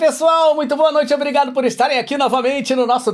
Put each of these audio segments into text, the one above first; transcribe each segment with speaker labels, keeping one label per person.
Speaker 1: Pessoal, muito boa noite, obrigado por estarem aqui novamente no nosso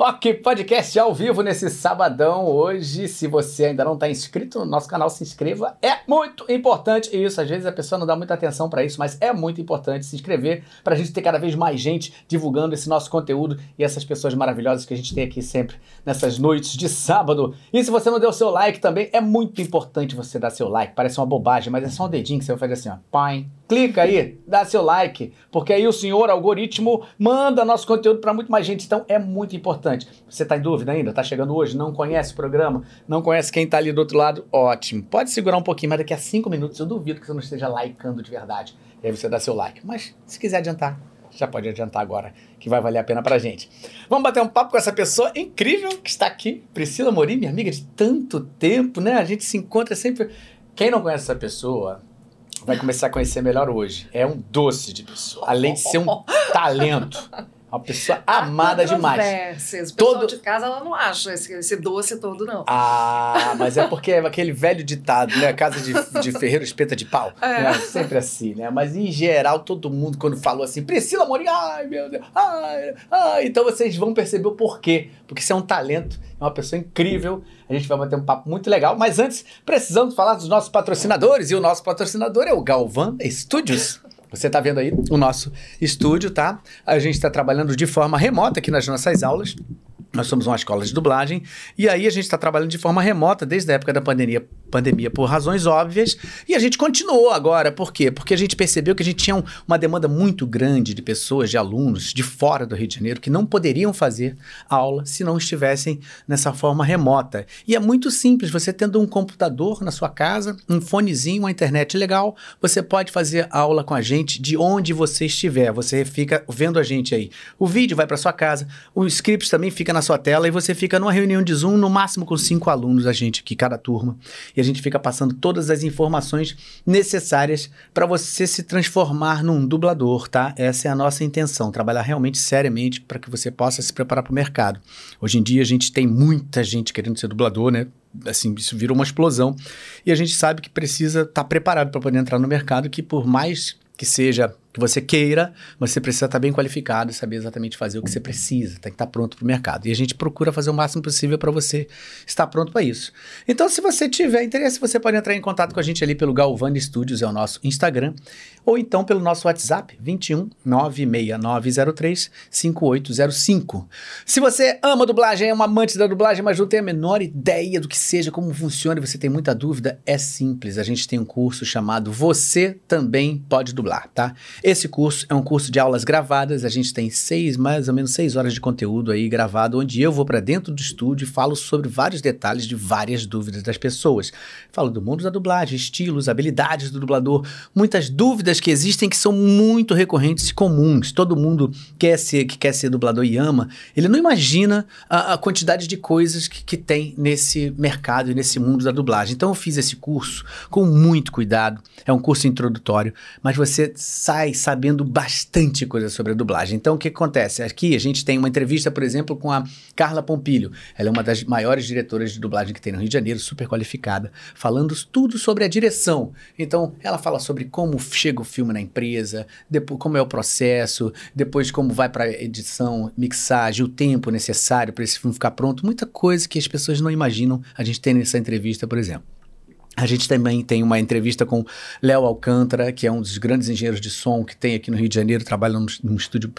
Speaker 1: Desfoque Podcast ao vivo nesse sabadão. Hoje, se você ainda não está inscrito no nosso canal, se inscreva, é muito importante isso. Às vezes a pessoa não dá muita atenção para isso, mas é muito importante se inscrever para a gente ter cada vez mais gente divulgando esse nosso conteúdo e essas pessoas maravilhosas que a gente tem aqui sempre nessas noites de sábado. E se você não deu seu like também, é muito importante você dar seu like. Parece uma bobagem, mas é só um dedinho que você vai fazer assim, ó. Pai, clica aí, dá seu like, porque aí o senhor algoritmo manda nosso conteúdo para muito mais gente. Então é muito importante. Você está em dúvida ainda? Está chegando hoje? Não conhece o programa? Não conhece quem está ali do outro lado? Ótimo. Pode segurar um pouquinho, mas daqui a cinco minutos eu duvido que você não esteja likeando de verdade. E aí você dá seu like. Mas se quiser adiantar, já pode adiantar agora, que vai valer a pena pra gente. Vamos bater um papo com essa pessoa incrível que está aqui, Priscila Morim, minha amiga de tanto tempo, né? A gente se encontra sempre. Quem não conhece essa pessoa, vai começar a conhecer melhor hoje. É um doce de pessoa. Além de ser um talento. Uma pessoa amada demais.
Speaker 2: O pessoal todo... de casa ela não acha esse, esse, doce todo, não.
Speaker 1: Ah, mas é porque é aquele velho ditado, né? Casa de, de ferreiro espeta de pau. É. Né? Sempre assim, né? Mas em geral, todo mundo, quando falou assim, Priscila Morim, ai meu Deus, ai, ai. Então vocês vão perceber o porquê. Porque isso é um talento, é uma pessoa incrível. A gente vai bater um papo muito legal. Mas antes, precisamos falar dos nossos patrocinadores. E o nosso patrocinador é o Galvan Studios. Você está vendo aí o nosso estúdio, tá? A gente está trabalhando de forma remota aqui nas nossas aulas. Nós somos uma escola de dublagem e aí a gente está trabalhando de forma remota desde a época da pandemia, pandemia por razões óbvias e a gente continuou agora. Por quê? Porque a gente percebeu que a gente tinha um, uma demanda muito grande de pessoas, de alunos de fora do Rio de Janeiro que não poderiam fazer aula se não estivessem nessa forma remota. E é muito simples, você tendo um computador na sua casa, um fonezinho, uma internet legal, você pode fazer aula com a gente de onde você estiver. Você fica vendo a gente aí. O vídeo vai para sua casa, o script também fica na sua tela e você fica numa reunião de Zoom, no máximo com cinco alunos, a gente aqui, cada turma. E a gente fica passando todas as informações necessárias para você se transformar num dublador, tá? Essa é a nossa intenção, trabalhar realmente seriamente para que você possa se preparar para o mercado. Hoje em dia a gente tem muita gente querendo ser dublador, né? assim, isso virou uma explosão. E a gente sabe que precisa estar tá preparado para poder entrar no mercado, que por mais que seja que você queira, mas você precisa estar bem qualificado e saber exatamente fazer o que você precisa, tem que estar pronto para o mercado. E a gente procura fazer o máximo possível para você estar pronto para isso. Então, se você tiver interesse, você pode entrar em contato com a gente ali pelo Galvani Studios, é o nosso Instagram, ou então pelo nosso WhatsApp, 21 96903 5805. Se você ama dublagem, é um amante da dublagem, mas não tem a menor ideia do que seja, como funciona e você tem muita dúvida, é simples. A gente tem um curso chamado Você Também Pode Dublar, tá? Esse curso é um curso de aulas gravadas, a gente tem seis, mais ou menos seis horas de conteúdo aí gravado, onde eu vou para dentro do estúdio e falo sobre vários detalhes de várias dúvidas das pessoas. Falo do mundo da dublagem, estilos, habilidades do dublador, muitas dúvidas que existem que são muito recorrentes e comuns. Todo mundo quer ser, que quer ser dublador e ama, ele não imagina a, a quantidade de coisas que, que tem nesse mercado e nesse mundo da dublagem. Então eu fiz esse curso com muito cuidado, é um curso introdutório, mas você sai sai sabendo bastante coisa sobre a dublagem. Então, o que acontece? Aqui a gente tem uma entrevista, por exemplo, com a Carla Pompilho. Ela é uma das maiores diretoras de dublagem que tem no Rio de Janeiro, super qualificada, falando tudo sobre a direção. Então, ela fala sobre como chega o filme na empresa, depois como é o processo, depois como vai para edição, mixagem, o tempo necessário para esse filme ficar pronto. Muita coisa que as pessoas não imaginam a gente ter nessa entrevista, por exemplo. A gente também tem uma entrevista com Léo Alcântara, que é um dos grandes engenheiros de som que tem aqui no Rio de Janeiro, trabalha num, num, estúdio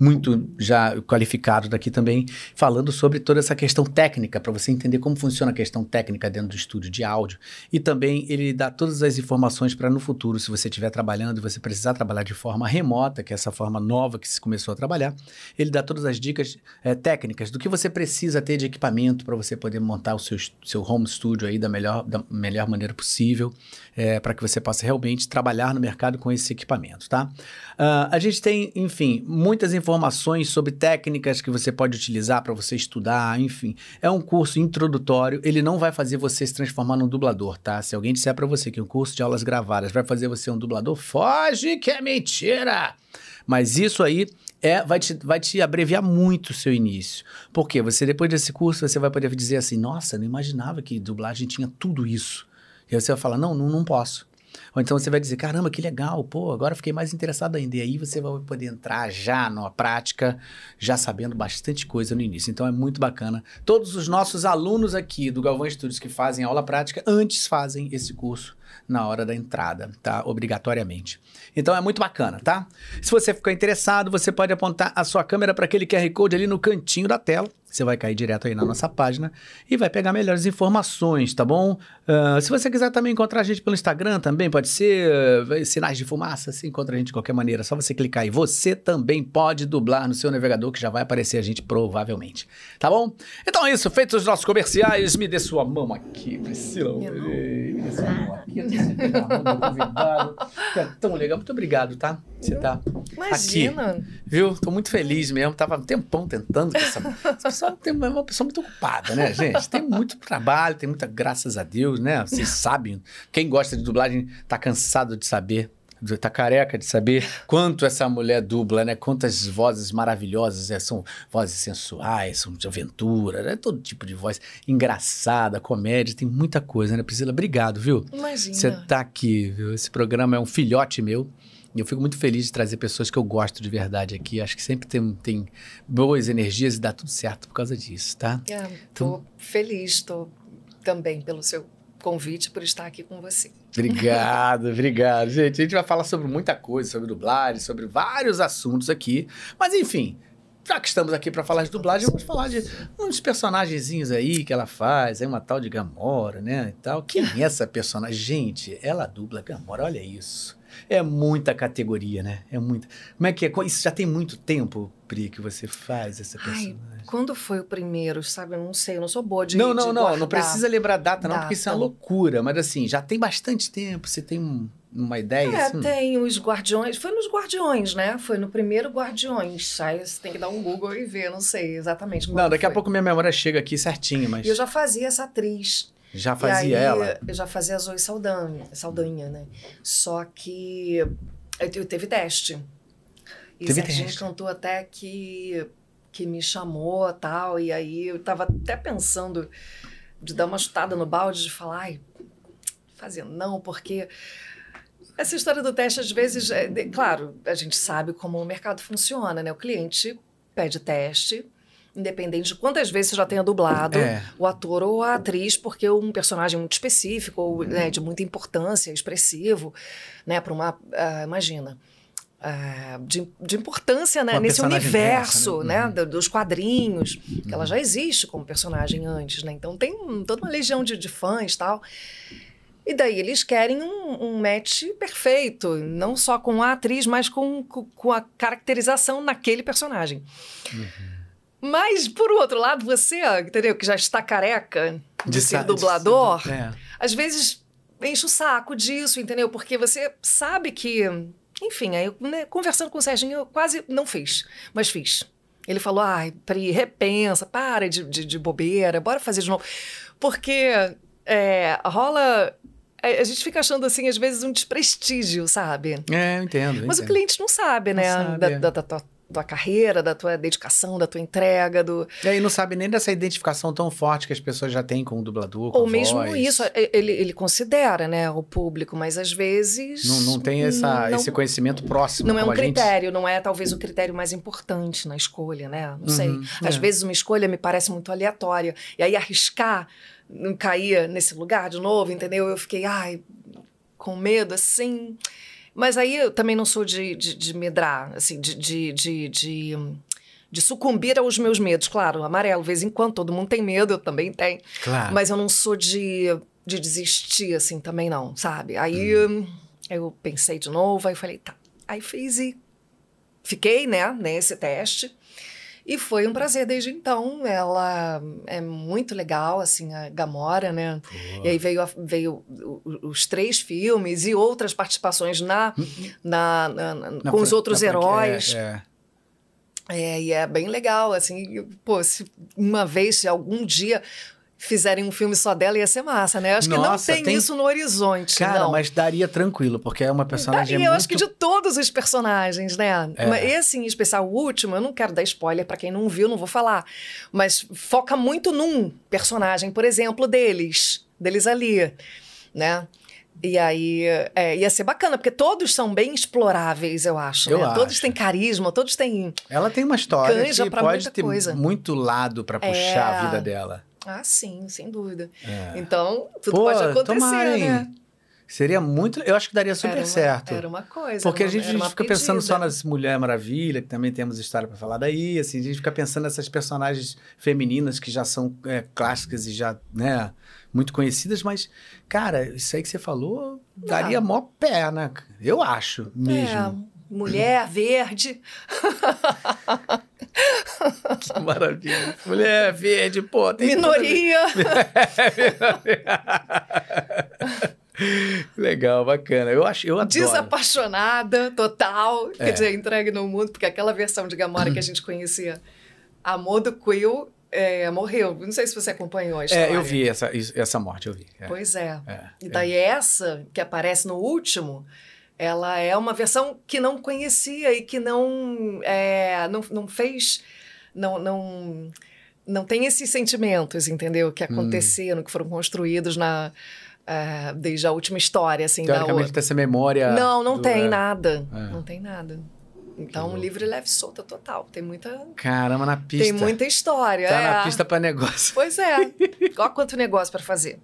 Speaker 1: muito já qualificado daqui também, falando sobre toda essa questão técnica, para você entender como funciona a questão técnica dentro do estúdio de áudio. E também ele dá todas as informações para no futuro, se você estiver trabalhando e você precisar trabalhar de forma remota, que é essa forma nova que se começou a trabalhar, ele dá todas as dicas é, técnicas do que você precisa ter de equipamento para você poder montar o seu, seu home studio aí da melhor, da melhor maneira maneira possível é, para que você possa realmente trabalhar no mercado com esse equipamento, tá? Uh, a gente tem, enfim, muitas informações sobre técnicas que você pode utilizar para você estudar, enfim. É um curso introdutório, ele não vai fazer você se transformar num dublador, tá? Se alguém disser para você que um curso de aulas gravadas vai fazer você um dublador, foge que é mentira! Mas isso aí é, vai, te, vai te abreviar muito o seu início. Porque você, depois desse curso, você vai poder dizer assim, nossa, não imaginava que dublagem tinha tudo isso. E aí você vai falar, não, não, não posso. Ou então você vai dizer, caramba, que legal, pô, agora fiquei mais interessado ainda. E aí você vai poder entrar já na prática, já sabendo bastante coisa no início. Então é muito bacana. Todos os nossos alunos aqui do Galvão Estudos que fazem aula prática, antes fazem esse curso na hora da entrada, tá? Obrigatoriamente. Então é muito bacana, tá? Se você ficar interessado, você pode apontar a sua câmera para aquele QR Code ali no cantinho da tela. Você vai cair direto aí na nossa página e vai pegar melhores informações, tá bom? Uh, se você quiser também encontrar a gente pelo Instagram, também pode ser uh, sinais de fumaça, você encontra a gente de qualquer maneira. É só você clicar aí. Você também pode dublar no seu navegador, que já vai aparecer a gente provavelmente. Tá bom? Então é isso. Feitos os nossos comerciais, me dê sua mão aqui, Priscila. Me dê sua mão aqui. Na convidado. É tão legal. Muito obrigado, tá? Você tá
Speaker 2: Imagina.
Speaker 1: aqui. Viu? Tô muito feliz mesmo. Tava um tempão tentando. Essa, essa pessoa tem é uma pessoa muito ocupada, né, gente? Tem muito trabalho, tem muita, graças a Deus, né? Vocês sabem. Quem gosta de dublagem tá cansado de saber tá careca de saber quanto essa mulher dubla, né? Quantas vozes maravilhosas, né? são vozes sensuais, são de aventura, né? Todo tipo de voz engraçada, comédia, tem muita coisa, né, Priscila? Obrigado, viu?
Speaker 2: Imagina.
Speaker 1: Você tá aqui, viu? Esse programa é um filhote meu. E eu fico muito feliz de trazer pessoas que eu gosto de verdade aqui. Acho que sempre tem, tem boas energias e dá tudo certo por causa disso, tá?
Speaker 2: É, tô então... feliz, estou também pelo seu convite por estar aqui com você.
Speaker 1: Obrigado, obrigado. Gente, a gente vai falar sobre muita coisa, sobre dublagem, sobre vários assuntos aqui. Mas enfim, já que estamos aqui para falar de dublagem, vamos falar de uns personagenzinhos aí que ela faz, aí uma tal de Gamora, né, e tal. Quem é essa personagem? Gente, ela dubla Gamora, olha isso. É muita categoria, né? É muita. Como é que é? Isso já tem muito tempo, Pri, que você faz essa personagem?
Speaker 2: Ai, quando foi o primeiro, sabe? Eu não sei, eu não sou boa de
Speaker 1: Não, não,
Speaker 2: de
Speaker 1: não. Não precisa lembrar a data, não, data. porque isso é uma loucura. Mas assim, já tem bastante tempo. Você tem uma ideia?
Speaker 2: É,
Speaker 1: assim?
Speaker 2: tem os Guardiões. Foi nos Guardiões, né? Foi no primeiro Guardiões. Aí você tem que dar um Google e ver, não sei exatamente
Speaker 1: Não, daqui
Speaker 2: foi.
Speaker 1: a pouco minha memória chega aqui certinho, mas.
Speaker 2: E eu já fazia essa atriz.
Speaker 1: Já fazia aí, ela?
Speaker 2: Eu já fazia a Zoe Saldanha, Saldanha, né? Só que eu, teve teste. E teve Serginho teste. cantou até que, que me chamou tal. E aí eu tava até pensando de dar uma chutada no balde, de falar, ai, fazer não, porque essa história do teste, às vezes, é, de, claro, a gente sabe como o mercado funciona, né? O cliente pede teste, independente de quantas vezes você já tenha dublado é. o ator ou a atriz, porque um personagem muito específico ou né, de muita importância, expressivo, né, para uma, uh, imagina, uh, de, de importância né, nesse universo né? né? Uhum. dos quadrinhos, uhum. que ela já existe como personagem antes, né? Então tem toda uma legião de, de fãs tal. E daí eles querem um, um, match perfeito, não só com a atriz, mas com, com, com a caracterização naquele personagem. Uhum. Mas, por outro lado, você, entendeu, que já está careca de, de ser dublador, de ser, é. às vezes enche o saco disso, entendeu? Porque você sabe que. Enfim, aí né, conversando com o Serginho, eu quase não fiz, mas fiz. Ele falou: ai, Pri, repensa, para de, de, de bobeira, bora fazer de novo. Porque é, rola a gente fica achando, assim, às vezes, um desprestígio, sabe?
Speaker 1: É, eu entendo.
Speaker 2: Mas
Speaker 1: entendo.
Speaker 2: o cliente não sabe, né? Não sabe, da, é. da, da, tua carreira, da tua dedicação, da tua entrega, do...
Speaker 1: E aí não sabe nem dessa identificação tão forte que as pessoas já têm com o dublador, com
Speaker 2: Ou mesmo voz. isso, ele, ele considera, né, o público, mas às vezes...
Speaker 1: Não, não tem essa, não, esse conhecimento próximo
Speaker 2: Não é um critério, gente... não é talvez o critério mais importante na escolha, né? Não uhum, sei. Às é. vezes uma escolha me parece muito aleatória. E aí arriscar, não cair nesse lugar de novo, entendeu? Eu fiquei, ai, com medo, assim... Mas aí eu também não sou de, de, de medrar, assim, de, de, de, de, de sucumbir aos meus medos. Claro, amarelo, de vez em quando, todo mundo tem medo, eu também tenho.
Speaker 1: Claro.
Speaker 2: Mas eu não sou de, de desistir, assim, também não, sabe? Aí hum. eu pensei de novo, aí falei, tá. Aí fiz e fiquei, né, nesse teste. E foi um prazer desde então. Ela é muito legal, assim, a Gamora, né? E aí veio, veio os três filmes e outras participações na, na, na, na com os outros heróis. É, é. é, e é bem legal, assim, pô, se uma vez, se algum dia fizerem um filme só dela, ia ser massa, né? Acho Nossa, que não tem, tem, isso no horizonte.
Speaker 1: Cara,
Speaker 2: não.
Speaker 1: mas daria tranquilo, porque é uma personagem. Daria,
Speaker 2: eu
Speaker 1: muito...
Speaker 2: acho que de todos os personagens, né? É. Esse em especial, o último, eu não quero dar spoiler para quem não viu, não vou falar. Mas foca muito num personagem, por exemplo, deles, deles ali, né? E aí é, ia ser bacana, porque todos são bem exploráveis, eu acho.
Speaker 1: Eu
Speaker 2: né?
Speaker 1: acho.
Speaker 2: Todos têm carisma, todos têm.
Speaker 1: Ela tem uma história que pode ter
Speaker 2: coisa.
Speaker 1: muito lado pra puxar
Speaker 2: É.
Speaker 1: a vida dela.
Speaker 2: Ah, sim, sem dúvida.
Speaker 1: É.
Speaker 2: Então, tudo
Speaker 1: Pô,
Speaker 2: pode acontecer,
Speaker 1: tomara,
Speaker 2: né?
Speaker 1: Seria muito. Eu acho que daria super
Speaker 2: Era uma-
Speaker 1: certo.
Speaker 2: Era uma coisa.
Speaker 1: Porque a
Speaker 2: uma-
Speaker 1: gente
Speaker 2: era uma
Speaker 1: fica pensando só
Speaker 2: pedida.
Speaker 1: nas Mulher Maravilha, que também temos história pra falar daí, assim, a gente fica pensando nessas personagens femininas que já são é, clássicas e já, né, muito conhecidas, mas, cara, isso aí que você falou daria mó pé, né? Eu acho, mesmo.
Speaker 2: É, mulher verde.
Speaker 1: Que maravilha. Mulher verde, pô, tem tudo a ver.
Speaker 2: Minoria.
Speaker 1: Legal, bacana. Eu acho, eu adoro.
Speaker 2: Desapaixonada, total.
Speaker 1: É.
Speaker 2: Quer dizer, entregue no mundo, porque aquela versão de Gamora que a gente conhecia, Amor do Quill, é, morreu. Não sei se você acompanhou a história.
Speaker 1: É, eu vi essa, essa morte, eu vi. É,
Speaker 2: Pois é.
Speaker 1: é,
Speaker 2: E daí essa, que aparece no último, ela é uma versão que não conhecia e que não, é, não, não fez. Não, não, não tem esses sentimentos, entendeu?
Speaker 1: Hum.
Speaker 2: Que aconteceram, que foram construídos na. é, desde a última história, assim, da
Speaker 1: Teoricamente
Speaker 2: outra.
Speaker 1: tem essa memória.
Speaker 2: Não, não
Speaker 1: do-
Speaker 2: tem
Speaker 1: é.
Speaker 2: nada.
Speaker 1: É.
Speaker 2: Não tem nada. Então,
Speaker 1: louco.
Speaker 2: livre, leve, solta total. Tem muita,
Speaker 1: Caramba, na pista.
Speaker 2: tem muita história.
Speaker 1: Tá
Speaker 2: é.
Speaker 1: na pista pra negócio.
Speaker 2: Pois é. Olha quanto negócio para fazer.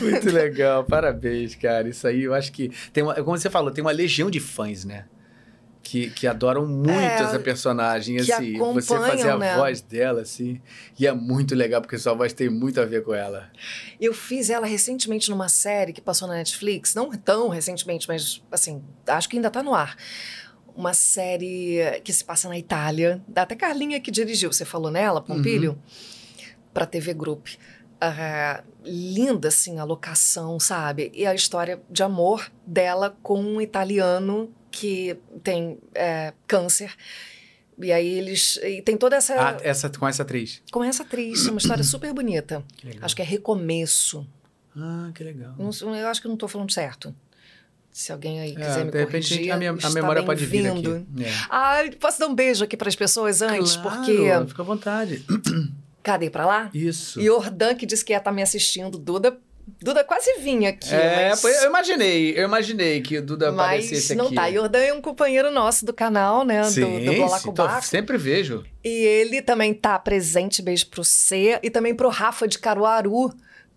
Speaker 1: Muito legal, parabéns, cara. Isso aí, eu acho que tem uma, como você falou, tem uma legião de fãs, né? Que, que adoram muito
Speaker 2: É,
Speaker 1: essa personagem, assim. Você fazer a
Speaker 2: né?
Speaker 1: voz dela, assim. E é muito legal, porque sua voz tem muito a ver com ela.
Speaker 2: Eu fiz ela recentemente numa série que passou na Netflix, não tão recentemente, mas assim, acho que ainda tá no ar. Uma série que se passa na Itália, da até Carlinha que dirigiu, você falou nela, Pompilho,
Speaker 1: Uhum.
Speaker 2: pra TV Group. Ah, linda, assim, a locação, sabe? E a história de amor dela com um italiano que tem é, câncer. E aí eles. E tem toda essa.
Speaker 1: Ah, essa, com essa atriz.
Speaker 2: Com essa atriz, é uma história super bonita.
Speaker 1: Que.
Speaker 2: Acho que é recomeço.
Speaker 1: Ah, que legal.
Speaker 2: Não eu acho que não estou falando certo. Se alguém aí quiser
Speaker 1: É,
Speaker 2: me
Speaker 1: de repente
Speaker 2: corrigir,
Speaker 1: a, minha, a memória pode vir aqui. É.
Speaker 2: Ah, posso dar um beijo aqui para as pessoas antes?
Speaker 1: Claro,
Speaker 2: Porque.
Speaker 1: Fica à vontade.
Speaker 2: Cadê para lá?
Speaker 1: Isso.
Speaker 2: E Ordan, que disse que ia estar me assistindo. Duda, Duda quase vinha aqui.
Speaker 1: É,
Speaker 2: mas...
Speaker 1: eu imaginei, eu imaginei que o Duda
Speaker 2: Mas
Speaker 1: aparecesse
Speaker 2: não
Speaker 1: aqui.
Speaker 2: tá. Jordan é um companheiro nosso do canal, né?
Speaker 1: Sim,
Speaker 2: do, do
Speaker 1: sim, tô- sempre vejo.
Speaker 2: E ele também tá presente. Beijo pro C. E também pro Rafa de Caruaru,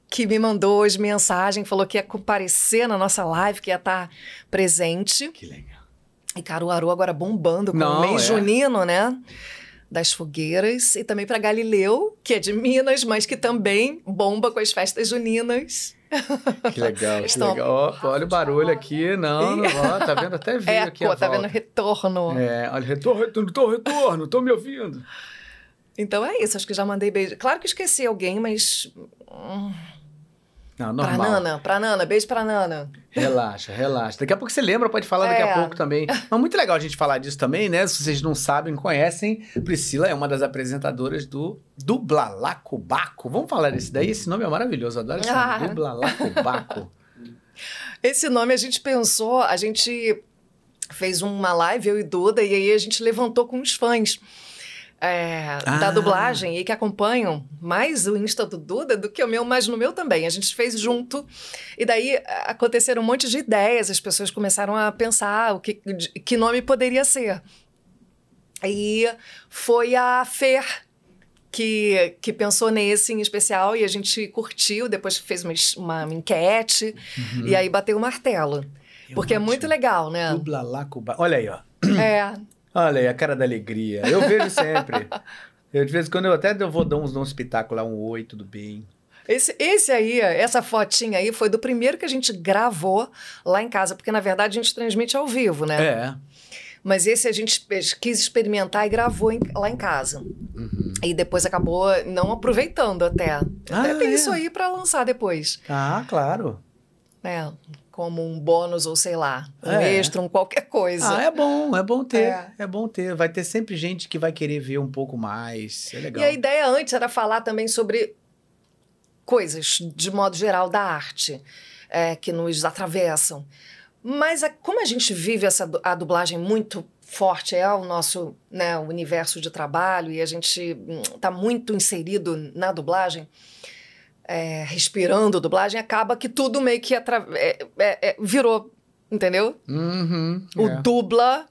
Speaker 2: que me mandou hoje mensagem, falou que ia comparecer na nossa live, que ia estar presente.
Speaker 1: Que legal.
Speaker 2: E Caruaru agora bombando com
Speaker 1: Não,
Speaker 2: o mês
Speaker 1: é.
Speaker 2: junino, né? Das fogueiras. E também para Galileu, que é de Minas, mas que também bomba com as festas juninas.
Speaker 1: Que legal, que
Speaker 2: Estão-
Speaker 1: legal. Ó, olha o barulho aqui. Não, não, tá vendo? Até veio aqui a
Speaker 2: tá
Speaker 1: volta.
Speaker 2: vendo retorno.
Speaker 1: É, olha, retorno, retorno, tô, retorno, tô me ouvindo.
Speaker 2: Então é isso, acho que já mandei beijo. Claro que esqueci alguém, mas.
Speaker 1: Não,
Speaker 2: Pra
Speaker 1: normal.
Speaker 2: Nana, pra Nana, beijo pra Nana.
Speaker 1: Relaxa, relaxa. Daqui a pouco você lembra, pode falar daqui a
Speaker 2: É.
Speaker 1: pouco também. Mas muito legal a gente falar disso também, né? Se vocês não sabem, conhecem, Priscila é uma das apresentadoras do Dublalacobaco. Vamos falar desse daí? Esse nome é maravilhoso, adoro esse
Speaker 2: Ah.
Speaker 1: nome. Dublalacobaco.
Speaker 2: Esse nome a gente pensou, a gente fez uma live, eu e Duda, e aí a gente levantou com os fãs. É, da
Speaker 1: Ah.
Speaker 2: dublagem e que acompanham mais o Insta do Duda do que o meu, mas no meu também. A gente fez junto. E daí a- aconteceram um monte de ideias, as pessoas começaram a pensar o que, que nome poderia ser. E foi a Fer que, que pensou nesse em especial e a gente curtiu, depois fez uma, uma enquete e aí bateu o martelo. Porque é muito legal, né?
Speaker 1: Dublalacobaco. Olha aí, ó.
Speaker 2: É.
Speaker 1: Olha aí, a cara da alegria. Eu vejo sempre. Eu, de vez em quando, eu até vou dar uns, dar uns pitacos lá, um oi, tudo bem.
Speaker 2: Esse, esse aí, essa fotinha aí, foi do primeiro que a gente gravou lá em casa, porque na verdade a gente transmite ao vivo, né?
Speaker 1: É.
Speaker 2: Mas esse a gente quis experimentar e gravou em- lá em casa.
Speaker 1: Uhum.
Speaker 2: E depois acabou não aproveitando até.
Speaker 1: Ah,
Speaker 2: até tem
Speaker 1: é?
Speaker 2: isso aí pra lançar depois.
Speaker 1: Ah, claro.
Speaker 2: né? Como um bônus ou sei lá, um
Speaker 1: É.
Speaker 2: extra, um qualquer coisa.
Speaker 1: Ah, é bom, é bom ter.
Speaker 2: É.
Speaker 1: É. bom ter. Vai ter sempre gente que vai querer ver um pouco mais. É legal.
Speaker 2: E a ideia antes era falar também sobre coisas, de modo geral, da arte, é, que nos atravessam. Mas a- como a gente vive essa a dublagem muito forte, é o nosso né, universo de trabalho e a gente está muito inserido na dublagem, é, respirando dublagem, acaba que tudo meio que é, é, é virou, entendeu?
Speaker 1: Uhum,
Speaker 2: o é. dubla.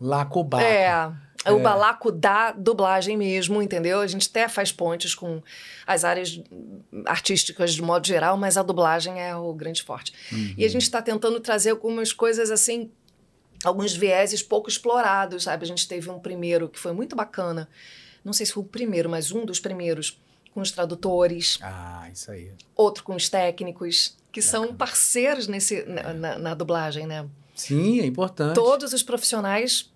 Speaker 1: Lacobaco.
Speaker 2: É. É. O balaco da dublagem mesmo, entendeu? A gente até faz pontes com as áreas artísticas de modo geral, mas a dublagem é o grande forte. Uhum. E a gente está tentando trazer algumas coisas assim, alguns vieses pouco explorados, sabe? A gente teve um primeiro que foi muito bacana, não sei se foi o primeiro, mas um dos primeiros com os tradutores.
Speaker 1: Ah, isso aí.
Speaker 2: Outro com os técnicos, que Bacana. são parceiros nesse, na, na, na, dublagem, né?
Speaker 1: Sim, é importante.
Speaker 2: Todos os profissionais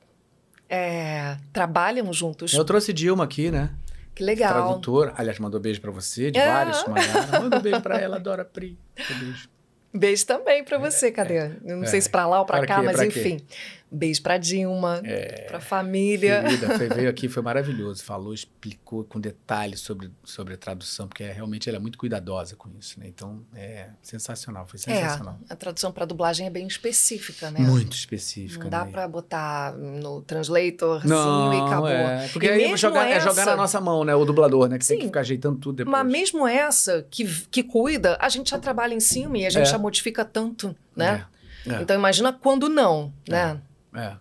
Speaker 2: é, trabalham juntos.
Speaker 1: Eu trouxe Dilma aqui, né?
Speaker 2: Que legal.
Speaker 1: Tradutora. Aliás, mandou beijo para você, de é. vários. Manda um beijo para ela, adora Pri. Um beijo.
Speaker 2: Beijo também para você, cadê? É, não sei se para lá ou para cá, mas enfim. Quê? Beijo para Dilma, é, para a família.
Speaker 1: Querida, foi, veio aqui, foi maravilhoso. Falou, explicou com detalhes sobre, sobre a tradução, porque é, realmente ela é muito cuidadosa com isso, né? Então, é sensacional, foi sensacional.
Speaker 2: É, a tradução para dublagem é bem específica, né?
Speaker 1: Muito específica.
Speaker 2: Não dá né? para botar no translator assim Não, e acabou.
Speaker 1: É, porque e aí jogar, essa... é jogar na nossa mão, né? O dublador, né? Que Sim, tem que ficar ajeitando tudo depois.
Speaker 2: Mas mesmo essa que, que cuida, a gente já trabalha em cima e a gente é. já modifica tanto, né? É, é. Então imagina quando não, né?
Speaker 1: É.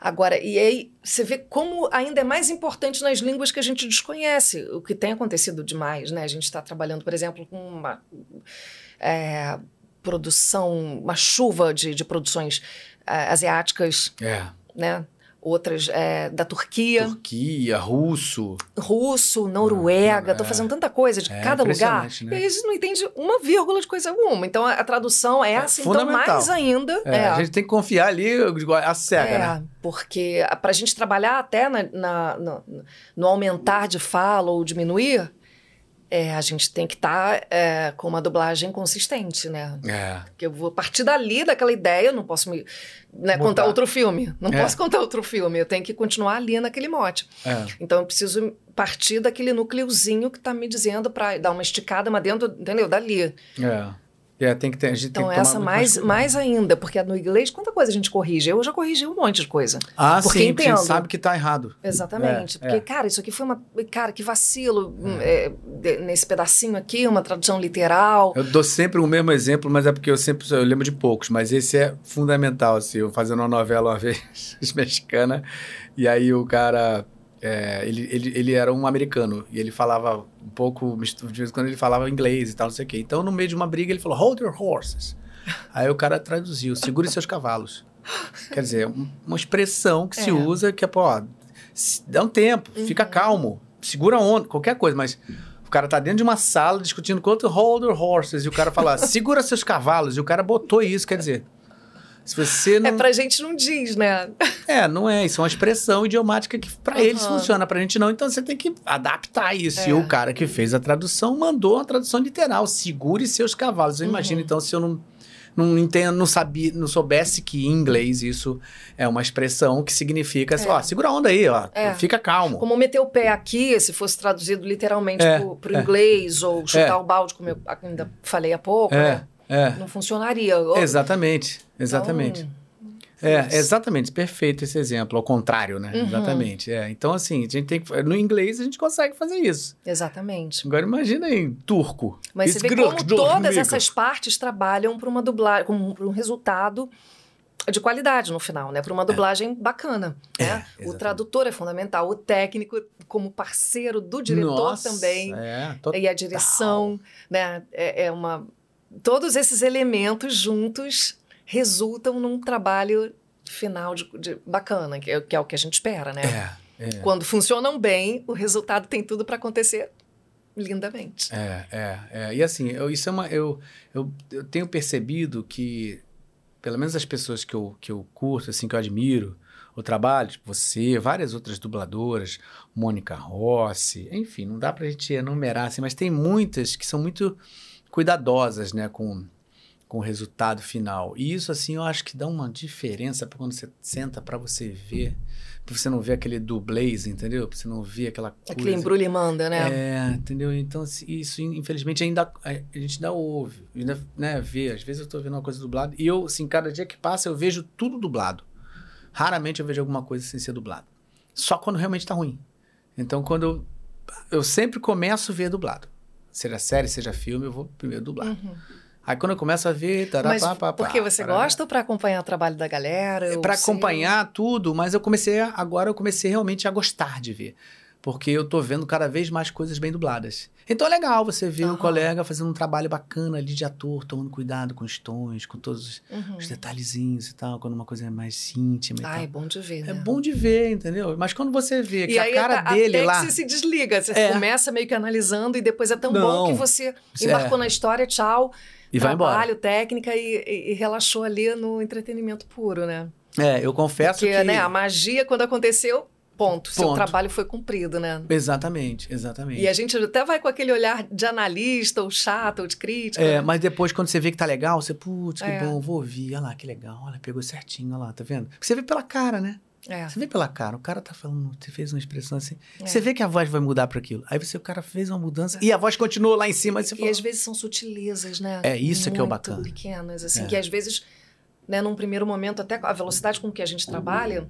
Speaker 2: Agora, e aí você vê como ainda é mais importante nas línguas que a gente desconhece, o que tem acontecido demais, né? A gente está trabalhando, por exemplo, com uma é, produção, uma chuva de, de produções é, asiáticas,
Speaker 1: é.
Speaker 2: né? Outras é, da Turquia.
Speaker 1: Turquia, russo.
Speaker 2: Russo, Noruega, estão é. fazendo tanta coisa de é, cada lugar. Né? E eles não entendem uma vírgula de coisa alguma. Então a, a tradução é, é assim, então mais ainda.
Speaker 1: É, a gente tem que confiar ali a cega, é, né?
Speaker 2: Porque para a gente trabalhar até na, na, no, no aumentar de fala ou diminuir, é, a gente tem que estar tá, é, com uma dublagem consistente, né?
Speaker 1: É.
Speaker 2: Porque eu vou partir dali, daquela ideia, não posso me né, contar outro filme. Não é. posso contar outro filme, eu tenho que continuar ali naquele mote.
Speaker 1: É.
Speaker 2: Então eu preciso partir daquele núcleozinho que está me dizendo para dar uma esticada, mas dentro, entendeu? Dali.
Speaker 1: É. É, tem que ter, a gente
Speaker 2: então,
Speaker 1: tem que
Speaker 2: essa mais, mais ainda, porque no inglês, quanta coisa a gente corrige? Eu já corrigi um monte de coisa.
Speaker 1: Ah, porque sim, entendo. sabe que está errado.
Speaker 2: Exatamente. É, porque, é. cara, isso aqui foi uma. Cara, que vacilo é. é nesse pedacinho aqui, uma tradução literal.
Speaker 1: Eu dou sempre o mesmo exemplo, mas é porque eu sempre eu lembro de poucos, mas esse é fundamental. Assim, eu fazendo uma novela uma vez mexicana, e aí o cara é, ele, ele, ele era um americano e ele falava um pouco, de vez em quando ele falava inglês e tal, não sei o quê. Então, no meio de uma briga, ele falou: Hold your horses. Aí o cara traduziu: segure seus cavalos. Quer dizer, uma expressão que é. se usa que é, pô, dá um tempo, uhum. fica calmo, segura a onda, qualquer coisa, mas. O cara tá dentro de uma sala discutindo quanto hold your horses e o cara fala, segura seus cavalos. E o cara botou isso, quer dizer, se você não...
Speaker 2: É pra gente não diz, né?
Speaker 1: É, não é. Isso é uma expressão idiomática que para uhum. eles funciona, pra gente não. Então você tem que adaptar isso. É. E o cara que fez a tradução mandou uma tradução literal. Segure seus cavalos. Eu uhum. imagino, então, se eu não não entendo, não sabia, não soubesse que em inglês isso é uma expressão que significa, assim, é. ó, segura a onda aí, ó, é. fica calmo.
Speaker 2: Como meter o pé aqui, se fosse traduzido literalmente é. pro, pro é. inglês, ou chutar é. o balde, como eu ainda falei há pouco,
Speaker 1: é.
Speaker 2: né?
Speaker 1: É.
Speaker 2: Não funcionaria.
Speaker 1: Exatamente, exatamente. Então, é, exatamente, perfeito esse exemplo, ao contrário, né? Uhum. Exatamente. É. Então, assim, a gente tem que, no inglês a gente consegue fazer isso.
Speaker 2: Exatamente.
Speaker 1: Agora imagina em turco.
Speaker 2: Mas você vê como todas essas partes trabalham para uma dublagem, para um resultado de qualidade no final, né? Para uma é. dublagem é. bacana. Né? É, o tradutor é fundamental, o técnico como parceiro do diretor
Speaker 1: Nossa,
Speaker 2: também.
Speaker 1: É,
Speaker 2: e a direção, né? É, é uma todos esses elementos juntos resultam num trabalho final de, de bacana, que é, que é, o que a gente espera, né?
Speaker 1: É, é.
Speaker 2: Quando funcionam bem, o resultado tem tudo para acontecer lindamente.
Speaker 1: É, é, é. E assim, eu, isso é uma. Eu, eu, eu tenho percebido que, pelo menos as pessoas que eu, que eu curto, assim, que eu admiro o trabalho, tipo você, várias outras dubladoras, Mônica Rossi, enfim, não dá pra gente enumerar, assim, mas tem muitas que são muito cuidadosas, né, com, com o resultado final. E isso, assim, eu acho que dá uma diferença para quando você senta para você ver, para você não ver aquele dublês, entendeu? Para você não ver aquela coisa.
Speaker 2: Aquele embrulho e manda, né?
Speaker 1: É, entendeu? Então, assim, isso, infelizmente, ainda a gente ainda ouve, ainda, né, vê. Às vezes eu estou vendo uma coisa dublada e eu, assim, cada dia que passa eu vejo tudo dublado. Raramente eu vejo alguma coisa sem ser dublado. Só quando realmente está ruim. Então, quando eu, eu sempre começo a ver dublado. Seja série, seja filme, eu vou primeiro dublar. Uhum. Aí quando eu começo a ver, tará,
Speaker 2: mas
Speaker 1: pá, pá,
Speaker 2: porque você
Speaker 1: parará.
Speaker 2: gosta ou para acompanhar o trabalho da galera?
Speaker 1: É para acompanhar tudo, mas eu comecei a, agora eu comecei realmente a gostar de ver porque eu tô vendo cada vez mais coisas bem dubladas. Então é legal você ver uhum. o colega fazendo um trabalho bacana ali de ator, tomando cuidado com os tons, com todos uhum. os detalhezinhos e tal, quando uma coisa é mais íntima e
Speaker 2: ah,
Speaker 1: tal.
Speaker 2: é bom de ver,
Speaker 1: É né? bom de ver, entendeu? Mas quando você vê que
Speaker 2: e
Speaker 1: a cara
Speaker 2: tá,
Speaker 1: dele
Speaker 2: até
Speaker 1: lá...
Speaker 2: que você se desliga, você é. começa meio que analisando e depois é tão
Speaker 1: Não.
Speaker 2: bom que você embarcou é. na história, tchau,
Speaker 1: e
Speaker 2: trabalho,
Speaker 1: vai embora.
Speaker 2: técnica e, e, e relaxou ali no entretenimento puro, né?
Speaker 1: É, eu confesso
Speaker 2: Porque,
Speaker 1: que...
Speaker 2: né, a magia, quando aconteceu, ponto. Seu
Speaker 1: Ponto.
Speaker 2: trabalho foi cumprido, né?
Speaker 1: Exatamente, exatamente.
Speaker 2: E a gente até vai com aquele olhar de analista, ou chato, ou de crítica.
Speaker 1: É,
Speaker 2: né?
Speaker 1: mas depois, quando você vê que tá legal, você, putz, que
Speaker 2: É.
Speaker 1: bom, vou ouvir. Olha lá, que legal. Olha, pegou certinho, olha lá, tá vendo? Porque você vê pela cara, né?
Speaker 2: É.
Speaker 1: Você vê pela cara, o cara tá falando, você fez uma expressão assim.
Speaker 2: É.
Speaker 1: Você vê que a voz vai mudar para aquilo. Aí você, o cara fez uma mudança e a voz continuou lá em cima. Aí você
Speaker 2: E
Speaker 1: fala,
Speaker 2: às vezes são sutilezas, né?
Speaker 1: É, isso que é o
Speaker 2: Muito
Speaker 1: bacana.
Speaker 2: pequenas, assim,
Speaker 1: É.
Speaker 2: que às vezes, né, num primeiro momento, até a velocidade com que a gente trabalha,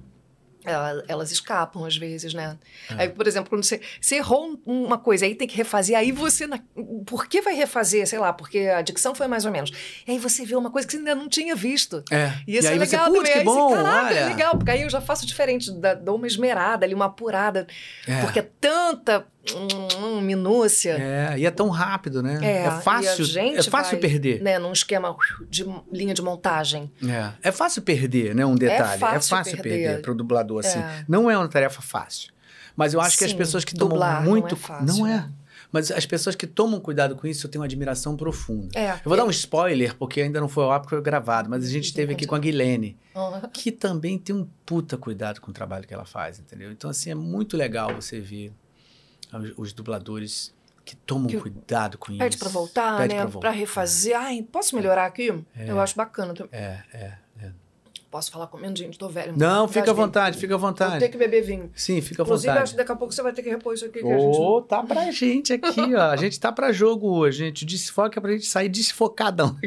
Speaker 2: elas escapam às vezes, né?
Speaker 1: É.
Speaker 2: Aí, por exemplo, quando você, você errou um- uma coisa, aí tem que refazer, aí você. na- por que vai refazer? Sei lá, porque a dicção foi mais ou menos. E aí você vê uma coisa que você ainda não tinha visto.
Speaker 1: É.
Speaker 2: E isso
Speaker 1: aí
Speaker 2: é
Speaker 1: você,
Speaker 2: legal
Speaker 1: putz,
Speaker 2: também.
Speaker 1: que
Speaker 2: aí
Speaker 1: bom,
Speaker 2: você, caraca,
Speaker 1: olha.
Speaker 2: é legal, porque aí eu já faço diferente, dou uma esmerada ali, uma apurada.
Speaker 1: É.
Speaker 2: Porque é tanta hum, minúcia.
Speaker 1: É, e é tão rápido, né?
Speaker 2: É,
Speaker 1: fácil,
Speaker 2: a gente
Speaker 1: é fácil
Speaker 2: vai,
Speaker 1: perder.
Speaker 2: Né, num esquema de linha de montagem.
Speaker 1: É. é fácil perder, né? Um detalhe.
Speaker 2: fácil
Speaker 1: perder,
Speaker 2: perder.
Speaker 1: pro dublador, assim.
Speaker 2: É.
Speaker 1: Não é uma tarefa fácil. Mas eu acho que as
Speaker 2: Sim,
Speaker 1: pessoas que tomam
Speaker 2: não
Speaker 1: muito.
Speaker 2: é fácil,
Speaker 1: Não é.
Speaker 2: né?
Speaker 1: Mas as pessoas que tomam cuidado com isso, eu tenho uma admiração profunda.
Speaker 2: É.
Speaker 1: Eu vou dar um spoiler, porque ainda não foi ao ar, porque foi gravado, mas a gente
Speaker 2: Sim,
Speaker 1: esteve aqui com a Guilene,
Speaker 2: Uhum.
Speaker 1: que também tem um puta cuidado com o trabalho que ela faz, entendeu? Então, assim, é muito legal você ver os, os dubladores que tomam
Speaker 2: Que
Speaker 1: cuidado com
Speaker 2: Pede
Speaker 1: isso.
Speaker 2: pra voltar,
Speaker 1: Pede
Speaker 2: né?
Speaker 1: voltar.
Speaker 2: refazer. Ai, posso melhorar aqui? Eu acho bacana. também.
Speaker 1: É, é, é.
Speaker 2: Posso falar com menos gente, tô velho.
Speaker 1: Não, fica à vontade, fica à
Speaker 2: Vou
Speaker 1: vontade.
Speaker 2: ter que beber vinho.
Speaker 1: Sim, fica à
Speaker 2: Inclusive, acho
Speaker 1: vontade.
Speaker 2: que daqui a pouco você vai ter que repor isso aqui. Que a gente...
Speaker 1: Ô, tá pra gente aqui, ó. A gente tá pra jogo hoje, gente. O desfoque é pra gente sair desfocadão.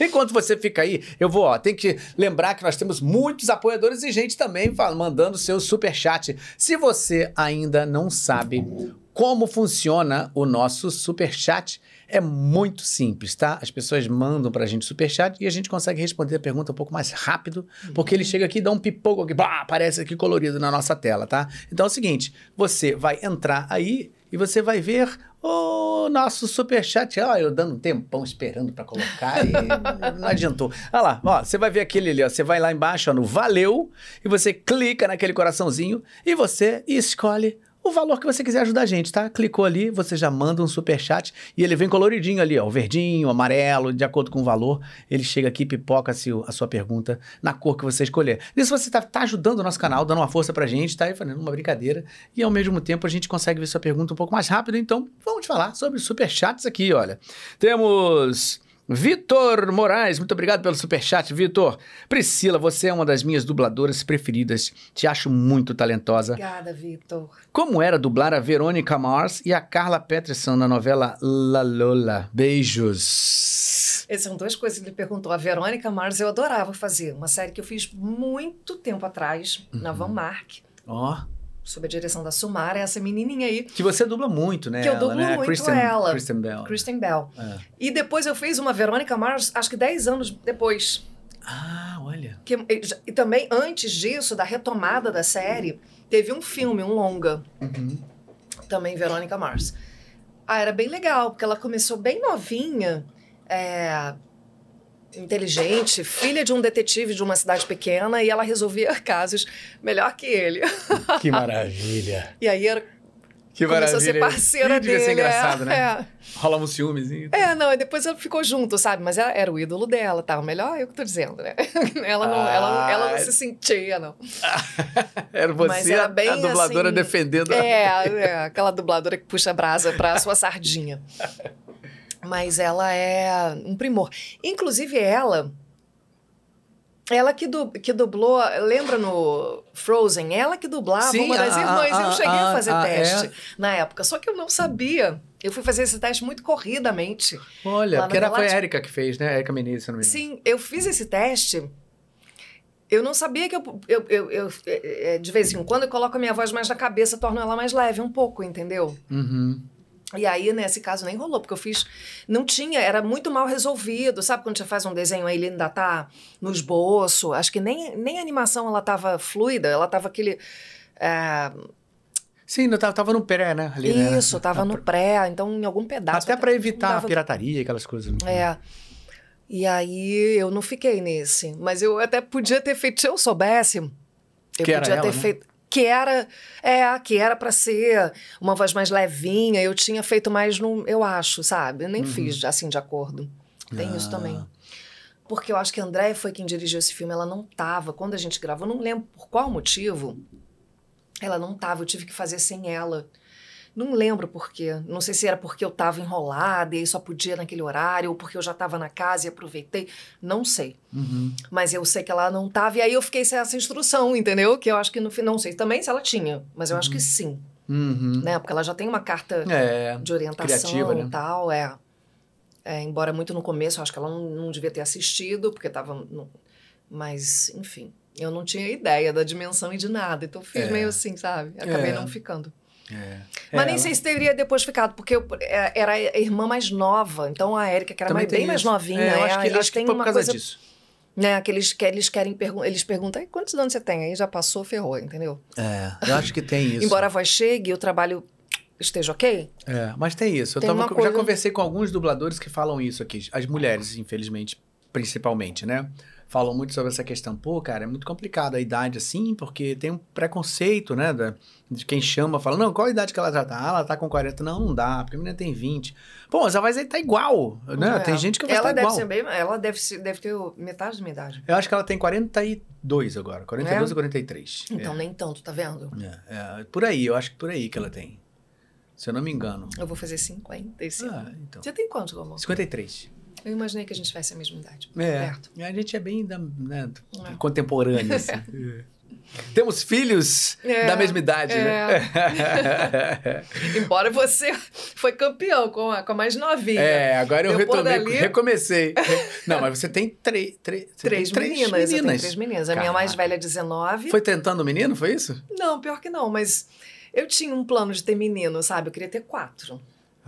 Speaker 1: Enquanto você fica aí, eu vou, ó, tem que lembrar que nós temos muitos apoiadores e gente também mandando seu super chat. Se você ainda não sabe como funciona o nosso super chat, é muito simples, tá? As pessoas mandam pra gente super chat e a gente consegue responder a pergunta um pouco mais rápido, porque ele chega aqui e dá um pipoco aqui, bah, aparece aqui colorido na nossa tela, tá? Então é o seguinte, você vai entrar aí e você vai ver o nosso superchat. Ó, eu dando um tempão esperando pra colocar e não adiantou. Olha lá, ó, você vai ver aquele ali, ó. Você vai lá embaixo, ó, no Valeu, e você clica naquele coraçãozinho e você escolhe o valor que você quiser ajudar a gente, tá? Clicou ali, você já manda um superchat e ele vem coloridinho ali, ó, o verdinho, o amarelo, de acordo com o valor. Ele chega aqui, pipoca-se o- a sua pergunta na cor que você escolher. Isso você tá, tá ajudando o nosso canal, dando uma força pra gente, tá aí fazendo uma brincadeira. E ao mesmo tempo a gente consegue ver sua pergunta um pouco mais rápido. Então, vamos falar sobre superchats aqui, olha. Temos. Vitor Moraes, muito obrigado pelo superchat, Vitor. Priscila, você é uma das minhas dubladoras preferidas. Te acho muito talentosa.
Speaker 2: Obrigada, Vitor.
Speaker 1: Como era dublar a Verônica Mars e a Carla Peterson na novela La Lola? Beijos.
Speaker 2: Essas são duas coisas que ele perguntou. A Verônica Mars eu adorava fazer. Uma série que eu fiz muito tempo atrás, na
Speaker 1: Uhum.
Speaker 2: Van Mark,
Speaker 1: Ó,
Speaker 2: sob a direção da Sumara, essa menininha aí,
Speaker 1: que você dubla muito, né?
Speaker 2: Que eu
Speaker 1: ela,
Speaker 2: dublo
Speaker 1: né?
Speaker 2: muito
Speaker 1: Kristen,
Speaker 2: ela.
Speaker 1: Kristen Bell.
Speaker 2: Kristen Bell.
Speaker 1: É.
Speaker 2: E depois eu fiz uma Verônica Mars, acho que 10 anos depois.
Speaker 1: Ah, olha.
Speaker 2: Que, e, e também antes disso, da retomada da série, teve um filme, um longa,
Speaker 1: Uhum.
Speaker 2: também Verônica Mars. Ah, era bem legal, porque ela começou bem novinha, é, inteligente, filha de um detetive de uma cidade pequena, e ela resolvia casos melhor que ele.
Speaker 1: Que maravilha.
Speaker 2: E aí era,
Speaker 1: Que
Speaker 2: começou a ser parceira
Speaker 1: Ih, devia
Speaker 2: dele.
Speaker 1: ser engraçado,
Speaker 2: é,
Speaker 1: né?
Speaker 2: É.
Speaker 1: Rolava um ciúmezinho.
Speaker 2: É, não, e depois ela ficou junto, sabe? Mas era, era o ídolo dela, tava melhor, eu que tô dizendo, né? ela, não, ela, não- ela não se sentia, não.
Speaker 1: Era você
Speaker 2: Mas era
Speaker 1: a-
Speaker 2: bem
Speaker 1: a dubladora
Speaker 2: assim,
Speaker 1: defendendo. a-
Speaker 2: É, é, aquela dubladora que puxa a brasa pra sua sardinha. Mas ela é um primor. Inclusive, ela. Ela que, du, que dublou, lembra no Frozen? Ela que dublava
Speaker 1: Sim,
Speaker 2: uma das
Speaker 1: a-
Speaker 2: irmãs.
Speaker 1: a-
Speaker 2: eu cheguei a,
Speaker 1: a-
Speaker 2: fazer
Speaker 1: a-
Speaker 2: teste
Speaker 1: é.
Speaker 2: na época, só que eu não sabia. Eu fui fazer esse teste muito corridamente.
Speaker 1: Olha, porque era, foi a. Erika que fez, né? Erika Menezes, se não me engano.
Speaker 2: Sim, eu fiz esse teste. Eu não sabia que eu, eu, eu, eu- é, é, de vez em quando eu coloco a minha voz mais na cabeça, torno ela mais leve um pouco, entendeu?
Speaker 1: Uhum.
Speaker 2: E aí, nesse caso, nem rolou, porque eu fiz. Não tinha, era muito mal resolvido. Sabe quando você faz um desenho aí, ele ainda tá no esboço? Acho que nem, nem a animação ela tava fluida, ela tava aquele. É...
Speaker 1: Sim, não tava, tava no pré, né? Ali, né?
Speaker 2: Isso, né? tava no pré, então em algum pedaço.
Speaker 1: Até para evitar dava... a pirataria, aquelas coisas.
Speaker 2: Né? É. E aí eu não fiquei nesse. Mas eu até podia ter feito, se eu soubesse. Eu
Speaker 1: que
Speaker 2: podia
Speaker 1: ela,
Speaker 2: ter
Speaker 1: né?
Speaker 2: Que era é que era para ser uma voz mais levinha eu tinha feito mais no eu acho sabe? Eu nem uhum. fiz assim de acordo. Tem ah. isso também. Porque eu acho que a Andréia foi quem dirigiu esse filme ela não tava. Quando a gente gravou não lembro por qual motivo ela não tava eu tive que fazer sem ela não lembro por quê. Não sei se era porque eu estava enrolada e só podia naquele horário, ou porque eu já estava na casa e aproveitei. Não sei.
Speaker 1: Uhum.
Speaker 2: Mas eu sei que ela não estava, e aí eu fiquei sem essa instrução, entendeu? Que eu acho que no final. Não sei também se ela tinha, mas eu uhum. acho que uhum. sim.
Speaker 1: Uhum.
Speaker 2: Né? Porque ela já tem uma carta
Speaker 1: é,
Speaker 2: de orientação criativa, né? e tal. É. é. Embora muito no começo, eu acho que ela não, não devia ter assistido, porque estava. No... Mas, enfim. Eu não tinha ideia da dimensão e de nada. Então fiz é. meio assim, sabe? Acabei
Speaker 1: é.
Speaker 2: não ficando.
Speaker 1: É.
Speaker 2: Mas nem sei se teria depois ficado, porque eu, é, era a irmã mais nova. Então a Érica, que era mais, bem isso. mais novinha,
Speaker 1: é, eu
Speaker 2: acho
Speaker 1: que,
Speaker 2: eles
Speaker 1: acho que foi por causa
Speaker 2: coisa,
Speaker 1: disso.
Speaker 2: Né, que eles, que eles querem pergun eles perguntam quantos anos você tem? Aí já passou, ferrou, entendeu?
Speaker 1: É, eu acho que tem isso.
Speaker 2: Embora a voz chegue e o trabalho esteja ok.
Speaker 1: É, mas tem isso. Eu
Speaker 2: tem
Speaker 1: tava,
Speaker 2: coisa...
Speaker 1: já conversei com alguns dubladores que falam isso aqui. As mulheres, infelizmente, principalmente, né? Falam muito sobre essa questão. Pô, cara, é muito complicado a idade assim, porque tem um preconceito, né? Da, de quem chama, fala, não, qual a idade que ela já tá? Ah, ela tá com 40. Não, não dá, porque a menina tem 20. Pô, mas a voz aí tá igual, né? É. Tem gente que vai
Speaker 2: ela
Speaker 1: estar
Speaker 2: deve
Speaker 1: igual.
Speaker 2: Ser bem, ela deve, ser, deve ter metade da minha idade.
Speaker 1: Eu acho que ela tem 42 agora, 42 é? ou 43.
Speaker 2: Então,
Speaker 1: é.
Speaker 2: nem tanto, tá vendo?
Speaker 1: É, é, por aí, eu acho que por aí que ela tem. Se eu não me engano.
Speaker 2: Eu vou fazer 50 esse
Speaker 1: ah, então.
Speaker 2: Você tem quanto, Lomão?
Speaker 1: 53.
Speaker 2: Eu imaginei que a gente tivesse a mesma idade.
Speaker 1: É.
Speaker 2: Perto.
Speaker 1: A gente é bem da, né, é. contemporâneo, assim. É. Temos filhos é, da mesma idade, né? é.
Speaker 2: né? Embora você foi campeão com a, com a mais novinha.
Speaker 1: É, agora eu retomei, dali... recomecei. Não, mas você tem três... Três,
Speaker 2: três
Speaker 1: tem
Speaker 2: meninas.
Speaker 1: Três
Speaker 2: meninas. Eu três meninas. A Caraca. minha mais velha é 19.
Speaker 1: Foi tentando menino, foi isso?
Speaker 2: Não, pior que não, mas eu tinha um plano de ter menino, sabe? Eu queria ter quatro.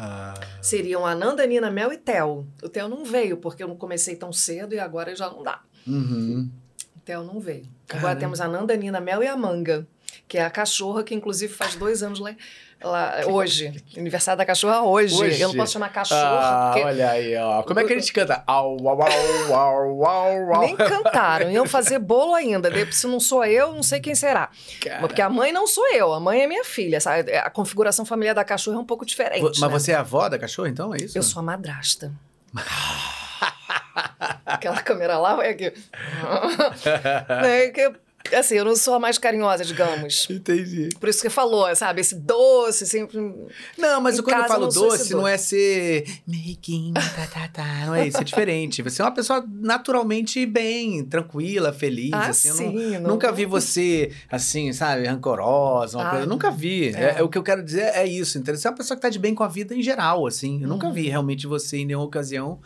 Speaker 1: Ah.
Speaker 2: Seriam Ananda, Nina, Mel e Theo. O Theo não veio, porque eu não comecei tão cedo e agora já não dá.
Speaker 1: Uhum.
Speaker 2: O Theo não veio. Caramba. Agora temos a Nanda, Nina, Mel e a Manga, que é a cachorra que inclusive faz dois anos lá, lá hoje. Aniversário da cachorra hoje. hoje. Eu não posso chamar cachorra.
Speaker 1: Ah,
Speaker 2: porque...
Speaker 1: olha aí, ó. Como é que a gente canta? Au, au, au, au, au, au.
Speaker 2: Nem cantaram. Iam fazer bolo ainda. Se não sou eu, não sei quem será. Cara. Porque a mãe não sou eu. A mãe é minha filha. Sabe? A configuração familiar da cachorra é um pouco diferente.
Speaker 1: Mas
Speaker 2: né?
Speaker 1: você é a avó da cachorra, então? É isso?
Speaker 2: Eu sou a madrasta. Aquela câmera lá é aqui. é Assim, eu não sou a mais carinhosa, digamos.
Speaker 1: Entendi.
Speaker 2: Por isso que falou, sabe? Esse doce, sempre.
Speaker 1: Não, mas quando eu falo não doce, não é ser making, tá, tá, tá. Não é isso, é diferente. Você é uma pessoa naturalmente bem, tranquila, feliz.
Speaker 2: Ah,
Speaker 1: assim.
Speaker 2: sim,
Speaker 1: eu
Speaker 2: não,
Speaker 1: nunca
Speaker 2: não...
Speaker 1: vi você, assim, sabe, rancorosa, uma
Speaker 2: Ah,
Speaker 1: coisa. Eu nunca vi.
Speaker 2: é.
Speaker 1: É, é o que eu quero dizer é isso, entendeu? Você é uma pessoa que tá de bem com a vida em geral, assim. Eu nunca
Speaker 2: Uhum.
Speaker 1: vi realmente você em nenhuma ocasião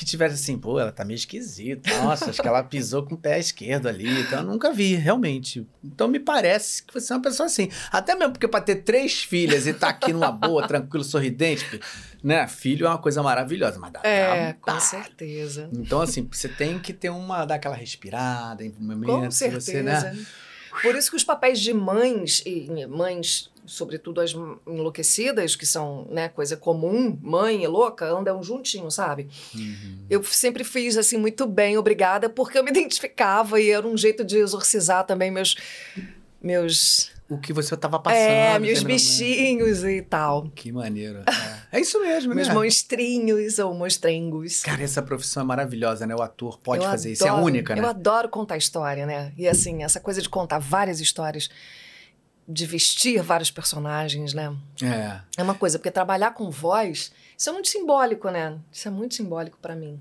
Speaker 1: que tivesse assim, pô, ela tá meio esquisita. Nossa, acho que ela pisou com o pé esquerdo ali. Então, eu nunca vi, realmente. Então, me parece que você é uma pessoa assim. Até mesmo porque pra ter três filhas e tá aqui numa boa, tranquilo, sorridente, né? Filho é uma coisa maravilhosa, mas dá
Speaker 2: É, com
Speaker 1: trabalho.
Speaker 2: certeza.
Speaker 1: Então, assim, você tem que ter uma, dar aquela respirada em
Speaker 2: Com
Speaker 1: momentos.
Speaker 2: certeza.
Speaker 1: Você, né?
Speaker 2: Por isso que os papéis de mães, e mães, sobretudo as enlouquecidas, que são né, coisa comum, mãe e louca, andam juntinhos, sabe?
Speaker 1: Uhum.
Speaker 2: Eu sempre fiz assim muito bem, obrigada, porque eu me identificava e era um jeito de exorcizar também meus meus
Speaker 1: O que você tava passando.
Speaker 2: é, meus bichinhos e tal.
Speaker 1: Que maneiro. É, É isso mesmo,
Speaker 2: Meus
Speaker 1: né?
Speaker 2: monstrinhos ou monstrengos.
Speaker 1: Cara, essa profissão é maravilhosa, né? O ator pode
Speaker 2: Eu
Speaker 1: fazer isso. É a
Speaker 2: adoro-
Speaker 1: única, né?
Speaker 2: Eu adoro contar história, né? E assim, essa coisa de contar várias histórias, de vestir vários personagens, né?
Speaker 1: É.
Speaker 2: É uma coisa, porque trabalhar com voz, isso é muito simbólico, né? Isso é muito simbólico para mim.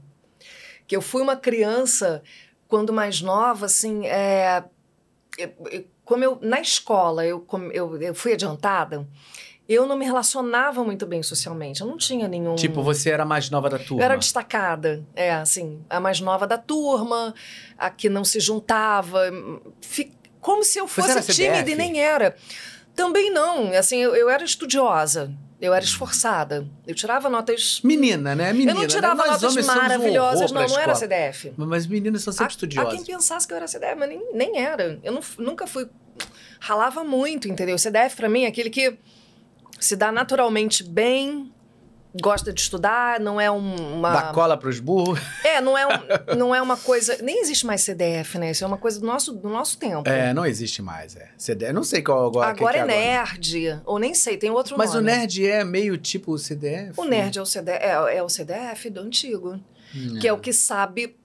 Speaker 2: Que eu fui uma criança, quando mais nova, assim, é, eu- eu- como eu, na escola, eu, eu, eu fui adiantada, eu não me relacionava muito bem socialmente. Eu não tinha nenhum.
Speaker 1: Tipo, você era a mais nova da turma.
Speaker 2: Eu era destacada, é, assim, a mais nova da turma, a que não se juntava, fi- como se eu fosse tímida e nem era. Também não, assim, eu, eu era estudiosa, Eu era esforçada. Eu tirava notas.
Speaker 1: Menina, né? Menina.
Speaker 2: Eu não tirava
Speaker 1: né?
Speaker 2: notas maravilhosas, um não, não era CDF.
Speaker 1: Mas meninas são sempre estudiosas.
Speaker 2: Há quem pensasse que eu era CDF, mas nem, nem era. Eu não, nunca fui. Ralava muito, entendeu? O CDF, para mim, é aquele que se dá naturalmente bem, gosta de estudar, não é uma.
Speaker 1: Dá cola para os burros.
Speaker 2: É, não é, um, não é uma coisa. Nem existe mais CDF, né? Isso é uma coisa do nosso, do nosso tempo.
Speaker 1: É, não existe mais. É. CDF, não sei qual agora.
Speaker 2: Agora
Speaker 1: que
Speaker 2: é
Speaker 1: que
Speaker 2: nerd, ou nem sei, tem outro
Speaker 1: Mas
Speaker 2: nome.
Speaker 1: Mas o nerd é meio tipo o CDF?
Speaker 2: O nerd é o CDF, é, é o CDF do antigo. Hum. Que é o que sabe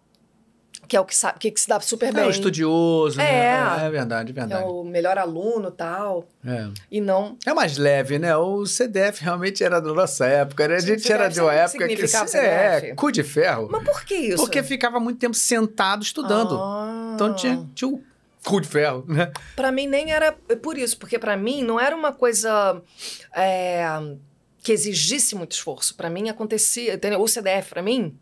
Speaker 2: que é o que sabe, que, que se dá super bem.
Speaker 1: É o estudioso,
Speaker 2: é,
Speaker 1: né? É verdade, é verdade.
Speaker 2: É o melhor aluno tal.
Speaker 1: É.
Speaker 2: E não.
Speaker 1: É mais leve, né? O CDF realmente era da nossa época, né? A gente era de uma época que.
Speaker 2: CDF.
Speaker 1: É, cu de ferro.
Speaker 2: Mas por que isso?
Speaker 1: Porque ficava muito tempo sentado estudando.
Speaker 2: Ah.
Speaker 1: Então tinha, tinha o cu de ferro, né?
Speaker 2: Pra mim nem era por isso, porque para mim não era uma coisa. É, que exigisse muito esforço. Para mim acontecia? O CDF para mim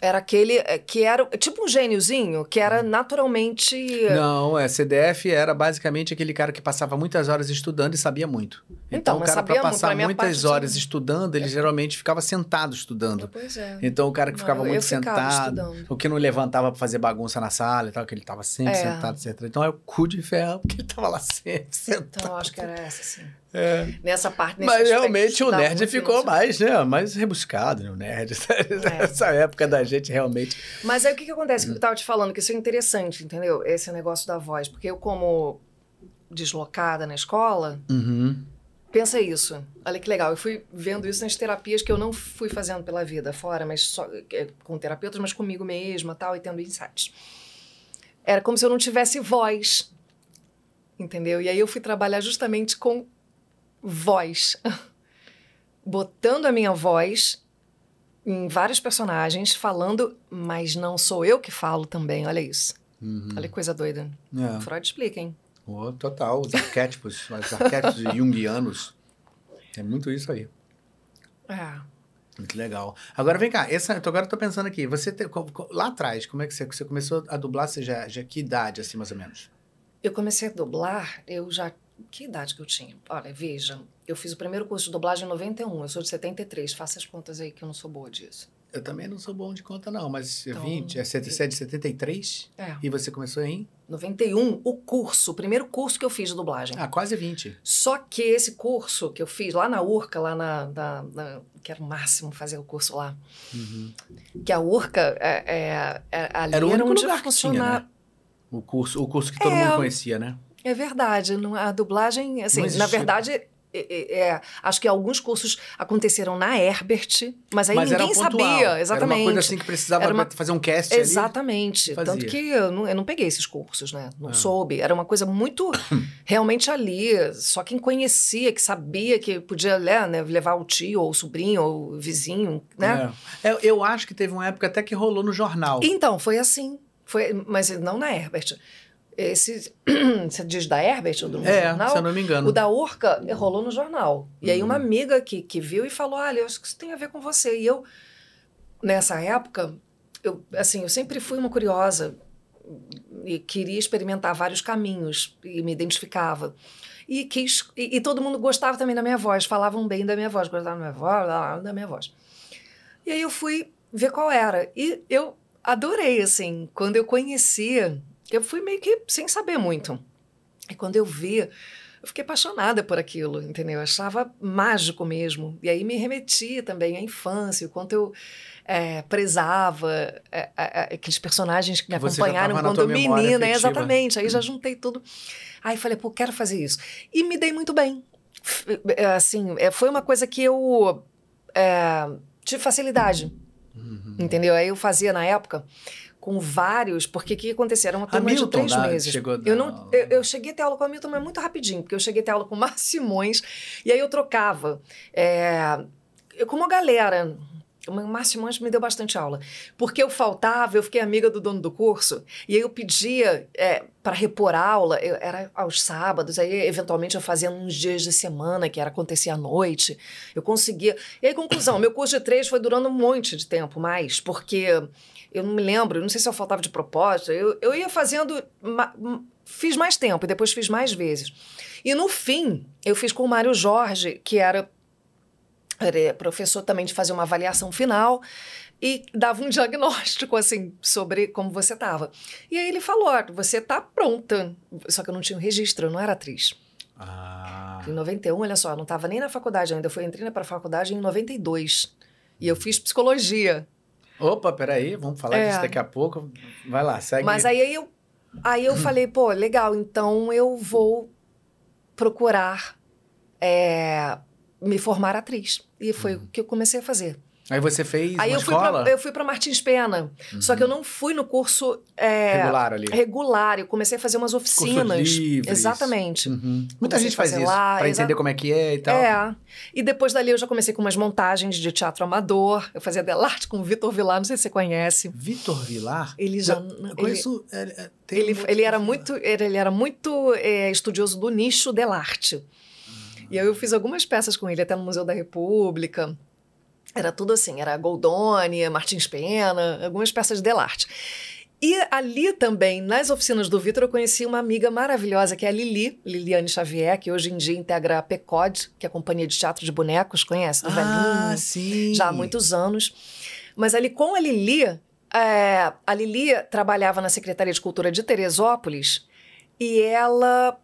Speaker 2: era aquele que era tipo um gêniozinho, que era naturalmente.
Speaker 1: Não, é, CDF era basicamente aquele cara que passava muitas horas estudando e sabia muito. Então, então o cara, para passar muitas horas de... estudando, ele é. geralmente ficava sentado estudando.
Speaker 2: Pois é.
Speaker 1: Então o cara que ficava
Speaker 2: não,
Speaker 1: muito sentado, o que não levantava para fazer bagunça na sala e tal, que ele estava sempre é. sentado, etc. Então é o cu de ferro, porque ele estava lá sempre sentado.
Speaker 2: Então acho que era essa, sim.
Speaker 1: É.
Speaker 2: Nessa parte,
Speaker 1: nesse Mas realmente o nerd ficou mais, né? Mais rebuscado, né? O nerd. É. Essa época da gente realmente.
Speaker 2: Mas aí o que, que acontece? Que eu estava te falando, que isso é interessante, entendeu? Esse negócio da voz. Porque eu, como deslocada na escola,
Speaker 1: uhum.
Speaker 2: pensa isso. Olha que legal. Eu fui vendo isso nas terapias que eu não fui fazendo pela vida fora, mas só é, com terapeutas, mas comigo mesma tal, e tendo insights. Era como se eu não tivesse voz. Entendeu? E aí eu fui trabalhar justamente com voz. Botando a minha voz em vários personagens, falando, mas não sou eu que falo também. Olha isso.
Speaker 1: Uhum.
Speaker 2: Olha que coisa doida.
Speaker 1: É.
Speaker 2: Freud explica, hein?
Speaker 1: Oh, total, os arquétipos, os arquétipos junguianos. É muito isso aí.
Speaker 2: É.
Speaker 1: Muito legal. Agora vem cá, essa, agora eu tô pensando aqui, você te, lá atrás, como é que você, você começou a dublar? Você já, já que idade, assim, mais ou menos?
Speaker 2: Eu comecei a dublar, eu já que idade que eu tinha? Olha, veja, eu fiz o primeiro curso de dublagem em 91, eu sou de 73, faça as contas aí que eu não sou boa disso.
Speaker 1: Eu também não sou bom de conta, não, mas então, 20, é, você é de 73?
Speaker 2: É.
Speaker 1: E você começou em?
Speaker 2: 91, o curso, o primeiro curso que eu fiz de dublagem.
Speaker 1: Ah, quase 20.
Speaker 2: Só que esse curso que eu fiz lá na URCA, lá na. na, na que era o máximo fazer o curso lá.
Speaker 1: Uhum.
Speaker 2: Que a URCA, é, é, é ali
Speaker 1: era, o
Speaker 2: era onde
Speaker 1: lugar funcionava. Né? O curso, o curso que todo
Speaker 2: é,
Speaker 1: mundo conhecia, né?
Speaker 2: É verdade. A dublagem, assim, na verdade, é, é, acho que alguns cursos aconteceram na Herbert, mas aí
Speaker 1: mas
Speaker 2: ninguém sabia. Exatamente. Era
Speaker 1: uma coisa assim que precisava uma... fazer um cast
Speaker 2: Exatamente.
Speaker 1: Ali,
Speaker 2: Tanto que eu não, eu não, peguei esses cursos, né? Não ah. soube. Era uma coisa muito realmente ali. Só quem conhecia, que sabia que podia né, levar o tio, ou o sobrinho, ou o vizinho, né?
Speaker 1: É. Eu, eu acho que teve uma época até que rolou no jornal.
Speaker 2: Então, foi assim. Foi, mas não na Herbert. Esse, você diz da Herbert do
Speaker 1: é,
Speaker 2: jornal?
Speaker 1: se eu não me engano.
Speaker 2: O da Urca rolou no jornal. E aí uma uhum. amiga que, que viu e falou, olha, eu acho que isso tem a ver com você. E eu, nessa época, eu, assim, eu sempre fui uma curiosa e queria experimentar vários caminhos e me identificava. E quis e, e, todo mundo gostava também da minha voz, falavam bem da minha voz, gostavam da minha voz, da minha voz. E aí eu fui ver qual era. E eu adorei, assim, quando eu conhecia eu fui meio que sem saber muito. E quando eu vi, eu fiquei apaixonada por aquilo, entendeu? Eu achava mágico mesmo. E aí me remetia também à infância, o quanto eu é, prezava é, é, aqueles personagens que me
Speaker 1: Você
Speaker 2: acompanharam quando menina. Exatamente. Aí já juntei tudo. Aí falei, pô, quero fazer isso. E me dei muito bem. É, assim, é, foi uma coisa que eu é, tive facilidade.
Speaker 1: Uhum.
Speaker 2: Entendeu? Aí eu fazia na época com vários, porque o que aconteceu? Era uma turma
Speaker 1: Hamilton,
Speaker 2: de três meses.
Speaker 1: Chegou,
Speaker 2: eu, não, eu, eu, cheguei a ter aula com a Hamilton, mas muito rapidinho, porque eu cheguei a ter aula com o Márcio Simões, e aí eu trocava. É, eu, com uma galera, o Márcio Simões me deu bastante aula. Porque eu faltava, eu fiquei amiga do dono do curso, e aí eu pedia é, para repor aula, eu, era aos sábados, aí eventualmente eu fazia uns dias de semana, que era acontecia à noite. Eu conseguia. E aí, conclusão, meu curso de três foi durando um monte de tempo mais, porque eu não me lembro, não sei se eu faltava de propósito, eu, eu ia fazendo, fiz mais tempo e depois fiz mais vezes. E no fim, eu fiz com o Mário Jorge, que era era professor também de fazer uma avaliação final e dava um diagnóstico assim sobre como você estava. E aí ele falou: você está pronta. Só que eu não tinha um registro, eu não era atriz.
Speaker 1: Ah.
Speaker 2: Em 91, olha só, eu não estava nem na faculdade ainda, eu fui entrei para a faculdade em 92. E eu fiz psicologia.
Speaker 1: Opa, peraí, vamos falar é. disso daqui a pouco. Vai lá, segue.
Speaker 2: Mas aí eu, aí eu falei, pô, legal, então eu vou procurar é, me formar atriz. E foi uhum. o que eu comecei a fazer.
Speaker 1: Aí você fez
Speaker 2: Aí
Speaker 1: eu
Speaker 2: fui? Pra, eu fui para Martins Pena. Uhum. Só que eu não fui no curso
Speaker 1: é, regular ali.
Speaker 2: Regular. Eu comecei a fazer umas oficinas.
Speaker 1: Cursos livres.
Speaker 2: Exatamente.
Speaker 1: Uhum. Muita gente faz isso para entender como é que é e tal.
Speaker 2: É. E depois dali eu já comecei com umas montagens de teatro amador. Eu fazia Delarte com o Vitor Vilar, não sei se você conhece.
Speaker 1: Vitor Vilar?
Speaker 2: Ele já.
Speaker 1: Eu conheço.
Speaker 2: Ele, ele, ele, ele era muito, ele era muito é, estudioso do nicho Delarte. Uhum. E aí eu fiz algumas peças com ele, até no Museu da República. Era tudo assim, era Goldoni, Martins Pena, algumas peças de Delarte. E ali também, nas oficinas do Vitor, eu conheci uma amiga maravilhosa, que é a Lili, Liliane Xavier, que hoje em dia integra a PECOD, que é a Companhia de Teatro de Bonecos, conhece? Do
Speaker 1: ah, velhinho, sim.
Speaker 2: Já há muitos anos. Mas ali com a Lili, é, a Lili trabalhava na Secretaria de Cultura de Teresópolis e ela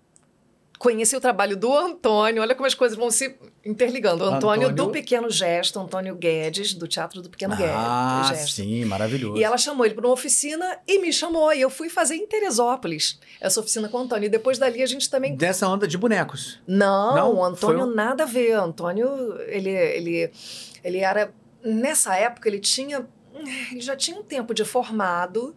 Speaker 2: conheci o trabalho do Antônio, olha como as coisas vão se interligando. O Antônio, Antônio... do Pequeno Gesto, Antônio Guedes, do Teatro do Pequeno
Speaker 1: ah,
Speaker 2: Gesto.
Speaker 1: sim, maravilhoso.
Speaker 2: E ela chamou ele para uma oficina e me chamou. E eu fui fazer em Teresópolis essa oficina com o Antônio. E depois dali a gente também.
Speaker 1: Dessa onda de bonecos.
Speaker 2: Não, Não o Antônio um... nada a ver. O Antônio, ele, ele, ele era. Nessa época, ele tinha. Ele já tinha um tempo de formado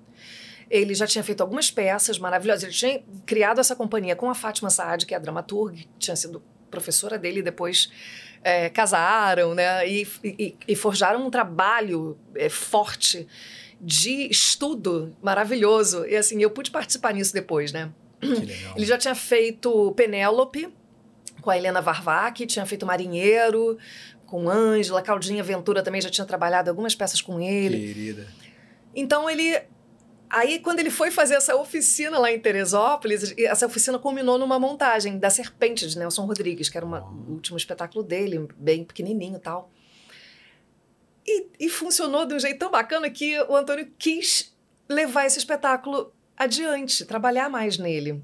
Speaker 2: ele já tinha feito algumas peças maravilhosas. Ele tinha criado essa companhia com a Fátima Saad, que é a dramaturga, que tinha sido professora dele e depois é, casaram, né? E, e, e, forjaram um trabalho é, forte de estudo maravilhoso. E assim, eu pude participar nisso depois, né? Ele já tinha feito Penélope com a Helena Varvac, tinha feito Marinheiro com Ângela, Claudinha Ventura também já tinha trabalhado algumas peças com ele.
Speaker 1: Querida.
Speaker 2: Então ele Aí, quando ele foi fazer essa oficina lá em Teresópolis, essa oficina culminou numa montagem da Serpente, de Nelson Rodrigues, que era uma, o último espetáculo dele, bem pequenininho e tal. E, e funcionou de um jeito tão bacana que o Antônio quis levar esse espetáculo adiante, trabalhar mais nele.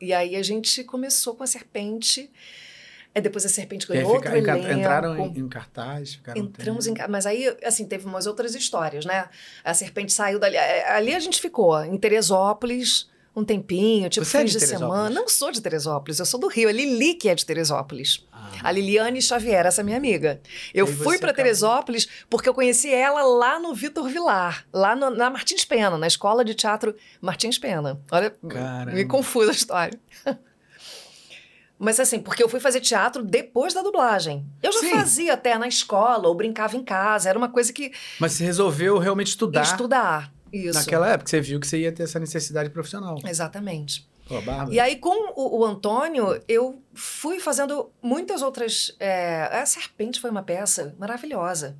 Speaker 2: E aí a gente começou com a Serpente Aí depois a Serpente ganhou outro fica, elenco.
Speaker 1: Entraram em, em cartaz?
Speaker 2: Entramos em Mas aí, assim, teve umas outras histórias, né? A Serpente saiu dali. É, ali a gente ficou, em Teresópolis, um tempinho, tipo,
Speaker 1: Você
Speaker 2: fins
Speaker 1: é de,
Speaker 2: de semana. Não sou de Teresópolis, eu sou do Rio. A Lili que é de Teresópolis. Ah. A Liliane Xavier, essa é minha amiga. Eu fui para Teresópolis porque eu conheci ela lá no Vitor Vilar, lá no, na Martins Pena, na escola de teatro Martins Pena. Olha, Caramba. me confusa a história. Mas assim, porque eu fui fazer teatro depois da dublagem. Eu já Sim. fazia até na escola, ou brincava em casa, era uma coisa que.
Speaker 1: Mas você resolveu realmente estudar.
Speaker 2: Estudar, isso.
Speaker 1: Naquela época, você viu que você ia ter essa necessidade profissional.
Speaker 2: Exatamente.
Speaker 1: Pô,
Speaker 2: e aí, com o, o, Antônio, eu fui fazendo muitas outras. É... A Serpente foi uma peça maravilhosa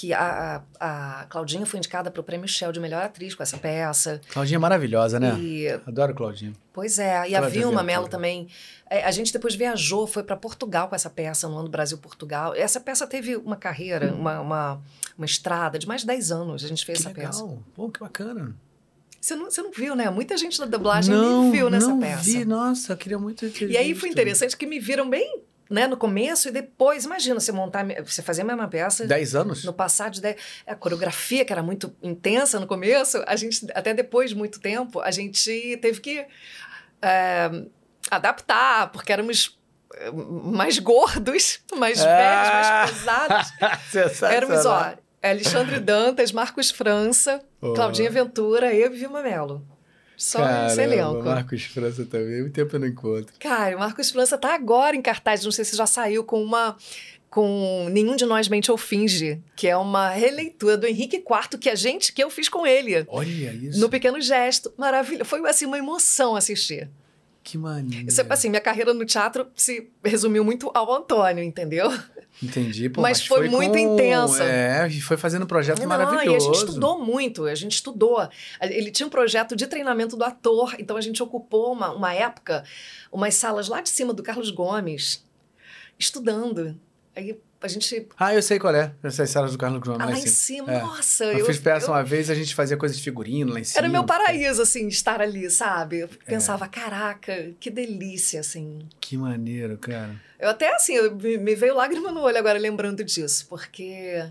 Speaker 2: que a, a, Claudinha foi indicada para o Prêmio Shell de Melhor Atriz com essa peça.
Speaker 1: Claudinha é maravilhosa, né? E, Adoro Claudinha.
Speaker 2: Pois é, e Cláudia a Vilma Mello também. É, a gente depois viajou, foi para Portugal com essa peça, no ano Brasil-Portugal. Essa peça teve uma carreira, hum. uma, uma, uma, estrada de mais de 10 anos. A gente fez
Speaker 1: que
Speaker 2: essa
Speaker 1: legal.
Speaker 2: peça.
Speaker 1: Pô, que bacana.
Speaker 2: Você não, você não viu, né? Muita gente da dublagem não, nem viu nessa
Speaker 1: não
Speaker 2: peça.
Speaker 1: Vi, nossa, eu queria muito ter
Speaker 2: E aí foi interessante que me viram bem né, no começo e depois, imagina você montar, você fazer a mesma peça.
Speaker 1: Dez anos?
Speaker 2: No passado de dez, a coreografia que era muito intensa no começo, a gente, até depois de muito tempo, a gente teve que é, adaptar, porque éramos eh, mais gordos, mais velhos, mais pesados. éramos, ó, Alexandre Dantas, Marcos França, oh. Claudinha Ventura, eu e Vilma Mello. Só Caramba, esse elenco.
Speaker 1: Marcos França também, muito tempo eu não encontro.
Speaker 2: Cara, o Marcos França tá agora em cartaz, não sei se já saiu com uma com Nenhum de Nós Mente ou Finge, que é uma releitura do Henrique IV que a gente, que eu fiz com ele.
Speaker 1: Olha isso.
Speaker 2: No Pequeno Gesto. Maravilha. Foi assim uma emoção assistir.
Speaker 1: Que maneiro.
Speaker 2: Assim, minha carreira no teatro se resumiu muito ao Antônio, entendeu?
Speaker 1: Entendi, pô,
Speaker 2: mas, mas foi, foi, muito com... intensa.
Speaker 1: É, e foi fazendo um projeto Não, maravilhoso.
Speaker 2: E a gente estudou muito, a gente estudou. Ele tinha um projeto de treinamento do ator, então a gente ocupou uma, uma época, umas salas lá de cima do Carlos Gomes, estudando. Aí a gente.
Speaker 1: Ah, eu sei qual é. Essas salas do Carlos João.
Speaker 2: Ah,
Speaker 1: lá
Speaker 2: em cima.
Speaker 1: É.
Speaker 2: Nossa,
Speaker 1: eu.
Speaker 2: Eu
Speaker 1: fiz peça eu... uma vez, a gente fazia coisas de figurino lá em cima.
Speaker 2: Era meu paraíso, assim, estar ali, sabe? Eu pensava, é. caraca, que delícia, assim.
Speaker 1: Que maneiro, cara.
Speaker 2: Eu até, assim, eu, me veio lágrima no olho agora lembrando disso, porque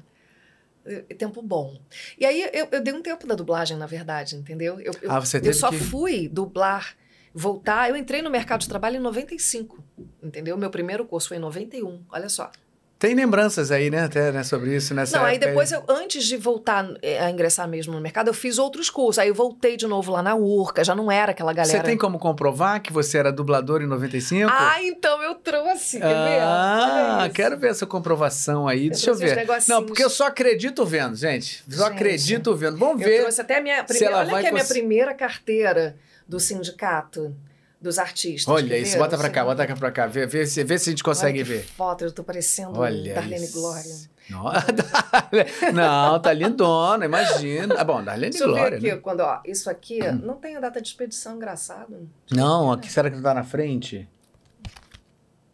Speaker 2: é tempo bom. E aí eu, eu, dei um tempo da dublagem, na verdade, entendeu? Eu,
Speaker 1: ah, você teve
Speaker 2: eu só
Speaker 1: que...
Speaker 2: fui dublar, voltar. Eu entrei no mercado de trabalho em 95, entendeu? Meu primeiro curso foi em 91, olha só.
Speaker 1: Tem lembranças aí, né, até né, sobre isso nessa
Speaker 2: Não, aí depois, eu, antes de voltar eh, a ingressar mesmo no mercado, eu fiz outros cursos. Aí eu voltei de novo lá na URCA, já não era aquela galera.
Speaker 1: Você tem como comprovar que você era dublador em 95?
Speaker 2: Ah, então eu trouxe, quer ver?
Speaker 1: Ah, quero ver essa comprovação aí. Eu Deixa eu ver. Não, porque eu só acredito vendo, gente. Só gente, acredito vendo. Vamos ver.
Speaker 2: Eu trouxe até a minha primeira. Olha aqui a minha primeira carteira do sindicato dos artistas.
Speaker 1: Olha isso, bota pra cá, bota pra cá, vê, vê, se, vê se a gente consegue ver.
Speaker 2: foto, eu tô parecendo Olha Darlene isso. Glória.
Speaker 1: Não, não, tá lindona, imagina. Ah, bom, Darlene
Speaker 2: Deixa
Speaker 1: Glória.
Speaker 2: Aqui,
Speaker 1: né?
Speaker 2: quando, ó, isso aqui hum. não tem a data de expedição, engraçado.
Speaker 1: Não, aqui será que não tá na frente?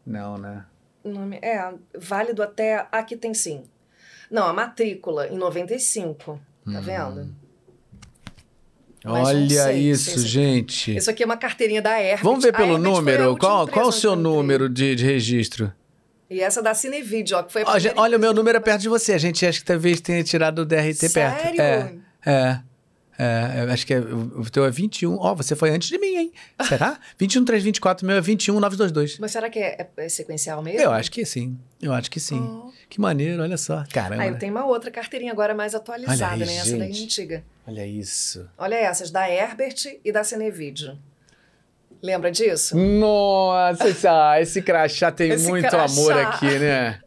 Speaker 1: Não, né?
Speaker 2: É, válido até. Aqui tem sim. Não, a matrícula em 95, tá hum. vendo?
Speaker 1: Olha isso, sei, gente.
Speaker 2: Isso aqui é uma carteirinha da Herbert.
Speaker 1: Vamos ver pelo número. Qual, qual o seu número de, de registro?
Speaker 2: E essa da Cinevídeo, ó, que foi a
Speaker 1: Olha, olha o meu número é perto de você. A gente acha que talvez tenha tirado o DRT
Speaker 2: Sério?
Speaker 1: perto. É. É. É, acho que é, o teu é 21. Ó, oh, você foi antes de mim, hein? Será? 21, 3, 24, meu é 21, 922.
Speaker 2: Mas será que é, é sequencial mesmo?
Speaker 1: Eu acho que sim. Eu acho que sim. Oh. Que maneiro, olha só. Caramba.
Speaker 2: Ah, eu tenho uma outra carteirinha agora mais atualizada, aí, né? Gente. Essa daí é antiga.
Speaker 1: Olha isso.
Speaker 2: Olha essas, da Herbert e da Cinevídeo. Lembra disso?
Speaker 1: Nossa, esse crachá tem esse muito crachá. amor aqui, né?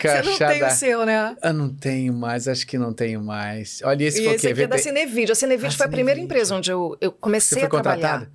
Speaker 2: Você não tem o seu, né?
Speaker 1: Eu não tenho mais, acho que não tenho mais. Olha, esse
Speaker 2: e
Speaker 1: foi
Speaker 2: esse aqui é da Cinevídeo. A Cinevídeo foi a primeira empresa onde eu, eu comecei
Speaker 1: a
Speaker 2: trabalhar.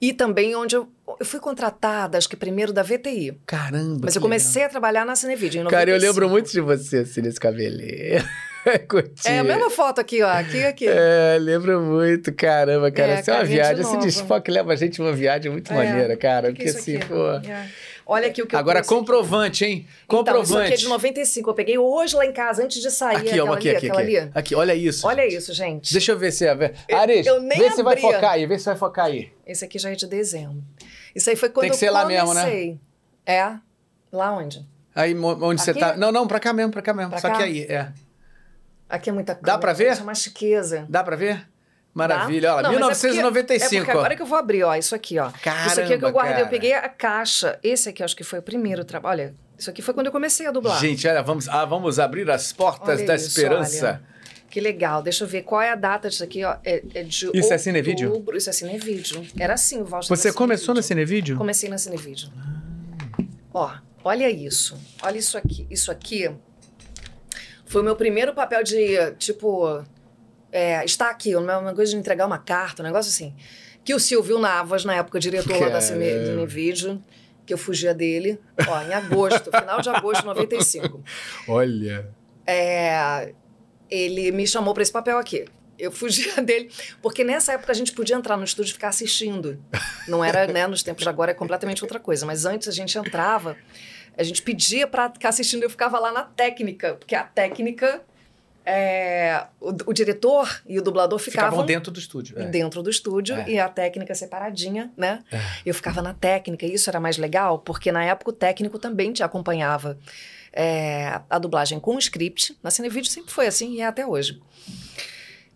Speaker 2: E também onde eu, eu fui contratada, acho que primeiro da VTI.
Speaker 1: Caramba,
Speaker 2: Mas eu comecei legal. a trabalhar na em 95.
Speaker 1: Cara, eu lembro muito de você, assim, nesse cabelinho.
Speaker 2: é a mesma foto aqui, ó. Aqui aqui.
Speaker 1: É, lembro muito. Caramba, cara. É, Isso é uma viagem. Esse desfoque leva a gente uma viagem muito é, maneira, cara. Que porque é assim, pô. É.
Speaker 2: Olha aqui o que eu
Speaker 1: Agora, comprovante, hein? Comprovante. Então, isso aqui
Speaker 2: é de 95. Eu peguei hoje lá em casa, antes de sair.
Speaker 1: Aqui, ó, aqui,
Speaker 2: ali,
Speaker 1: aqui, aqui. Ali. Aqui, olha isso.
Speaker 2: Olha gente. isso, gente.
Speaker 1: Deixa eu ver se é. Ares, eu nem vê se vai focar aí, vê se vai focar aí.
Speaker 2: Esse aqui já é de dezembro. Isso aí foi quando
Speaker 1: Tem que ser
Speaker 2: eu
Speaker 1: comecei.
Speaker 2: lá mesmo, né? É. Lá onde?
Speaker 1: Aí, onde aqui? você tá. Não, não, pra cá mesmo, pra cá mesmo. Pra Só cá? que aí, é.
Speaker 2: Aqui é muita coisa.
Speaker 1: Dá pra ver?
Speaker 2: É uma chiqueza.
Speaker 1: Dá pra ver? Maravilha, olha, 1995.
Speaker 2: É porque, é porque agora que eu vou abrir, ó, isso aqui, ó.
Speaker 1: Caramba,
Speaker 2: isso aqui é que eu guardei,
Speaker 1: cara.
Speaker 2: eu peguei a caixa. Esse aqui, acho que foi o primeiro trabalho. Olha, isso aqui foi quando eu comecei a dublar.
Speaker 1: Gente, olha, vamos, ah, vamos abrir as portas
Speaker 2: olha
Speaker 1: da
Speaker 2: isso,
Speaker 1: esperança.
Speaker 2: Olha. Que legal. Deixa eu ver qual é a data disso aqui, ó. É, é de
Speaker 1: Isso é Cinevídeo?
Speaker 2: Outubro. Isso é Cinevídeo. Era assim o voucher
Speaker 1: Você começou na Cinevídeo?
Speaker 2: Comecei na Cinevídeo. Ah. Ó, olha isso. Olha isso aqui. Isso aqui foi o meu primeiro papel de, tipo, é, está aqui, uma coisa de entregar uma carta, um negócio assim. Que o Silvio Navas, na época, diretor lá da Cinevídeo, que eu fugia dele, ó, em agosto, final de agosto de 95.
Speaker 1: Olha.
Speaker 2: É, ele me chamou para esse papel aqui. Eu fugia dele, porque nessa época a gente podia entrar no estúdio e ficar assistindo. Não era, né, nos tempos de agora é completamente outra coisa, mas antes a gente entrava, a gente pedia para ficar assistindo e eu ficava lá na técnica, porque a técnica é, o, o, diretor e o dublador ficavam,
Speaker 1: ficavam dentro do estúdio. É.
Speaker 2: Dentro do estúdio é. e a técnica separadinha, né?
Speaker 1: É.
Speaker 2: Eu ficava na técnica e isso era mais legal, porque na época o técnico também te acompanhava é, a dublagem com o script. Na Cinevídeo sempre foi assim e é até hoje.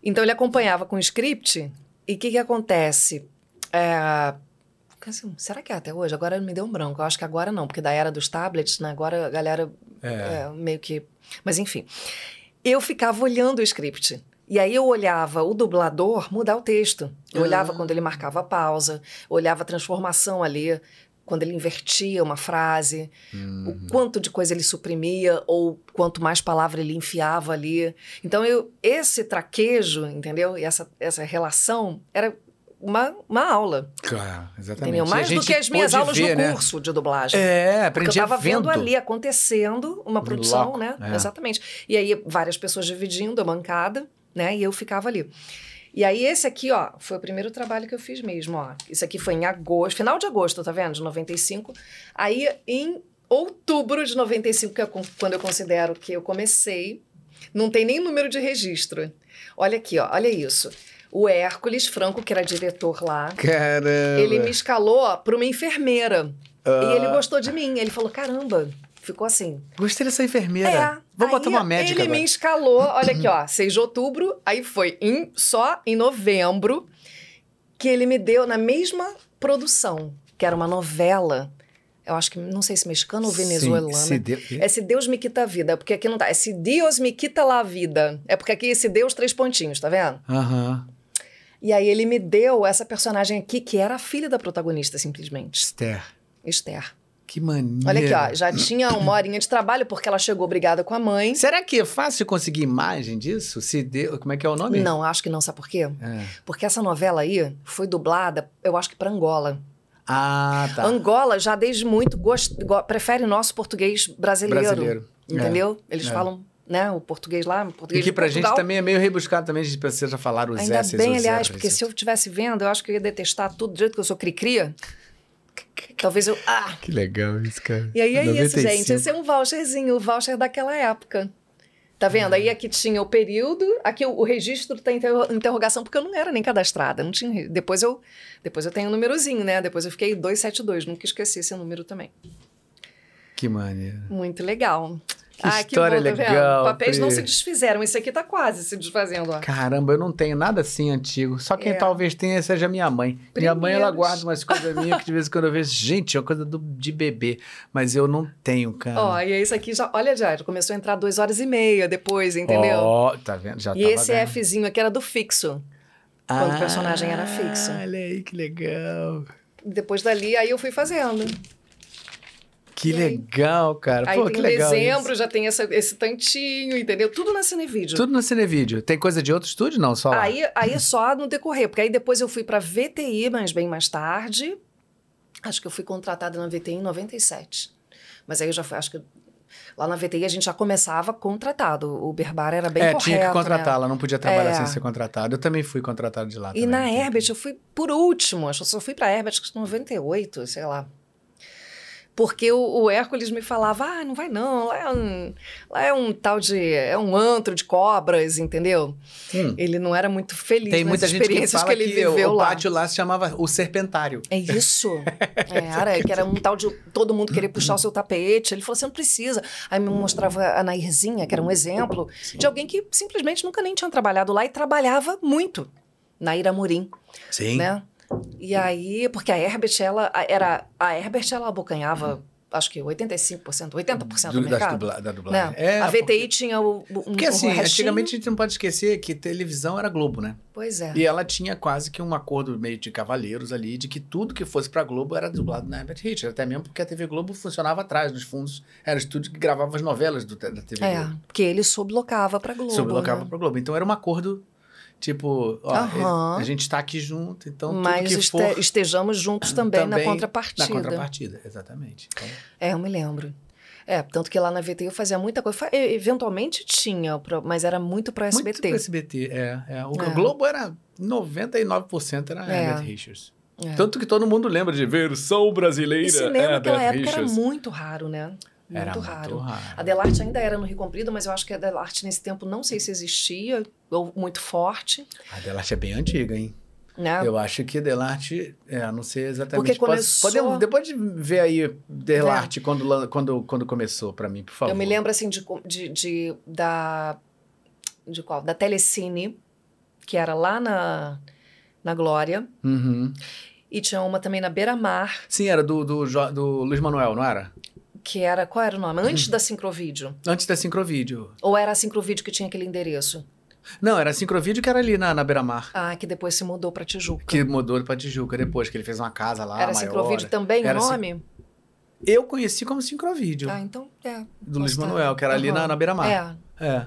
Speaker 2: Então ele acompanhava com o script e o que, que acontece? É, assim, será que é até hoje? Agora me deu um branco. Eu acho que agora não, porque da era dos tablets, né? agora a galera meio que. Mas enfim eu ficava olhando o script. E aí eu olhava o dublador mudar o texto. Eu olhava quando ele marcava a pausa, olhava a transformação ali, quando ele invertia uma frase,
Speaker 1: uhum.
Speaker 2: o quanto de coisa ele suprimia ou quanto mais palavra ele enfiava ali. Então eu esse traquejo, entendeu? E essa essa relação era uma, uma aula.
Speaker 1: Claro, exatamente.
Speaker 2: Entendeu? Mais do que as minhas aulas
Speaker 1: ver,
Speaker 2: no
Speaker 1: né?
Speaker 2: curso de dublagem.
Speaker 1: É, aprendi
Speaker 2: Porque eu tava
Speaker 1: vendo.
Speaker 2: vendo ali acontecendo uma produção,
Speaker 1: Loco,
Speaker 2: né?
Speaker 1: é.
Speaker 2: Exatamente. E aí várias pessoas dividindo a bancada, né? E eu ficava ali. E aí esse aqui, ó, foi o primeiro trabalho que eu fiz mesmo, ó. Isso aqui foi em agosto, final de agosto, tá vendo? De 95. Aí em outubro de 95, que é quando eu considero que eu comecei. Não tem nem número de registro. Olha aqui, ó, olha isso. O Hércules Franco, que era diretor lá,
Speaker 1: Caramba.
Speaker 2: ele me escalou para uma enfermeira. E ele gostou de mim. Ele falou: caramba, ficou assim.
Speaker 1: Gostei dessa enfermeira.
Speaker 2: É.
Speaker 1: Vamos botar uma médica
Speaker 2: Ele
Speaker 1: agora.
Speaker 2: me escalou, olha aqui, ó, 6 de outubro, aí foi em, só em novembro que ele me deu na mesma produção, que era uma novela. Eu acho que, não sei se mexicana ou venezuelana.
Speaker 1: Sim, se deu-
Speaker 2: É se Deus me quita a vida, porque aqui não tá. É se Deus me quita lá a vida. É porque aqui esse Deus, três pontinhos, tá vendo?
Speaker 1: Aham.
Speaker 2: E aí ele me deu essa personagem aqui, que era a filha da protagonista, simplesmente.
Speaker 1: Esther.
Speaker 2: Esther.
Speaker 1: Que maneiro.
Speaker 2: Olha aqui, ó. Já tinha uma horinha de trabalho, porque ela chegou brigada com a mãe.
Speaker 1: Será que é fácil conseguir imagem disso? Se deu... Como é que é o nome?
Speaker 2: Não, acho que não, sabe por quê?
Speaker 1: É.
Speaker 2: Porque essa novela aí foi dublada, eu acho que para Angola.
Speaker 1: Ah, tá.
Speaker 2: Angola já desde muito gost... go- prefere nosso português brasileiro.
Speaker 1: Brasileiro.
Speaker 2: Entendeu? Eles
Speaker 1: é.
Speaker 2: falam, né, o português lá, o
Speaker 1: E
Speaker 2: português
Speaker 1: que
Speaker 2: de
Speaker 1: pra gente
Speaker 2: Portugal.
Speaker 1: também é meio rebuscado também, a gente precisa falar os
Speaker 2: Ainda
Speaker 1: S's
Speaker 2: bem,
Speaker 1: os
Speaker 2: aliás, porque se eu estivesse vendo, eu acho que eu ia detestar tudo do jeito que eu sou cri-cria. Talvez eu. Ah!
Speaker 1: Que legal isso, cara.
Speaker 2: E aí é isso,
Speaker 1: 95.
Speaker 2: gente. Esse é um voucherzinho, o voucher daquela época. Tá vendo? Aí aqui tinha o período, aqui o, o registro tem interro- interrogação, porque eu não era nem cadastrada. Não tinha, depois, eu, depois eu tenho um númerozinho, né? Depois eu fiquei 272, nunca esqueci esse número também.
Speaker 1: Que maneiro.
Speaker 2: Muito legal.
Speaker 1: Que
Speaker 2: ah,
Speaker 1: história
Speaker 2: que bom, tá
Speaker 1: legal,
Speaker 2: Papéis não
Speaker 1: Pri.
Speaker 2: se desfizeram. Esse aqui tá quase se desfazendo, ó.
Speaker 1: Caramba, eu não tenho nada assim antigo. Só quem
Speaker 2: É.
Speaker 1: talvez tenha seja minha mãe. Minha mãe, ela
Speaker 2: Primeiros.
Speaker 1: guarda umas coisas minhas que de vez em quando eu vejo. Gente, é uma coisa do- de bebê. Mas eu não tenho, cara.
Speaker 2: Ó, e esse aqui já, olha, já começou a entrar duas horas e meia depois, entendeu?
Speaker 1: Ó, tá vendo? Já
Speaker 2: e esse
Speaker 1: ganhando.
Speaker 2: Fzinho aqui era do fixo. quando o personagem era fixo.
Speaker 1: Ah, Olha aí, que legal.
Speaker 2: Depois dali, aí eu fui fazendo.
Speaker 1: Que legal, cara.
Speaker 2: Aí
Speaker 1: Pô, que legal.
Speaker 2: dezembro,
Speaker 1: isso.
Speaker 2: já tem essa- esse tantinho, entendeu? Tudo na Cinevídeo.
Speaker 1: Tudo no Cinevídeo. Tem coisa de outro estúdio? Não, só lá.
Speaker 2: Aí, aí só no decorrer, porque aí depois eu fui pra VTI, mas bem mais tarde. Acho que eu fui contratada na VTI em 97. Mas aí eu já fui, acho que lá na VTI a gente já começava contratado. O Berbar era bem
Speaker 1: é,
Speaker 2: correto,
Speaker 1: tinha que
Speaker 2: né?
Speaker 1: contratar, ela não podia trabalhar
Speaker 2: É.
Speaker 1: sem ser contratada. Eu também fui contratado de lá.
Speaker 2: E
Speaker 1: também.
Speaker 2: na Herbert eu fui por último, acho que eu só fui pra Herbert acho que em 98, sei lá. Porque o, o Hércules me falava, ah, não vai não, lá é um, lá é um tal de, é um antro de cobras, entendeu?
Speaker 1: Hum.
Speaker 2: Ele não era muito feliz
Speaker 1: Tem muita gente que fala
Speaker 2: que,
Speaker 1: que,
Speaker 2: ele viveu
Speaker 1: o
Speaker 2: lá.
Speaker 1: pátio lá se chamava o Serpentário.
Speaker 2: É isso. É, era, que era um tal de todo mundo querer puxar o seu tapete. Ele falou: você não precisa. Aí me mostrava a Nairzinha, que era um exemplo de alguém que simplesmente nunca nem tinha trabalhado lá e trabalhava muito. Nair Amorim,
Speaker 1: Sim.
Speaker 2: né? E aí, porque a Herbert, ela era. A Herbert, ela abocanhava, acho que 85%, 80% do,
Speaker 1: Do-
Speaker 2: mercado.
Speaker 1: dubla- da dublagem.
Speaker 2: Né?
Speaker 1: É,
Speaker 2: a VTI
Speaker 1: porque-
Speaker 2: tinha o. o
Speaker 1: Porque assim,
Speaker 2: restinho.
Speaker 1: antigamente a gente não pode esquecer que televisão era Globo, né?
Speaker 2: Pois é.
Speaker 1: E ela tinha quase que um acordo meio de cavaleiros ali, de que tudo que fosse pra Globo era dublado na Herbert Richards. Até mesmo porque a TV Globo funcionava atrás, nos fundos. Era o estúdio que gravava as novelas do, da TV
Speaker 2: É,
Speaker 1: Globo.
Speaker 2: porque ele sublocava pra Globo.
Speaker 1: Sublocava
Speaker 2: né?
Speaker 1: pra Globo. Então era um acordo, tipo, ó,
Speaker 2: Aham.
Speaker 1: a gente tá aqui junto, então
Speaker 2: Mas
Speaker 1: tudo que
Speaker 2: este-
Speaker 1: for
Speaker 2: estejamos juntos também, na
Speaker 1: também
Speaker 2: contrapartida.
Speaker 1: na contrapartida, exatamente. Então,
Speaker 2: É, eu me lembro. É, tanto que lá na VT eu fazia muita coisa. Fa- e- Eventualmente tinha, mas era muito
Speaker 1: muito
Speaker 2: SBT.
Speaker 1: pro SBT, é, é. O
Speaker 2: É.
Speaker 1: Globo era 99% era
Speaker 2: É.
Speaker 1: Herbert Richards.
Speaker 2: É.
Speaker 1: Tanto que todo mundo lembra de versão brasileira.
Speaker 2: E cinema naquela
Speaker 1: Herbert
Speaker 2: época
Speaker 1: Richards.
Speaker 2: era muito raro, né? Muito
Speaker 1: Era
Speaker 2: raro.
Speaker 1: muito raro.
Speaker 2: A Delarte ainda era no Rio Comprido, mas eu acho que a Delarte nesse tempo não sei se existia, ou muito forte,
Speaker 1: A Delarte é bem antiga, hein?
Speaker 2: né?
Speaker 1: Eu acho que Delarte, é, não sei exatamente.
Speaker 2: Porque começou-
Speaker 1: Podemos, depois de ver aí Delarte quando, lan- quando, quando começou pra mim, por favor.
Speaker 2: Eu me lembro, assim, de, de, de- da... De qual? Da Telecine, que era lá na, na Glória,
Speaker 1: Uhum.
Speaker 2: e tinha uma também na Beira Mar,
Speaker 1: Sim, era do, do, do Luiz Manuel, não era?
Speaker 2: Que era... Qual era o nome? Antes da Sincrovídeo.
Speaker 1: Antes da Sincrovídeo.
Speaker 2: Ou era a Sincrovídeo que tinha aquele endereço?
Speaker 1: Não, era a Sincrovídeo que era ali na, na Beira-Mar.
Speaker 2: Ah, que depois se mudou pra Tijuca.
Speaker 1: Que mudou pra Tijuca depois, que ele fez uma casa lá
Speaker 2: era
Speaker 1: maior.
Speaker 2: Sincrovídeo também o
Speaker 1: Sin-
Speaker 2: nome?
Speaker 1: Eu conheci como Sincrovídeo,
Speaker 2: Ah, então é.
Speaker 1: do Luiz Manuel, que era ali
Speaker 2: Aham.
Speaker 1: na, na Beira-Mar.
Speaker 2: É.
Speaker 1: É,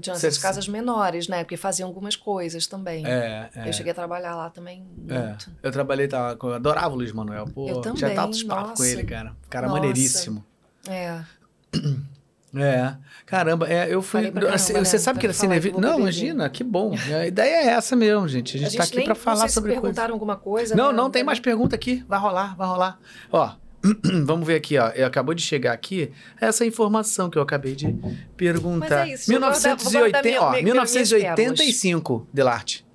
Speaker 2: Tinha essas casas menores, né? Porque faziam algumas coisas também.
Speaker 1: é, é.
Speaker 2: Eu cheguei a trabalhar lá também
Speaker 1: É,
Speaker 2: muito.
Speaker 1: eu trabalhei, tá, eu adorava o Luiz Manuel. Pô,
Speaker 2: Eu
Speaker 1: já
Speaker 2: também,
Speaker 1: tá altos papos com ele, cara. Cara
Speaker 2: Nossa.
Speaker 1: maneiríssimo.
Speaker 2: É.
Speaker 1: É, caramba, é, eu fui.
Speaker 2: Caramba,
Speaker 1: você
Speaker 2: né?
Speaker 1: você sabe que era Cinevídeo?
Speaker 2: eu vou
Speaker 1: Não, imagina, que bom. A ideia é essa mesmo, gente. A gente,
Speaker 2: A gente
Speaker 1: tá aqui
Speaker 2: não
Speaker 1: falar sobre coisa.
Speaker 2: perguntaram alguma coisa.
Speaker 1: Não,
Speaker 2: né?
Speaker 1: não tem mais pergunta aqui. Vai rolar, vai rolar. Ó, Vamos ver aqui, ó. Eu acabou de chegar aqui essa informação que eu acabei de perguntar. Mas é
Speaker 2: isso. 1980,
Speaker 1: guardar, ó, 1985, Delarte.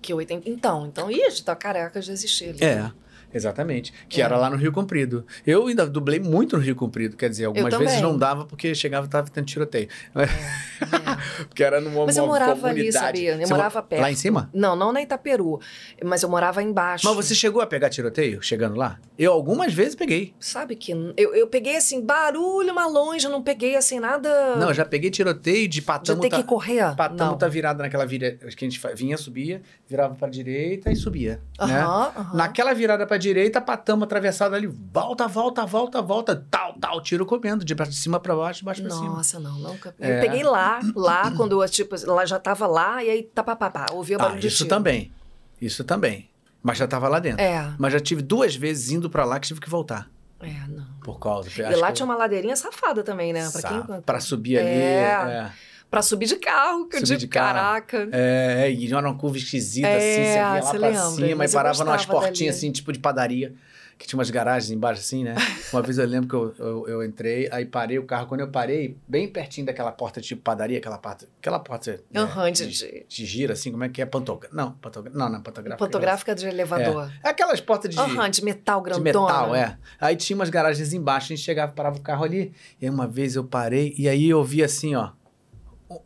Speaker 2: Que 80, então, então, ih, tá careca de existir ali.
Speaker 1: É. Exatamente. Que é. era lá no Rio Comprido. Eu ainda dublei muito no Rio Comprido, quer dizer, algumas vezes não dava porque chegava e tava tendo tiroteio. É, é. porque era numa
Speaker 2: Mas eu morava comunidade. ali, sabia? Eu você morava perto.
Speaker 1: Lá em cima?
Speaker 2: Não, não na Itaperu. Mas eu morava embaixo.
Speaker 1: Mas você chegou a pegar tiroteio chegando lá? Eu algumas vezes peguei.
Speaker 2: Sabe que eu, eu peguei assim, barulho, mas longe, eu não peguei assim nada.
Speaker 1: Não, eu já peguei tiroteio de patamo.
Speaker 2: Já tem que correr?
Speaker 1: Patamo não. tá virado naquela vira que a gente vinha, subia, virava pra direita e subia. Uh -huh, né? Naquela virada pra direita, patamo atravessado ali, volta, volta, volta, volta, tal, tal, tiro comendo, de cima para baixo, de baixo para cima.
Speaker 2: Nossa, não, nunca. É. Eu peguei lá, lá, quando eu, tipo, lá já tava lá, e aí tapapapá, ouvia barulho ah,
Speaker 1: de
Speaker 2: isso
Speaker 1: tiro. também, isso também. Mas já tava lá dentro.
Speaker 2: É.
Speaker 1: Mas já tive duas vezes indo para lá que tive que voltar.
Speaker 2: É, não.
Speaker 1: Por causa.
Speaker 2: E lá tinha uma ladeirinha safada também, né? Pra, quem...
Speaker 1: pra subir ali. É.
Speaker 2: é para subir de carro, que subir eu digo, caraca.
Speaker 1: É, e era uma curva esquisita, é, assim, você via lá pra lembra, cima e parava numas portinhas, assim, tipo de padaria que tinha umas garagens embaixo assim, né? Uma vez eu lembro que eu, eu, eu, entrei, aí parei o carro. Quando eu parei, bem pertinho daquela porta tipo padaria, aquela porta, aquela porta
Speaker 2: né, uhum, de, de,
Speaker 1: de, gira, assim, como é que é? Pantográfica. Não, pantográfica. Não, não, pantográfica.
Speaker 2: Pantográfica de elevador.
Speaker 1: É. Aquelas portas de.
Speaker 2: Uhum, de metal grandona.
Speaker 1: De metal, é. Aí tinha umas garagens embaixo, a gente chegava, parava o carro ali. E aí uma vez eu parei, e aí eu vi assim, ó,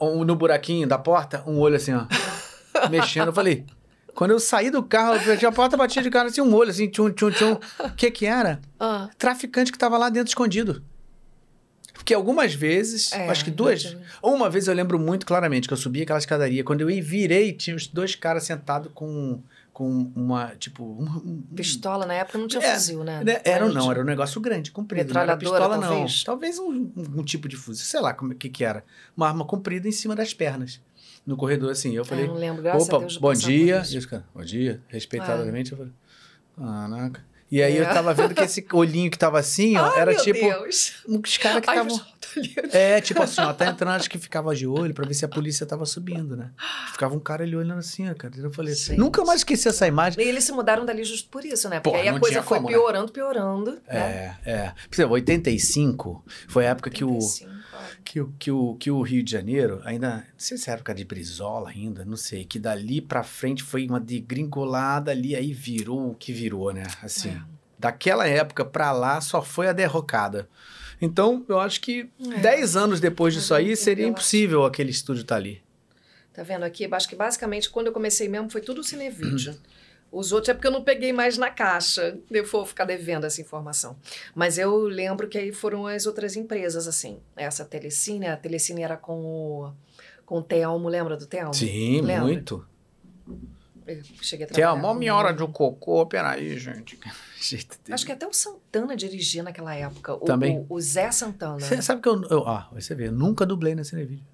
Speaker 1: um, no buraquinho da porta, um olho assim, ó, mexendo. Eu falei. Quando eu saí do carro, a porta batia de cara assim, um olho assim, tchum, tchum, tchum. O que que era? Ah. Traficante que tava lá dentro escondido. Porque algumas vezes, é, acho que duas. Uma vez eu lembro muito claramente que eu subi aquela escadaria. Quando eu virei, tinha os dois caras sentados com, com uma, tipo. Um,
Speaker 2: pistola, na época não tinha é, fuzil, né?
Speaker 1: né? Era, não, era um negócio grande, comprido. Não era pistola,
Speaker 2: talvez?
Speaker 1: não. Talvez um, um, tipo de fuzil, sei lá o que, que era. Uma arma comprida em cima das pernas no corredor assim. Eu falei,
Speaker 2: eu não lembro, graças
Speaker 1: opa,
Speaker 2: a Deus,
Speaker 1: bom dia. Cara, bom dia, respeitadamente. Ah. Eu falei, caraca. E aí é. eu tava vendo que esse olhinho que tava assim, ó,
Speaker 2: Ai,
Speaker 1: era tipo.
Speaker 2: Deus.
Speaker 1: Os caras que estavam. É, tipo assim, ó, tá entrando, acho que ficava de olho pra ver se a polícia tava subindo, né? Ficava um cara ali olhando assim, ó, cara. Eu falei, Gente. nunca mais esqueci essa imagem.
Speaker 2: E eles se mudaram dali justo por isso, né? Porque Pô, aí a coisa foi como, piorando, né? piorando.
Speaker 1: É, né? é. Por exemplo, 85 foi a época 85. que o que, que, o, que o Rio de Janeiro, ainda, não sei se é época de Brizola ainda, não sei, que dali pra frente foi uma degringolada ali, aí virou o que virou, né? Assim, é. daquela época pra lá só foi a derrocada. Então, eu acho que é. 10 anos depois disso aí, seria impossível aquele estúdio estar tá ali.
Speaker 2: Tá vendo aqui? Acho que basicamente quando eu comecei mesmo foi tudo cinevídeo. Os outros é porque eu não peguei mais na caixa. Eu vou ficar devendo essa informação. Mas eu lembro que aí foram as outras empresas, assim. Essa Telecine, a Telecine era com o, com o Telmo, lembra do Telmo?
Speaker 1: Sim, lembra? muito.
Speaker 2: Eu cheguei a trabalhar.
Speaker 1: Telmo, minha hora de cocô, peraí, gente.
Speaker 2: Acho que até o Santana dirigia naquela época. O,
Speaker 1: Também.
Speaker 2: O, o Zé Santana.
Speaker 1: Você sabe que eu, eu. Ah, você vê, eu nunca dublei na Cinevídeo.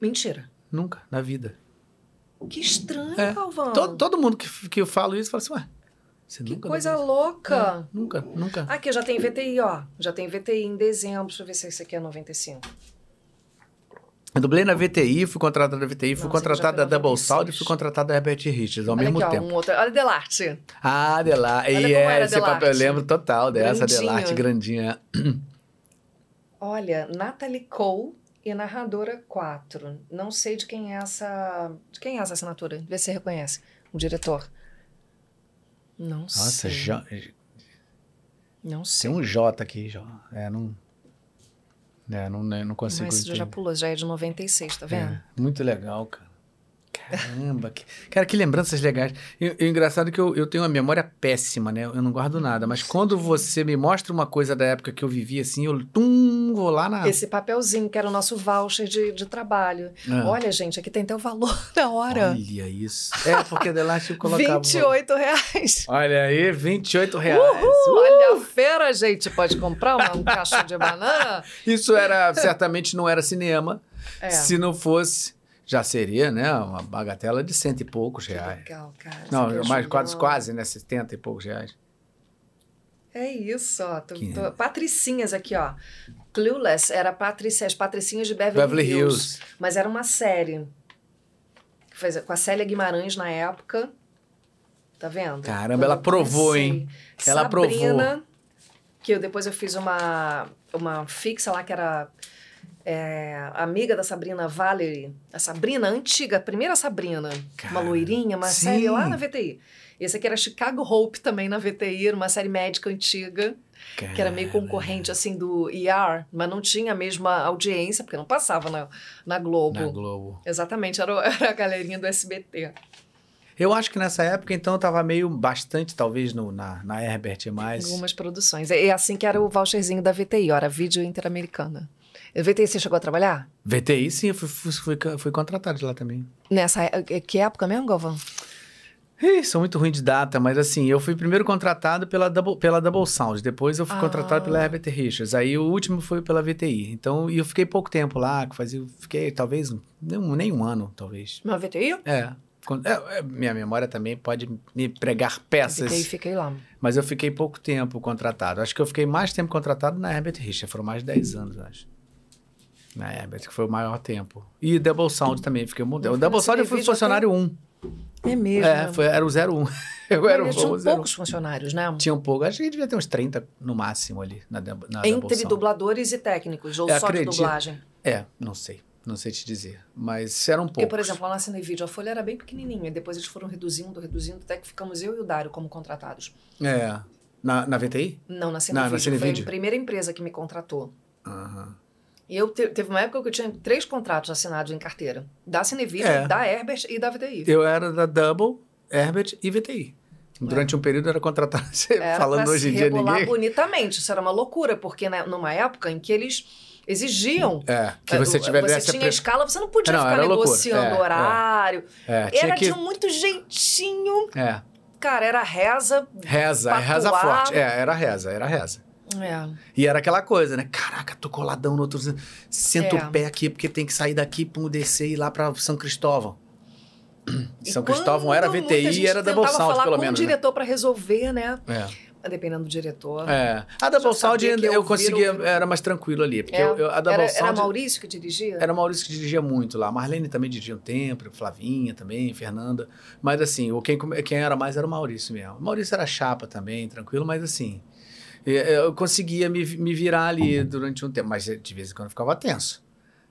Speaker 2: Mentira.
Speaker 1: Nunca, na vida.
Speaker 2: Que estranho, é. Calvão.
Speaker 1: Todo, todo mundo que, que eu falo isso fala assim, ué.
Speaker 2: Você que coisa louca.
Speaker 1: É, nunca, nunca.
Speaker 2: Aqui, já tem VTI, ó. Já tem VTI em dezembro. Deixa eu ver se esse aqui é 95.
Speaker 1: Eu dublei na VTI, fui contratado da VTI, fui contratado da Double Sound e fui contratado da Herbert Richards ao
Speaker 2: Olha
Speaker 1: mesmo
Speaker 2: aqui,
Speaker 1: tempo.
Speaker 2: Ó, um outro. Olha Delarte.
Speaker 1: Ah, Delarte. E é, esse papel eu lembro total dessa. Delarte grandinha.
Speaker 2: Olha, Natalie Cole e narradora 4. Não sei de quem é essa. De quem é essa assinatura? Vê se você reconhece. O diretor. Não
Speaker 1: Nossa,
Speaker 2: sei.
Speaker 1: Jo...
Speaker 2: Não sei.
Speaker 1: Tem um J aqui, J. É, não. É, não, não consigo.
Speaker 2: Mas já pulou, já é de 96, tá vendo? É,
Speaker 1: muito legal, cara. Caramba, que, cara, que lembranças legais. E, o engraçado é que eu, eu tenho uma memória péssima, né? Eu não guardo nada. Mas quando você me mostra uma coisa da época que eu vivi assim, eu tum, vou lá na.
Speaker 2: Esse papelzinho, que era o nosso voucher de, de trabalho. Ah. Olha, gente, aqui tem até o valor da hora.
Speaker 1: Olha isso. É, porque de lá eu colocava.
Speaker 2: 28 reais.
Speaker 1: Olha aí, 28 reais.
Speaker 2: Uhul, uh! Olha a feira, gente. Pode comprar uma, um cacho de banana?
Speaker 1: Isso era, certamente não era cinema. É. Se não fosse já seria, né, uma bagatela de cento e poucos
Speaker 2: que
Speaker 1: reais.
Speaker 2: Legal, cara.
Speaker 1: Não, mais quase, quase, né, setenta e poucos reais.
Speaker 2: É isso, ó. Tô, tô, patricinhas aqui, ó. Clueless era Patricia, as Patricinhas de Beverly,
Speaker 1: Beverly Hills. Hills.
Speaker 2: Mas era uma série. Fez, com a Célia Guimarães na época. Tá vendo?
Speaker 1: Caramba, ela provou, hein? Ela
Speaker 2: Sabrina,
Speaker 1: provou
Speaker 2: que eu, depois eu fiz uma, uma fixa lá que era é, amiga da Sabrina Valerie, a Sabrina antiga, a primeira Sabrina, Cara, uma loirinha, uma sim. série lá na VTI. Esse aqui era Chicago Hope também na VTI, uma série médica antiga. Cara. Que era meio concorrente, assim, do ER, mas não tinha a mesma audiência, porque não passava na, na Globo.
Speaker 1: Na Globo.
Speaker 2: Exatamente, era, era a galerinha do SBT.
Speaker 1: Eu acho que nessa época, então, eu tava meio bastante, talvez, no, na, na Herbert mais.
Speaker 2: Algumas produções. É assim que era o voucherzinho da VTI, ó, era Vídeo Interamericana. VTI você chegou a trabalhar?
Speaker 1: VTI, sim, eu fui, fui, fui, contratado de lá também.
Speaker 2: Nessa é, que época mesmo, Galvão?
Speaker 1: Ih, sou muito ruim de data, mas assim, eu fui primeiro contratado pela Double, pela Double Sound, depois eu fui ah. contratado pela Herbert Richards, aí o último foi pela VTI. Então, e eu fiquei pouco tempo lá, fazia, fiquei talvez nem, nem um ano, talvez.
Speaker 2: Na VTI?
Speaker 1: É. É, é, minha memória também pode me pregar peças.
Speaker 2: Fiquei, fiquei lá.
Speaker 1: Mas eu fiquei pouco tempo contratado. Acho que eu fiquei mais tempo contratado na Herbert Richards, foram mais de 10 anos, acho. Na Herbert, que foi o maior tempo. E Double Sound também, fiquei mudando. O Double Sound eu fui funcionário 1.
Speaker 2: É mesmo?
Speaker 1: É, foi, era o 01.
Speaker 2: Eu era o tinham poucos funcionários, né?
Speaker 1: Tinham pouco. Acho que devia ter uns 30 no máximo ali na, na
Speaker 2: Entre dubladores e técnicos, ou é, só acredito. de dublagem?
Speaker 1: É, não sei. Não sei te dizer. Mas eram poucos.
Speaker 2: Porque, por exemplo, lá na Cine Vídeo, a folha era bem pequenininha. Depois eles foram reduzindo, reduzindo, até que ficamos eu e o Dário como contratados.
Speaker 1: É. Na, na VTI?
Speaker 2: Não, na Cine Vídeo. Foi a primeira empresa que me contratou. Aham. Uhum. Eu te, teve uma época que eu tinha três contratos assinados em carteira. Da Cinevídeo, é. da Herbert e da VTI.
Speaker 1: Eu era da Double, Herbert e VTI. Durante é. um período era contratado, era falando hoje em dia ninguém...
Speaker 2: bonitamente, isso era uma loucura, porque né, numa época em que eles exigiam.
Speaker 1: É, que você é, tivesse.
Speaker 2: Você tinha pre... escala, você não podia não, ficar negociando é, é, horário. É, era que... de muito jeitinho.
Speaker 1: É.
Speaker 2: Cara, era reza.
Speaker 1: Reza, reza forte. É, era reza, era reza.
Speaker 2: É.
Speaker 1: E era aquela coisa, né? Caraca, tô coladão no outro. Senta é. o pé aqui, porque tem que sair daqui para descer e ir lá para São Cristóvão. E São Cristóvão era VTI e era Double Sound, falar pelo com menos.
Speaker 2: o né? diretor para resolver, né?
Speaker 1: É.
Speaker 2: Dependendo do diretor.
Speaker 1: É. A Double Sound eu, eu conseguia, era mais tranquilo ali. Porque é. eu, eu, a Double
Speaker 2: era,
Speaker 1: Sound.
Speaker 2: Era Maurício que dirigia?
Speaker 1: Era Maurício que dirigia muito lá. Marlene também dirigia um tempo, Flavinha também, Fernanda. Mas assim, quem, quem era mais era o Maurício mesmo. O Maurício era chapa também, tranquilo, mas assim. Eu conseguia me, me virar ali durante um tempo, mas de vez em quando eu ficava tenso.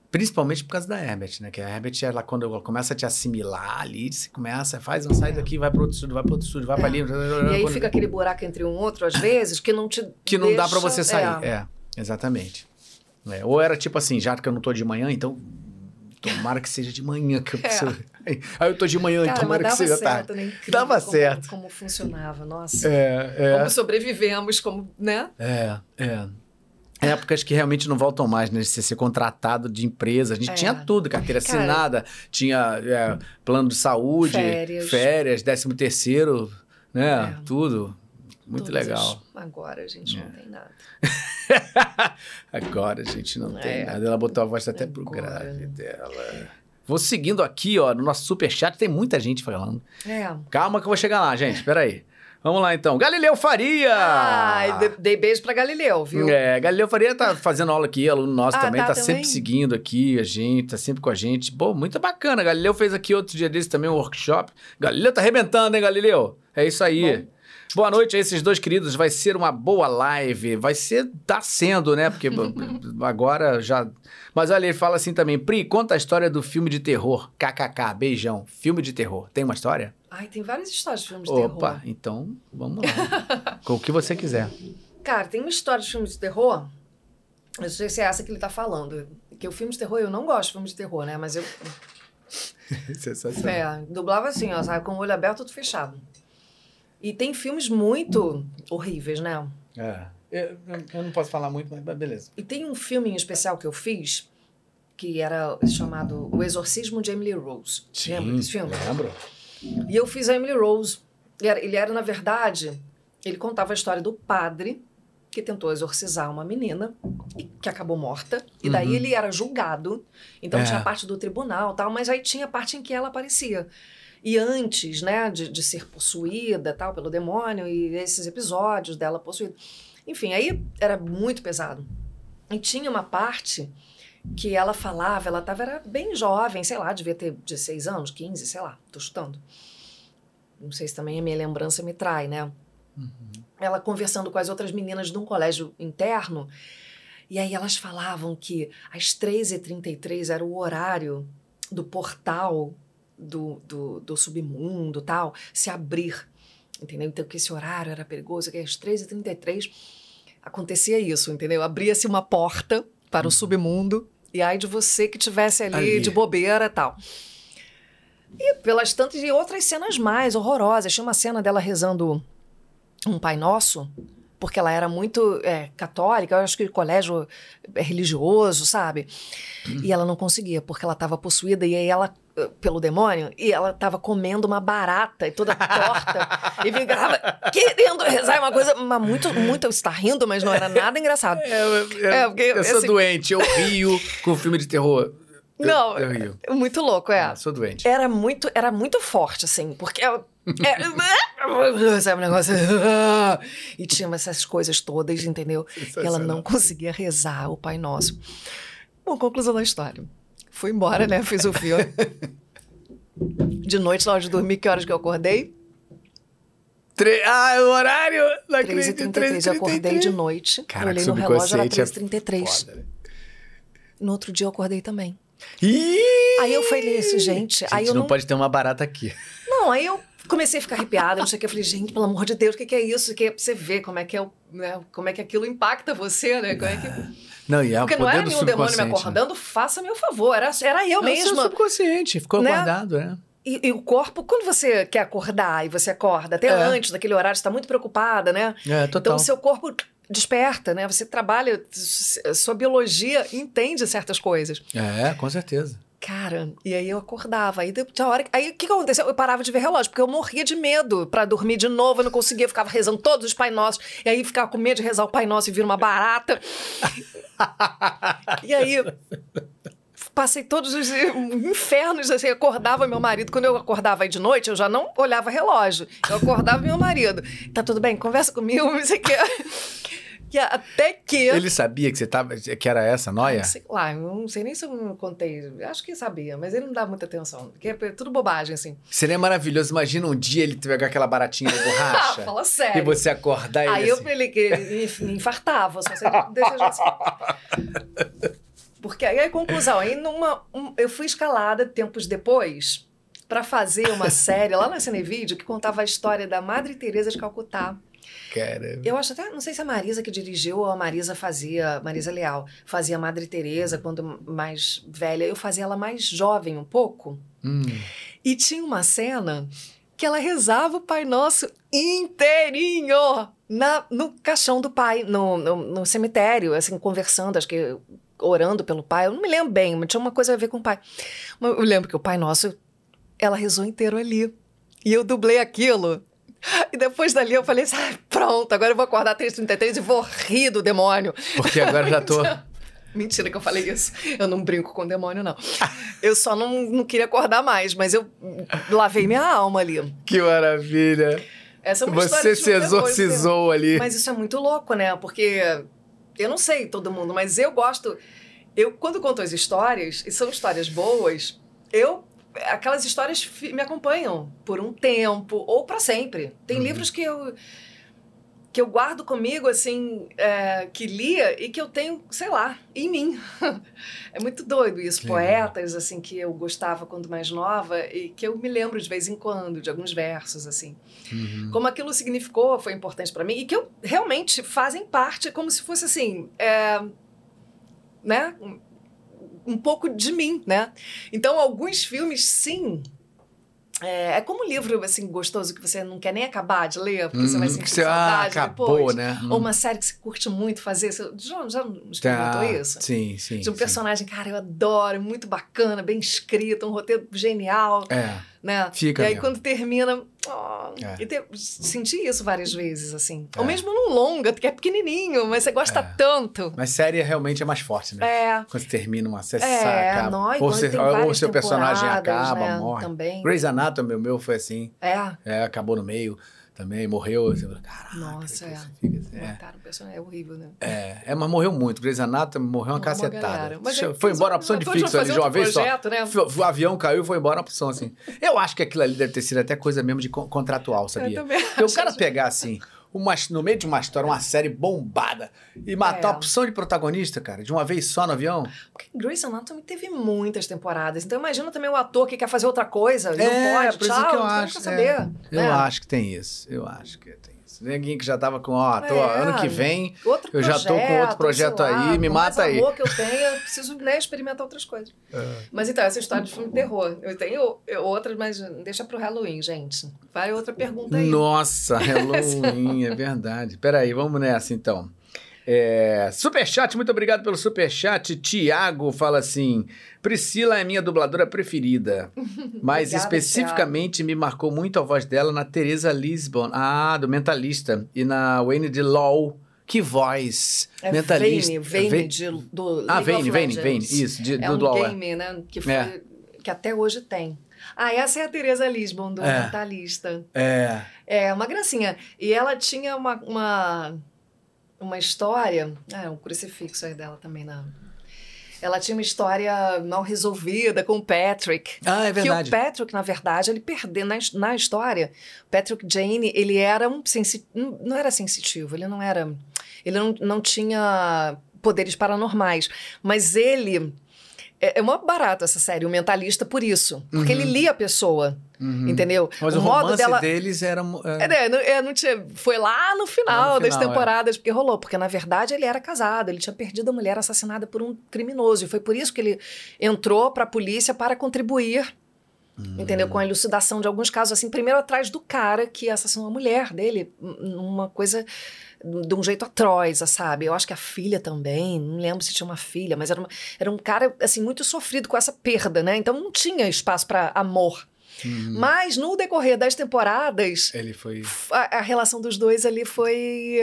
Speaker 1: Principalmente por causa da Herbert, né? Que a Herbert, ela, quando ela começa a te assimilar ali, você começa, faz um sai é. daqui, vai para outro estúdio, vai para outro estúdio, vai é. para ali.
Speaker 2: E aí fica aquele buraco entre um outro, às vezes, que não te.
Speaker 1: Que não dá para você sair. É, é exatamente. É. Ou era tipo assim, já que eu não tô de manhã, então tomara que seja de manhã que eu é. Aí eu tô de manhã, Cara, tomara que seja certo, tarde. Né?
Speaker 2: Dava
Speaker 1: como, certo.
Speaker 2: Como funcionava, nossa.
Speaker 1: É, é.
Speaker 2: Como sobrevivemos, como, né?
Speaker 1: É, é. Épocas que realmente não voltam mais, né? Você ser contratado de empresa. A gente é. tinha tudo, carteira Cara, assinada, tinha é, plano de saúde, férias, férias décimo terceiro, né? É. Tudo. Muito Todos legal.
Speaker 2: Agora a gente não é. tem nada.
Speaker 1: Agora a gente não tem nada. Ela botou a voz até pro grave dela. Vou seguindo aqui, ó, no nosso super chat, tem muita gente falando.
Speaker 2: É.
Speaker 1: Calma que eu vou chegar lá, gente. Peraí. Vamos lá então. Galileu Faria!
Speaker 2: Ah, dei beijo pra Galileu, viu?
Speaker 1: É, Galileu Faria tá fazendo aula aqui, aluno nosso ah, também, tá, tá também? sempre seguindo aqui a gente, tá sempre com a gente. Pô, muito bacana. Galileu fez aqui outro dia desse também um workshop. Galileu tá arrebentando, hein, Galileu? É isso aí. Bom. Boa noite a esses dois queridos. Vai ser uma boa live. Vai ser, tá sendo, né? Porque agora já. Mas olha, ele fala assim também: Pri, conta a história do filme de terror. KKK, beijão. Filme de terror. Tem uma história?
Speaker 2: Ai, tem várias histórias de filmes de terror.
Speaker 1: Opa, então vamos lá. Com o que você quiser.
Speaker 2: Cara, tem uma história de filme de terror. Eu não sei se é essa que ele tá falando. Que o filme de terror, eu não gosto de filme de terror, né? Mas eu.
Speaker 1: Sensacional.
Speaker 2: É, dublava assim, ó, sabe? Com o olho aberto, tudo fechado. E tem filmes muito horríveis, né?
Speaker 1: É. Eu, eu não posso falar muito, mas beleza.
Speaker 2: E tem um filme em especial que eu fiz, que era chamado O Exorcismo de Emily Rose.
Speaker 1: Sim,
Speaker 2: Lembra desse filme?
Speaker 1: Lembro.
Speaker 2: E eu fiz a Emily Rose. Ele era, ele era, na verdade, ele contava a história do padre que tentou exorcizar uma menina que acabou morta. E daí uhum. ele era julgado. Então é. tinha a parte do tribunal tal, mas aí tinha a parte em que ela aparecia. E antes, né, de, de ser possuída tal pelo demônio e esses episódios dela possuída. Enfim, aí era muito pesado. E tinha uma parte que ela falava, ela tava, era bem jovem, sei lá, devia ter 16 anos, 15, sei lá, tô chutando. Não sei se também a minha lembrança me trai, né? Uhum. ela conversando com as outras meninas de um colégio interno, e aí elas falavam que às 13h33 era o horário do portal do, do, do submundo tal, se abrir. Entendeu? Então, que esse horário era perigoso, que às 13h33 acontecia isso, entendeu? Abria-se uma porta para o uhum. submundo, e aí de você que tivesse ali, ali. de bobeira e tal. E pelas tantas e outras cenas mais horrorosas. Tinha uma cena dela rezando um Pai Nosso, porque ela era muito é, católica, eu acho que colégio religioso, sabe? Hum. E ela não conseguia, porque ela estava possuída, e aí ela pelo demônio e ela estava comendo uma barata e toda torta e ficava querendo rezar é uma coisa mas muito muito está rindo mas não era nada engraçado é,
Speaker 1: eu, é, porque, eu sou assim, doente eu rio com filme de terror
Speaker 2: não, eu, eu rio. muito louco, é.
Speaker 1: Ah, sou doente.
Speaker 2: Era muito, era muito forte, assim, porque é, sabe, um negócio. e tinha essas coisas todas, entendeu? E ela não conseguia rezar o Pai Nosso. Bom, conclusão da história. Fui embora, né? Fiz o filme. De noite, na hora de dormir, que horas que eu acordei?
Speaker 1: Tre ah, é o horário!
Speaker 2: 3h33, eu acordei de noite. Caraca, olhei no relógio, era 3h33. É né? No outro dia eu acordei também.
Speaker 1: Ih!
Speaker 2: Aí eu falei assim, gente.
Speaker 1: gente
Speaker 2: aí eu
Speaker 1: não, não pode ter uma barata aqui.
Speaker 2: Não, aí eu comecei a ficar arrepiada, não sei o que. Eu falei, gente, pelo amor de Deus, o que, que é isso? Que é pra você ver como é que, é o, né, como é que aquilo impacta você, né? Como é que...
Speaker 1: Não, e é
Speaker 2: Porque não era nenhum demônio me né? acordando, né? faça meu favor. Era, era eu
Speaker 1: não,
Speaker 2: mesma.
Speaker 1: Seu subconsciente, ficou né? acordado, é.
Speaker 2: E, e, o corpo, quando você quer acordar e você acorda, até é. antes daquele horário, você está muito preocupada, né?
Speaker 1: É, total.
Speaker 2: Então o seu corpo desperta, né? Você trabalha, sua biologia entende certas coisas.
Speaker 1: É, com certeza.
Speaker 2: Cara, e aí eu acordava. Aí, tinha hora, aí o que, que aconteceu? Eu parava de ver relógio, porque eu morria de medo para dormir de novo. Eu não conseguia, eu ficava rezando todos os Pai Nossos. E aí ficava com medo de rezar o Pai Nosso e vir uma barata. e aí passei todos os infernos, assim, acordava meu marido. Quando eu acordava aí de noite, eu já não olhava relógio. Eu acordava meu marido. Tá tudo bem? Conversa comigo, não sei o que. Que até que.
Speaker 1: Ele sabia que você tava, que era essa noia?
Speaker 2: Sei lá, eu não sei nem se eu contei. Acho que sabia, mas ele não dá muita atenção. Porque é tudo bobagem, assim.
Speaker 1: Seria maravilhoso. Imagina um dia ele pegar aquela baratinha de borracha.
Speaker 2: Fala sério.
Speaker 1: E você acordar e.
Speaker 2: Aí eu assim... falei que ele me infartava, se você desejasse. Porque aí a conclusão, aí numa. Um, eu fui escalada tempos depois para fazer uma série lá na Cinevídeo que contava a história da Madre Teresa de Calcutá Eu acho até, não sei se a Marisa que dirigiu ou a Marisa fazia, Marisa Leal, fazia Madre Teresa quando mais velha. Eu fazia ela mais jovem um pouco.
Speaker 1: Hum.
Speaker 2: E tinha uma cena que ela rezava o Pai Nosso inteirinho na, no caixão do pai, no, no, no cemitério, assim, conversando, acho que orando pelo pai. Eu não me lembro bem, mas tinha uma coisa a ver com o pai. Eu lembro que o Pai Nosso, ela rezou inteiro ali. E eu dublei aquilo e depois dali eu falei assim, ah, pronto, agora eu vou acordar 3h33 e vou rir do demônio.
Speaker 1: Porque agora já tô...
Speaker 2: Mentira que eu falei isso. Eu não brinco com demônio, não. Eu só não, não queria acordar mais, mas eu lavei minha alma ali.
Speaker 1: Que maravilha.
Speaker 2: Essa é uma
Speaker 1: Você se exorcizou ali.
Speaker 2: Mas isso é muito louco, né? Porque eu não sei todo mundo, mas eu gosto. Eu, quando conto as histórias, e são histórias boas, eu aquelas histórias me acompanham por um tempo ou para sempre. Tem uhum. livros que eu que eu guardo comigo, assim, é, que lia e que eu tenho, sei lá, em mim. é muito doido isso. Que Poetas, legal. assim, que eu gostava quando mais nova e que eu me lembro de vez em quando, de alguns versos, assim.
Speaker 1: Uhum.
Speaker 2: Como aquilo significou, foi importante para mim e que eu realmente fazem parte, como se fosse assim, é, né? Um pouco de mim, né? Então, alguns filmes, sim. É, é como um livro assim gostoso que você não quer nem acabar de ler, porque hum, você vai uhum, sentir você, saudade ah, acabou, depois.
Speaker 1: Né?
Speaker 2: Ou uma série que você curte muito fazer. Você já, já experimentou tá, isso?
Speaker 1: Sim, sim.
Speaker 2: De um personagem, cara, eu adoro, muito bacana, bem escrito, um roteiro genial.
Speaker 1: É.
Speaker 2: Né?
Speaker 1: Fica
Speaker 2: e aí,
Speaker 1: mesmo.
Speaker 2: quando termina, Oh, é. te, senti isso várias vezes, assim. É. Ou mesmo num longa, que é pequenininho, mas você gosta é. tanto.
Speaker 1: Mas série realmente é mais forte, né?
Speaker 2: É.
Speaker 1: Quando você termina uma série,
Speaker 2: é,
Speaker 1: acaba.
Speaker 2: Nós,
Speaker 1: ou, você, ou seu personagem acaba,
Speaker 2: né?
Speaker 1: morre.
Speaker 2: Também.
Speaker 1: Grey's Anatomy, o meu foi assim.
Speaker 2: É.
Speaker 1: É, acabou no meio também, morreu. Você fala, Caraca,
Speaker 2: Nossa, é.
Speaker 1: Fica, assim, é.
Speaker 2: Mataram o personagem, é horrível, né?
Speaker 1: É, é, mas morreu muito. Grey's Anatomy morreu uma cacetada. Mas foi embora a opção de fixo ali de uma vez
Speaker 2: projeto,
Speaker 1: só.
Speaker 2: Né?
Speaker 1: O avião caiu e foi embora a opção, assim. Eu acho que aquilo ali deve ter sido até coisa mesmo de contratual, sabia?
Speaker 2: Eu também
Speaker 1: Porque o cara pegar, assim, uma, no meio de uma história, uma série bombada, e matar é. a opção de protagonista, cara, de uma vez só no avião?
Speaker 2: Porque Grey's Anatomy teve muitas temporadas, então imagina também o ator que quer fazer outra coisa, é, não pode, por tchau, isso que eu acho, saber. É,
Speaker 1: eu né? acho que tem isso, eu acho que tem. Ninguém que já tava com, ó, tô, é, ano que vem, eu projeto, já tô com outro projeto lá, aí, me mata aí.
Speaker 2: amor que eu tenho, preciso né, experimentar outras coisas. É. Mas então, essa história de filme de terror. Eu tenho outras, mas deixa pro Halloween, gente. Vai outra pergunta aí.
Speaker 1: Nossa, Halloween, é verdade. Peraí, vamos nessa então. É, superchat, muito obrigado pelo superchat. Tiago fala assim: Priscila é minha dubladora preferida, mas Obrigada, especificamente Thiago. me marcou muito a voz dela na Teresa Lisbon, ah, do Mentalista, e na Wayne de LOL. Que voz!
Speaker 2: É mentalista. Vane, Vane de, do
Speaker 1: Ah, Vane, Vane, Vane, isso, de,
Speaker 2: é
Speaker 1: do
Speaker 2: um
Speaker 1: LOL.
Speaker 2: Game, né? Que, foi, é. que até hoje tem. Ah, essa é a Teresa Lisbon, do é. Mentalista.
Speaker 1: É.
Speaker 2: É, uma gracinha. E ela tinha uma, uma uma história. Ah, um crucifixo aí dela também na. Ela tinha uma história mal resolvida com o Patrick.
Speaker 1: Ah, é verdade.
Speaker 2: Que o Patrick, na verdade, ele perdeu na, na história. Patrick Jane, ele era um sensi, não era sensitivo, ele não era. Ele não, não tinha poderes paranormais. Mas ele é, é uma barato essa série, o mentalista, por isso. Porque uhum. ele lia a pessoa. Uhum. Entendeu?
Speaker 1: Mas o, o modo dela deles era.
Speaker 2: É... É, não, é, não tinha... Foi lá no final, no final das é. temporadas, porque rolou. Porque, na verdade, ele era casado, ele tinha perdido a mulher assassinada por um criminoso. E foi por isso que ele entrou para a polícia para contribuir. Uhum. Entendeu? Com a elucidação de alguns casos, assim, primeiro atrás do cara que assassinou a mulher dele, uma coisa de um jeito atroz, sabe? Eu acho que a filha também, não lembro se tinha uma filha, mas era, uma, era um cara, assim, muito sofrido com essa perda, né? Então não tinha espaço para amor. Uhum. Mas no decorrer das temporadas,
Speaker 1: ele foi
Speaker 2: a, a relação dos dois ali foi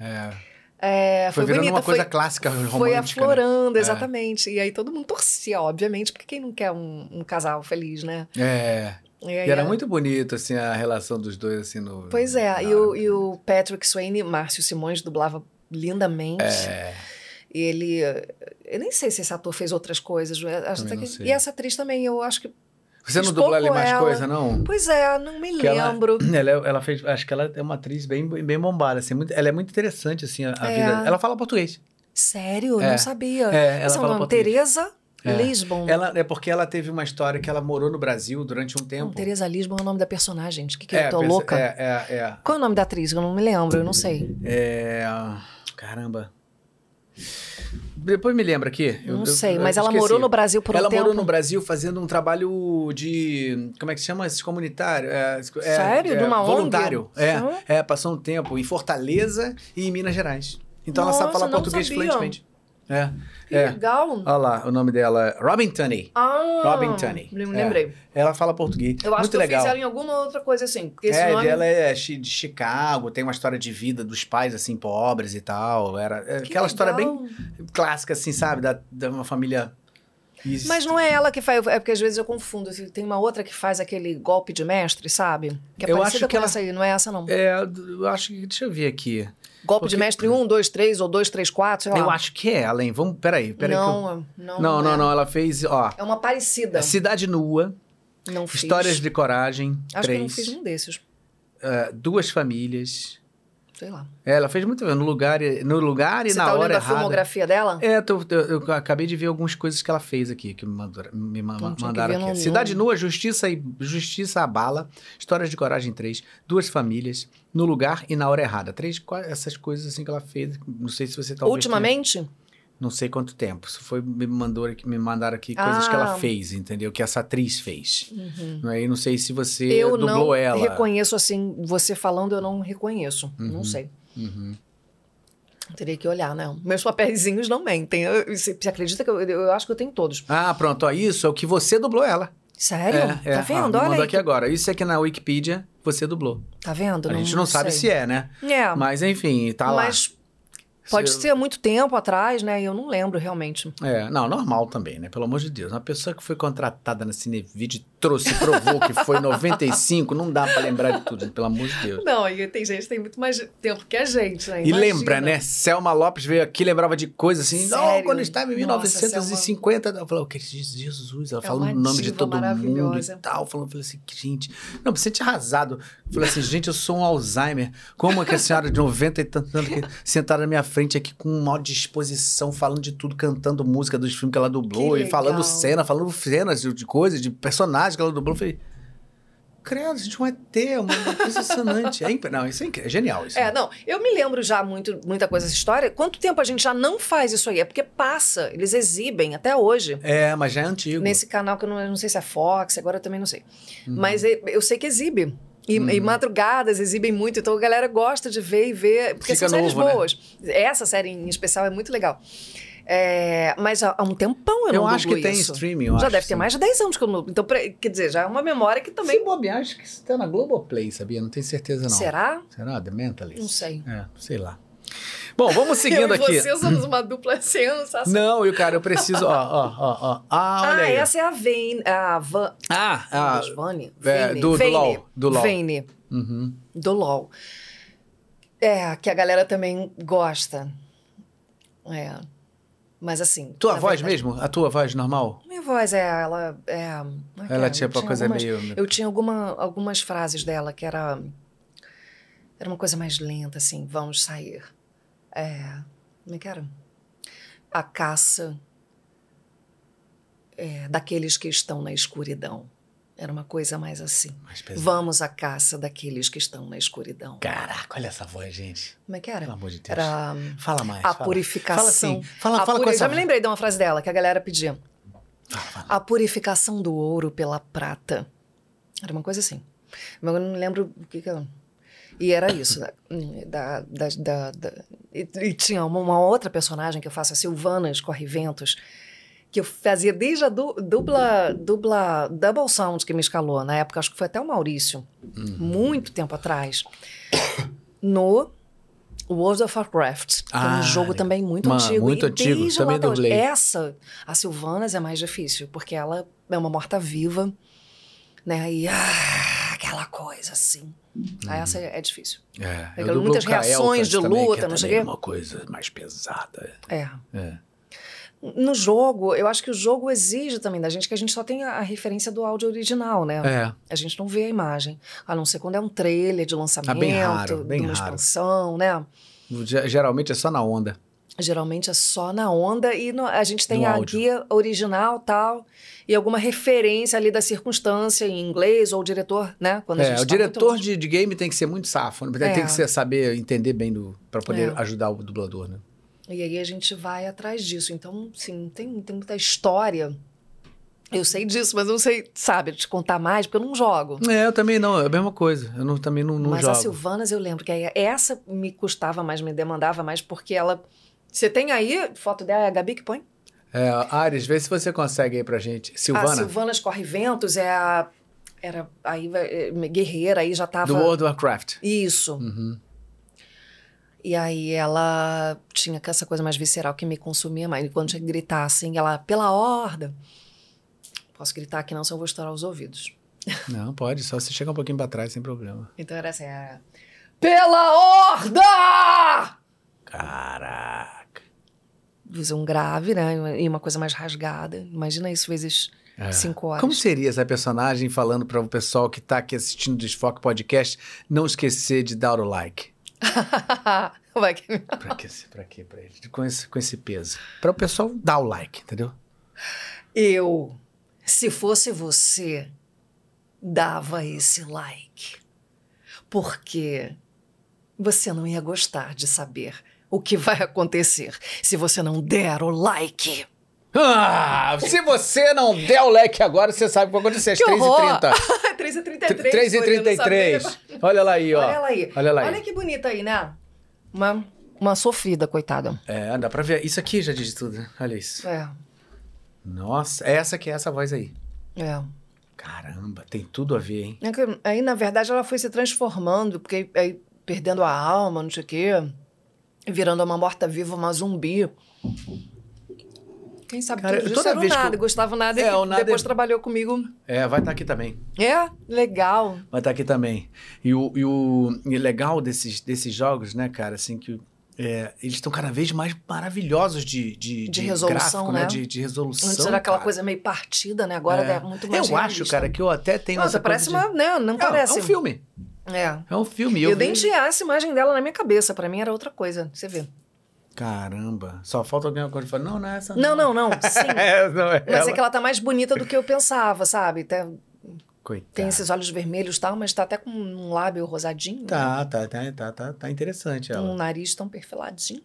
Speaker 1: é.
Speaker 2: É,
Speaker 1: foi,
Speaker 2: foi
Speaker 1: bonita,
Speaker 2: uma
Speaker 1: coisa foi, clássica romântica.
Speaker 2: Foi aflorando,
Speaker 1: né?
Speaker 2: exatamente. É. E aí todo mundo torcia, obviamente, porque quem não quer um, um casal feliz, né?
Speaker 1: É. E, e era é... muito bonito, assim, a relação dos dois, assim, no...
Speaker 2: Pois é, e, o, e o Patrick Swayne, Márcio Simões, dublava lindamente.
Speaker 1: É...
Speaker 2: E ele... Eu nem sei se esse ator fez outras coisas. Acho que, e essa atriz também, eu acho que
Speaker 1: você não dubla ali mais ela. coisa, não?
Speaker 2: Pois é, não me que lembro.
Speaker 1: Ela, ela, ela, fez, acho que ela é uma atriz bem, bem bombada, assim, muito, ela é muito interessante, assim, a, a é. vida. Ela fala português.
Speaker 2: Sério?
Speaker 1: É.
Speaker 2: Não sabia.
Speaker 1: É, ela fala
Speaker 2: é o nome? Tereza é. Lisbon.
Speaker 1: Ela, é porque ela teve uma história que ela morou no Brasil durante um tempo. Não,
Speaker 2: Teresa Lisbon é o nome da personagem. Que, que é, eu tô louca?
Speaker 1: É, é, é.
Speaker 2: Qual é o nome da atriz? Eu não me lembro, eu não sei.
Speaker 1: É. Caramba. Depois me lembra aqui.
Speaker 2: Eu, não sei, eu, mas ela morou no Brasil por um
Speaker 1: ela
Speaker 2: tempo.
Speaker 1: Ela morou no Brasil fazendo um trabalho de. Como é que se chama? Esse comunitário. É,
Speaker 2: é Sério? É, de uma
Speaker 1: voluntário. ONG? É, é, passou um tempo em Fortaleza e em Minas Gerais. Então Nossa, ela sabe falar português sabia. fluentemente. É.
Speaker 2: Que é. legal.
Speaker 1: Olha lá, o nome dela é Robin Tunney.
Speaker 2: Ah,
Speaker 1: Robin Tunney.
Speaker 2: Lembrei.
Speaker 1: É. Ela fala português.
Speaker 2: Eu acho
Speaker 1: Muito
Speaker 2: que
Speaker 1: legal.
Speaker 2: eu fiz ela em alguma outra coisa assim.
Speaker 1: é,
Speaker 2: nome...
Speaker 1: ela é de Chicago, tem uma história de vida dos pais, assim, pobres e tal. Era é, aquela legal. história bem clássica, assim, sabe? Da, de uma família
Speaker 2: isso. Mas não é ela que faz, é porque às vezes eu confundo. Tem uma outra que faz aquele golpe de mestre, sabe? Que é eu parecida acho que ela... essa aí, não é essa não.
Speaker 1: É, eu acho que. Deixa eu ver aqui.
Speaker 2: Golpe Porque... de mestre 1, 2, 3 ou 2, 3, 4, sei lá.
Speaker 1: Eu acho que é hein? Vamos, peraí, peraí.
Speaker 2: Não,
Speaker 1: eu...
Speaker 2: não,
Speaker 1: não, não, é. não, ela fez, ó.
Speaker 2: É uma parecida.
Speaker 1: Cidade Nua.
Speaker 2: Não fiz.
Speaker 1: Histórias de Coragem,
Speaker 2: Acho
Speaker 1: três.
Speaker 2: que eu não fiz um desses.
Speaker 1: Uh, duas Famílias.
Speaker 2: Sei lá.
Speaker 1: É, ela fez muito no lugar, no lugar e
Speaker 2: Você
Speaker 1: na
Speaker 2: tá
Speaker 1: hora
Speaker 2: errada. a filmografia dela?
Speaker 1: É, tô, eu, eu, acabei de ver algumas coisas que ela fez aqui, que me, mandaram, me então, mandaram aqui. Cidade Nua, Justiça e Justiça à Bala, Histórias de Coragem 3, Duas Famílias, No Lugar e na Hora Errada. Três, essas coisas assim que ela fez. Não sei se você talvez
Speaker 2: Ultimamente? Tenha
Speaker 1: não sei quanto tempo. Isso foi me mandou aqui, me mandaram aqui coisas ah. que ela ah. fez, entendeu? Que essa atriz fez. Uhum. Aí não sei se você
Speaker 2: eu
Speaker 1: dublou ela.
Speaker 2: Eu não reconheço assim, você falando eu não reconheço, uhum. não sei.
Speaker 1: Uhum.
Speaker 2: Teria que olhar, né? Meus papeizinhos não mentem. Eu, você, você acredita que eu, eu, acho que eu tenho todos.
Speaker 1: Ah, pronto. Ó, isso é o que você dublou ela.
Speaker 2: Sério?
Speaker 1: É, é.
Speaker 2: Tá vendo?
Speaker 1: Ah,
Speaker 2: Olha
Speaker 1: aqui agora. Isso aqui na Wikipedia você dublou.
Speaker 2: Tá vendo?
Speaker 1: A
Speaker 2: não,
Speaker 1: gente não, sabe
Speaker 2: sei.
Speaker 1: se é, né?
Speaker 2: É.
Speaker 1: Mas enfim, tá lá.
Speaker 2: Mas Pode ser muito tempo atrás, né? Eu não lembro realmente.
Speaker 1: É, não, normal também, né? Pelo amor de Deus. Uma pessoa que foi contratada na Cinevídeo trouxe, provou que foi 95, não dá para lembrar de tudo, pelo amor de Deus.
Speaker 2: Não, e tem gente que tem muito mais tempo que a gente, né?
Speaker 1: Imagina. E lembra, né? Selma Lopes veio aqui, lembrava de coisas assim, Sério? quando estava em 1950, Nossa, eu falei, o que Jesus, ela é falando o nome de todo mundo e tal, falando, falei assim, gente, não, você tinha arrasado. Falei assim, gente, eu sou um Alzheimer, como é que a senhora de 90 e tanto, tanto que sentada na minha frente aqui com uma disposição, falando de tudo, cantando música dos filmes que ela dublou que e falando cena, falando cenas de coisas, de personagens que ela dublou, eu falei, credo, a gente vai ter uma coisa impressionante. É, imp... não, isso é, é genial. Isso.
Speaker 2: É, não, eu me lembro já muito, muita coisa dessa história. Quanto tempo a gente já não faz isso aí? É porque passa, eles exibem até hoje.
Speaker 1: É, mas já é antigo.
Speaker 2: Nesse canal que eu não, eu não sei se é Fox, agora eu também não sei. Uhum. Mas eu sei que exibe. E, uhum. e, madrugadas exibem muito, então a galera gosta de ver e ver, porque Fica são séries novo, né? boas. Né? Essa série em especial é muito legal. É, mas há, um tempão eu, eu não
Speaker 1: acho que
Speaker 2: isso.
Speaker 1: tem streaming. já
Speaker 2: acho, deve ter sim. mais de 10 anos que eu não. Então, pra, quer dizer, já é uma memória que também.
Speaker 1: Se bobear, acho que está na Globoplay, sabia? Não tenho certeza, não.
Speaker 2: Será?
Speaker 1: Será? The Mentalist?
Speaker 2: Não sei.
Speaker 1: É, sei lá. Bom, vamos seguindo
Speaker 2: eu
Speaker 1: e aqui.
Speaker 2: Você somos uma dupla sensacional.
Speaker 1: Não, e o cara, eu preciso. Ó, ó, ó, ó. Ah, olha
Speaker 2: ah,
Speaker 1: aí.
Speaker 2: essa é a Vane. A Van.
Speaker 1: Ah, a.
Speaker 2: Vane?
Speaker 1: É, do, do LOL. Do LOL.
Speaker 2: Vane.
Speaker 1: Uhum.
Speaker 2: Do LOL. É, que a galera também gosta. É. Mas assim.
Speaker 1: Tua voz verdade, mesmo? A tua voz normal?
Speaker 2: Minha voz é. Ela. É, é
Speaker 1: ela é, tinha uma coisa
Speaker 2: algumas,
Speaker 1: meio.
Speaker 2: Eu tinha alguma, algumas frases dela que era. Era uma coisa mais lenta, assim. Vamos sair. É. Como é que era? A caça é, daqueles que estão na escuridão. Era uma coisa mais assim.
Speaker 1: Mais
Speaker 2: Vamos à caça daqueles que estão na escuridão.
Speaker 1: Caraca, olha essa voz, gente.
Speaker 2: Como é que era?
Speaker 1: Pelo amor de Deus.
Speaker 2: Era.
Speaker 1: Fala mais.
Speaker 2: A
Speaker 1: fala.
Speaker 2: purificação.
Speaker 1: Fala assim. Fala, fala
Speaker 2: puri...
Speaker 1: com essa
Speaker 2: Já me lembrei de uma frase dela que a galera pedia.
Speaker 1: Fala, fala.
Speaker 2: A purificação do ouro pela prata. Era uma coisa assim. Mas eu não lembro o que que era. E era isso. da, da, da, da, da e, e, tinha uma, uma, outra personagem que eu faço, a Silvana Escorre-Ventos, que eu fazia desde a du, dubla, dubla Double Sound que me escalou. Na época, acho que foi até o Maurício. Uhum. Muito tempo atrás. No World of Warcraft, que ah, é um jogo também muito
Speaker 1: mano,
Speaker 2: antigo.
Speaker 1: Muito
Speaker 2: e
Speaker 1: antigo, também dublei.
Speaker 2: Essa, a Silvanas é mais difícil, porque ela é uma morta-viva, né? E ah, aquela coisa assim. Uhum. Essa é, é difícil.
Speaker 1: É,
Speaker 2: é muitas reações de luta,
Speaker 1: também,
Speaker 2: não sei o quê.
Speaker 1: É uma coisa mais pesada.
Speaker 2: É.
Speaker 1: é.
Speaker 2: No jogo, eu acho que o jogo exige também da gente que a gente só tem a referência do áudio original, né?
Speaker 1: É.
Speaker 2: A gente não vê a imagem. A não ser quando é um trailer de lançamento,
Speaker 1: ah, bem raro, bem
Speaker 2: uma
Speaker 1: raro.
Speaker 2: expansão, né?
Speaker 1: Geralmente é só na onda.
Speaker 2: Geralmente é só na onda e no, a gente tem a áudio. guia original tal e alguma referência ali da circunstância em inglês ou o diretor, né?
Speaker 1: Quando é, o tá diretor de, de, game tem que ser muito safo, né? tem é. que ser, saber entender bem para poder é. ajudar o dublador, né?
Speaker 2: E aí a gente vai atrás disso. Então, sim, tem, tem muita história. Eu sei disso, mas não sei, sabe, te contar mais, porque eu não jogo.
Speaker 1: É, eu também não, é a mesma coisa. Eu não, também não, não
Speaker 2: mas
Speaker 1: jogo.
Speaker 2: Mas a Silvanas eu lembro que essa me custava mais, me demandava mais, porque ela. Você tem aí foto dela, é a Gabi que põe?
Speaker 1: É, Ares, vê se você consegue aí pra gente. Silvana. A
Speaker 2: Silvanas Corre Ventos é a. Era aí é, guerreira, aí já tava.
Speaker 1: Do World of Warcraft.
Speaker 2: Isso.
Speaker 1: Uhum.
Speaker 2: E aí ela tinha essa coisa mais visceral que me consumia mais. E quando tinha que gritar assim, ela, pela horda. Posso gritar aqui não, senão eu vou estourar os ouvidos.
Speaker 1: Não, pode, só você chegar um pouquinho pra trás sem problema.
Speaker 2: Então era assim, era, Pela horda!
Speaker 1: Caraca.
Speaker 2: Um grave, né? E uma coisa mais rasgada. Imagina isso vezes é. cinco horas.
Speaker 1: Como seria essa personagem falando para o pessoal que tá aqui assistindo o Desfoque Podcast não esquecer de dar o like?
Speaker 2: Vai que...
Speaker 1: pra quê? Pra quê? Pra ele? Com esse, com esse peso. Para o pessoal dar o like, entendeu?
Speaker 2: Eu, se fosse você, dava esse like. Porque você não ia gostar de saber o que vai acontecer se você não der o like.
Speaker 1: Ah, se você não der o like agora, você sabe o que vai acontecer às 3h30.
Speaker 2: 3h33.
Speaker 1: 3h33. Olha lá aí, ó.
Speaker 2: Olha lá aí.
Speaker 1: Olha lá aí.
Speaker 2: Olha que bonita aí, né? Uma, uma sofrida, coitada.
Speaker 1: É, dá pra ver. Isso aqui já diz tudo, né? Olha isso.
Speaker 2: É.
Speaker 1: Nossa, essa que é essa voz aí.
Speaker 2: É.
Speaker 1: Caramba, tem tudo a ver, hein?
Speaker 2: É que, aí, na verdade, ela foi se transformando, porque aí perdendo a alma, não sei o quê, virando uma morta-viva, uma zumbi. Quem sabe Cara, tudo era o Nada. Eu... Gustavo Nada, é, o Nada depois é... trabalhou comigo.
Speaker 1: É, vai estar tá aqui também.
Speaker 2: É, legal.
Speaker 1: Vai estar tá aqui também. E o, e o e legal desses, desses jogos, né, cara, assim, que é, eles estão cada vez mais maravilhosos de, de,
Speaker 2: de, de resolução, gráfico, né?
Speaker 1: né? De, de resolução.
Speaker 2: Antes era aquela cara. coisa meio partida, né? Agora é, é muito mais
Speaker 1: Eu realista. acho, cara, que eu até tenho
Speaker 2: Nossa, parece uma... Né? Não é, parece.
Speaker 1: É um filme.
Speaker 2: É.
Speaker 1: É um filme.
Speaker 2: Eu, eu vi... nem tinha essa imagem dela na minha cabeça. Para mim era outra coisa. Você vê.
Speaker 1: Caramba. Só falta alguém e falar, não, não é essa.
Speaker 2: Não, não, não. não sim.
Speaker 1: é, não é
Speaker 2: Mas é que ela tá mais bonita do que eu pensava, sabe? Até
Speaker 1: Coitado.
Speaker 2: Tem esses olhos vermelhos e tal, mas tá até com um lábio rosadinho.
Speaker 1: Tá,
Speaker 2: né?
Speaker 1: tá, tá, tá, tá, tá interessante ela.
Speaker 2: Um nariz tão perfiladinho.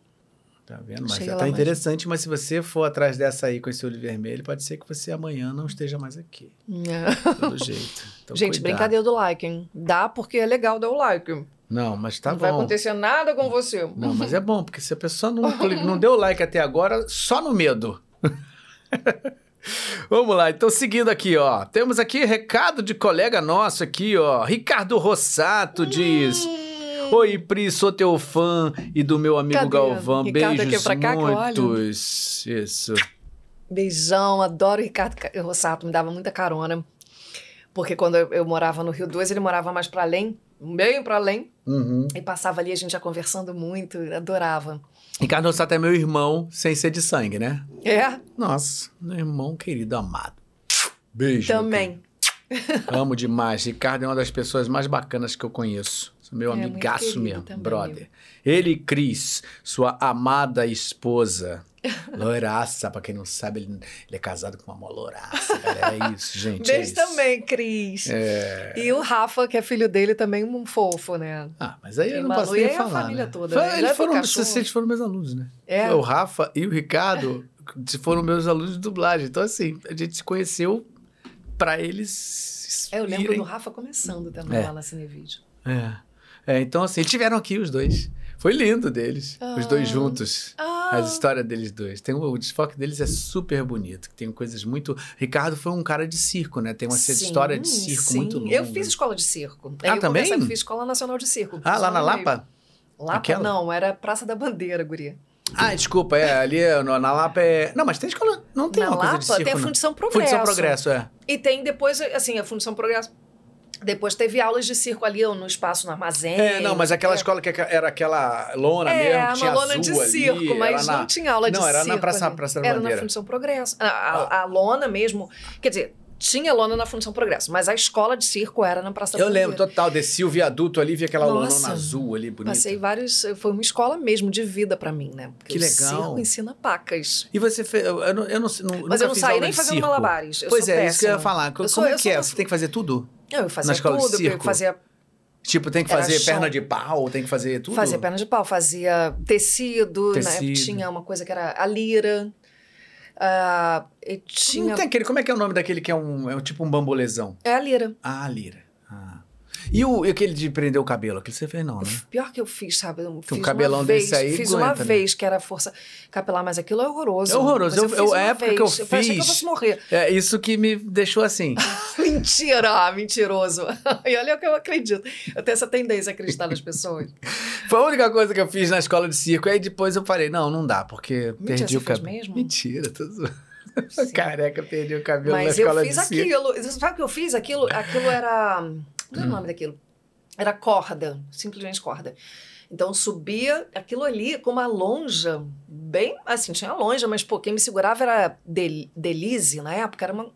Speaker 1: Tá vendo? Mas Chega tá interessante, mas se você for atrás dessa aí com esse olho vermelho, pode ser que você amanhã não esteja mais aqui. É. Pelo jeito.
Speaker 2: Então, Gente, cuidado. brincadeira do like, hein? Dá porque é legal dar o like.
Speaker 1: Não, mas tá
Speaker 2: não
Speaker 1: bom.
Speaker 2: Não vai acontecer nada com você.
Speaker 1: Não, mas é bom, porque se a pessoa não, não deu like até agora, só no medo. Vamos lá, então seguindo aqui, ó. Temos aqui recado de colega nosso aqui, ó. Ricardo Rossato diz... Oi, Pri, sou teu fã e do meu amigo Cadê? Galvão. Ricardo Beijos aqui cá, muitos. Isso.
Speaker 2: Beijão, adoro o Ricardo Rossato, me dava muita carona. Porque quando eu, eu morava no Rio 2, ele morava mais para além, bem para além.
Speaker 1: Uhum.
Speaker 2: E passava ali, a gente já conversando muito, adorava.
Speaker 1: Ricardo Rossato é meu irmão, sem ser de sangue, né?
Speaker 2: É?
Speaker 1: Nossa, meu irmão querido, amado. Beijo.
Speaker 2: Também.
Speaker 1: Amo demais. Ricardo é uma das pessoas mais bacanas que eu conheço. Meu é, amigaço mesmo, também. brother. Ele e Cris, sua amada esposa. Loiraça, pra quem não sabe, ele, ele é casado com uma loiraça, galera. É isso, gente.
Speaker 2: Beijo
Speaker 1: é isso.
Speaker 2: também, Cris.
Speaker 1: É...
Speaker 2: E o Rafa, que é filho dele, também um fofo, né?
Speaker 1: Ah, mas aí eu não posso nem falar.
Speaker 2: a família
Speaker 1: né?
Speaker 2: toda.
Speaker 1: Né? Eles foram, foram meus alunos, né?
Speaker 2: É.
Speaker 1: O Rafa e o Ricardo foram meus alunos de dublagem. Então, assim, a gente se conheceu pra eles.
Speaker 2: É, eu lembro irem... do Rafa começando também é. lá na Cinevídeo.
Speaker 1: É. É, então, assim, tiveram aqui os dois. Foi lindo deles, os dois ah. juntos.
Speaker 2: Ah.
Speaker 1: As histórias deles dois. Tem, o desfoque deles é super bonito. Tem coisas muito. Ricardo foi um cara de circo, né? Tem uma sim, história de circo sim. muito longa.
Speaker 2: Eu fiz escola de circo.
Speaker 1: Ah,
Speaker 2: eu
Speaker 1: também?
Speaker 2: Eu fiz escola nacional de circo.
Speaker 1: Ah, lá na Lapa?
Speaker 2: Lapa Aquela? não, era Praça da Bandeira, guria.
Speaker 1: Ah, desculpa, é, ali na Lapa é... Não, mas tem escola, não tem na uma Lapa, coisa de circo,
Speaker 2: tem a Fundição Progresso.
Speaker 1: Fundição Progresso, é.
Speaker 2: E tem depois, assim, a Fundição Progresso depois teve aulas de circo ali no espaço no armazém.
Speaker 1: É, não, mas aquela é. escola que era aquela lona é, mesmo, tinha uma lona
Speaker 2: de circo,
Speaker 1: ali,
Speaker 2: mas não tinha aula de
Speaker 1: circo.
Speaker 2: Não,
Speaker 1: era na Praça, praça da
Speaker 2: Era na Fundição Progresso. A, a, ah. a, lona mesmo, quer dizer, tinha lona na Fundição Progresso, mas a escola de circo era na Praça
Speaker 1: Eu lembro, total, desci o viaduto ali, vi aquela Nossa, lona azul ali, bonita.
Speaker 2: Passei vários, foi uma escola mesmo de vida para mim, né?
Speaker 1: Porque que legal.
Speaker 2: Circo ensina pacas.
Speaker 1: E você fez, eu, eu não, eu não, não
Speaker 2: Mas eu não saí nem fazendo
Speaker 1: circo.
Speaker 2: malabares, eu
Speaker 1: Pois
Speaker 2: é,
Speaker 1: péssima.
Speaker 2: isso
Speaker 1: que eu ia falar, como sou, é que é? Você tem que fazer tudo?
Speaker 2: Eu fazia tudo, eu fazia
Speaker 1: Tipo, tem que fazer perna de pau, tem que fazer tudo?
Speaker 2: Fazia perna de pau, fazia tecido, né? tecido. Tinha uma coisa que era a lira. Uh, tinha...
Speaker 1: Não tem aquele, como é que é o nome daquele que é um, é um tipo um bambolezão?
Speaker 2: É a lira.
Speaker 1: Ah, a lira. Ah. E, o, aquele de prender o cabelo? Aquele você fez, não, né?
Speaker 2: Pior que eu fiz, sabe? Eu fiz
Speaker 1: um cabelão
Speaker 2: uma
Speaker 1: desse
Speaker 2: vez,
Speaker 1: aí.
Speaker 2: Fiz
Speaker 1: aguenta,
Speaker 2: uma
Speaker 1: né?
Speaker 2: vez que era força capilar, mas aquilo é horroroso.
Speaker 1: É horroroso. Eu,
Speaker 2: eu,
Speaker 1: eu, é época
Speaker 2: vez.
Speaker 1: que eu fiz.
Speaker 2: Eu achei que eu fosse morrer.
Speaker 1: É isso que me deixou assim.
Speaker 2: Mentira, mentiroso. e olha o que eu acredito. Eu tenho essa tendência a acreditar nas pessoas.
Speaker 1: Foi a única coisa que eu fiz na escola de circo. Aí depois eu falei, não, não dá, porque
Speaker 2: Mentira,
Speaker 1: perdi
Speaker 2: o
Speaker 1: cabelo.
Speaker 2: mesmo?
Speaker 1: Mentira, tô zoando. Careca, perdi o cabelo
Speaker 2: Mas
Speaker 1: na escola
Speaker 2: eu fiz
Speaker 1: de circo.
Speaker 2: aquilo. Sabe o que eu fiz? Aquilo, aquilo era. Não é o nome daquilo. Era corda, simplesmente corda. Então subia aquilo ali com uma lonja, bem assim, tinha lonja, mas pô, quem me segurava era Del Delise, na época, era uma,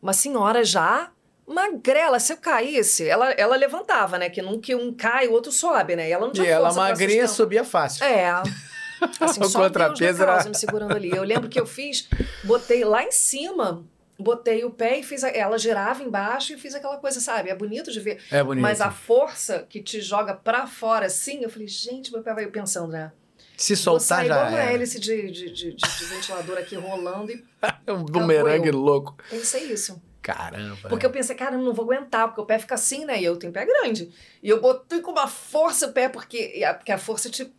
Speaker 2: uma senhora já magrela. Se eu caísse, ela, ela levantava, né? Que não que um cai, o outro sobe, né? E ela não tinha
Speaker 1: E ela magrinha subia fácil.
Speaker 2: É. Assim,
Speaker 1: o contrapeso
Speaker 2: era... me segurando ali. Eu lembro que eu fiz, botei lá em cima botei o pé e fiz. A, ela girava embaixo e fiz aquela coisa, sabe? É bonito de ver.
Speaker 1: É bonito.
Speaker 2: Mas a força que te joga pra fora assim, eu falei, gente, meu pé vai pensando, né?
Speaker 1: Se soltar já.
Speaker 2: Igual uma hélice de, de, de, de, ventilador aqui rolando e.
Speaker 1: um bumerangue louco.
Speaker 2: Pensei isso.
Speaker 1: Caramba.
Speaker 2: Porque eu pensei, cara, eu não vou aguentar, porque o pé fica assim, né? E eu tenho pé grande. E eu botei com uma força o pé, porque a, porque a força te,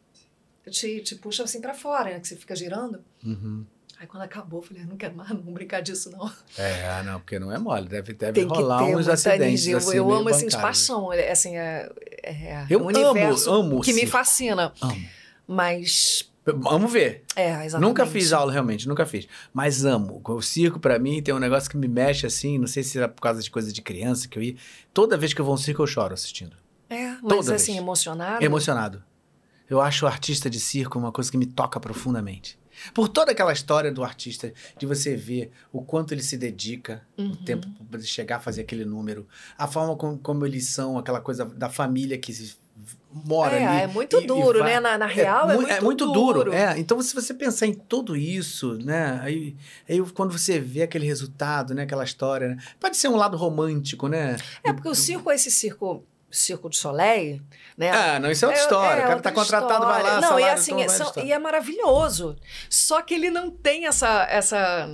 Speaker 2: te, te puxa assim para fora, né? Que você fica girando.
Speaker 1: Uhum.
Speaker 2: Aí quando acabou, eu falei, não quero mais não brincar disso, não.
Speaker 1: É, ah, não, porque não é mole. Deve, deve Tem rolar uns acidentes.
Speaker 2: Eu,
Speaker 1: assim,
Speaker 2: eu amo assim de paixão. é- Assim, é, é
Speaker 1: Eu
Speaker 2: um
Speaker 1: amo,
Speaker 2: universo
Speaker 1: amo
Speaker 2: que me
Speaker 1: circo.
Speaker 2: fascina.
Speaker 1: Amo.
Speaker 2: Mas
Speaker 1: Vamos ver.
Speaker 2: É, exatamente.
Speaker 1: Nunca fiz aula, realmente, nunca fiz. Mas amo. O circo, para mim, tem um negócio que me mexe assim. Não sei se é por causa de coisa de criança que eu ia. Toda vez que eu vou a um circo, eu choro assistindo.
Speaker 2: É, mas Toda assim, vez. emocionado?
Speaker 1: Emocionado. Eu acho o artista de circo uma coisa que me toca profundamente. Por toda aquela história do artista, de você ver o quanto ele se dedica, uhum. o tempo para chegar a fazer aquele número, a forma como, como eles são, aquela coisa da família que mora
Speaker 2: é,
Speaker 1: ali.
Speaker 2: É muito
Speaker 1: e,
Speaker 2: duro, e né? Na, na real é, é, muito, é muito duro. duro.
Speaker 1: É, então se você pensar em tudo isso, né? Aí, aí quando você vê aquele resultado, né? Aquela história, né? pode ser um lado romântico, né?
Speaker 2: É porque o circo é esse circo Circo de Soleil, né?
Speaker 1: Ah, não, isso é outra é, história. É, o cara tá contratado, história. vai lá,
Speaker 2: Não,
Speaker 1: salário,
Speaker 2: e assim, é, são, e é maravilhoso. Só que ele não tem essa essa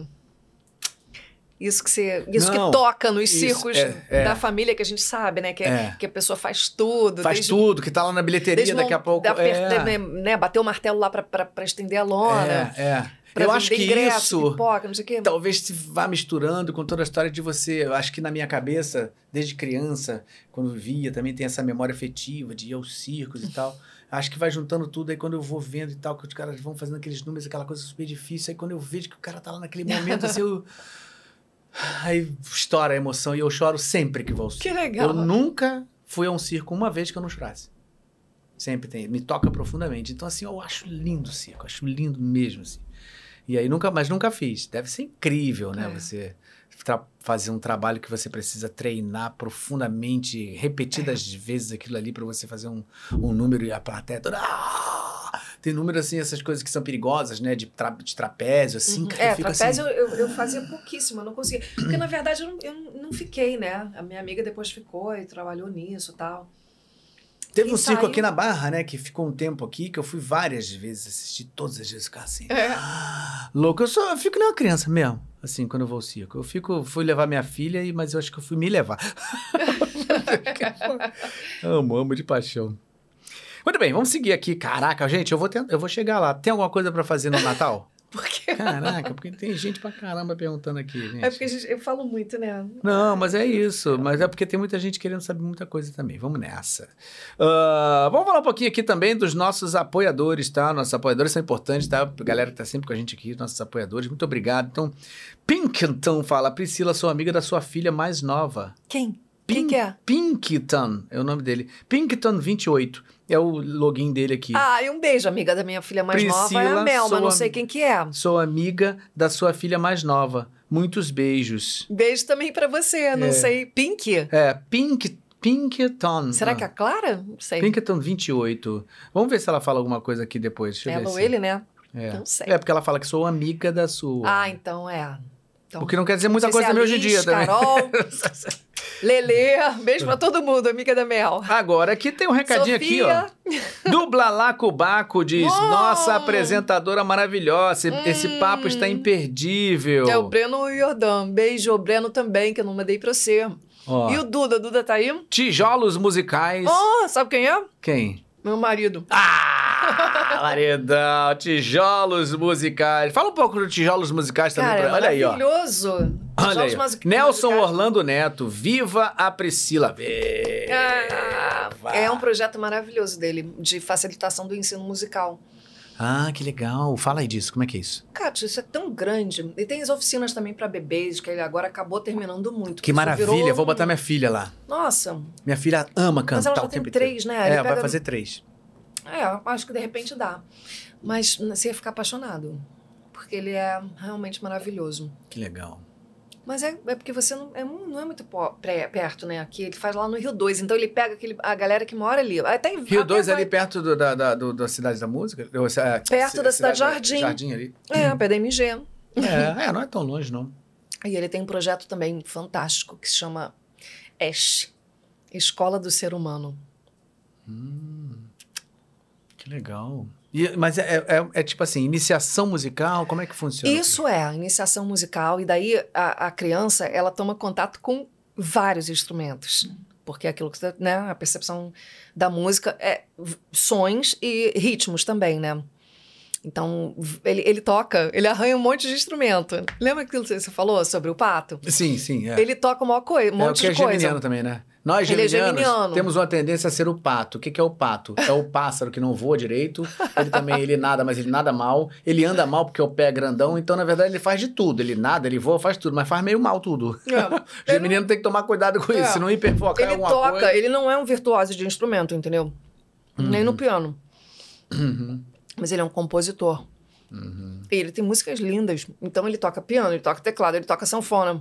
Speaker 2: isso que você, isso não, que toca nos isso, circos é, é. da família que a gente sabe, né? Que, é. que a pessoa faz tudo.
Speaker 1: Faz desde, tudo, que tá lá na bilheteria daqui a pouco. Da,
Speaker 2: é. né, né, bater o martelo lá para estender a lona.
Speaker 1: É, é. Eu acho que ingresso, isso pipoca, não sei o quê. talvez se vá misturando com toda a história de você. Eu acho que na minha cabeça, desde criança, quando via, também tem essa memória afetiva de ir aos circos e tal. Acho que vai juntando tudo, aí quando eu vou vendo e tal, que os caras vão fazendo aqueles números, aquela coisa super difícil, aí quando eu vejo que o cara tá lá naquele momento, assim, eu... Aí estoura a emoção e eu choro sempre que vou ao circo.
Speaker 2: Que legal.
Speaker 1: Eu nunca fui a um circo uma vez que eu não chorasse. Sempre tem. Me toca profundamente. Então, assim, eu acho lindo o circo. Acho lindo mesmo, assim. E aí nunca, mas nunca fiz. Deve ser incrível, né? É. Você fazer um trabalho que você precisa treinar profundamente, repetidas é. vezes aquilo ali para você fazer um, um número e a plateia toda. Ah! Tem número assim, essas coisas que são perigosas, né? De, tra de trapézio, assim. Uhum.
Speaker 2: É, trapézio assim... eu, eu fazia pouquíssimo, eu não conseguia. Porque, na verdade, eu não, eu não fiquei, né? A minha amiga depois ficou e trabalhou nisso e tal.
Speaker 1: Teve um circo aqui na Barra, né? Que ficou um tempo aqui, que eu fui várias vezes assistir, todas as vezes ficar assim. É. louco, eu, só, eu fico nem uma criança mesmo, assim, quando eu vou ao circo. Eu fico, fui levar minha filha, mas eu acho que eu fui me levar. amo, amo de paixão. Muito bem, vamos seguir aqui. Caraca, gente, eu vou, tentar, eu vou chegar lá. Tem alguma coisa para fazer no Natal?
Speaker 2: Por quê?
Speaker 1: Caraca, porque tem gente pra caramba perguntando aqui, gente.
Speaker 2: É porque gente, eu falo muito, né?
Speaker 1: Não, mas é isso. Mas é porque tem muita gente querendo saber muita coisa também. Vamos nessa. Uh, vamos falar um pouquinho aqui também dos nossos apoiadores, tá? Nossos apoiadores são importantes, tá? A galera que tá sempre com a gente aqui, nossos apoiadores. Muito obrigado. Então, Pinkton fala, Priscila, sou amiga da sua filha mais nova.
Speaker 2: Quem? Quem que é?
Speaker 1: Pinkton é o nome dele. Pinkton28 é o login dele aqui.
Speaker 2: Ah, e um beijo, amiga da minha filha mais Priscila, nova, é a Mel, mas não sei quem que é.
Speaker 1: Sou amiga da sua filha mais nova. Muitos beijos.
Speaker 2: Beijo também para você, não é. sei. Pink?
Speaker 1: É, Pink Pinkton.
Speaker 2: Será que é a Clara? Não sei.
Speaker 1: Pinkton 28. Vamos ver se ela fala alguma coisa aqui depois. Deixa ela
Speaker 2: ou se... ele, né?
Speaker 1: É. Não sei. É, porque ela fala que sou amiga da sua.
Speaker 2: Ah, então é. Então,
Speaker 1: o que não quer dizer muita coisa também hoje em dia
Speaker 2: Carol, também. Lelê, beijo pra todo mundo, amiga da Mel.
Speaker 1: Agora, aqui tem um recadinho Sofia. aqui, ó. Dubla Lacubaco diz: oh! Nossa apresentadora maravilhosa, hum. esse papo está imperdível.
Speaker 2: É o Breno Jordan. Beijo, Breno também, que eu não mandei pra você. Oh. E o Duda, o Duda tá aí?
Speaker 1: Tijolos musicais.
Speaker 2: Oh, sabe quem é?
Speaker 1: Quem?
Speaker 2: Meu marido.
Speaker 1: Ah, maridão, tijolos musicais. Fala um pouco do tijolos musicais também.
Speaker 2: Cara,
Speaker 1: pra... Olha aí, ó.
Speaker 2: Maravilhoso.
Speaker 1: Olha aí. Nelson Orlando Neto, Viva a Priscila.
Speaker 2: Ah, é um projeto maravilhoso dele, de facilitação do ensino musical.
Speaker 1: Ah, que legal. Fala aí disso, como é que é isso?
Speaker 2: Cara, isso é tão grande. E tem as oficinas também para bebês, que ele agora acabou terminando muito.
Speaker 1: Que maravilha, virou... vou botar minha filha lá.
Speaker 2: Nossa.
Speaker 1: Minha filha ama cantar Mas
Speaker 2: ela já tem três,
Speaker 1: né?
Speaker 2: Ele
Speaker 1: é, pega... vai fazer três.
Speaker 2: É, acho que de repente dá. Mas você ia ficar apaixonado. Porque ele é realmente maravilhoso.
Speaker 1: Que legal.
Speaker 2: Mas é, é porque você não é, não é muito perto, né? Aqui ele faz lá no Rio 2. Então ele pega aquele, a galera que mora ali. Até,
Speaker 1: Rio 2 vai... ali perto do, da, da, do, da Cidade da Música?
Speaker 2: É, perto da Cidade Jardim.
Speaker 1: Jardim ali.
Speaker 2: É, pé da MG.
Speaker 1: É, é, não é tão longe, não.
Speaker 2: E ele tem um projeto também fantástico que se chama ESH Escola do Ser Humano.
Speaker 1: Hum, que legal. E, mas é, é, é, tipo assim, iniciação musical, como é que funciona?
Speaker 2: Isso é, iniciação musical. E daí a, a criança, ela toma contato com vários instrumentos. Porque é aquilo que, né, a percepção da música é sons e ritmos também, né? Então, ele, ele toca, ele arranha um monte de instrumento. Lembra aquilo que você falou sobre o pato?
Speaker 1: Sim, sim. É.
Speaker 2: Ele toca uma coisa, um monte
Speaker 1: é, o que
Speaker 2: de
Speaker 1: é
Speaker 2: coisa.
Speaker 1: também, né? Nós, geminianos, é temos uma tendência a ser o pato. O que, que é o pato? É o pássaro que não voa direito. Ele também, ele nada, mas ele nada mal. Ele anda mal porque o pé é grandão. Então, na verdade, ele faz de tudo. Ele nada, ele voa, faz tudo. Mas faz meio mal tudo. É. geminiano tem que tomar cuidado com é. isso. Se não hiperfocar
Speaker 2: ele
Speaker 1: alguma
Speaker 2: toca,
Speaker 1: coisa...
Speaker 2: Ele não é um virtuoso de instrumento, entendeu? Uhum. Nem no piano. Uhum. Mas ele é um compositor. Uhum. E ele tem músicas lindas. Então ele toca piano, ele toca teclado, ele toca sanfona.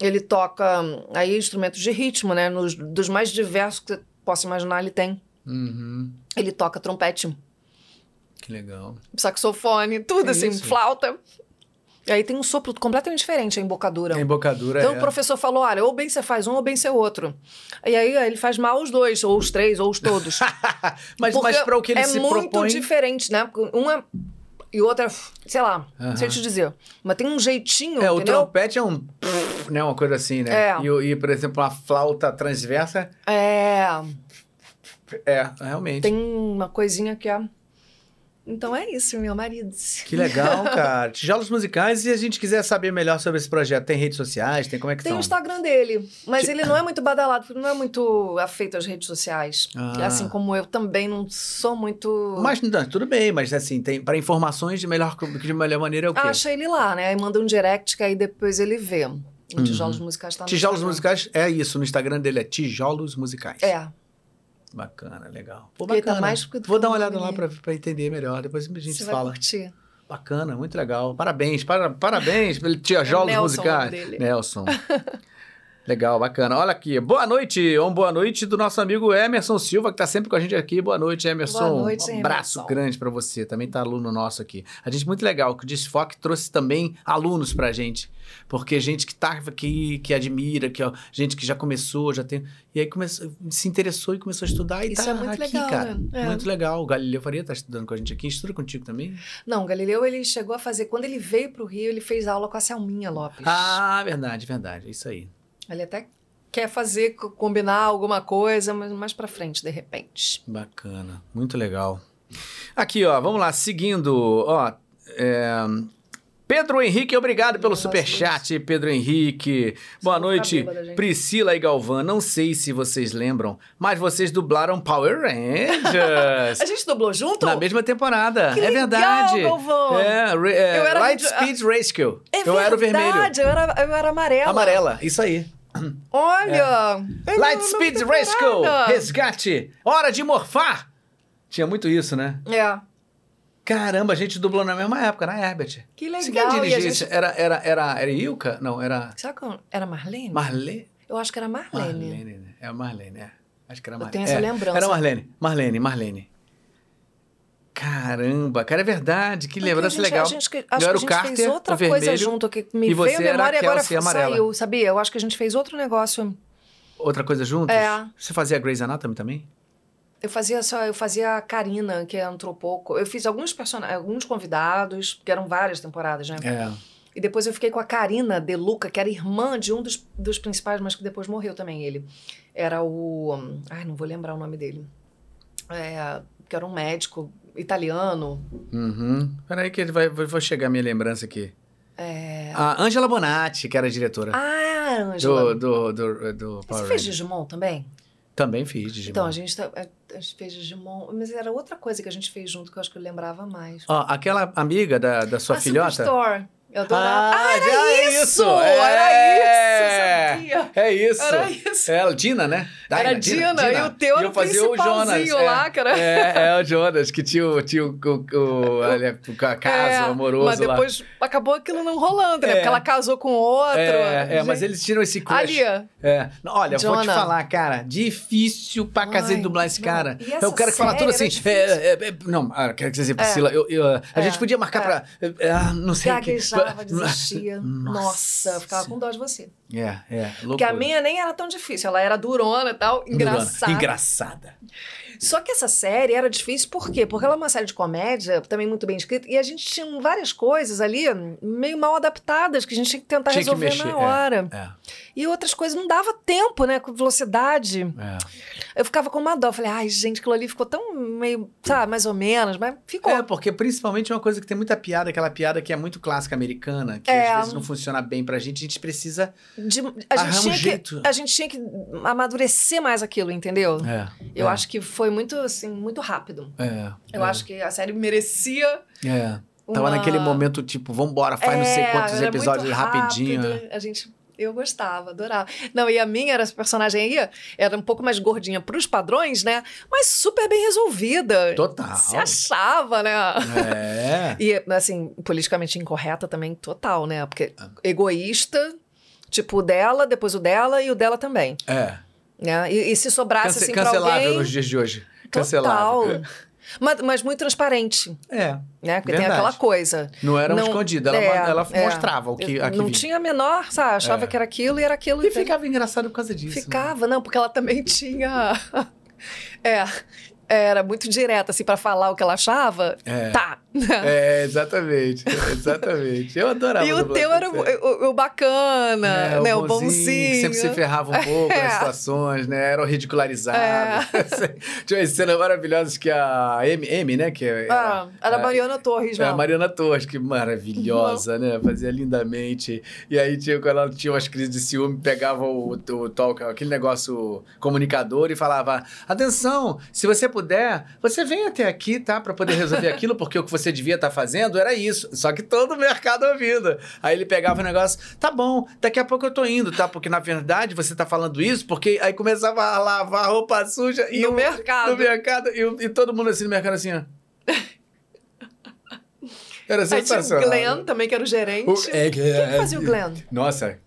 Speaker 2: Ele toca aí instrumentos de ritmo, né? Nos, dos mais diversos que você possa imaginar, ele tem. Uhum. Ele toca trompete.
Speaker 1: Que legal.
Speaker 2: Saxofone, tudo assim, isso? flauta. E aí tem um sopro completamente diferente, a embocadura.
Speaker 1: A embocadura,
Speaker 2: Então
Speaker 1: é.
Speaker 2: o professor falou, olha, ou bem você faz um, ou bem você outro. E aí ele faz mal os dois, ou os três, ou os todos.
Speaker 1: mas mas para o que ele
Speaker 2: é
Speaker 1: se
Speaker 2: propõe...
Speaker 1: É muito
Speaker 2: diferente, né? Um é e outra, sei lá, não sei te dizer. Mas tem um jeitinho.
Speaker 1: É,
Speaker 2: entendeu?
Speaker 1: o trompete é um. Né, uma coisa assim, né? É. E, e, por exemplo, a flauta transversa.
Speaker 2: É.
Speaker 1: É, realmente.
Speaker 2: Tem uma coisinha que é. Então é isso, meu marido.
Speaker 1: Que legal, cara. Tijolos musicais. E se a gente quiser saber melhor sobre esse projeto, tem redes sociais? Tem como é que
Speaker 2: Tem
Speaker 1: são?
Speaker 2: o Instagram dele, mas ele não é muito badalado, porque não é muito afeito às redes sociais. Ah. Assim como eu também não sou muito.
Speaker 1: Mas não, tudo bem, mas assim, tem para informações de melhor, de melhor maneira é o quê?
Speaker 2: Acha ele lá, né? Aí manda um direct que aí depois ele vê. O uhum. Tijolos Musicais tá no
Speaker 1: Tijolos
Speaker 2: Instagram.
Speaker 1: Musicais é isso, no Instagram dele é Tijolos Musicais.
Speaker 2: É.
Speaker 1: Bacana, legal.
Speaker 2: Pô, bacana. Tá mais
Speaker 1: Vou dar uma olhada lá para entender melhor. Depois a gente
Speaker 2: Você
Speaker 1: fala.
Speaker 2: Vai curtir.
Speaker 1: Bacana, muito legal. Parabéns, para, parabéns pelo tijolos
Speaker 2: é
Speaker 1: musicais.
Speaker 2: Dele.
Speaker 1: Nelson. Legal, bacana. Olha aqui. Boa noite, um boa noite do nosso amigo Emerson Silva, que está sempre com a gente aqui. Boa noite, Emerson.
Speaker 2: Boa noite,
Speaker 1: um abraço
Speaker 2: Emerson.
Speaker 1: grande para você. Também tá aluno nosso aqui. A gente muito legal que o Desfoque trouxe também alunos pra gente. Porque gente que tá aqui, que admira, que ó, gente que já começou, já tem. E aí começou, se interessou e começou a estudar e
Speaker 2: Isso
Speaker 1: tá
Speaker 2: é muito
Speaker 1: aqui,
Speaker 2: legal,
Speaker 1: cara.
Speaker 2: né? É.
Speaker 1: Muito legal. O Galileu Faria tá estudando com a gente aqui. Estuda contigo também?
Speaker 2: Não, o Galileu, ele chegou a fazer... Quando ele veio pro Rio, ele fez aula com a Selminha Lopes.
Speaker 1: Ah, verdade, verdade. É isso aí.
Speaker 2: Ele até quer fazer, combinar alguma coisa, mas mais pra frente, de repente.
Speaker 1: Bacana, muito legal. Aqui, ó, vamos lá, seguindo, ó, é... Pedro Henrique, obrigado pelo superchat, Pedro Henrique. Boa noite, Priscila e Galvão. Não sei se vocês lembram, mas vocês dublaram Power Rangers.
Speaker 2: a gente dublou junto?
Speaker 1: Na mesma temporada.
Speaker 2: Que
Speaker 1: é
Speaker 2: legal,
Speaker 1: verdade.
Speaker 2: Galvão.
Speaker 1: É, é
Speaker 2: Eu era
Speaker 1: Light Speed Rescue.
Speaker 2: É
Speaker 1: eu
Speaker 2: verdade,
Speaker 1: era o vermelho.
Speaker 2: Eu era, eu era amarela.
Speaker 1: Amarela, isso aí.
Speaker 2: Olha! eu
Speaker 1: Light
Speaker 2: não-
Speaker 1: Speed
Speaker 2: não
Speaker 1: Rescue, resgate, hora de morfar. Tinha muito isso, né?
Speaker 2: É.
Speaker 1: Caramba, a gente dublou na mesma época, na Herbert.
Speaker 2: Que
Speaker 1: Se
Speaker 2: legal. e a
Speaker 1: dirigia
Speaker 2: gente...
Speaker 1: Era, era, era, era Ilka? Não, era
Speaker 2: Será que eu- era Marlene?
Speaker 1: Marlene.
Speaker 2: Eu acho que era Marlene.
Speaker 1: Marlene, né? É a Marlene, é. Acho que era
Speaker 2: Eu
Speaker 1: Marlene.
Speaker 2: tenho essa
Speaker 1: É,
Speaker 2: lembrança.
Speaker 1: Era Marlene, Marlene, Marlene. Caramba, cara, é verdade. Que lembrança legal.
Speaker 2: A gente, que-
Speaker 1: Eu
Speaker 2: acho que a gente
Speaker 1: Carter,
Speaker 2: fez outra
Speaker 1: o
Speaker 2: coisa
Speaker 1: vermelho,
Speaker 2: junto que me
Speaker 1: você
Speaker 2: veio a memória e agora
Speaker 1: Kelsey amarela.
Speaker 2: saiu, sabia? Eu acho que a gente fez outro negócio.
Speaker 1: Outra coisa juntos?
Speaker 2: É.
Speaker 1: Você fazia Grey's Anatomy também?
Speaker 2: Eu fazia só, eu fazia a Karina, que entrou pouco. Eu fiz alguns personagens, alguns convidados, porque eram várias temporadas, né?
Speaker 1: É.
Speaker 2: E depois eu fiquei com a Karina De Luca, que era irmã de um dos, dos principais, mas que depois morreu também ele. Era o. Ai, não vou lembrar o nome dele. É, que era um médico italiano.
Speaker 1: Uhum. Peraí que vai, vai chegar a minha lembrança aqui.
Speaker 2: É...
Speaker 1: A Angela Bonatti, que era a diretora.
Speaker 2: Ah, Ângela.
Speaker 1: do, do, do, do
Speaker 2: Você
Speaker 1: Power
Speaker 2: fez
Speaker 1: Rangers.
Speaker 2: Digimon também?
Speaker 1: Também fiz Digimon.
Speaker 2: Então, a gente, tá- a gente fez Digimon, mas era outra coisa que a gente fez junto que eu acho que eu lembrava mais.
Speaker 1: Ó, aquela amiga da, da sua
Speaker 2: a
Speaker 1: filhota...
Speaker 2: Superstore. Eu adorava.
Speaker 1: Ah,
Speaker 2: era
Speaker 1: já é
Speaker 2: isso!
Speaker 1: isso!
Speaker 2: Era
Speaker 1: É!
Speaker 2: isso, sabia?
Speaker 1: É isso.
Speaker 2: Era isso.
Speaker 1: É, a Dina, né?
Speaker 2: Era
Speaker 1: Dina,
Speaker 2: Dina, e o teu era o
Speaker 1: fazia o Jonas.
Speaker 2: principalzinho
Speaker 1: é.
Speaker 2: lá, cara.
Speaker 1: É, é o Jonas, que tinha o, tinha o, o, o, olha, o ca- caso
Speaker 2: É,
Speaker 1: amoroso
Speaker 2: Mas
Speaker 1: lá.
Speaker 2: depois acabou aquilo não rolando, né?
Speaker 1: É.
Speaker 2: Porque ela casou com outro.
Speaker 1: É, é, mas eles tiram esse crush.
Speaker 2: Ali.
Speaker 1: É. Olha, eu vou te
Speaker 2: Jonah.
Speaker 1: falar, cara, difícil pra casa
Speaker 2: Ai,
Speaker 1: dublar esse cara.
Speaker 2: E
Speaker 1: É o cara que fala tudo assim.
Speaker 2: era
Speaker 1: é, é, é, não, ah, quero dizer, Priscila, eu, eu, a
Speaker 2: É,
Speaker 1: gente podia marcar
Speaker 2: é.
Speaker 1: pra. é, ah, não sei o que.
Speaker 2: Gaguejava, desistia.
Speaker 1: Nossa.
Speaker 2: Nossa, eu ficava com dó de você.
Speaker 1: É, é.
Speaker 2: Porque a
Speaker 1: loucura.
Speaker 2: minha nem era tão difícil, ela era durona e tal, engraçada.
Speaker 1: Engraçada.
Speaker 2: Só que essa série era difícil por quê? Porque ela é uma série de comédia, também muito bem escrita, e a gente tinha várias coisas ali meio mal adaptadas que a gente tinha que tentar tinha resolver que na hora. É, é. E outras coisas não dava tempo, né? Com velocidade. É. Eu ficava com uma dó. Falei, ai, gente, aquilo ali ficou tão meio, sabe, mais ou menos, mas ficou.
Speaker 1: É, porque principalmente uma coisa que tem muita piada, aquela piada que é muito clássica americana, que é. às vezes não funciona bem pra gente, a gente precisa. De,
Speaker 2: a, gente tinha um jeito. que, a gente tinha que amadurecer mais aquilo, entendeu? É. Eu é. acho que foi muito, assim, muito rápido. É. Eu é. acho que a série merecia.
Speaker 1: É. Tava naquele momento, tipo, vambora, faz é, não sei é, quantos episódios rapidinho. Rápido,
Speaker 2: a gente eu gostava, adorava. Não, e a minha era essa personagem aí, era um pouco mais gordinha pros padrões, né? Mas super bem resolvida.
Speaker 1: Total.
Speaker 2: Se achava, né? É. e, assim, politicamente incorreta também, total, né? Porque ah. egoísta, tipo o dela, depois o dela e o dela também. É. Né? E, e se sobrasse Cance assim pra alguém...
Speaker 1: Cancelável nos dias de hoje. Cancelável.
Speaker 2: Total. Mas, mas muito transparente. É. Né? Porque verdade. tem aquela coisa.
Speaker 1: Não era um escondido, ela, é, ela é, mostrava o que aqui
Speaker 2: Não vinha. tinha menor, sabe? Achava é. que era aquilo e era aquilo.
Speaker 1: E, e ficava engraçado por causa disso.
Speaker 2: Ficava, né? não, porque ela também tinha. é era muito direta, assim, para falar o que ela achava, é. tá.
Speaker 1: É, exatamente. Exatamente. Eu adorava.
Speaker 2: E o teu era o, o, bacana, é, né? O bonzinho. bonzinho.
Speaker 1: sempre se ferrava um pouco é. nas situações, né? Era ridicularizado. É. Tinha umas cenas maravilhosas que a M, M né? Que
Speaker 2: era, ah, era a Mariana Torres,
Speaker 1: né? A Mariana Torres, que maravilhosa, né? Fazia lindamente. E aí, tinha, quando ela tinha umas crises de ciúme, pegava o, o talk, aquele negócio comunicador e falava: atenção, se você puder, você vem até aqui, tá? Para poder resolver aquilo, porque o que você devia estar tá fazendo era isso. Só que todo o mercado ouvindo. Aí ele pegava o negócio, tá bom, daqui a pouco eu tô indo, tá? Porque na verdade você tá falando isso, porque aí começava a lavar roupa suja
Speaker 2: e no mercado.
Speaker 1: No mercado, e, e todo mundo assim no mercado assim, ó.
Speaker 2: Era sensacional. Aí tinha o Glenn também, que era o gerente. O, é, que, Quem fazia o Glenn?
Speaker 1: Nossa,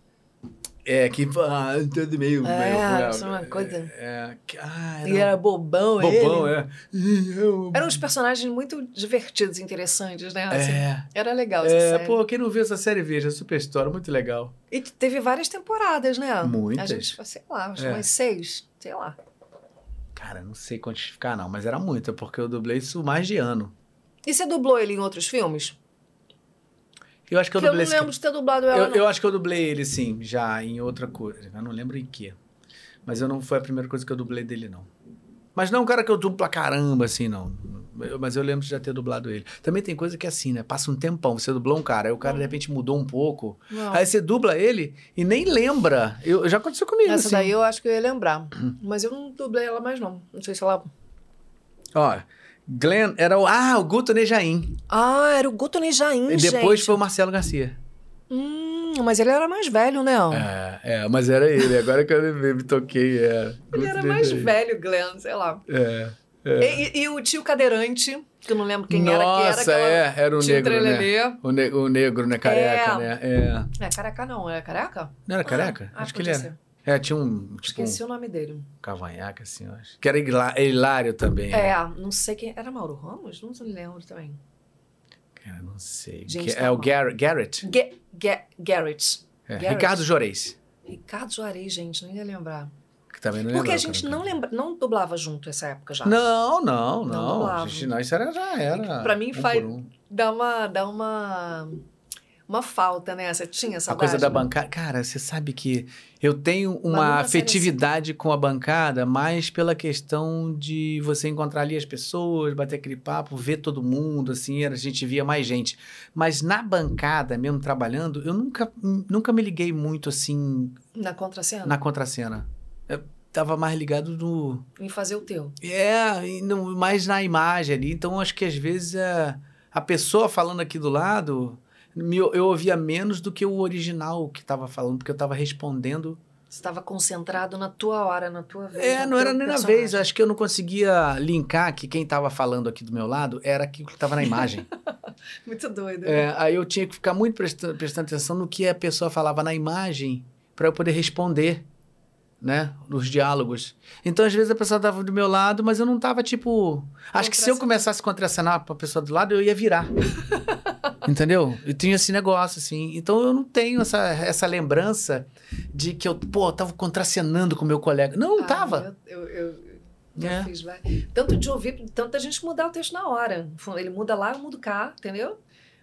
Speaker 1: é, que ah, todo meio.
Speaker 2: É,
Speaker 1: meio,
Speaker 2: isso é uma coisa. É, é, ah, era, e era bobão,
Speaker 1: bobão
Speaker 2: ele.
Speaker 1: é.
Speaker 2: Eram uns personagens muito divertidos, interessantes, né? Assim, é. Era legal
Speaker 1: essa
Speaker 2: é, série.
Speaker 1: Pô, quem não viu essa série, veja. Super história, muito legal.
Speaker 2: E teve várias temporadas, né?
Speaker 1: Muitas.
Speaker 2: A gente, sei lá, acho é. umas seis, sei lá.
Speaker 1: Cara, não sei quantificar, não, mas era muita, porque eu dublei isso mais de ano.
Speaker 2: E você dublou ele em outros filmes?
Speaker 1: Eu acho que eu dublei.
Speaker 2: Eu não lembro de ter dublado ela.
Speaker 1: Eu, eu, acho que eu dublei ele, sim, já em outra coisa. Eu não lembro em que. Mas eu não foi a primeira coisa que eu dublei dele, não. Mas não é um cara que eu dublo pra caramba, assim, não. Eu, mas eu lembro de já ter dublado ele. Também tem coisa que é assim, né? Passa um tempão, você dublou um cara, aí o cara de repente mudou um pouco. Não. Aí você dubla ele e nem lembra. Eu, já aconteceu comigo.
Speaker 2: Essa
Speaker 1: assim.
Speaker 2: daí eu acho que eu ia lembrar. mas eu não dublei ela mais, não. Não sei se ela.
Speaker 1: Ó, Glenn era o. Ah, o Guto Nejaim.
Speaker 2: Ah, era o Guto Nejaim, E
Speaker 1: depois
Speaker 2: gente.
Speaker 1: foi o Marcelo Garcia.
Speaker 2: Hum, mas ele era mais velho, né?
Speaker 1: É, é mas era ele. Agora que eu me, toquei. É.
Speaker 2: Ele era mais velho, Glenn, sei lá. É. é. E, e, o tio cadeirante, que eu não lembro quem
Speaker 1: Nossa,
Speaker 2: era.
Speaker 1: Nossa, é, era o negro, né? O, ne o negro, né? Careca, é. né?
Speaker 2: É. é, careca não, é careca?
Speaker 1: Não era careca? Ah, acho que ele era. É, tinha um. Tipo,
Speaker 2: Esqueci um o nome dele.
Speaker 1: Cavanhaque, assim, eu acho. Que era Hilário também.
Speaker 2: É, né? não sei quem. Era Mauro Ramos? Não lembro também.
Speaker 1: Cara, não sei. Gente, é o Gar Garrett?
Speaker 2: Ga Ga Garrett.
Speaker 1: É, Garrett. Ricardo Juarez.
Speaker 2: Ricardo Juarez, gente, não ia lembrar.
Speaker 1: Que também não
Speaker 2: Porque a gente não lembra, não dublava junto essa época já.
Speaker 1: Não, não, não. não. A gente, não, isso era, já era.
Speaker 2: Pra mim um faz. Um. Dá uma. Dá uma uma falta, né? Você tinha essa
Speaker 1: A coisa da bancada. Cara, você sabe que eu tenho uma afetividade com a bancada mais pela questão de você encontrar ali as pessoas, bater aquele papo, ver todo mundo, assim, a gente via mais gente. Mas na bancada, mesmo trabalhando, eu nunca, nunca me liguei muito assim.
Speaker 2: Na contracena?
Speaker 1: Na contracena. Eu tava mais ligado no.
Speaker 2: Em fazer o teu.
Speaker 1: É, no, mais na imagem ali. Então, acho que às vezes a, a pessoa falando aqui do lado eu ouvia menos do que o original que estava falando, porque eu estava respondendo.
Speaker 2: Você estava concentrado na tua hora, na tua vez.
Speaker 1: É, não era nem na vez. Acho que eu não conseguia linkar que quem estava falando aqui do meu lado era aquilo que estava na imagem.
Speaker 2: muito doido.
Speaker 1: É, aí eu tinha que ficar muito prestando, prestando atenção no que a pessoa falava na imagem para eu poder responder né? Nos diálogos. Então, às vezes, a pessoa estava do meu lado, mas eu não estava tipo. Acho que se eu começasse a contracenar para a pessoa do lado, eu ia virar. Entendeu? E tinha esse negócio, assim. Então, eu não tenho essa, essa lembrança de que eu, pô, tava contracenando com meu colega. Não, não ah, tava.
Speaker 2: Eu, eu, eu, É. Fiz, tanto de ouvir, tanto a gente mudar o texto na hora. Ele muda lá, eu mudo cá, entendeu?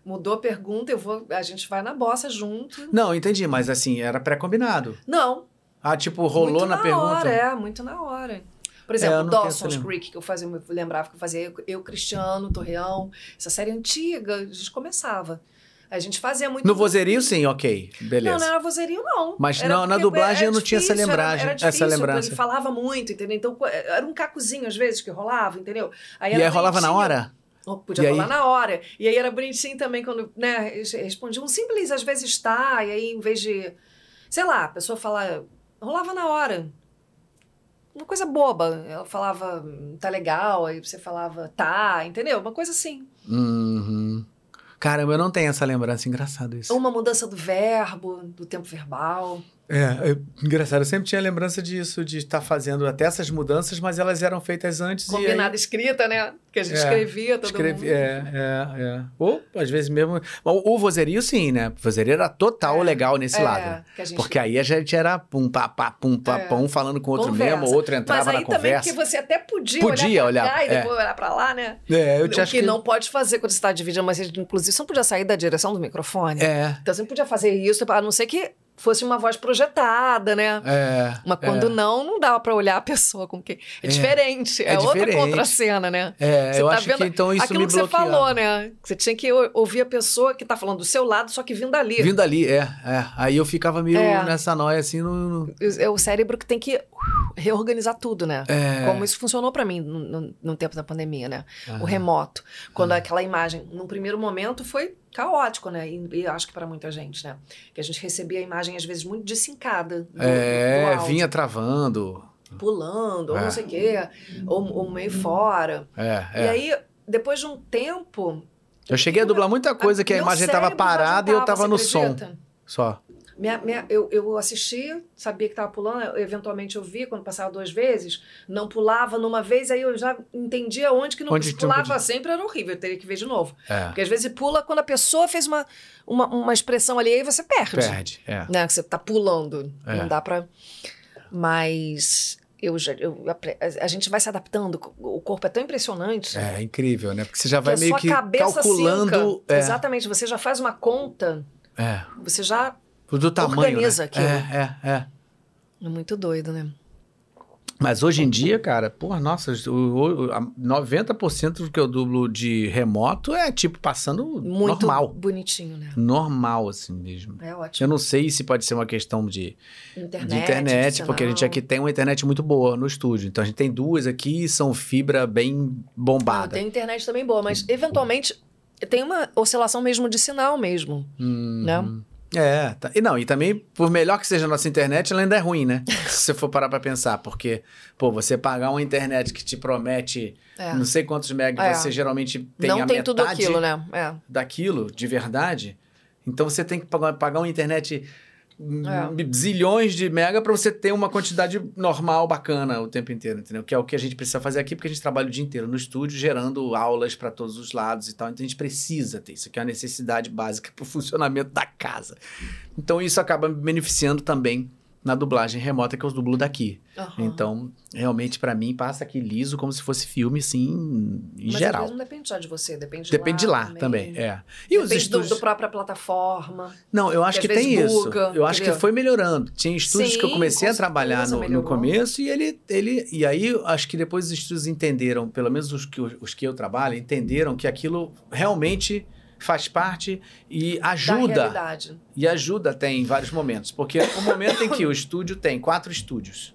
Speaker 2: Mudou a pergunta, eu vou, a gente vai na bossa junto.
Speaker 1: Não, entendi, mas assim, era pré-combinado.
Speaker 2: Não.
Speaker 1: Ah, tipo, rolou
Speaker 2: muito
Speaker 1: na,
Speaker 2: na
Speaker 1: pergunta.
Speaker 2: Hora, é, muito na hora. Por exemplo, é, Dawson's Creek, que eu fazia, eu lembrava que eu fazia eu, Cristiano, Torreão, essa série antiga, a gente começava. A gente fazia muito.
Speaker 1: No vozerio, sim, ok. Beleza.
Speaker 2: Não, não era vozerio, não.
Speaker 1: Mas não, na dublagem eu não tinha essa lembragem.
Speaker 2: Era, era
Speaker 1: difícil, essa lembrança.
Speaker 2: Ele falava muito, entendeu? Então era um cacuzinho às vezes que rolava, entendeu?
Speaker 1: Aí e aí rolava na hora?
Speaker 2: Podia e rolar aí? na hora. E aí era bonitinho também quando, né, respondia um simples, às vezes está, e aí em vez de, sei lá, a pessoa falar, rolava na hora. Uma coisa boba. Ela falava, tá legal, aí você falava, tá, entendeu? Uma coisa assim.
Speaker 1: Uhum. Caramba, eu não tenho essa lembrança, engraçado isso.
Speaker 2: Uma mudança do verbo, do tempo verbal.
Speaker 1: É, eu, engraçado, eu sempre tinha lembrança disso, de estar fazendo até essas mudanças, mas elas eram feitas antes.
Speaker 2: Combinada aí... escrita, né? Que a gente é, escrevia todo escrevi, mundo.
Speaker 1: É, é, é. Ou, às vezes mesmo... O, o vozerio, sim, né? O vozerio era total é, legal nesse é, lado. Gente... Porque aí a gente era pum, pá, pá, pum, pá, é. pum, falando com outro conversa. mesmo, outro entrava na conversa. Mas aí também
Speaker 2: que você até podia, podia olhar pra olhar, cá e depois olhar pra lá, né?
Speaker 1: É, eu
Speaker 2: te o que, que não pode fazer quando você está dividindo, mas inclusive você não podia sair da direção do microfone.
Speaker 1: É.
Speaker 2: Então você não podia fazer isso, a não ser que fosse uma voz projetada, né?
Speaker 1: É.
Speaker 2: Mas quando
Speaker 1: é.
Speaker 2: não, não dava para olhar a pessoa com que é, é diferente, é, é outra diferente. contracena, né?
Speaker 1: É, você eu tá acho que então isso
Speaker 2: aquilo
Speaker 1: me
Speaker 2: que você falou, né? Você tinha que ouvir a pessoa que tá falando do seu lado, só que vindo ali.
Speaker 1: Vindo ali, é, é. Aí eu ficava meio é. nessa noia assim no, no...
Speaker 2: É o cérebro que tem que reorganizar tudo, né?
Speaker 1: É.
Speaker 2: Como isso funcionou para mim no, no, no, tempo da pandemia, né? O remoto, quando aquela imagem, num primeiro momento foi caótico, né? E, e acho que para muita gente, né? Que a gente recebia a imagem às vezes muito desincada.
Speaker 1: Do, é, do vinha travando.
Speaker 2: Pulando, é. ou não sei o quê, ou, ou meio fora.
Speaker 1: É, é.
Speaker 2: E aí, depois de um tempo.
Speaker 1: Eu cheguei a dublar muita coisa que a imagem estava parada e eu estava no acredita? som. Só.
Speaker 2: Minha, minha, eu, eu assisti, sabia que estava pulando, eu, eventualmente eu vi quando passava duas vezes, não pulava numa vez, aí eu já entendia onde que não onde pulava não sempre, era horrível, eu teria que ver de novo.
Speaker 1: É.
Speaker 2: Porque às vezes pula quando a pessoa fez uma, uma, uma expressão ali, aí você perde.
Speaker 1: Perde, é.
Speaker 2: Né? Você está pulando, é. não dá para... Mas eu já, eu, a, a, gente vai se adaptando, o corpo é tão impressionante.
Speaker 1: É, é incrível, né? Porque você já vai meio que calculando.
Speaker 2: É. Exatamente, você já faz uma conta.
Speaker 1: É.
Speaker 2: Você já
Speaker 1: do tamanho.
Speaker 2: Organiza
Speaker 1: né?
Speaker 2: aquilo.
Speaker 1: É, é, é.
Speaker 2: É muito doido, né?
Speaker 1: Mas hoje em dia, cara, porra, nossa, o, o, 90% do que eu dublo de remoto é tipo passando
Speaker 2: Muito
Speaker 1: normal.
Speaker 2: bonitinho, né?
Speaker 1: Normal, assim mesmo.
Speaker 2: É ótimo.
Speaker 1: Eu não sei se pode ser uma questão de
Speaker 2: internet,
Speaker 1: de internet porque a gente aqui tem uma internet muito boa no estúdio. Então a gente tem duas aqui são fibra bem bombada.
Speaker 2: tem internet também boa, mas eventualmente tem uma oscilação mesmo de sinal mesmo,
Speaker 1: uhum.
Speaker 2: né?
Speaker 1: É, tá. e não, e também, por melhor que seja a nossa internet, ela ainda é ruim, né? Se você for parar pra pensar, porque, pô, você pagar uma internet que te promete é. não sei quantos megas, é. você geralmente tem
Speaker 2: não
Speaker 1: a
Speaker 2: tem
Speaker 1: metade
Speaker 2: tudo aquilo, né? É.
Speaker 1: daquilo, de verdade. Então você tem que pagar, pagar uma internet é. zilhões de mega para você ter uma quantidade normal, bacana o tempo inteiro, entendeu? Que é o que a gente precisa fazer aqui, porque a gente trabalha o dia inteiro no estúdio, gerando aulas para todos os lados e tal. Então a gente precisa ter isso, que é a necessidade básica para o funcionamento da casa. Então isso acaba beneficiando também na dublagem remota que eu dublo daqui. Uhum. Então, realmente, para mim, passa aqui liso como se fosse filme, assim, em
Speaker 2: Mas
Speaker 1: geral.
Speaker 2: Mas não depende só de você, depende,
Speaker 1: depende
Speaker 2: de
Speaker 1: lá,
Speaker 2: também.
Speaker 1: também. é.
Speaker 2: E depende os estúdios... do, do própria plataforma.
Speaker 1: Não, eu acho que, que tem isso. Eu acho que foi melhorando. Tinha estúdios Sim, que eu comecei a trabalhar no, no, começo e ele, ele... E aí, acho que depois os estúdios entenderam, pelo menos os que, os que eu trabalho, entenderam que aquilo realmente faz parte e ajuda. E ajuda até em vários momentos. Porque o momento em que o estúdio tem quatro estúdios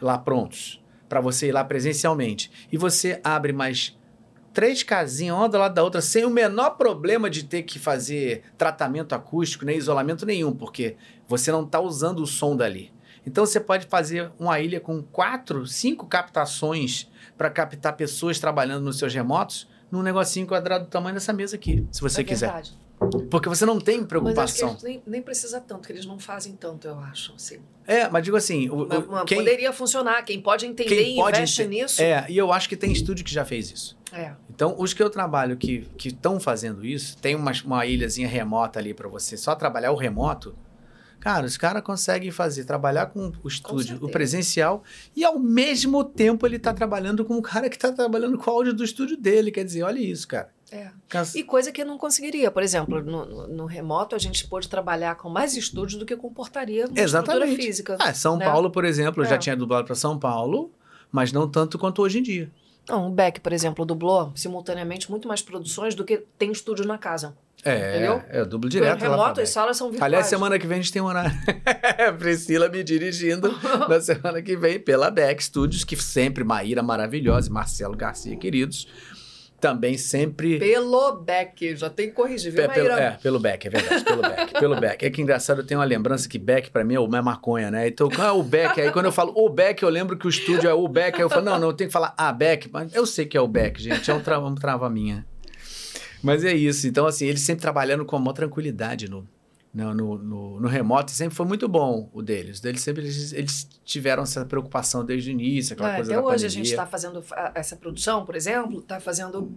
Speaker 1: lá prontos para você ir lá presencialmente e você abre mais três casinhas uma do lado da outra sem o menor problema de ter que fazer tratamento acústico nem isolamento nenhum, porque você não está usando o som dali. Então você pode fazer uma ilha com quatro, cinco captações para captar pessoas trabalhando nos seus remotos num negocinho quadrado do tamanho dessa mesa aqui, se você é quiser. Verdade. Porque você não tem preocupação.
Speaker 2: Mas nem, nem, precisa tanto, que eles não fazem tanto, eu acho. Assim.
Speaker 1: É, mas digo assim. O,
Speaker 2: mas, mas quem, poderia funcionar. Quem pode entender quem e pode investe nisso.
Speaker 1: É, e eu acho que tem estúdio que já fez isso.
Speaker 2: É.
Speaker 1: Então, os que eu trabalho que estão fazendo isso, tem uma, uma ilhazinha remota ali para você só trabalhar o remoto. Cara, os caras conseguem fazer, trabalhar com o estúdio, com o presencial, e ao mesmo tempo ele tá trabalhando com o cara que tá trabalhando com o áudio do estúdio dele. Quer dizer, olha isso, cara.
Speaker 2: É. E coisa que não conseguiria. Por exemplo, no, no, no, remoto a gente pôde trabalhar com mais estúdios do que comportaria uma Exatamente. física.
Speaker 1: Ah, São né? Paulo, por exemplo, eu é. já tinha dublado para São Paulo, mas não tanto quanto hoje em dia.
Speaker 2: Não, o Beck, por exemplo, dublou simultaneamente muito mais produções do que tem estúdio na casa.
Speaker 1: É, entendeu? é, eu dublo direto.
Speaker 2: No remoto, as salas são virtuais.
Speaker 1: Aliás, semana que vem a gente tem um horário. Priscila me dirigindo na semana que vem pela Beck Studios, que sempre, Maíra maravilhosa e Marcelo Garcia, queridos também sempre.
Speaker 2: Pelo Beck, já tem que corrigir, viu,
Speaker 1: é, pelo, é, pelo Beck, é verdade, pelo Beck, pelo Beck. É que engraçado, eu tenho uma lembrança que Beck para mim é uma maconha, né? Então, qual é o Beck? Aí quando eu falo o Beck, eu lembro que o estúdio é o Beck, aí eu falo, não, não, eu tenho que falar a Beck, mas eu sei que é o Beck, gente, é um trava, um trava minha. Mas é isso, então assim, ele sempre trabalhando com uma tranquilidade no, no, no, no, remoto sempre foi muito bom o deles. Eles sempre eles, eles tiveram essa preocupação desde o início, aquela é, coisa
Speaker 2: até hoje
Speaker 1: pandemia.
Speaker 2: a gente está fazendo essa produção, por exemplo, está fazendo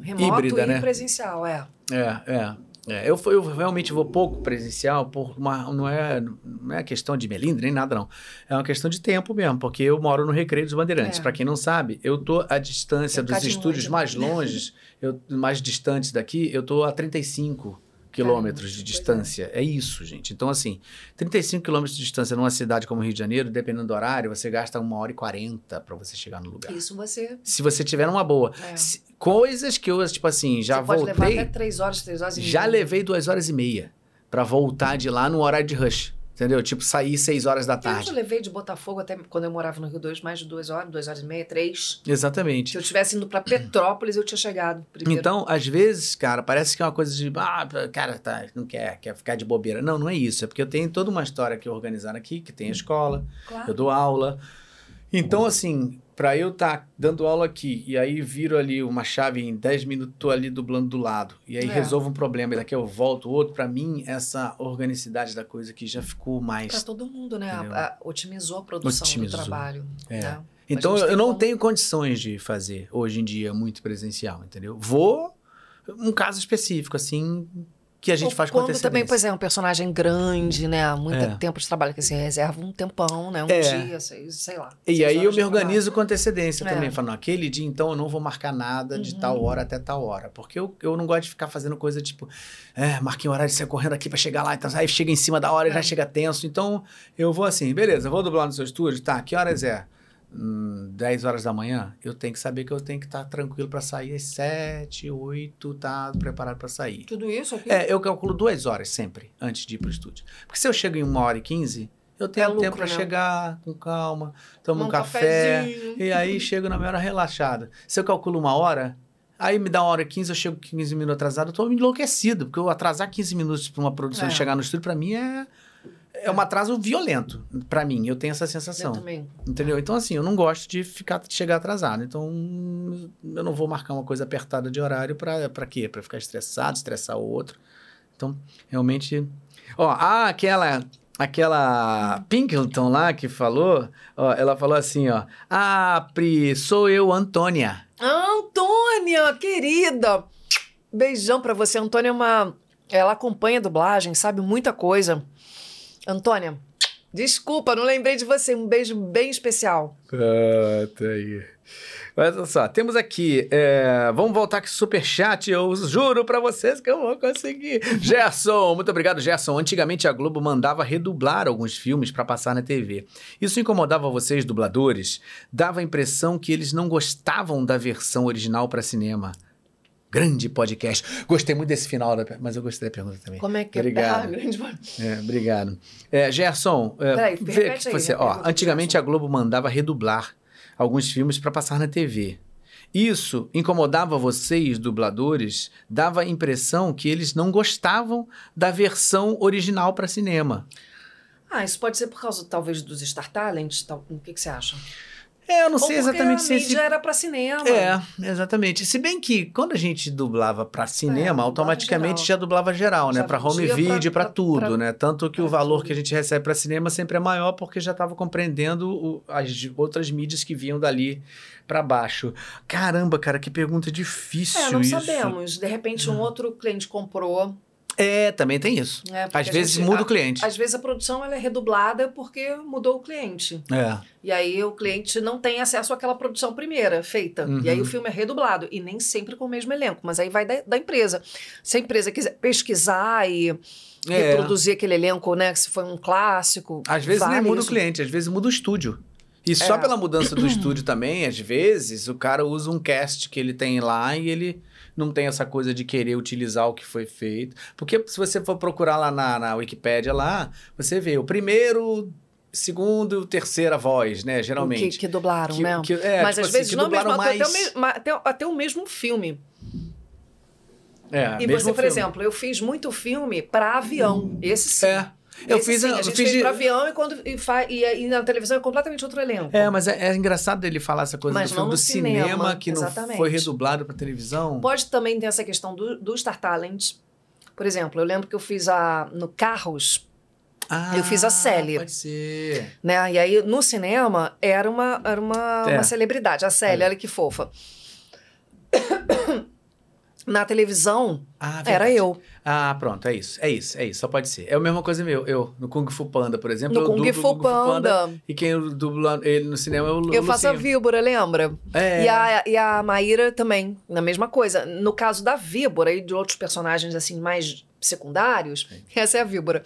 Speaker 2: remoto Híbrida, e né? presencial, é.
Speaker 1: É, é. É, eu, eu realmente vou pouco presencial, por uma, não, é, não é questão de melindre nem nada, não. É uma questão de tempo mesmo, porque eu moro no Recreio dos Bandeirantes. É. Para quem não sabe, eu tô à distância dos estúdios longe, mais longe, eu, mais distantes daqui, eu tô a 35 quilômetros de distância. É. é. isso, gente. Então, assim, 35 quilômetros de distância numa cidade como Rio de Janeiro, dependendo do horário, você gasta uma hora e 40 para você chegar no lugar.
Speaker 2: Isso você.
Speaker 1: Se você tiver uma boa. É. Se, coisas que eu, tipo assim, já você voltei. Pode
Speaker 2: levar até 3 horas, 3 horas e meia.
Speaker 1: Já levei 2 horas e meia para voltar de lá no horário de rush. Entendeu? Tipo, sair seis horas da tarde.
Speaker 2: Eu já levei de Botafogo até quando eu morava no Rio 2, mais de duas horas, duas horas e meia, três.
Speaker 1: Exatamente.
Speaker 2: Se eu tivesse indo para Petrópolis, eu tinha chegado primeiro.
Speaker 1: Então, às vezes, cara, parece que é uma coisa de, ah, cara, tá, não quer, quer ficar de bobeira. Não, não é isso. É porque eu tenho toda uma história que organizar aqui, que tem a escola, claro. eu dou aula. Então, assim, para eu estar tá dando aula aqui e aí viro ali uma chave em 10 minutos, tô ali dublando do lado. E aí é. resolvo um problema e daqui eu volto outro. Para mim, essa organicidade da coisa aqui já ficou mais.
Speaker 2: Para todo mundo, né? A, a, otimizou a produção otimizou. do trabalho. É. Né?
Speaker 1: Então eu não tenho condições de fazer hoje em dia muito presencial, entendeu? Vou um caso específico, assim, que a gente Ou faz com
Speaker 2: quando também, pois é, um personagem grande, né? Muito é. tempo de trabalho, que você reserva um tempão, né? Um é. dia, sei, sei lá.
Speaker 1: E aí eu me organizo com antecedência é. também, falando, aquele dia então eu não vou marcar nada de uhum. tal hora até tal hora. Porque eu, eu não gosto de ficar fazendo coisa tipo, é, marquei um horário de sair correndo aqui para chegar lá, então aí chega em cima da hora e já é. chega tenso. Então eu vou assim, beleza, vou dublar no seu estúdio, tá, que horas é? 10 hum, horas da manhã, eu tenho que saber que eu tenho que estar tá tranquilo para sair às 7, 8, tá preparado para sair.
Speaker 2: Tudo isso aqui?
Speaker 1: É, eu calculo duas horas sempre antes de ir para o estúdio. Porque se eu chego em uma hora e 15, eu tenho é lucro, tempo para né? chegar com calma, tomo um, um café cafezinho. e aí chego na minha hora relaxada. Se eu calculo uma hora, aí me dá uma hora e 15, eu chego 15 minutos atrasado, eu tô enlouquecido, porque eu atrasar 15 minutos para uma produção é. chegar no estúdio, para mim é é um atraso violento para mim. Eu tenho essa sensação.
Speaker 2: Eu também.
Speaker 1: Entendeu? Então, assim, eu não gosto de ficar de chegar atrasado. Então, eu não vou marcar uma coisa apertada de horário para quê? Para ficar estressado, estressar o outro. Então, realmente. Ó, ah, aquela. Aquela Pinkerton lá que falou, ó, ela falou assim, ó. Ah, Pri, sou eu, Antônia.
Speaker 2: Antônia, querida! Beijão para você. Antônia é uma. Ela acompanha a dublagem, sabe muita coisa. Antônia, desculpa, não lembrei de você. Um beijo bem especial.
Speaker 1: Ah, tá aí. Mas olha só, temos aqui. É, vamos voltar aqui super chat. Eu juro para vocês que eu vou conseguir. Gerson, muito obrigado, Gerson. Antigamente a Globo mandava redublar alguns filmes para passar na TV. Isso incomodava vocês, dubladores? Dava a impressão que eles não gostavam da versão original para cinema grande podcast. Gostei muito desse final, da, mas eu gostei da pergunta também.
Speaker 2: Como é que
Speaker 1: é? obrigado. é? grande é, Obrigado. É, Gerson, é, Peraí, vê que você, aí, ó, antigamente a Globo mandava redublar alguns filmes para passar na TV. Isso incomodava vocês, dubladores, dava a impressão que eles não gostavam da versão original para cinema.
Speaker 2: Ah, isso pode ser por causa, talvez, dos Star Talents? Tal, o que, que você acha?
Speaker 1: É, eu não sei exatamente
Speaker 2: se. A mídia era para cinema.
Speaker 1: É, exatamente. Se bem que quando a gente dublava para cinema, é, automaticamente já dublava geral, né? Para home video, para tudo, pra, né? Tanto que o valor tudo. que a gente recebe para cinema sempre é maior porque já estava compreendendo o, as outras mídias que vinham dali para baixo. Caramba, cara, que pergunta difícil. É,
Speaker 2: não
Speaker 1: isso.
Speaker 2: sabemos. De repente, um outro cliente comprou
Speaker 1: É, também tem isso. É, às vezes gente, muda
Speaker 2: a,
Speaker 1: o cliente.
Speaker 2: Às vezes a produção ela é redublada porque mudou o cliente.
Speaker 1: É.
Speaker 2: E aí o cliente não tem acesso àquela produção primeira feita. Uhum. E aí o filme é redublado. E nem sempre com o mesmo elenco, mas aí vai da, da empresa. Se a empresa quiser pesquisar e é. reproduzir aquele elenco, né? Se foi um clássico.
Speaker 1: Às vezes vale nem muda isso. o cliente, às vezes muda o estúdio. E só é. pela mudança do estúdio também, às vezes, o cara usa um cast que ele tem lá e ele não tem essa coisa de querer utilizar o que foi feito. Porque se você for procurar lá na, na Wikipédia lá, você vê o primeiro segundo, terceira voz, né? Geralmente.
Speaker 2: Que, que dublaram, que, né? Que, é, Mas tipo às assim, vezes não mesmo, mais... até, o, até, até o mesmo filme.
Speaker 1: É,
Speaker 2: e você, por filme. exemplo, eu fiz muito filme para avião. Esse sim.
Speaker 1: É. Eu Esse, fiz, sim,
Speaker 2: a gente eu fiz fez de... avião e, quando, e, fa, e, e, na televisão é completamente outro elenco.
Speaker 1: É, mas é, é engraçado ele falar essa coisa mas do, filme, do cinema, cinema, que exatamente. não foi redublado para televisão.
Speaker 2: Pode também ter essa questão do, do Star Talent. Por exemplo, eu lembro que eu fiz a no Carros.
Speaker 1: Ah,
Speaker 2: eu fiz a Célia.
Speaker 1: Pode ser.
Speaker 2: Né? E aí, no cinema, era uma, era uma, é. uma celebridade. A Célia, é. olha que fofa. Na televisão, ah, era eu.
Speaker 1: Ah, pronto, é isso. É isso, é isso. Só pode ser. É a mesma coisa meu. Eu, no Kung Fu Panda, por exemplo.
Speaker 2: No Kung, Fu, Kung Fu Panda.
Speaker 1: E quem dubla ele no cinema é o
Speaker 2: Eu faço a Víbora, lembra?
Speaker 1: É.
Speaker 2: E a, e a Maíra também, na mesma coisa. No caso da Víbora e de outros personagens, assim, mais secundários, é. essa é a Víbora.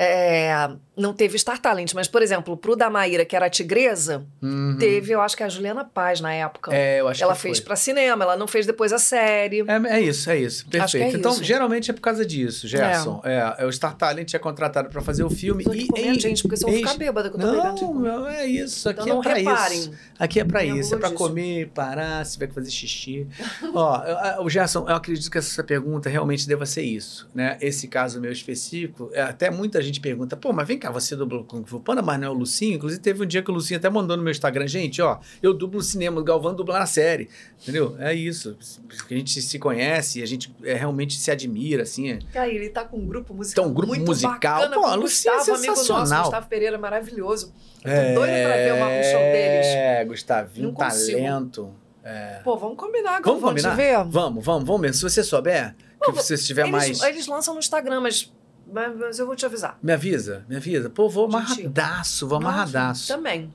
Speaker 2: É, não teve Star Talent, mas, por exemplo, pro da Maíra, que era a tigresa, uhum. teve, eu acho que a Juliana Paz na época.
Speaker 1: É, eu acho
Speaker 2: ela
Speaker 1: que
Speaker 2: fez para cinema, ela não fez depois a série.
Speaker 1: É, é isso, é isso. Perfeito. É então, isso. geralmente é por causa disso, Gerson. É. é, o Star Talent é contratado para fazer o filme.
Speaker 2: Tô e comendo, gente, porque se eu ficar bêbada que eu tô
Speaker 1: não. Não, é isso. Aqui então, é para isso. Aqui é para isso. É para comer, parar, se tiver que fazer xixi. Ó, o Gerson, eu acredito que essa pergunta realmente deva ser isso, né? Esse caso meu específico, é, até muita gente pergunta, pô, mas vem cá, você dublou Kung Fu Panda, mas não é o Lucinho. Inclusive, teve um dia que o Lucinho até mandou no meu Instagram, gente, ó, eu dublo cinema, o Galvão dubla na série. Entendeu? É isso. Porque a gente se conhece, a gente é, realmente se admira, assim. É.
Speaker 2: Cara, ele tá com um grupo musical.
Speaker 1: Então, um grupo
Speaker 2: muito
Speaker 1: musical.
Speaker 2: Bacana,
Speaker 1: Pô,
Speaker 2: a Lucinho é sensacional. Amigo nosso, Gustavo Pereira, maravilhoso. Eu tô é, doida pra ver uma, um show deles.
Speaker 1: É, Gustavinho, talento.
Speaker 2: É. Pô, vamos combinar, Galvão, vamos combinar? ver.
Speaker 1: Vamos, vamos, vamos mesmo. Se você souber, que você estiver
Speaker 2: eles,
Speaker 1: mais...
Speaker 2: Eles lançam no Instagram, mas mas eu vou te avisar.
Speaker 1: Me avisa, me avisa. Pô, vou amarradaço, vou amarradaço.
Speaker 2: Também.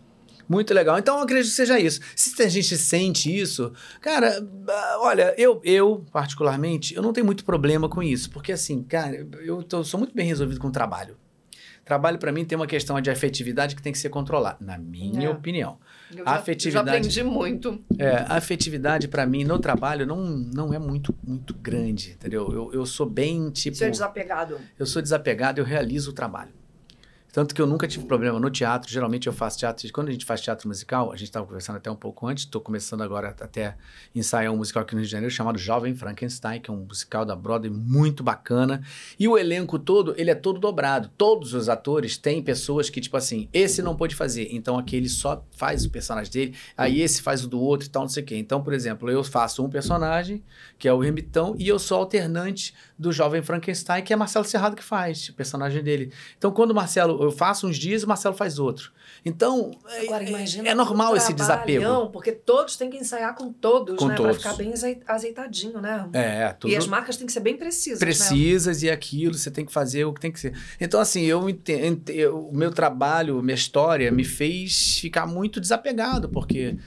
Speaker 1: Muito legal. Então, eu acredito que seja isso. Se a gente sente isso, cara, olha, eu, eu particularmente, eu não tenho muito problema com isso. Porque, assim, cara, eu tô, sou muito bem resolvido com o trabalho. Trabalho, para mim, tem uma questão de afetividade que tem que ser controlada, na minha é. opinião.
Speaker 2: Eu já, afetividade, já aprendi muito.
Speaker 1: É, a afetividade, para mim, no trabalho, não, não é muito, muito grande, entendeu? Eu, eu sou bem, tipo...
Speaker 2: Você é desapegado.
Speaker 1: Eu sou desapegado, eu realizo o trabalho. Tanto que eu nunca tive problema no teatro. Geralmente eu faço teatro. Quando a gente faz teatro musical, a gente estava conversando até um pouco antes, estou começando agora até ensaiar um musical aqui no Rio de Janeiro chamado Jovem Frankenstein, que é um musical da Broadway muito bacana. E o elenco todo, ele é todo dobrado. Todos os atores têm pessoas que, tipo assim, esse não pode fazer, então aquele só faz o personagem dele, aí esse faz o do outro e tal, não sei o quê. Então, por exemplo, eu faço um personagem, que é o Remitão, e eu sou alternante do Jovem Frankenstein, que é Marcelo Serrado que faz, o personagem dele. Então, quando o Marcelo eu faço uns dias o Marcelo faz outro. Então, Agora, é, é normal esse desapego.
Speaker 2: Porque todos têm que ensaiar com todos,
Speaker 1: com
Speaker 2: né?
Speaker 1: Todos.
Speaker 2: Pra ficar bem azeitadinho, né?
Speaker 1: É,
Speaker 2: tudo... E as marcas têm que ser bem precisas,
Speaker 1: né? Precisas né? e aquilo, você tem que fazer o que tem que ser. Então, assim, eu entendo, o meu trabalho, minha história me fez ficar muito desapegado, porque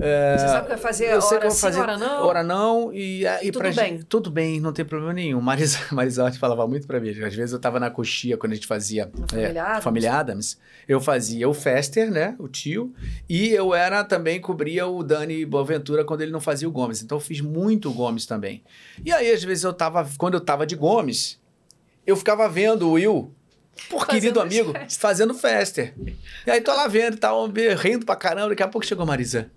Speaker 2: é, Você sabe o que vai fazer hora vou fazer, hora não?
Speaker 1: Hora não e,
Speaker 2: e,
Speaker 1: e
Speaker 2: tudo bem.
Speaker 1: Gente, tudo bem, não tem problema nenhum. Marisa, Marisa falava muito pra mim. Às vezes eu tava na coxia quando a gente fazia
Speaker 2: Família, é, Adams.
Speaker 1: Família Adams. Eu fazia o Fester, né? O tio. E eu era também, cobria o Dani Boaventura quando ele não fazia o Gomes. Então eu fiz muito o Gomes também. E aí, às vezes, eu tava. Quando eu tava de Gomes, eu ficava vendo o Will por fazendo querido amigo, festa. fazendo Fester. E aí tô lá vendo tal, rindo pra caramba. Daqui a pouco chegou a Marisa.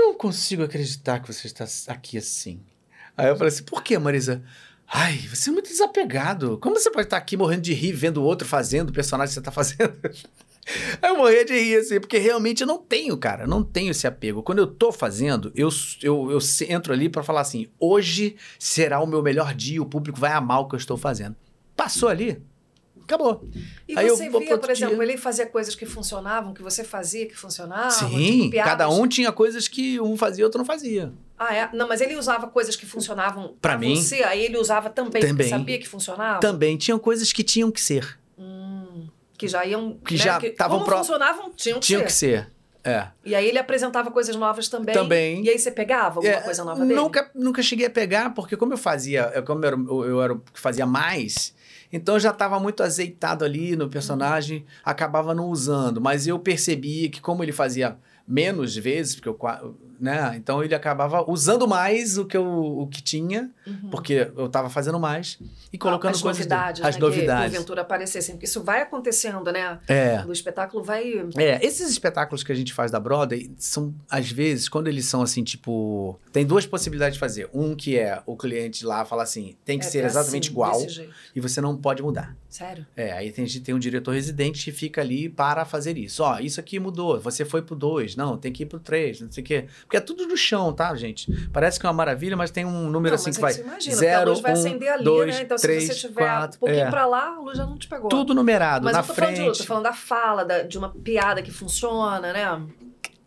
Speaker 1: Não consigo acreditar que você está aqui assim. Aí eu falei assim, por que, Marisa? Ai, você é muito desapegado. Como você pode estar aqui morrendo de rir vendo o outro fazendo o personagem que você está fazendo? Eu morria de rir, assim, porque realmente eu não tenho, cara, não tenho esse apego. Quando eu tô fazendo, eu, eu, eu entro ali para falar assim: hoje será o meu melhor dia, o público vai amar o que eu estou fazendo. Passou ali, Acabou.
Speaker 2: E Aí você via, por exemplo, dia. ele fazia coisas que funcionavam, que você fazia que funcionavam?
Speaker 1: Sim, tipo, cada um tinha coisas que um fazia e outro não fazia.
Speaker 2: Ah, é? Não, mas ele usava coisas que funcionavam
Speaker 1: para mim.
Speaker 2: Você, aí ele usava também, também sabia que funcionava?
Speaker 1: Também. Tinham coisas que tinham que ser.
Speaker 2: Hum, que já iam.
Speaker 1: Que né, já estavam
Speaker 2: Como pro... funcionavam, tinham que
Speaker 1: tinham
Speaker 2: ser.
Speaker 1: que ser. É.
Speaker 2: E aí ele apresentava coisas novas também.
Speaker 1: Também.
Speaker 2: E aí você pegava alguma é, coisa nova dele?
Speaker 1: Nunca, nunca cheguei a pegar, porque como eu fazia, como eu era, eu era o que fazia mais, então já estava muito azeitado ali no personagem, acabava não usando. Mas eu percebia que como ele fazia menos vezes, porque eu né? Então ele acabava usando mais o que, eu, o que tinha, uhum. porque eu estava fazendo mais e colocando
Speaker 2: as
Speaker 1: coisas
Speaker 2: novidades,
Speaker 1: as
Speaker 2: né?
Speaker 1: novidades.
Speaker 2: Que porventura aparecessem, porque isso vai acontecendo, né?
Speaker 1: É.
Speaker 2: O espetáculo vai.
Speaker 1: É, esses espetáculos que a gente faz da Broadway são às vezes quando eles são assim, tipo, tem duas possibilidades de fazer. Um que é o cliente lá fala assim, tem que é, ser exatamente assim, igual e você não pode mudar.
Speaker 2: Sério?
Speaker 1: É, aí tem, tem um diretor residente que fica ali para fazer isso. Ó, isso aqui mudou, você foi pro dois, não, tem que ir pro três, não sei o quê. Porque é tudo do chão, tá, gente? Parece que é uma maravilha, mas tem um número não, assim que vai. Você
Speaker 2: imagina, zero, a luz vai um, acender ali, dois, né? Então, três, se você tiver quatro, um pouquinho é. pra lá, a luz já não te pegou.
Speaker 1: Tudo numerado,
Speaker 2: mas
Speaker 1: na
Speaker 2: eu tô
Speaker 1: frente.
Speaker 2: Falando de, tô falando da fala, da, de uma piada que funciona, né?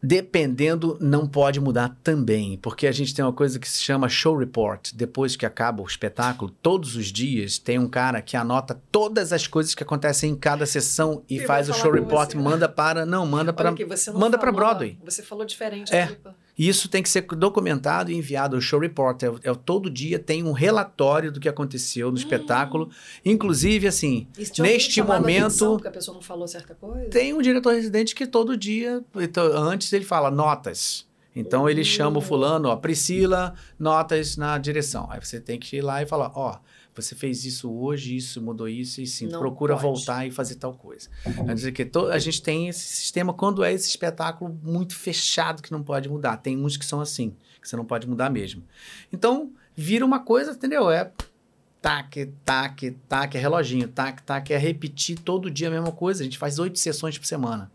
Speaker 1: Dependendo, não pode mudar também, porque a gente tem uma coisa que se chama show report. Depois que acaba o espetáculo, todos os dias tem um cara que anota todas as coisas que acontecem em cada sessão e faz o show report, você. manda para, não, manda para, manda para Broadway.
Speaker 2: Você falou diferente.
Speaker 1: É. E isso tem que ser documentado e enviado. O show report é, é, todo dia tem um relatório do que aconteceu no hum. espetáculo. Inclusive, assim, neste momento. Atenção,
Speaker 2: porque a pessoa não falou certa coisa?
Speaker 1: Tem um diretor residente que todo dia, então, antes ele fala notas. Então ele chama o hum. fulano, ó, Priscila, notas na direção. Aí você tem que ir lá e falar, ó, você fez isso hoje, isso mudou isso, e sim, Não procura pode. voltar e fazer tal coisa. Quer dizer que to, a gente tem esse sistema quando é esse espetáculo muito fechado que não pode mudar. Tem uns que são assim, que você não pode mudar mesmo. Então, vira uma coisa, entendeu? É tac, tac, tac, é reloginho, tac, tac, é repetir todo dia a mesma coisa. A gente faz oito sessões por semana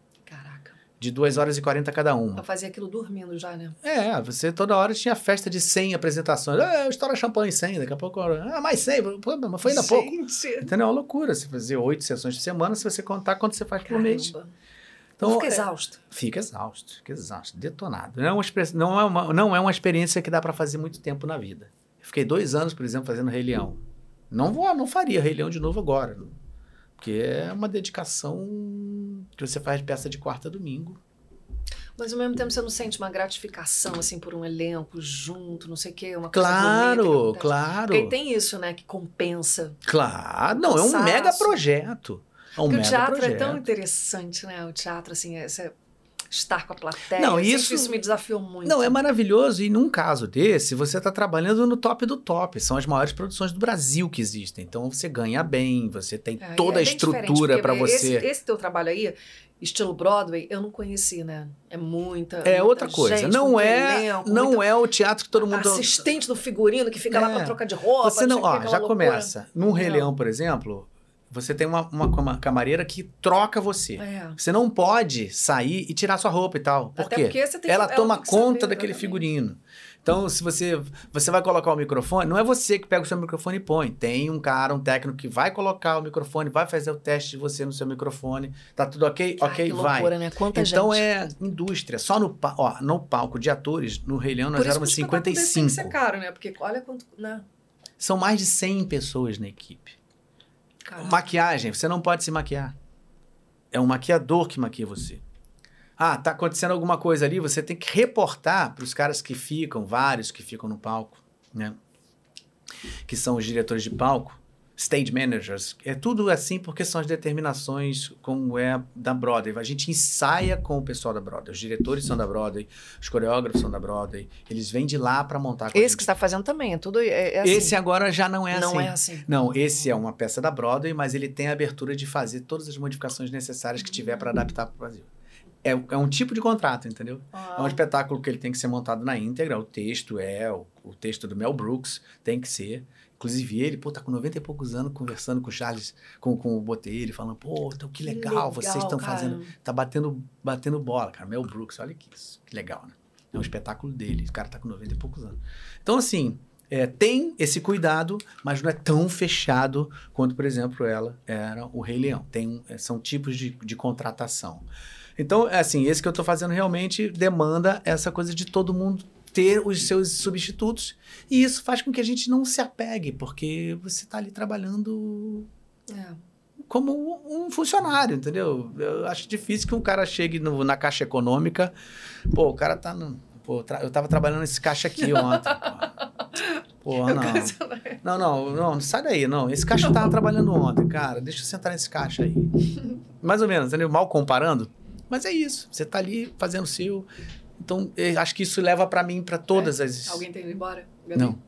Speaker 1: de 2 horas e 40 cada uma.
Speaker 2: Pra fazer aquilo dormindo já, né?
Speaker 1: É, você toda hora tinha festa de 100 apresentações. Ah, estoura champanhe 100, daqui a pouco, ah, mais 100, pô, mas foi ainda Gente. pouco. Entendeu? É uma loucura. Você fazer oito sessões por semana, se você contar quanto você faz por mês.
Speaker 2: Então, fica é, exausto.
Speaker 1: Fica exausto, fica exausto, detonado. Não é uma, não é uma, não é uma experiência que dá para fazer muito tempo na vida. Eu fiquei dois anos, por exemplo, fazendo Rei Leão. Não, vou, não faria Rei Leão de novo agora. Porque é uma dedicação que você faz peça de quarta a domingo.
Speaker 2: Mas ao mesmo tempo você não sente uma gratificação, assim, por um elenco junto, não sei o quê, uma
Speaker 1: coisa Claro, claro.
Speaker 2: Porque tem isso, né, que compensa.
Speaker 1: Claro, não, é um mega projeto. É um
Speaker 2: Porque
Speaker 1: mega
Speaker 2: o teatro
Speaker 1: projeto.
Speaker 2: é tão interessante, né? O teatro, assim, é estar com a plateia.
Speaker 1: Não, isso,
Speaker 2: isso me desafiou muito.
Speaker 1: Não, é maravilhoso. E num caso desse, você está trabalhando no top do top. São as maiores produções do Brasil que existem. Então você ganha bem, você tem é, toda é a estrutura para você.
Speaker 2: Esse, esse teu trabalho aí, estilo Broadway, eu não conheci, né? É muita.
Speaker 1: É
Speaker 2: muita
Speaker 1: outra coisa.
Speaker 2: Gente,
Speaker 1: não é, elenco, não muita... é o teatro que todo mundo.
Speaker 2: Assistente do figurino que fica é. lá para trocar de roupa.
Speaker 1: Você não, ó, já loucura. começa. Num Rei Leão, por exemplo, você tem uma, uma, uma camareira que troca você. É. Você não pode sair e tirar sua roupa e tal. Por
Speaker 2: Até
Speaker 1: quê?
Speaker 2: Porque você tem
Speaker 1: ela
Speaker 2: que,
Speaker 1: toma
Speaker 2: ela
Speaker 1: conta
Speaker 2: saber,
Speaker 1: daquele figurino. Então, se você, você vai colocar o microfone, não é você que pega o seu microfone e põe. Tem um cara, um técnico que vai colocar o microfone, vai fazer o teste de você no seu microfone. Tá tudo ok?
Speaker 2: Ah,
Speaker 1: ok,
Speaker 2: que
Speaker 1: vai.
Speaker 2: Loucura, né? Quanta
Speaker 1: então
Speaker 2: gente.
Speaker 1: é indústria. Só no, ó, no palco de atores, no Rei Leão, nós éramos 55. Tem que
Speaker 2: ser caro, né? Porque olha quanto. Né?
Speaker 1: São mais de 100 pessoas na equipe. Caramba. Maquiagem, você não pode se maquiar. É um maquiador que maquia você. Ah, tá acontecendo alguma coisa ali, você tem que reportar para os caras que ficam, vários que ficam no palco, né? Que são os diretores de palco, stage managers. É tudo assim porque são as determinações como é da Broadway. A gente ensaia com o pessoal da Broadway. Os diretores são da Broadway, os coreógrafos são da Broadway. Eles vêm de lá para montar.
Speaker 2: esse que está fazendo também é tudo é, é assim.
Speaker 1: Esse agora já não é
Speaker 2: não
Speaker 1: assim.
Speaker 2: Não é assim.
Speaker 1: Não, esse é uma peça da Broadway, mas ele tem a abertura de fazer todas as modificações necessárias que tiver para adaptar para o Brasil. É, é, um tipo de contrato, entendeu? Ah. É um espetáculo que ele tem que ser montado na íntegra. O texto é o, o texto do Mel Brooks, tem que ser. Inclusive ele, pô, tá com 90 e poucos anos conversando com o Charles, com, com o Botelho, falando, pô, então que legal, que legal vocês estão fazendo. Tá batendo, batendo bola, cara. Mel Brooks, olha que, isso, que legal, né? É um espetáculo dele. O cara tá com 90 e poucos anos. Então, assim, é, tem esse cuidado, mas não é tão fechado quanto, por exemplo, ela era o Rei Leão. Tem, é, são tipos de, de contratação. Então, é assim, esse que eu estou fazendo realmente demanda essa coisa de todo mundo ter os seus substitutos. E isso faz com que a gente não se apegue, porque você está ali trabalhando é. como um funcionário, entendeu? Eu acho difícil que um cara chegue no, na caixa econômica, pô, o cara tá no. Pô, eu tava trabalhando nesse caixa aqui ontem. Pô, pô não. Não, não, não, sai daí, não. Esse caixa eu tava trabalhando ontem, cara. Deixa eu sentar nesse caixa aí. Mais ou menos, entendeu? Mal comparando. Mas é isso. Você tá ali fazendo o seu. Então, acho que isso leva para mim, para todas é. as.
Speaker 2: Alguém tem ido embora?
Speaker 1: Gabi? Não.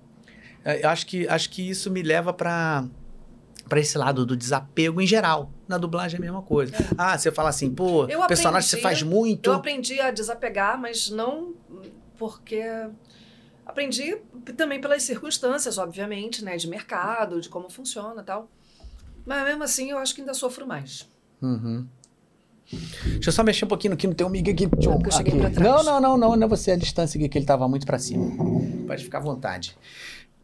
Speaker 1: É, eu acho que, acho que isso me leva para para esse lado do desapego em geral. Na dublagem é a mesma coisa. É. Ah, você fala assim, pô, eu personagem aprendi, você faz muito.
Speaker 2: Eu aprendi a desapegar, mas não porque aprendi também pelas circunstâncias, obviamente, né, de mercado, de como funciona, tal. Mas mesmo assim, eu acho que ainda sofro mais.
Speaker 1: Uhum. Deixa eu só mexer um pouquinho aqui, não tem um aqui.
Speaker 2: John, eu cheguei aqui. Pra trás.
Speaker 1: Não, não, não, não, não é você, a distância aqui que ele tava muito para cima. Pode ficar à vontade.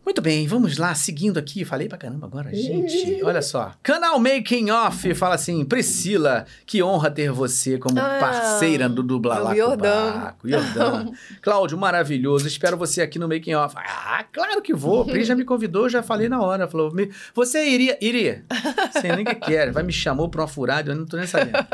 Speaker 1: Muito bem, vamos lá, seguindo aqui. Falei pra caramba agora, gente. Olha só. Canal Making Off fala assim: Priscila, que honra ter você como ah, parceira do Dublalaco
Speaker 2: Jordão.
Speaker 1: Jordão. Cláudio, maravilhoso. Espero você aqui no Making Off. Ah, claro que vou. Pri já me convidou, já falei na hora. Falou: Você iria? Iria. Sem nem que quer. Vai me chamou pra uma furada, eu não tô nem sabendo.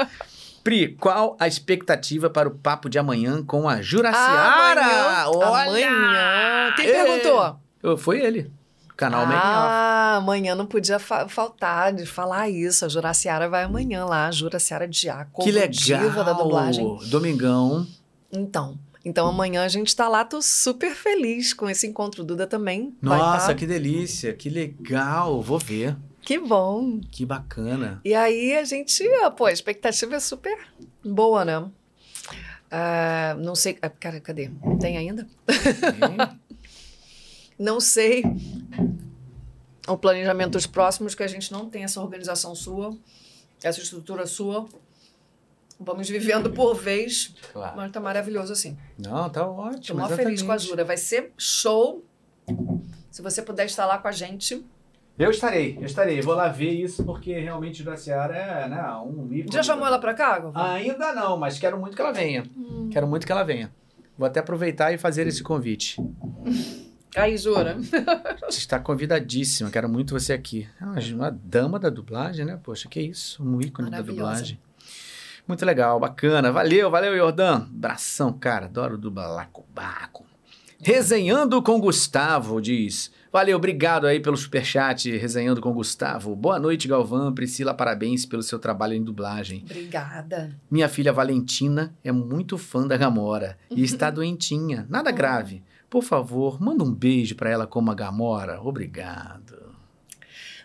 Speaker 1: Pri, qual a expectativa para o papo de amanhã com a Juraciara?
Speaker 2: Amanhã. Olha! Amanhã. Quem perguntou?
Speaker 1: Foi ele. Canal
Speaker 2: Making Ah, amanhã não podia fa faltar de falar isso. A Juraciara vai amanhã lá. A Juraciara Diaco.
Speaker 1: Que legal. Diva da dublagem. Domingão.
Speaker 2: Então. Então amanhã a gente tá lá, tô super feliz com esse encontro. Duda também.
Speaker 1: Nossa, tá... que delícia, que legal. Vou ver.
Speaker 2: Que bom.
Speaker 1: Que bacana.
Speaker 2: E aí a gente, pô, a expectativa é super boa, né? Uh, não sei. Ah, cara, cadê? Tem ainda? Não sei o planejamento dos próximos, que a gente não tem essa organização sua, essa estrutura sua. Vamos vivendo por vez, claro. mas tá maravilhoso assim.
Speaker 1: Não, tá ótimo. Tô
Speaker 2: mó feliz com a Jura. Vai ser show. Se você puder estar lá com a gente,
Speaker 1: eu estarei, eu estarei. Vou lá ver isso, porque realmente o Ciara é né, um
Speaker 2: ícone. Já chamou ela pra cá?
Speaker 1: Ainda não, mas quero muito que ela venha. Hum. Quero muito que ela venha. Vou até aproveitar e fazer esse convite.
Speaker 2: Aí, Jura.
Speaker 1: Está convidadíssima, quero muito você aqui. É uma dama da dublagem, né? Poxa, que isso, um ícone da dublagem. Muito legal, bacana. Valeu, valeu, Jordan. Bração, cara, adoro dublacobaco. Resenhando com Gustavo, diz... Valeu, obrigado aí pelo superchat, resenhando com o Gustavo. Boa noite, Galvão. Priscila, parabéns pelo seu trabalho em dublagem.
Speaker 2: Obrigada.
Speaker 1: Minha filha Valentina é muito fã da Gamora e está doentinha. Nada oh. grave. Por favor, manda um beijo para ela como a Gamora. Obrigado.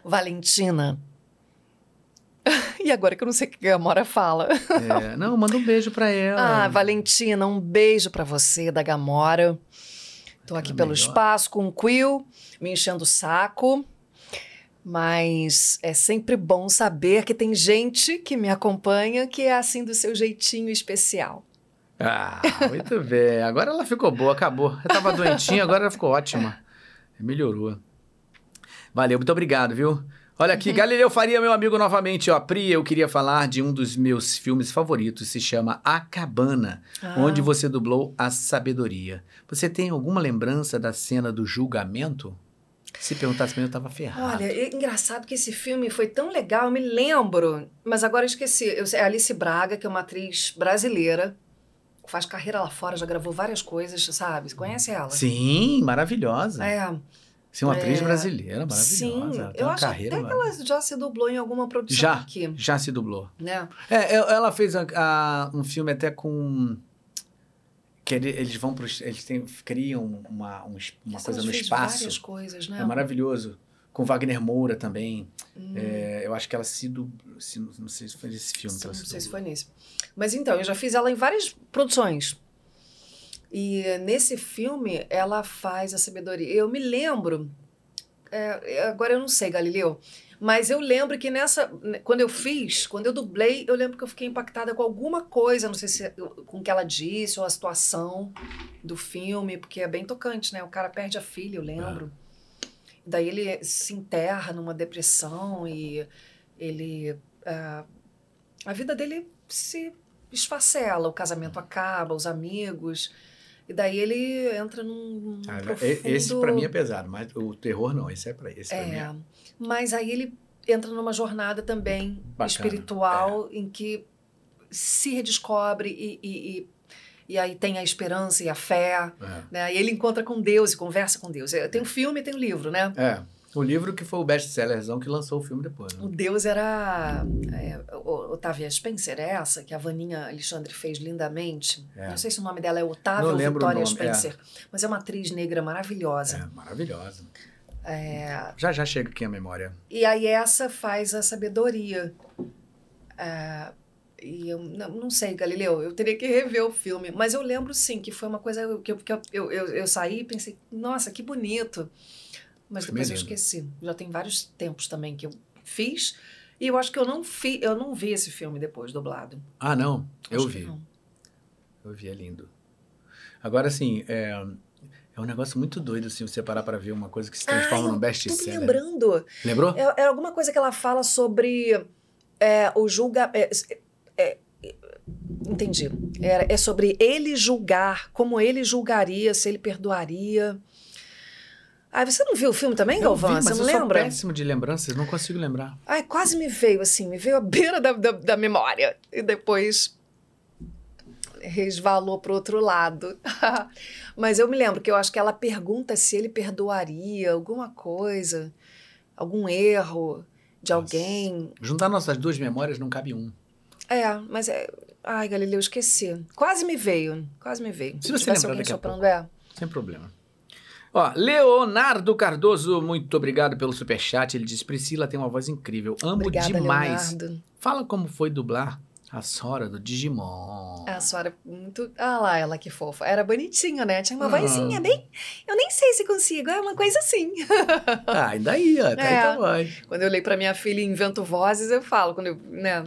Speaker 2: Valentina. e agora que eu não sei o que a Gamora fala.
Speaker 1: é, não, manda um beijo para ela.
Speaker 2: Ah, Valentina, um beijo para você da Gamora. Tô aqui pelo melhor. espaço com o Quill, me enchendo o saco. Mas é sempre bom saber que tem gente que me acompanha que é assim do seu jeitinho especial.
Speaker 1: Ah, muito bem. Agora ela ficou boa, acabou. Eu tava doentinha, agora ela ficou ótima. Melhorou. Valeu, muito obrigado, viu? Olha aqui, uhum. Galileu Faria, meu amigo, novamente. Ó, Pri, eu queria falar de um dos meus filmes favoritos, se chama A Cabana, ah. onde você dublou a sabedoria. Você tem alguma lembrança da cena do julgamento? Se perguntasse pra mim, eu tava ferrado.
Speaker 2: Olha, é engraçado que esse filme foi tão legal, eu me lembro, mas agora eu esqueci. Eu, é Alice Braga, que é uma atriz brasileira, faz carreira lá fora, já gravou várias coisas, sabe? Você conhece ela?
Speaker 1: Sim, maravilhosa.
Speaker 2: É.
Speaker 1: Sim, uma atriz é... brasileira maravilhosa.
Speaker 2: Sim, eu acho até que ela já se dublou em alguma produção
Speaker 1: já,
Speaker 2: aqui.
Speaker 1: Já se dublou.
Speaker 2: Né?
Speaker 1: É, ela fez a, a, um filme até com que eles vão para eles têm, criam uma, um, uma coisa no espaço.
Speaker 2: Várias coisas, né?
Speaker 1: É maravilhoso. Com Wagner Moura também. Hum. É, eu acho que ela se, dublou, se não sei se foi nesse filme.
Speaker 2: Sim, não sei se foi nesse. Mas então, eu já fiz ela em várias produções. E nesse filme, ela faz a sabedoria. Eu me lembro, é, agora eu não sei, Galileu, mas eu lembro que nessa. Quando eu fiz, quando eu dublei, eu lembro que eu fiquei impactada com alguma coisa, não sei se com o que ela disse, ou a situação do filme, porque é bem tocante, né? O cara perde a filha, eu lembro. daí ele se enterra numa depressão e ele. Uh, a vida dele se esfacela, o casamento acaba, os amigos. E daí ele entra num.
Speaker 1: Ah, profundo... Esse para mim é pesado, mas o terror não, esse é para esse
Speaker 2: é,
Speaker 1: mim. É.
Speaker 2: Mas aí ele entra numa jornada também Bacana, espiritual é. em que se redescobre e, e, e, e, aí tem a esperança e a fé. É. Né? E ele encontra com Deus e conversa com Deus. Tem o filme e tem o livro, né?
Speaker 1: É. O livro que foi o best-sellerzão que lançou o filme depois. Né?
Speaker 2: O Deus era. É, Otávia Spencer, é essa que a Vaninha Alexandre fez lindamente. É. Não sei se o nome dela é Otávia ou Vitória Spencer, é. mas é uma atriz negra maravilhosa.
Speaker 1: É, maravilhosa. É... Já já chega aqui a memória.
Speaker 2: E aí essa faz a sabedoria. É... E eu não, não, sei, Galileu, eu teria que rever o filme, mas eu lembro sim que foi uma coisa que eu, que eu, eu, eu, eu saí e pensei, nossa, que bonito. Mas depois eu esqueci. Já tem vários tempos também que eu fiz. E eu acho que eu não, fi, eu não vi esse filme depois, dublado.
Speaker 1: Ah, não? Acho eu vi. Eu vi, é lindo. Agora, assim, é, é um negócio muito doido, assim, você parar para ver uma coisa que se transforma ah, num best-seller.
Speaker 2: Tô lembrando.
Speaker 1: Lembrou?
Speaker 2: É, é, alguma coisa que ela fala sobre é, o julga... É, é, entendi. É, é sobre ele julgar, como ele julgaria, se ele perdoaria. Ah, você não viu o filme também, Galvão?
Speaker 1: Vi,
Speaker 2: você não
Speaker 1: eu
Speaker 2: lembra?
Speaker 1: Sou péssimo de lembranças, não consigo lembrar.
Speaker 2: Ai, quase me veio assim, me veio à beira da, da, da memória. E depois resvalou para o outro lado. Mas eu me lembro que eu acho que ela pergunta se ele perdoaria alguma coisa, algum erro de Nossa. alguém.
Speaker 1: Juntar nossas duas memórias não cabe um.
Speaker 2: É, mas é. Ai, Galileu, esqueci. Quase me veio, quase me veio.
Speaker 1: Se você lembrar daqui a pouco. É. Sem problema. Ó, Leonardo Cardoso, muito obrigado pelo superchat. Ele diz: Priscila tem uma voz incrível. Amo Obrigada, demais. Leonardo. Fala como foi dublar a Sora do Digimon.
Speaker 2: A Sora, muito. Ah lá, ela que fofa. Era bonitinha, né? Tinha uma ah. vozinha bem. Eu nem sei se consigo, é uma coisa assim.
Speaker 1: ah, ainda aí, ó. Tá é. aí.
Speaker 2: Quando eu olhei pra minha filha e invento vozes, eu falo, quando eu, né?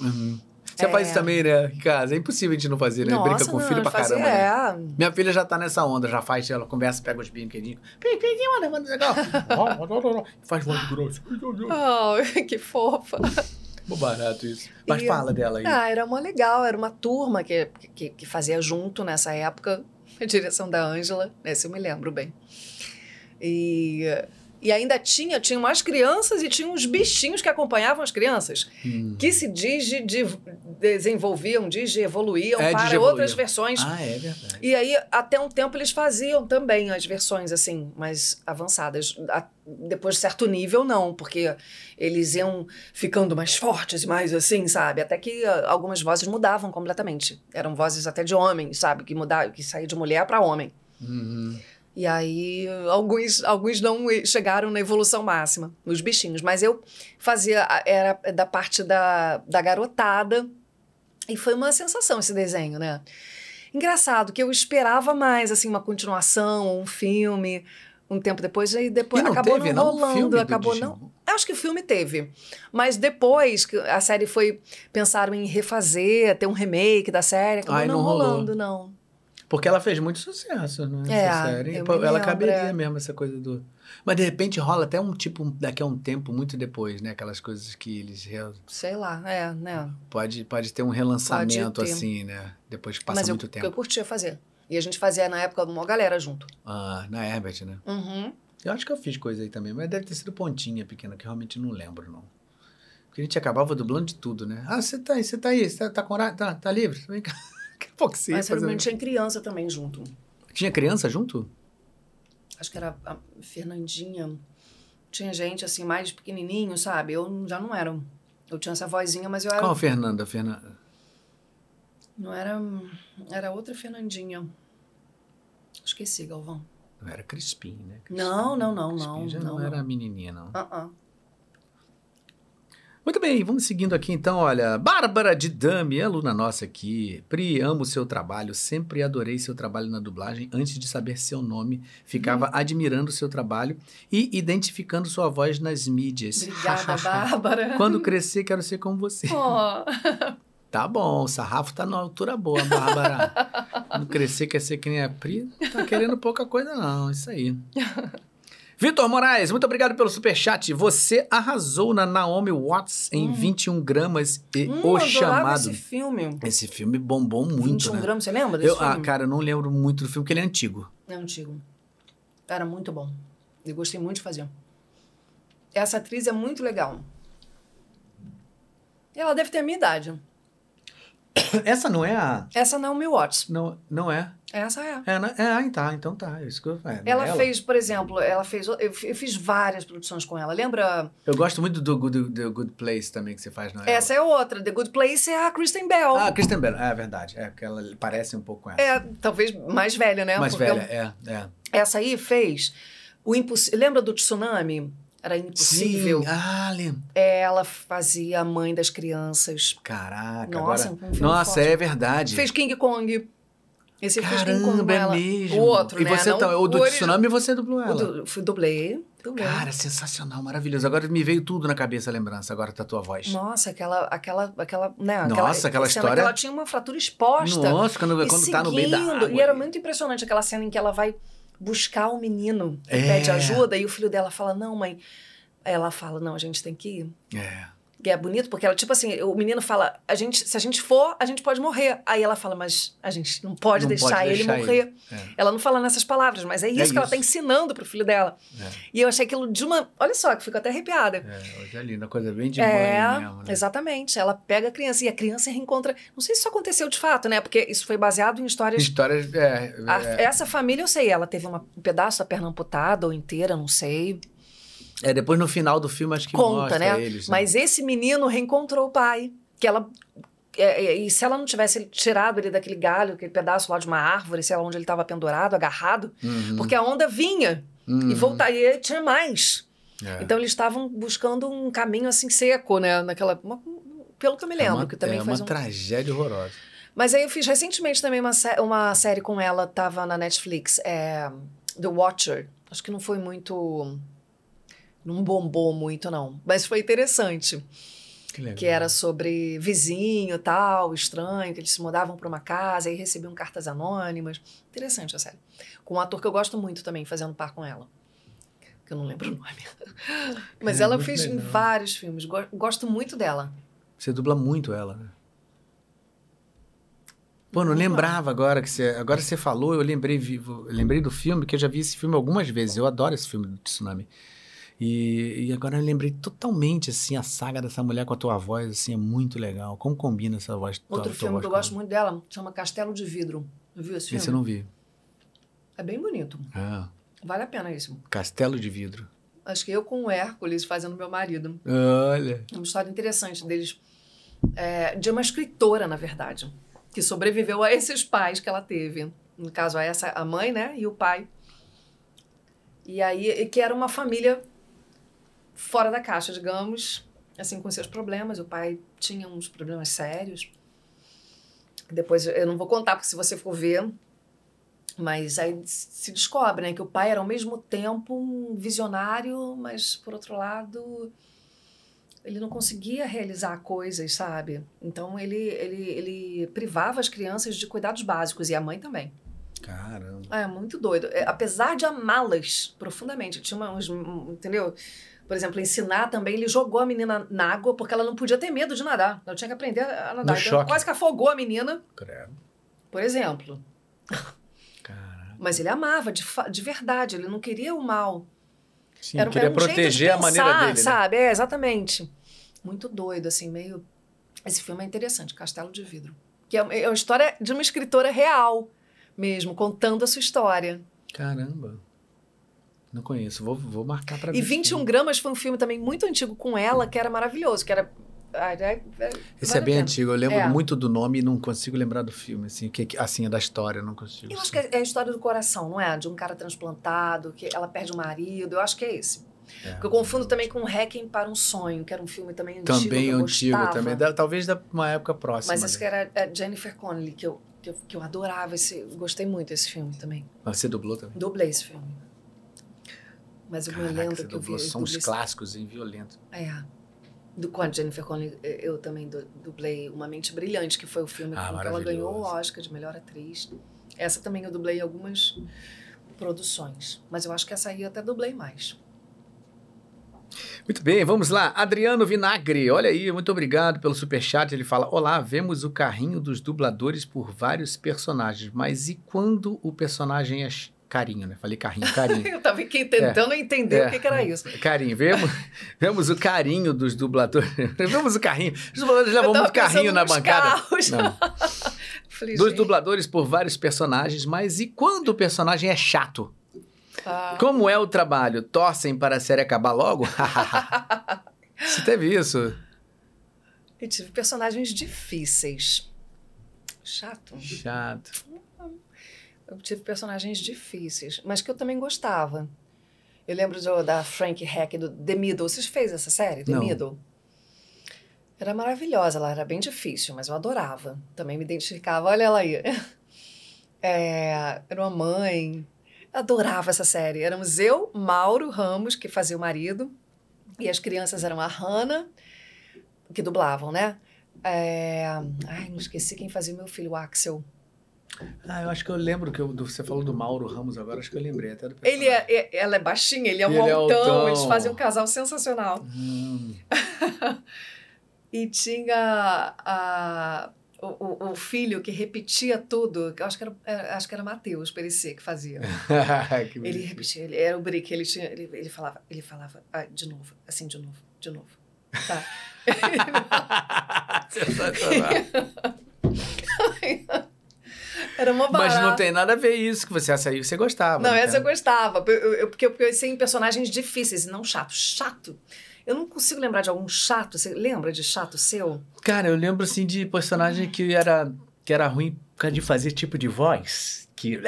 Speaker 1: Uhum. Você é. faz isso também, né? Em casa. É impossível a gente não fazer, né? Nossa, Brinca com o filho pra caramba. Né? É. Né? Minha filha já tá nessa onda, já faz, ela conversa, pega os brinquedinhos. Brinquedinho, mano, mano, legal. faz voz grosso.
Speaker 2: Oh, que fofa.
Speaker 1: Pô, barato isso. Mas e, fala dela aí.
Speaker 2: Ah, era uma legal, era uma turma que, que, que fazia junto nessa época, a direção da Ângela, esse eu me lembro bem. E e ainda tinha, tinha mais crianças e tinha uns bichinhos que acompanhavam as crianças, hum. que se digi, de, desenvolviam, digi, evoluíam é, para outras versões.
Speaker 1: Ah, é verdade.
Speaker 2: E aí, até um tempo, eles faziam também as versões, assim, mais avançadas. A, depois de certo nível, não, porque eles iam ficando mais fortes e mais assim, sabe? Até que uh, algumas vozes mudavam completamente. Eram vozes até de homem, sabe? Que mudavam, que saía de mulher para homem. Uhum. E aí, alguns, alguns não chegaram na evolução máxima, os bichinhos. Mas eu fazia, era da parte da, da garotada. E foi uma sensação esse desenho, né? Engraçado, que eu esperava mais, assim, uma continuação, um filme, um tempo depois, e depois
Speaker 1: e não
Speaker 2: acabou
Speaker 1: teve,
Speaker 2: não rolando, acabou não. Acho que o filme teve. Mas depois que a série foi. Pensaram em refazer, ter um remake da série, acabou Ai, não, não rolando, não.
Speaker 1: Porque ela fez muito sucesso, né? É, essa série. Pô, ela caberia é. mesmo, essa coisa do. Mas de repente rola até um tipo, daqui a um tempo, muito depois, né? Aquelas coisas que eles.
Speaker 2: Sei lá, é, né?
Speaker 1: Pode, pode ter um relançamento ter. assim, né? Depois que passa Mas muito
Speaker 2: eu,
Speaker 1: tempo.
Speaker 2: eu curtia fazer. E a gente fazia na época uma galera junto.
Speaker 1: Ah, na Herbert, né?
Speaker 2: Uhum.
Speaker 1: Eu acho que eu fiz coisa aí também, mas deve ter sido pontinha pequena, que realmente não lembro, não. Porque a gente acabava dublando de tudo, né? Ah, você tá aí, você tá aí, você tá, tá, com tá, tá livre? Vem cá.
Speaker 2: Hipoxia. Mas realmente tinha criança também junto.
Speaker 1: Tinha criança junto?
Speaker 2: Acho que era a Fernandinha. Tinha gente assim, mais pequenininho, sabe? Eu já não era. Eu tinha essa vozinha, mas eu era.
Speaker 1: Qual a Fernanda? Fernanda?
Speaker 2: Não era. Era outra Fernandinha. Esqueci, Galvão.
Speaker 1: Não era Crispim, né?
Speaker 2: Crispim, não, não, não, Crispim não.
Speaker 1: já não, não, era a menininha, não.
Speaker 2: Uh -uh.
Speaker 1: Muito bem, vamos seguindo aqui então, olha, Bárbara de Dami, aluna nossa aqui. Pri, amo o seu trabalho, sempre adorei seu trabalho na dublagem. Antes de saber seu nome, ficava hum. admirando o seu trabalho e identificando sua voz nas mídias.
Speaker 2: Obrigada, Bárbara.
Speaker 1: Quando crescer, quero ser como você.
Speaker 2: Oh.
Speaker 1: Tá bom, o sarrafo tá na altura boa, Bárbara. Quando crescer, quer ser que nem a Pri, tá querendo pouca coisa não, isso aí. Vitor Moraes, muito obrigado pelo superchat. Você arrasou na Naomi Watts em hum. 21 gramas e hum, O Chamado.
Speaker 2: esse filme.
Speaker 1: Esse filme bombou muito, 21
Speaker 2: né? gramas, você lembra desse
Speaker 1: eu,
Speaker 2: ah, filme?
Speaker 1: Ah, cara, eu não lembro muito do filme, porque ele é antigo.
Speaker 2: É antigo. Era muito bom. Eu gostei muito de fazer. Essa atriz é muito legal. Ela deve ter a minha idade.
Speaker 1: Essa não é a.
Speaker 2: Essa não é o Mil Watts.
Speaker 1: Não, não é.
Speaker 2: Essa é.
Speaker 1: É, né? é tá, então tá. Isso que eu,
Speaker 2: é, ela, ela, fez, por exemplo, ela fez. Eu, eu, fiz várias produções com ela. Lembra?
Speaker 1: Eu gosto muito do Good, do Good Place também que você faz, não é?
Speaker 2: Essa é outra. The Good Place é a Kristen Bell.
Speaker 1: Ah, a Kristen Bell, é verdade. É, que ela parece um pouco com ela.
Speaker 2: É, talvez mais velha, né?
Speaker 1: Mais Porque velha, é, é.
Speaker 2: Essa aí fez o impossível. Lembra do tsunami? Era impossível.
Speaker 1: Sim. Ah, lembro.
Speaker 2: Ela fazia a mãe das crianças.
Speaker 1: Caraca, Nossa, agora... um Nossa, forte. é verdade.
Speaker 2: Fez King Kong. Esse
Speaker 1: Caramba, é ela. mesmo.
Speaker 2: O outro,
Speaker 1: e
Speaker 2: né?
Speaker 1: Você tá, o do o Tsunami você dublou ela.
Speaker 2: Du, fui, dublei, dublei.
Speaker 1: Cara, sensacional, maravilhoso. Agora me veio tudo na cabeça a lembrança agora da tua voz.
Speaker 2: Nossa, aquela, aquela, aquela, né?
Speaker 1: Nossa, aquela, aquela história.
Speaker 2: ela tinha uma fratura exposta.
Speaker 1: Nossa, quando, quando seguindo, tá no meio da água.
Speaker 2: E era muito impressionante aquela cena em que ela vai buscar o menino e é. pede ajuda e o filho dela fala, não, mãe. Ela fala, não, a gente tem que ir.
Speaker 1: É.
Speaker 2: E é bonito porque ela, tipo assim, o menino fala, a gente, se a gente for, a gente pode morrer. Aí ela fala, mas a gente não pode não deixar pode ele deixar morrer. Ele. É. Ela não fala nessas palavras, mas é isso é que isso. ela tá ensinando pro filho dela. É. E eu achei aquilo de uma. Olha só, que fico até arrepiada.
Speaker 1: É, hoje é linda, coisa bem de
Speaker 2: é,
Speaker 1: mãe mesmo. Né?
Speaker 2: Exatamente. Ela pega a criança e a criança reencontra. Não sei se isso aconteceu de fato, né? Porque isso foi baseado em histórias.
Speaker 1: Histórias. É,
Speaker 2: a, é. essa família, eu sei, ela teve uma, um pedaço da perna amputada ou inteira, não sei.
Speaker 1: É, depois no final do filme acho que
Speaker 2: Conta, né?
Speaker 1: eles.
Speaker 2: Né? Mas esse menino reencontrou o pai, que ela é, é, e se ela não tivesse tirado ele daquele galho, aquele pedaço lá de uma árvore, sei lá onde ele estava pendurado, agarrado, uhum. porque a onda vinha uhum. e voltaria, tinha mais. É. Então eles estavam buscando um caminho assim seco, né? Naquela, uma, pelo que eu me lembro,
Speaker 1: é uma,
Speaker 2: que também
Speaker 1: é
Speaker 2: uma
Speaker 1: um... tragédia horrorosa.
Speaker 2: Mas aí eu fiz recentemente também uma, uma série com ela, tava na Netflix, é, The Watcher. Acho que não foi muito não bombou muito, não. Mas foi interessante.
Speaker 1: Que,
Speaker 2: que era sobre vizinho tal, estranho, que eles se mudavam para uma casa e recebiam cartas anônimas. Interessante a série. Com um ator que eu gosto muito também, fazendo par com ela. Que eu não lembro o nome. Mas é, ela fez em vários filmes. Gosto muito dela.
Speaker 1: Você dubla muito ela, né? Pô, não lembrava agora que você. Agora você falou, eu lembrei, eu lembrei do filme, que eu já vi esse filme algumas vezes. Eu adoro esse filme do Tsunami. E, e, agora eu lembrei totalmente, assim, a saga dessa mulher com a tua voz, assim, é muito legal. Como combina essa voz?
Speaker 2: Outro
Speaker 1: tua,
Speaker 2: filme
Speaker 1: tua
Speaker 2: que eu gosto muito dela chama Castelo de Vidro. Viu esse filme?
Speaker 1: Esse eu não vi.
Speaker 2: É bem bonito.
Speaker 1: É.
Speaker 2: Vale a pena isso.
Speaker 1: Castelo de Vidro.
Speaker 2: Acho que eu com o Hércules fazendo meu marido.
Speaker 1: Olha.
Speaker 2: É uma história interessante deles. É, de uma escritora, na verdade, que sobreviveu a esses pais que ela teve. No caso, a essa, a mãe, né? E o pai. E aí, que era uma família fora da caixa, digamos, assim, com seus problemas. O pai tinha uns problemas sérios. Depois eu não vou contar, porque se você for ver. Mas aí se descobre né, que o pai era ao mesmo tempo um visionário, mas por outro lado ele não conseguia realizar coisas, sabe? Então ele, ele, ele privava as crianças de cuidados básicos e a mãe também.
Speaker 1: Caramba.
Speaker 2: É muito doido. É, apesar de amá-las profundamente, tinha uns, entendeu? Por exemplo, ensinar também, ele jogou a menina na água porque ela não podia ter medo de nadar. Ela tinha que aprender a nadar. então, quase que afogou a menina.
Speaker 1: Credo.
Speaker 2: Por exemplo.
Speaker 1: Caraca.
Speaker 2: Mas ele amava de, de verdade, ele não queria o mal.
Speaker 1: Sim, era, queria era um proteger pensar, a maneira dele. Né?
Speaker 2: Sabe? É, exatamente. Muito doido, assim, meio. Esse filme é interessante, Castelo de Vidro. Que é, é uma história de uma escritora real mesmo, contando a sua história.
Speaker 1: Caramba. Não conheço, vou, vou marcar pra
Speaker 2: ver. E 21 gramas foi um filme também muito antigo com ela, que era maravilhoso, que era.
Speaker 1: Esse é bem antigo, eu lembro é. muito do nome e não consigo lembrar do filme, assim, que, assim, é da história, não consigo.
Speaker 2: Eu acho que é a história do coração, não é? De um cara transplantado, que ela perde o marido, eu acho que é esse. É. Porque eu confundo também com Hacking para um Sonho, que era um filme também antigo.
Speaker 1: Também antigo, também. talvez da uma época próxima.
Speaker 2: Mas esse que era Jennifer Connelly, que eu, que eu, que eu adorava, esse, gostei muito desse filme também.
Speaker 1: Você dublou também?
Speaker 2: Dublei esse filme. Mas
Speaker 1: Caraca,
Speaker 2: me lembro que eu vi.
Speaker 1: São os clássicos em violento.
Speaker 2: É. Do, com a Jennifer Connelly, eu também dublei Uma Mente Brilhante, que foi o filme ah, com que ela ganhou o Oscar de melhor atriz. Essa também eu dublei algumas produções. Mas eu acho que essa aí eu até dublei mais.
Speaker 1: Muito bem, vamos lá. Adriano Vinagre, olha aí, muito obrigado pelo superchat. Ele fala: Olá, vemos o carrinho dos dubladores por vários personagens, mas e quando o personagem é carinho, né? Falei carrinho, carinho.
Speaker 2: eu tava aqui tentando é, entender é, o que, que, era isso.
Speaker 1: Carinho, vemos, vemos o carinho dos dubladores. vemos o carrinho. Os dubladores levam muito carrinho na bancada. Não. dos dubladores por vários personagens, mas e quando o personagem é chato? Ah. Como é o trabalho? Torcem para a série acabar logo? Você teve isso?
Speaker 2: Eu tive personagens difíceis. Chato.
Speaker 1: Chato.
Speaker 2: Eu tive personagens difíceis, mas que eu também gostava. Eu lembro do, da Frank Heck, do The Middle. Vocês fez essa série, The Não. Middle? Era maravilhosa, ela era bem difícil, mas eu adorava. Também me identificava. Olha ela aí. É, era uma mãe adorava essa série. Éramos eu, Mauro Ramos, que fazia o marido, e as crianças eram a Hannah, que dublavam, né? É... Ai, não esqueci quem fazia o meu filho, o Axel.
Speaker 1: Ah, eu acho que eu lembro que eu, você falou do Mauro Ramos agora, acho que eu lembrei até do
Speaker 2: personagem. Ele é, é ela é baixinha, ele é um ele é montão, é eles fazem um casal sensacional. Hum. e tinha a, o, o, filho que repetia tudo, acho que era, é, acho que era Matheus Perecer que fazia. que ele repetia, ele era o Brick, ele tinha, ele, ele falava, ele falava ah, de novo, assim de novo, de novo. Tá. Sensacional. Era uma barata.
Speaker 1: Mas não tem nada a ver isso que você essa aí você gostava.
Speaker 2: Não, essa eu gostava. Eu, eu, porque eu pensei em personagens difíceis e não chato. Chato eu não consigo lembrar de algum chato. Você lembra de chato seu?
Speaker 1: Cara, eu lembro assim de personagem que era, que era ruim de fazer tipo de voz. Que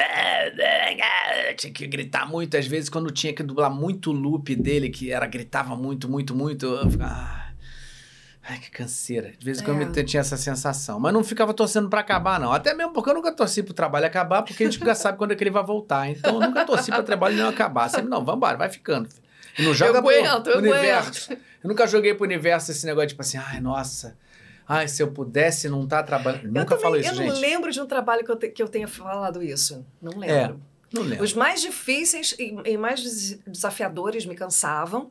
Speaker 1: tinha que gritar muito. Às vezes, quando tinha que dublar muito o loop dele, que era gritava muito, muito, muito. Eu ficava. Ah, ai, que canseira. De vez em quando é. eu tinha essa sensação. Mas não ficava torcendo para acabar, não. Até mesmo porque eu nunca torci pro trabalho acabar, porque a gente nunca sabe quando é que ele vai voltar. Então eu nunca torci pro trabalho não acabar. Sempre, não, vambora, vai ficando. Não joga eu aguento, pro eu universo. Aguento. Eu nunca joguei pro universo esse negócio, tipo assim, ai, nossa. Ai, se eu pudesse não estar tá trabalhando. Eu nunca falo isso, gente.
Speaker 2: Eu não lembro de um trabalho que eu, te, que eu tenha falado isso. Não lembro. É, não lembro. Os mais difíceis e, e mais desafiadores me cansavam,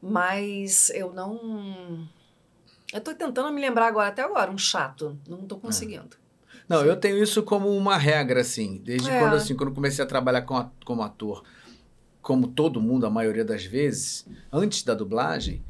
Speaker 2: mas eu não. Eu tô tentando me lembrar agora, até agora, um chato. Não tô conseguindo.
Speaker 1: Não, Sim. eu tenho isso como uma regra, assim. Desde é. quando, assim, quando comecei a trabalhar com, como ator como todo mundo, a maioria das vezes, antes da dublagem,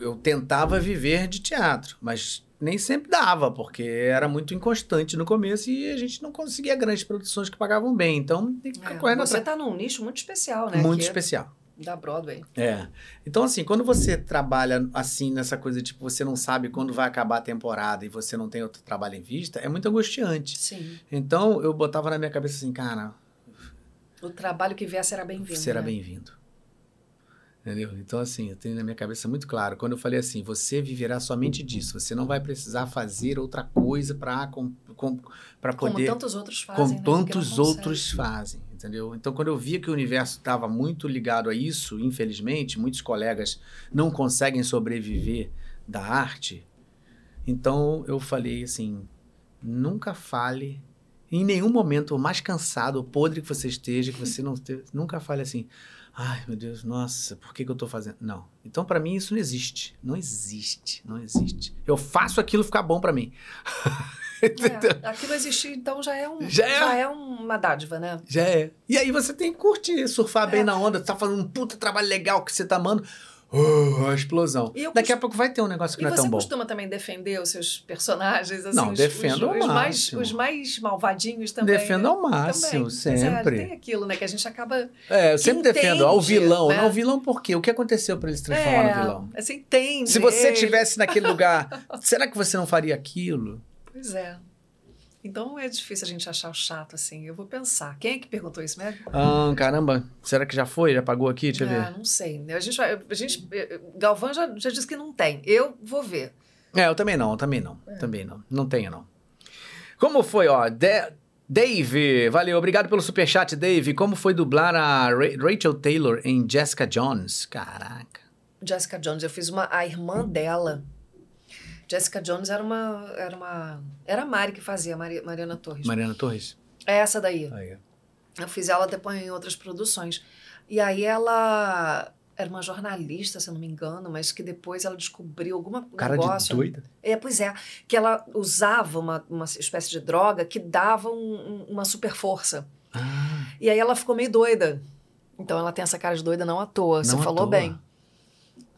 Speaker 1: eu tentava viver de teatro, mas nem sempre dava, porque era muito inconstante no começo e a gente não conseguia grandes produções que pagavam bem. Então, tem que ficar é, correndo
Speaker 2: Você está num nicho muito especial, né?
Speaker 1: Muito que é especial.
Speaker 2: Da Broadway.
Speaker 1: É. Então, assim, quando você trabalha assim, nessa coisa, tipo, você não sabe quando vai acabar a temporada e você não tem outro trabalho em vista, é muito angustiante.
Speaker 2: Sim.
Speaker 1: Então, eu botava na minha cabeça assim, cara,
Speaker 2: o trabalho que vier será bem-vindo.
Speaker 1: Será
Speaker 2: né?
Speaker 1: bem-vindo. Entendeu? Então, assim, eu tenho na minha cabeça muito claro. Quando eu falei assim, você viverá somente disso. Você não vai precisar fazer outra coisa para poder. Como
Speaker 2: tantos outros fazem.
Speaker 1: Como né? tantos outros fazem. Entendeu? Então, quando eu via que o universo estava muito ligado a isso, infelizmente, muitos colegas não conseguem sobreviver da arte. Então, eu falei assim: nunca fale em nenhum momento, mais cansado, o podre que você esteja, que você não esteja, nunca fale assim, ai meu Deus, nossa, por que, que eu estou fazendo? Não. Então, para mim, isso não existe. Não existe. Não existe. Eu faço aquilo ficar bom para mim.
Speaker 2: É, aquilo existir, então já é, um, já, é, já é uma dádiva, né?
Speaker 1: Já é. E aí você tem que curtir, surfar é. bem na onda, tá fazendo um puta trabalho legal que você tá amando. Uh, a explosão. Daqui a pouco vai ter um negócio que não é tão bom.
Speaker 2: E você costuma também defender os seus personagens? Assim,
Speaker 1: não,
Speaker 2: os,
Speaker 1: defendo
Speaker 2: os,
Speaker 1: ao
Speaker 2: os. Mais, os mais malvadinhos também.
Speaker 1: Defendo
Speaker 2: né?
Speaker 1: ao máximo, também. sempre.
Speaker 2: É, tem aquilo, né? Que a gente acaba...
Speaker 1: É, eu sempre entende, defendo ao vilão. Né? Não, o vilão por quê? O que aconteceu para ele se transformar é, no vilão?
Speaker 2: Você entende.
Speaker 1: Se você estivesse naquele lugar, será que você não faria aquilo?
Speaker 2: Pois é. Então é difícil a gente achar o chato assim. Eu vou pensar. Quem é que perguntou isso mesmo?
Speaker 1: Ah, caramba. Será que já foi? Já pagou aqui? Deixa eu ver.
Speaker 2: Ah, não sei. A gente, a gente, Galvão já, já disse que não tem. Eu vou ver.
Speaker 1: É, eu também não, eu também não. É. Também não. Não tenho, não. Como foi, ó? De, Dave, valeu. Obrigado pelo superchat, Dave. Como foi dublar a Rachel Taylor em Jessica Jones? Caraca.
Speaker 2: Jessica Jones, eu fiz uma, a irmã dela. Jessica Jones era uma. Era, uma, era a Mari que fazia, Mari, Mariana Torres.
Speaker 1: Mariana Torres?
Speaker 2: É essa daí.
Speaker 1: Aí.
Speaker 2: Eu fiz ela depois em outras produções. E aí ela era uma jornalista, se eu não me engano, mas que depois ela descobriu alguma
Speaker 1: Cara
Speaker 2: negócio.
Speaker 1: de doida.
Speaker 2: É, pois é, que ela usava uma, uma espécie de droga que dava um, um, uma super força.
Speaker 1: Ah,
Speaker 2: E aí ela ficou meio doida. Então ela tem essa cara de doida não à toa. Você
Speaker 1: Não à
Speaker 2: falou
Speaker 1: toa.
Speaker 2: bem.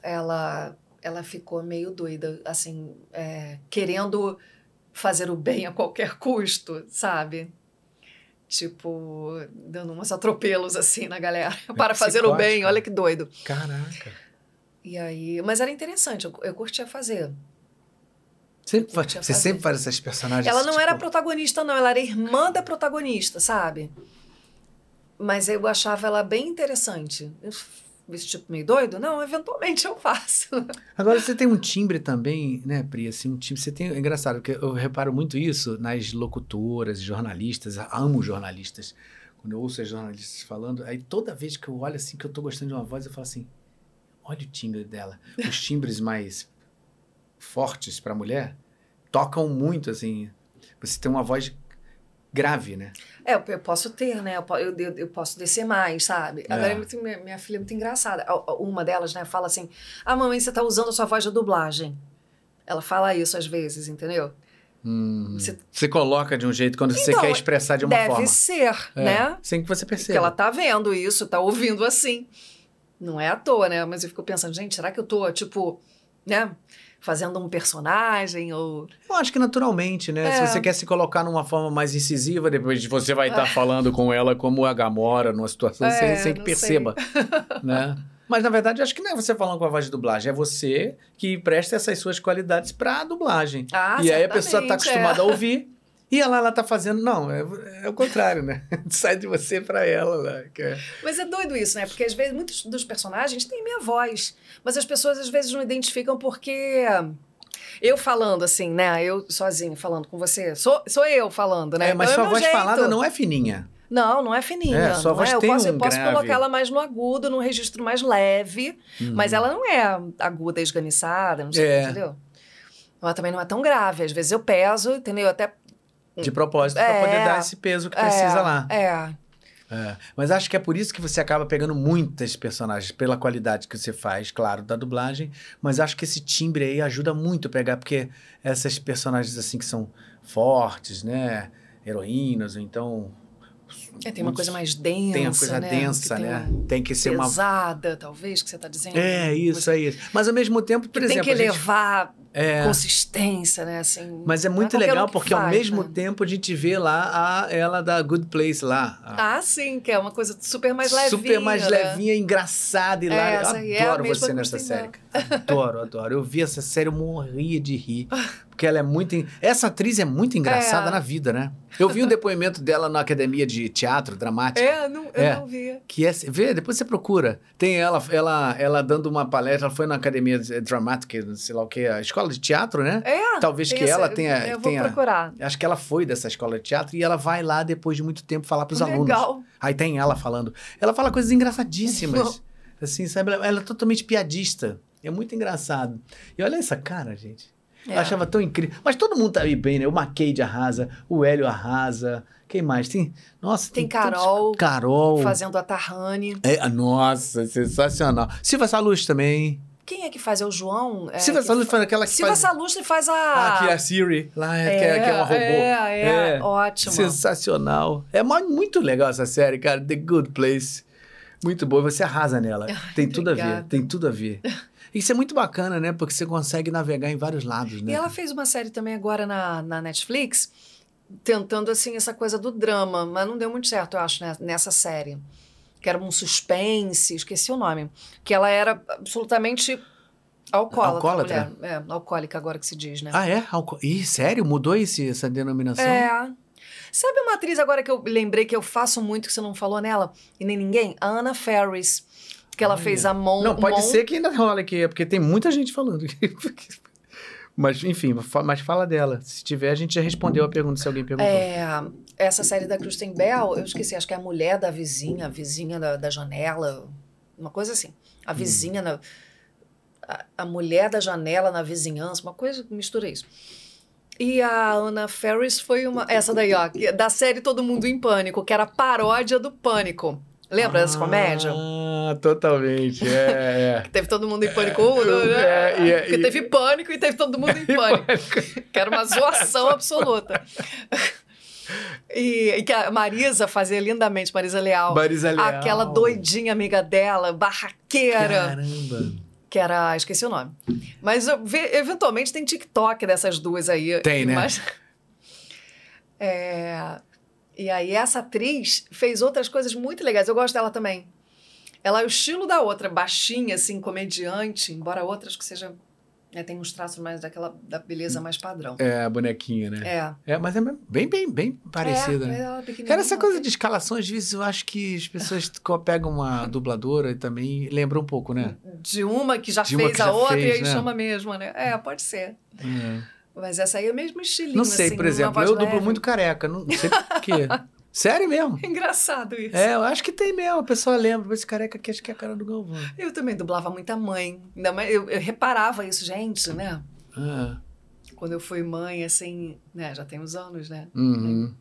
Speaker 2: Ela, ela ficou meio doida, assim, é, querendo fazer o bem a qualquer custo, sabe? Tipo, dando uns atropelos assim na galera para fazer o bem. Olha que doido.
Speaker 1: caraca.
Speaker 2: E aí, mas era interessante, eu, eu curtia fazer.
Speaker 1: Sempre fa-
Speaker 2: Curtia
Speaker 1: você
Speaker 2: fazer.
Speaker 1: sempre faz essas personagens.
Speaker 2: Ela não
Speaker 1: tipo,
Speaker 2: era protagonista, não, ela era irmã da protagonista, sabe? Mas eu achava ela bem interessante. Eu, esse tipo meio doido? Não, eventualmente eu faço.
Speaker 1: Agora você tem um timbre também, né, Pri? Assim, um timbre. Você tem. É engraçado, porque eu reparo muito isso nas locutoras, jornalistas. Amo jornalistas. Quando eu ouço as jornalistas falando, aí toda vez que eu olho assim, que eu tô gostando de uma voz, eu falo assim: olha o timbre dela. Os timbres mais fortes para mulher tocam muito, assim. Você tem uma voz grave, né?
Speaker 2: É, eu, eu posso ter, né? Eu, eu, eu, posso descer mais, sabe? Agora,
Speaker 1: É.
Speaker 2: é muito- minha, minha filha é muito engraçada. Uma delas, né, fala assim: Ah, mamãe, você tá usando a sua voz de dublagem. Ela fala isso às vezes, entendeu?
Speaker 1: Hum,
Speaker 2: Você-
Speaker 1: você... coloca de um jeito quando você
Speaker 2: Então,
Speaker 1: quer expressar de uma
Speaker 2: Deve
Speaker 1: forma.
Speaker 2: ser,
Speaker 1: É,
Speaker 2: né?
Speaker 1: Sem que você
Speaker 2: Porque
Speaker 1: perceba.
Speaker 2: ela tá vendo isso, tá ouvindo assim. Não é à toa, né? Mas eu fico pensando, gente, será que eu tô, tipo, né? Fazendo um personagem ou.
Speaker 1: Eu acho que naturalmente, né?
Speaker 2: É.
Speaker 1: Se você quer se colocar numa forma mais incisiva, depois você vai estar falando com ela como a Gamora, numa situação
Speaker 2: É,
Speaker 1: sem que perceba, né? Mas na verdade, acho que não é você falando com a voz de dublagem, é você que presta essas suas qualidades pra dublagem.
Speaker 2: Ah,
Speaker 1: e aí a pessoa tá
Speaker 2: certamente, é.
Speaker 1: acostumada a ouvir e ela, ela tá fazendo. Não, é, é o contrário, né? Sai de você pra ela. Lá, é-
Speaker 2: Mas é doido isso, né? Porque às vezes muitos dos personagens têm minha voz, mas as pessoas às vezes não identificam porque eu falando assim, né? Eu sozinho falando com você, sou, sou eu falando, né?
Speaker 1: É, mas
Speaker 2: Então
Speaker 1: sua
Speaker 2: meu
Speaker 1: voz
Speaker 2: jeito.
Speaker 1: falada não é fininha.
Speaker 2: Não, não é fininha.
Speaker 1: É, sua
Speaker 2: não
Speaker 1: voz
Speaker 2: é. Eu
Speaker 1: tem
Speaker 2: posso,
Speaker 1: um
Speaker 2: eu posso colocar ela mais no agudo, num registro mais leve, mas ela não é aguda, esganiçada, não sei,
Speaker 1: É.
Speaker 2: entendeu? Ela também não é tão grave. Às vezes eu peso, entendeu? Até
Speaker 1: De propósito, pra
Speaker 2: É.
Speaker 1: poder dar esse peso que precisa
Speaker 2: é,
Speaker 1: lá.
Speaker 2: É.
Speaker 1: É, mas acho que é por isso que você acaba pegando muitas personagens, pela qualidade que você faz, claro, da dublagem. Mas acho que esse timbre aí ajuda muito a pegar, porque essas personagens assim que são fortes, né? Heroínas, ou então.
Speaker 2: É, tem uma coisa mais densa,
Speaker 1: Tem a coisa
Speaker 2: né?
Speaker 1: densa,
Speaker 2: Que tem
Speaker 1: né?
Speaker 2: um-
Speaker 1: Tem que ser uma.
Speaker 2: pesada, talvez, que você está dizendo.
Speaker 1: É, isso, é isso. Mas ao mesmo tempo, por
Speaker 2: Que tem
Speaker 1: exemplo.
Speaker 2: que
Speaker 1: a gente-
Speaker 2: levar
Speaker 1: é,
Speaker 2: consistência, né? Assim,
Speaker 1: mas é muito legal
Speaker 2: que
Speaker 1: porque ao
Speaker 2: faz,
Speaker 1: mesmo
Speaker 2: né?
Speaker 1: tempo a gente vê lá a, ela da Good Place lá. a-
Speaker 2: Ah, sim, que é uma coisa super mais levinha.
Speaker 1: Super mais
Speaker 2: né?
Speaker 1: levinha, engraçada e hilária.
Speaker 2: essa
Speaker 1: Eu
Speaker 2: é
Speaker 1: adoro
Speaker 2: mesma
Speaker 1: você nessa série. cara. Adoro, adoro. Eu vi essa série, eu morria de rir. Porque ela é muito. en- Essa atriz é muito engraçada
Speaker 2: É.
Speaker 1: na vida, né? Eu vi um depoimento dela na academia de teatro dramática.
Speaker 2: É, não, eu
Speaker 1: É.
Speaker 2: não vi.
Speaker 1: Que é, vê, depois você procura. Tem ela, ela, ela dando uma palestra, ela foi na academia dramática, sei lá o que, a escola de teatro, né?
Speaker 2: É,
Speaker 1: Talvez que ela tenha.
Speaker 2: Eu vou
Speaker 1: tenha
Speaker 2: procurar.
Speaker 1: Acho que ela foi dessa escola de teatro e ela vai lá depois de muito tempo falar pros alunos.
Speaker 2: Legal.
Speaker 1: Aí tem ela falando. Ela fala coisas engraçadíssimas. assim, sabe? Ela é totalmente piadista. É muito engraçado. E olha essa cara, gente. Eu
Speaker 2: É.
Speaker 1: achava tão incrível. Mas todo mundo tá aí bem, né? O Macade arrasa, o Hélio arrasa. Quem mais? Tem. Nossa,
Speaker 2: Tem
Speaker 1: tantos-
Speaker 2: Carol
Speaker 1: Carol.
Speaker 2: Fazendo a Tahani.
Speaker 1: É, nossa, sensacional. Silva Salus também.
Speaker 2: Quem é que faz? É o João? É,
Speaker 1: Silva
Speaker 2: que
Speaker 1: Salus
Speaker 2: fa-
Speaker 1: foi aquela que
Speaker 2: Silva
Speaker 1: faz...
Speaker 2: Salustre faz a.
Speaker 1: Ah, que é a Siri. Lá, é, que, é, que é uma robô.
Speaker 2: É, é, ótimo.
Speaker 1: Sensacional. É mu- muito legal essa série, cara. The Good Place. Muito boa. Você arrasa nela.
Speaker 2: Ai,
Speaker 1: tem tudo a ver.
Speaker 2: obrigada.
Speaker 1: Tem tudo a ver. Isso é muito bacana, né? Porque você consegue navegar em vários lados, né?
Speaker 2: E ela fez uma série também agora na, na Netflix, tentando, assim, essa coisa do drama, mas não deu muito certo, eu acho, né, nessa série. Que era um suspense, esqueci o nome. Que ela era absolutamente alcoólatra.
Speaker 1: Alcoólatra?
Speaker 2: mulher. É, alcoólica agora que se diz, né?
Speaker 1: Ah, é? Alco... Ih, sério? Mudou esse, essa denominação?
Speaker 2: É. Sabe uma atriz agora que eu lembrei que eu faço muito que você não falou nela? E nem ninguém? A Anna Ferris. Que ela
Speaker 1: Olha.
Speaker 2: fez a Mon.
Speaker 1: Não, pode
Speaker 2: Mon-
Speaker 1: ser que ainda rola aqui, é porque tem muita gente falando. mas, enfim, mas fala dela. Se tiver, a gente já respondeu a pergunta se alguém perguntou.
Speaker 2: É, essa série da Kristen Bell, eu esqueci, acho que é a mulher da vizinha, a vizinha da, da janela, uma coisa assim. A
Speaker 1: Hum.
Speaker 2: vizinha, na, a, a mulher da janela na vizinhança, uma coisa, mistura isso. E a Anna Ferris foi uma. Essa daí, ó, da série Todo Mundo em Pânico, que era paródia do Pânico. Lembra ah, dessa comédia?
Speaker 1: Ah, totalmente. É,
Speaker 2: é. teve todo mundo em pânico. É, né? é, teve pânico e teve todo mundo em pânico. que era uma zoação absoluta. E, e, que a Marisa fazia lindamente, Marisa Leal.
Speaker 1: Marisa Leal.
Speaker 2: Aquela doidinha amiga dela, barraqueira.
Speaker 1: Caramba.
Speaker 2: Que era. Esqueci o nome. Mas eventualmente tem TikTok dessas duas aí.
Speaker 1: Tem, né?
Speaker 2: Mas, é, e aí essa atriz fez outras coisas muito legais. Eu gosto dela também. Ela é o estilo da outra, baixinha, assim, comediante, embora outras que seja é, tem uns traços mais daquela da beleza mais padrão.
Speaker 1: É, a bonequinha, né?
Speaker 2: É.
Speaker 1: É, mas é bem, bem, bem parecida,
Speaker 2: é,
Speaker 1: né?
Speaker 2: É
Speaker 1: Cara, essa coisa de escalação, às vezes eu acho que as pessoas pegam uma dubladora e também lembram um pouco, né?
Speaker 2: De uma que já de fez que a já outra fez, e aí né? chama mesmo, né? É, pode ser. É. Mas essa aí é o mesmo estilinho.
Speaker 1: Não sei,
Speaker 2: assim,
Speaker 1: por exemplo, eu dublo muito careca, não sei por quê. Sério mesmo?
Speaker 2: Engraçado isso.
Speaker 1: É, eu acho que tem mesmo. A pessoa lembra. Esse careca aqui acho que é a cara do Galvão.
Speaker 2: Eu também dublava muita mãe. Ainda mais, eu, eu reparava isso, gente, né? Ah. Quando eu fui mãe, assim, né? Já tem uns anos, né?
Speaker 1: Uhum.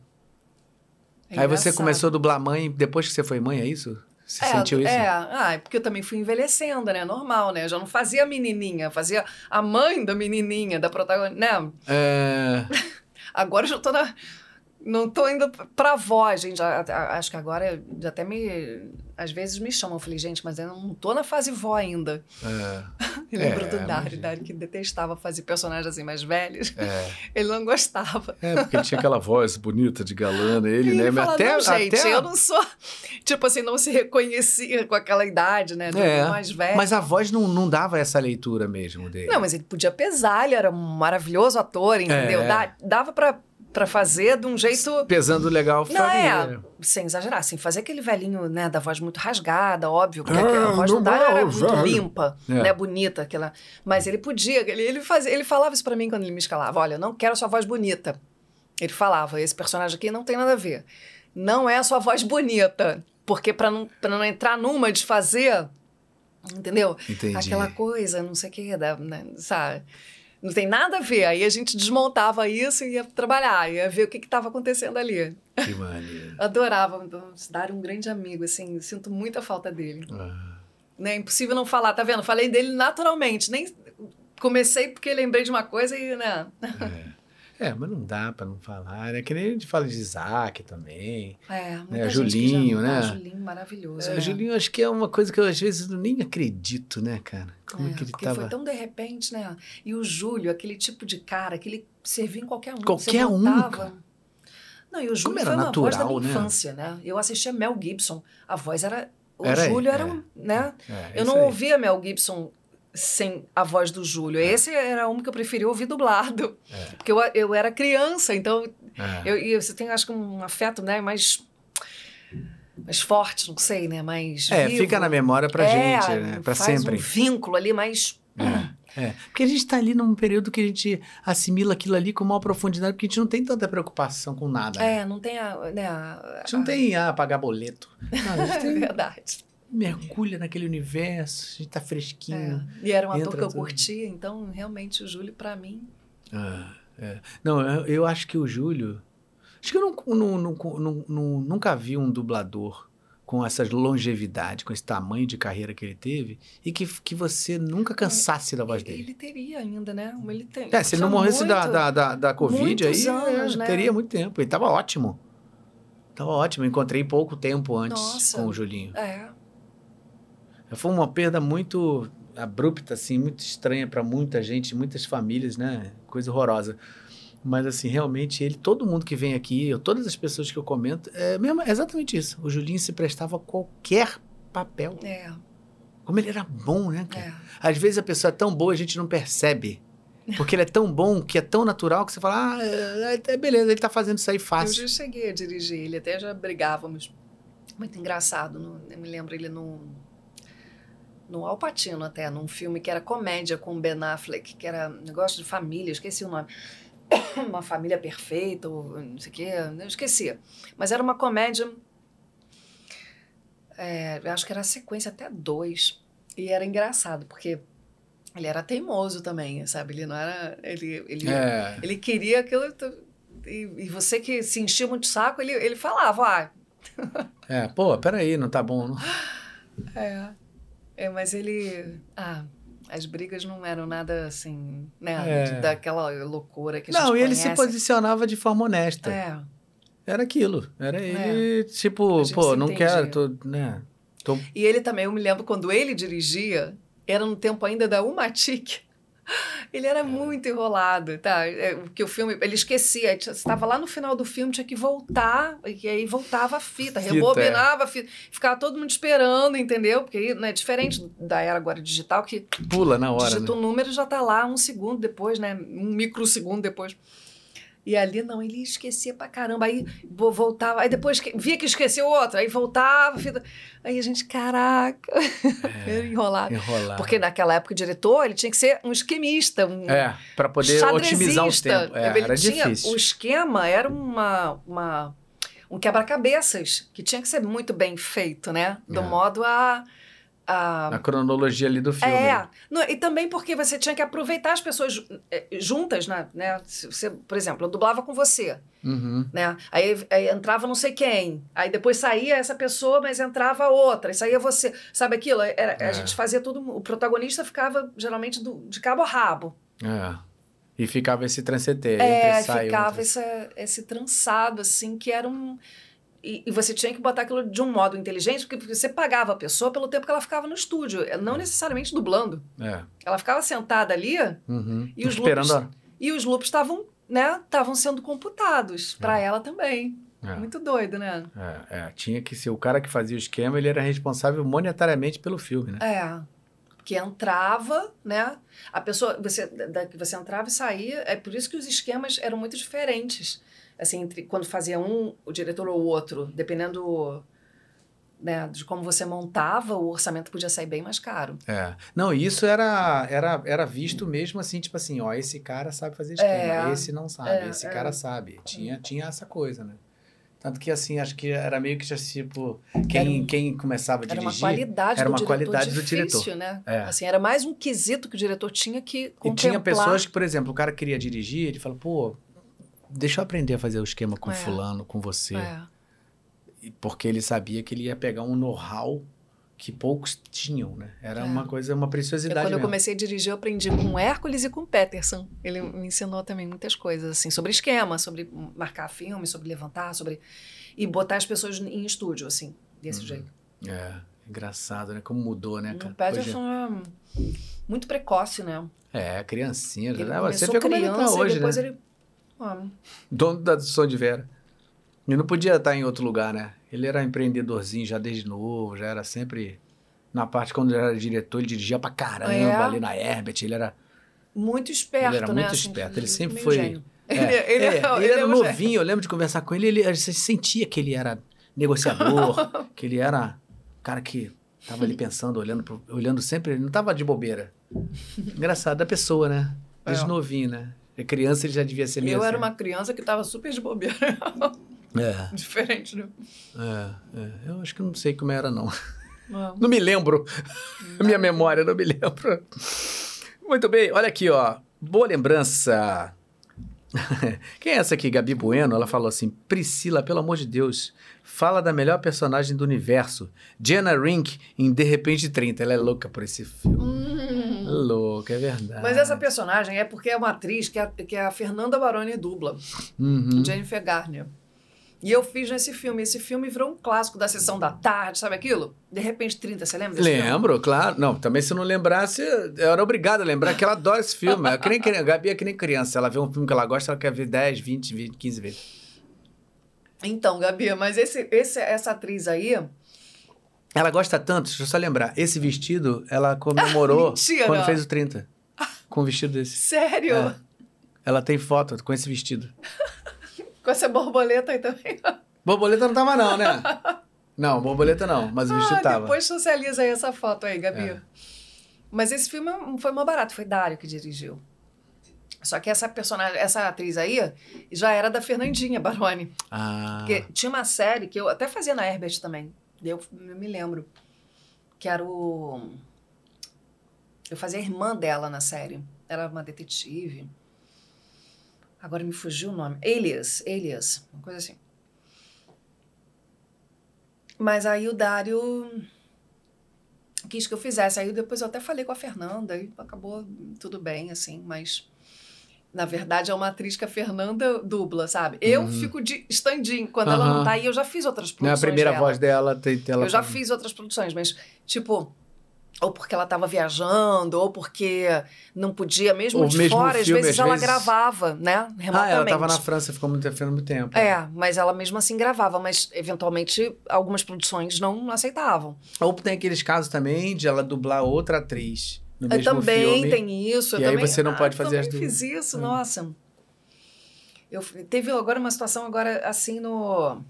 Speaker 1: É Aí você começou a dublar mãe depois que você foi mãe, é isso? Você é, sentiu isso?
Speaker 2: É, ah, é porque eu também fui envelhecendo, né? Normal, né? Eu já não fazia a menininha, fazia a mãe da menininha, da protagonista, né?
Speaker 1: É...
Speaker 2: Agora eu já tô na não tô indo pra voz, gente. Acho que agora já até me. Às vezes me chamam. Eu falei, gente, mas eu não tô na fase vó ainda. É. eu lembro é, do Dário, Dário que detestava fazer personagens assim mais velhos. É. Ele não gostava.
Speaker 1: É, porque ele tinha aquela voz bonita de galã ele, né?
Speaker 2: Mas até, não, gente, até... eu não sou. Tipo assim, não se reconhecia com aquela idade, né? Do é, mais velho.
Speaker 1: Mas a voz não, não dava essa leitura mesmo dele.
Speaker 2: Não, mas ele podia pesar, ele era um maravilhoso ator, entendeu? É. Dava pra para fazer de um jeito.
Speaker 1: Pesando legal,
Speaker 2: faria. Não, é, sem exagerar, assim, fazer aquele velhinho, né, da voz muito rasgada, óbvio, porque ah, a voz do Dário era muito velho. limpa, é. né, bonita, aquela. Mas ele podia, ele, ele, fazia, ele falava isso para mim quando ele me escalava: olha, eu não quero a sua voz bonita. Ele falava: esse personagem aqui não tem nada a ver. Não é a sua voz bonita. Porque para não, pra não entrar numa de fazer, entendeu?
Speaker 1: Entendi.
Speaker 2: Aquela coisa, não sei o que, né, sabe? Não tem nada a ver. Aí a gente desmontava isso e ia trabalhar, ia ver o que estava acontecendo ali.
Speaker 1: Que maneiro.
Speaker 2: Adorava. Então, dar um grande amigo, assim, sinto muita falta dele. Ah. Né? Impossível não falar, tá vendo? Falei dele naturalmente. Nem comecei porque lembrei de uma coisa e, né?
Speaker 1: É. É, mas não dá para não falar, né? Que nem a gente fala de Isaac também.
Speaker 2: É,
Speaker 1: muita né? Julinho, né?
Speaker 2: Ah, Julinho maravilhoso.
Speaker 1: É, é. Julinho acho que é uma coisa que eu às vezes nem acredito, né, cara?
Speaker 2: Como é, que ele porque tava... foi tão de repente, né? E o Júlio, aquele tipo de cara que ele servia em qualquer um.
Speaker 1: Qualquer um.
Speaker 2: Não, e o Júlio era foi uma natural, voz da minha né? infância, né? Eu assistia Mel Gibson, a voz era o era, Júlio era, é, né? É, eu não aí. ouvia Mel Gibson sem a voz do Júlio. É. Esse era um que eu preferia ouvir dublado. É. Porque eu, eu era criança, então é. eu, eu, você tem, acho que, um afeto né, mais, mais forte, não sei, né? Mais.
Speaker 1: É,
Speaker 2: vivo.
Speaker 1: fica na memória pra é, gente, né? Pra
Speaker 2: faz
Speaker 1: sempre.
Speaker 2: um vínculo ali mais.
Speaker 1: É, é. Porque a gente está ali num período que a gente assimila aquilo ali com maior profundidade, porque a gente não tem tanta preocupação com nada.
Speaker 2: É, né? não tem a. Né, a,
Speaker 1: a gente não tem a ah, pagar boleto. Não, a gente tem,
Speaker 2: é verdade
Speaker 1: mergulha naquele universo, a gente tá fresquinho.
Speaker 2: É. E era um ator que eu curtia, então realmente o Júlio, para mim.
Speaker 1: Ah, é. Não, eu, eu, acho que o Júlio. Acho que eu não, não, não, nunca vi um dublador com essa longevidade, com esse tamanho de carreira que ele teve, e que, que você nunca cansasse da voz dele.
Speaker 2: Ele teria ainda, né? Ele tem,
Speaker 1: é, se ele não morresse muito, da, da, da, da Covid, aí
Speaker 2: anos,
Speaker 1: né? teria muito tempo. Ele tava ótimo. Tava ótimo. encontrei pouco tempo antes
Speaker 2: Nossa,
Speaker 1: com o Julinho.
Speaker 2: É.
Speaker 1: Foi uma perda muito abrupta, assim, muito estranha para muita gente, muitas famílias, né? Coisa horrorosa. Mas, assim, realmente, ele, todo mundo que vem aqui, eu, todas as pessoas que eu comento, é, mesmo, é exatamente isso. O Julinho se prestava a qualquer papel.
Speaker 2: É.
Speaker 1: Como ele era bom, né,
Speaker 2: cara? É.
Speaker 1: Às vezes a pessoa é tão boa a gente não percebe. Porque ele é tão bom, que é tão natural, que você fala, ah, é, é beleza, ele tá fazendo isso aí fácil.
Speaker 2: Eu já cheguei a dirigir ele, até já brigávamos. Muito engraçado, no, eu me lembro ele no no Alpatino até, num filme que era comédia com Ben Affleck, que era negócio de família, esqueci o nome. uma família perfeita, ou não sei o quê, eu esqueci. Mas era uma comédia, é, acho que era a sequência até dois. E era engraçado, porque Ele era teimoso também, sabe? Ele não era. Ele, ele, é. ele queria aquilo. E, e, você que se enchia muito saco, ele, ele falava, ah.
Speaker 1: é, pô, peraí, não tá bom, não.
Speaker 2: É. é mas ele. Ah, as brigas não eram nada assim, né? É. Daquela loucura que a
Speaker 1: Não,
Speaker 2: e
Speaker 1: ele se posicionava de forma honesta. É. Era aquilo. Era ele, é. tipo, pô, não quero, tô, né? Tô...
Speaker 2: E ele também, eu me lembro quando ele dirigia, era no tempo ainda da Umatic. Ele era muito enrolado, tá? É, porque o filme, ele esquecia, estava lá no final do filme, tinha que voltar, e aí voltava a fita, fita rebobinava a fita, ficava todo mundo esperando, entendeu? Porque não é diferente da era agora digital, que
Speaker 1: pula na hora.
Speaker 2: Digita
Speaker 1: né?
Speaker 2: o número já tá lá um segundo depois, né? Um microsegundo depois. E ali não, ele esquecia pra caramba. Aí voltava, aí depois via que esqueceu outra, aí voltava. Aí a gente, caraca, é, enrolado. enrolado. Porque naquela época o diretor ele tinha que ser um esquemista. Um
Speaker 1: é, para poder otimizar o tempo. É,
Speaker 2: ele
Speaker 1: era
Speaker 2: tinha,
Speaker 1: difícil.
Speaker 2: O esquema era uma, uma um quebra-cabeças que tinha que ser muito bem feito, né? Do é. modo a
Speaker 1: a, a cronologia ali do filme.
Speaker 2: É. E também porque você tinha que aproveitar as pessoas eh, juntas, né? né? Você, por exemplo, eu dublava com você.
Speaker 1: Uhum.
Speaker 2: Né? Aí, aí, entrava não sei quem. Aí depois saía essa pessoa, mas entrava outra. E saía você. Sabe aquilo? Era, é. A gente fazia tudo. O protagonista ficava geralmente do, de cabo a rabo.
Speaker 1: É. E ficava esse tranceteiro.
Speaker 2: É, ficava esse, esse trançado, assim, que era um e, e, você tinha que botar aquilo de um modo inteligente, porque você pagava a pessoa pelo tempo que ela ficava no estúdio, é, não necessariamente dublando.
Speaker 1: É.
Speaker 2: Ela ficava sentada ali
Speaker 1: uhum.
Speaker 2: e, os loops, e os loops estavam né, estavam sendo computados para é. ela também. É. Muito doido, né?
Speaker 1: É, é, tinha que ser o cara que fazia o esquema, ele era responsável monetariamente pelo filme, né?
Speaker 2: É. Que entrava, né? A pessoa, você, da, você entrava e saía. É por isso que os esquemas eram muito diferentes assim, entre quando fazia um, o diretor ou o outro, dependendo né, de como você montava, o orçamento podia sair bem mais caro.
Speaker 1: É. Não, isso era, era, era visto mesmo assim, tipo assim, ó, esse cara sabe fazer esquema, é, esse não sabe, é, esse é. cara sabe. Tinha, tinha essa coisa, né? Tanto que, assim, acho que era meio que tipo, quem, um, quem começava a dirigir... Era uma
Speaker 2: qualidade
Speaker 1: era
Speaker 2: uma
Speaker 1: do qualidade
Speaker 2: difícil,
Speaker 1: do diretor.
Speaker 2: né? É. Assim, era mais um quesito que o diretor tinha que contemplar.
Speaker 1: E tinha pessoas que, por exemplo, o cara queria dirigir, ele fala, pô, deixa eu aprender a fazer o esquema com é. fulano, com você. É. Porque ele sabia que ele ia pegar um know-how que poucos tinham, né? Era é. uma coisa, uma preciosidade. Eu,
Speaker 2: quando
Speaker 1: mesmo.
Speaker 2: eu comecei a dirigir, eu aprendi com Hércules e com Peterson. Ele me ensinou também muitas coisas, assim, sobre esquema, sobre marcar filme, sobre levantar, sobre. e botar as pessoas em estúdio, assim, desse uhum. jeito.
Speaker 1: É, engraçado, né? Como mudou, né, cara?
Speaker 2: O Peterson Hoje... é muito precoce, né?
Speaker 1: É, criancinha.
Speaker 2: Ele
Speaker 1: né?
Speaker 2: Você vê como ele tá hoje, depois
Speaker 1: né?
Speaker 2: ele
Speaker 1: Dono da Som de Vera. Ele não podia estar em outro lugar, né? Ele era empreendedorzinho já desde novo, já era sempre. Na parte quando ele era diretor, ele dirigia pra caramba é. ali na Herbert. Ele era.
Speaker 2: Muito esperto,
Speaker 1: ele era
Speaker 2: né?
Speaker 1: muito
Speaker 2: assim,
Speaker 1: esperto. Ele sempre foi.
Speaker 2: Gênio. É, ele, ele, é,
Speaker 1: ele, ele era novinho, eu lembro de conversar com ele, ele você sentia que ele era negociador, que ele era cara que tava ali pensando, olhando, pro, olhando sempre, ele não tava de bobeira. Engraçado, da pessoa, né? Desde é. novinho, né? É criança ele já devia ser meio
Speaker 2: Eu
Speaker 1: assim.
Speaker 2: era uma criança que estava super de bobeira.
Speaker 1: É.
Speaker 2: Diferente, né?
Speaker 1: É, é, eu acho que não sei como era, não. Não, não me lembro. Não. Minha memória, não me lembro. Muito bem, olha aqui, ó. Boa lembrança. Quem é essa aqui? Gabi Bueno? Ela falou assim: Priscila, pelo amor de Deus, fala da melhor personagem do universo, Jenna Rink, em De Repente 30. Ela é louca por esse filme.
Speaker 2: Hum.
Speaker 1: Louca, é verdade.
Speaker 2: Mas essa personagem é porque é uma atriz que, é, que é a Fernanda Baroni dubla,
Speaker 1: uhum.
Speaker 2: Jennifer Garner. E eu fiz nesse filme. Esse filme virou um clássico da sessão da tarde, sabe aquilo? De repente 30, você lembra desse
Speaker 1: Lembro,
Speaker 2: filme?
Speaker 1: claro. Não, também se não lembrasse, eu era obrigado a lembrar que ela adora esse filme. É que nem. A Gabi é que nem criança. Ela vê um filme que ela gosta, ela quer ver 10, 20, 20 15 vezes.
Speaker 2: Então, Gabi, mas esse, esse, essa atriz aí.
Speaker 1: Ela gosta tanto, deixa eu só lembrar. Esse vestido, ela comemorou quando fez o 30. Com um vestido desse.
Speaker 2: Sério?
Speaker 1: É. Ela tem foto com esse vestido.
Speaker 2: com essa borboleta aí também.
Speaker 1: Borboleta não tava, não, né? Não, borboleta não, mas o ah, vestido tava.
Speaker 2: Depois socializa aí essa foto aí, Gabi. É. Mas esse filme foi mais barato, foi Dário que dirigiu. Só que essa personagem, essa atriz aí, já era da Fernandinha Baroni.
Speaker 1: Ah.
Speaker 2: Porque tinha uma série que eu até fazia na Herbert também. Eu, eu me lembro. Que era o. Eu fazia a irmã dela na série. Era uma detetive. Agora me fugiu o nome. Elias, Elias, uma coisa assim. Mas aí o Dário quis que eu fizesse. Aí depois eu até falei com a Fernanda e acabou tudo bem, assim, mas na verdade, é uma atriz que a Fernanda dubla, sabe? Eu uhum. fico de stand-in. Quando uhum. ela não tá aí, eu já fiz outras produções.
Speaker 1: Não é a primeira
Speaker 2: dela.
Speaker 1: voz dela. Tem, ela
Speaker 2: eu já fiz outras produções, mas, tipo, ou porque ela estava viajando, ou porque não podia, mesmo
Speaker 1: ou
Speaker 2: de
Speaker 1: mesmo
Speaker 2: fora,
Speaker 1: filme,
Speaker 2: às vezes
Speaker 1: às
Speaker 2: ela
Speaker 1: vezes...
Speaker 2: gravava, né? Remotamente.
Speaker 1: Ah, ela estava na França, ficou muito, ficou muito tempo.
Speaker 2: É, mas ela mesmo assim gravava, mas eventualmente algumas produções não aceitavam.
Speaker 1: Ou tem aqueles casos também de ela dublar outra atriz. No
Speaker 2: eu
Speaker 1: mesmo
Speaker 2: também
Speaker 1: filme,
Speaker 2: tem isso.
Speaker 1: e
Speaker 2: aí
Speaker 1: também, você não
Speaker 2: ah,
Speaker 1: pode fazer as
Speaker 2: duas. Eu fiz isso,
Speaker 1: hum.
Speaker 2: nossa. Eu teve agora uma situação agora assim no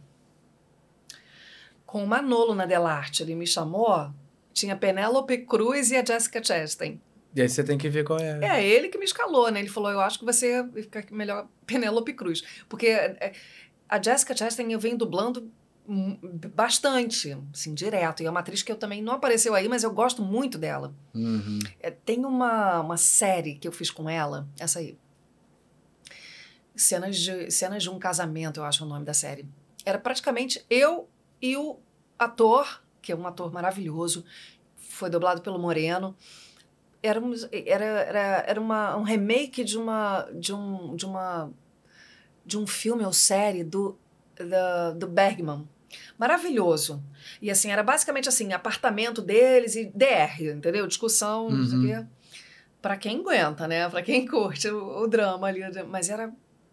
Speaker 2: com o Manolo na Delarte, ele me chamou, tinha Penélope Cruz e a Jessica Chastain.
Speaker 1: E aí você tem que ver qual é.
Speaker 2: É, ele que me escalou, né? Ele falou: "Eu acho que você fica melhor Penélope Cruz", porque é, a Jessica Chastain eu venho dublando bastante, assim, direto. E é uma atriz que eu também não apareceu aí, mas eu gosto muito dela.
Speaker 1: Uhum.
Speaker 2: É, tem uma, uma série que eu fiz com ela, essa aí, Cenas de, cenas de um casamento, eu acho o nome da série. Era praticamente eu e o ator, que é um ator maravilhoso, foi dublado pelo Moreno. Era, era, era, era uma, um remake de uma, de, um, de, uma, de um filme ou série do, do, do Bergman. Maravilhoso. E assim, era basicamente assim, apartamento deles e DR, entendeu? Discussão, uhum. não sei o uhum. quê. Pra quem aguenta, né? Pra quem curte o, o drama ali. Mas era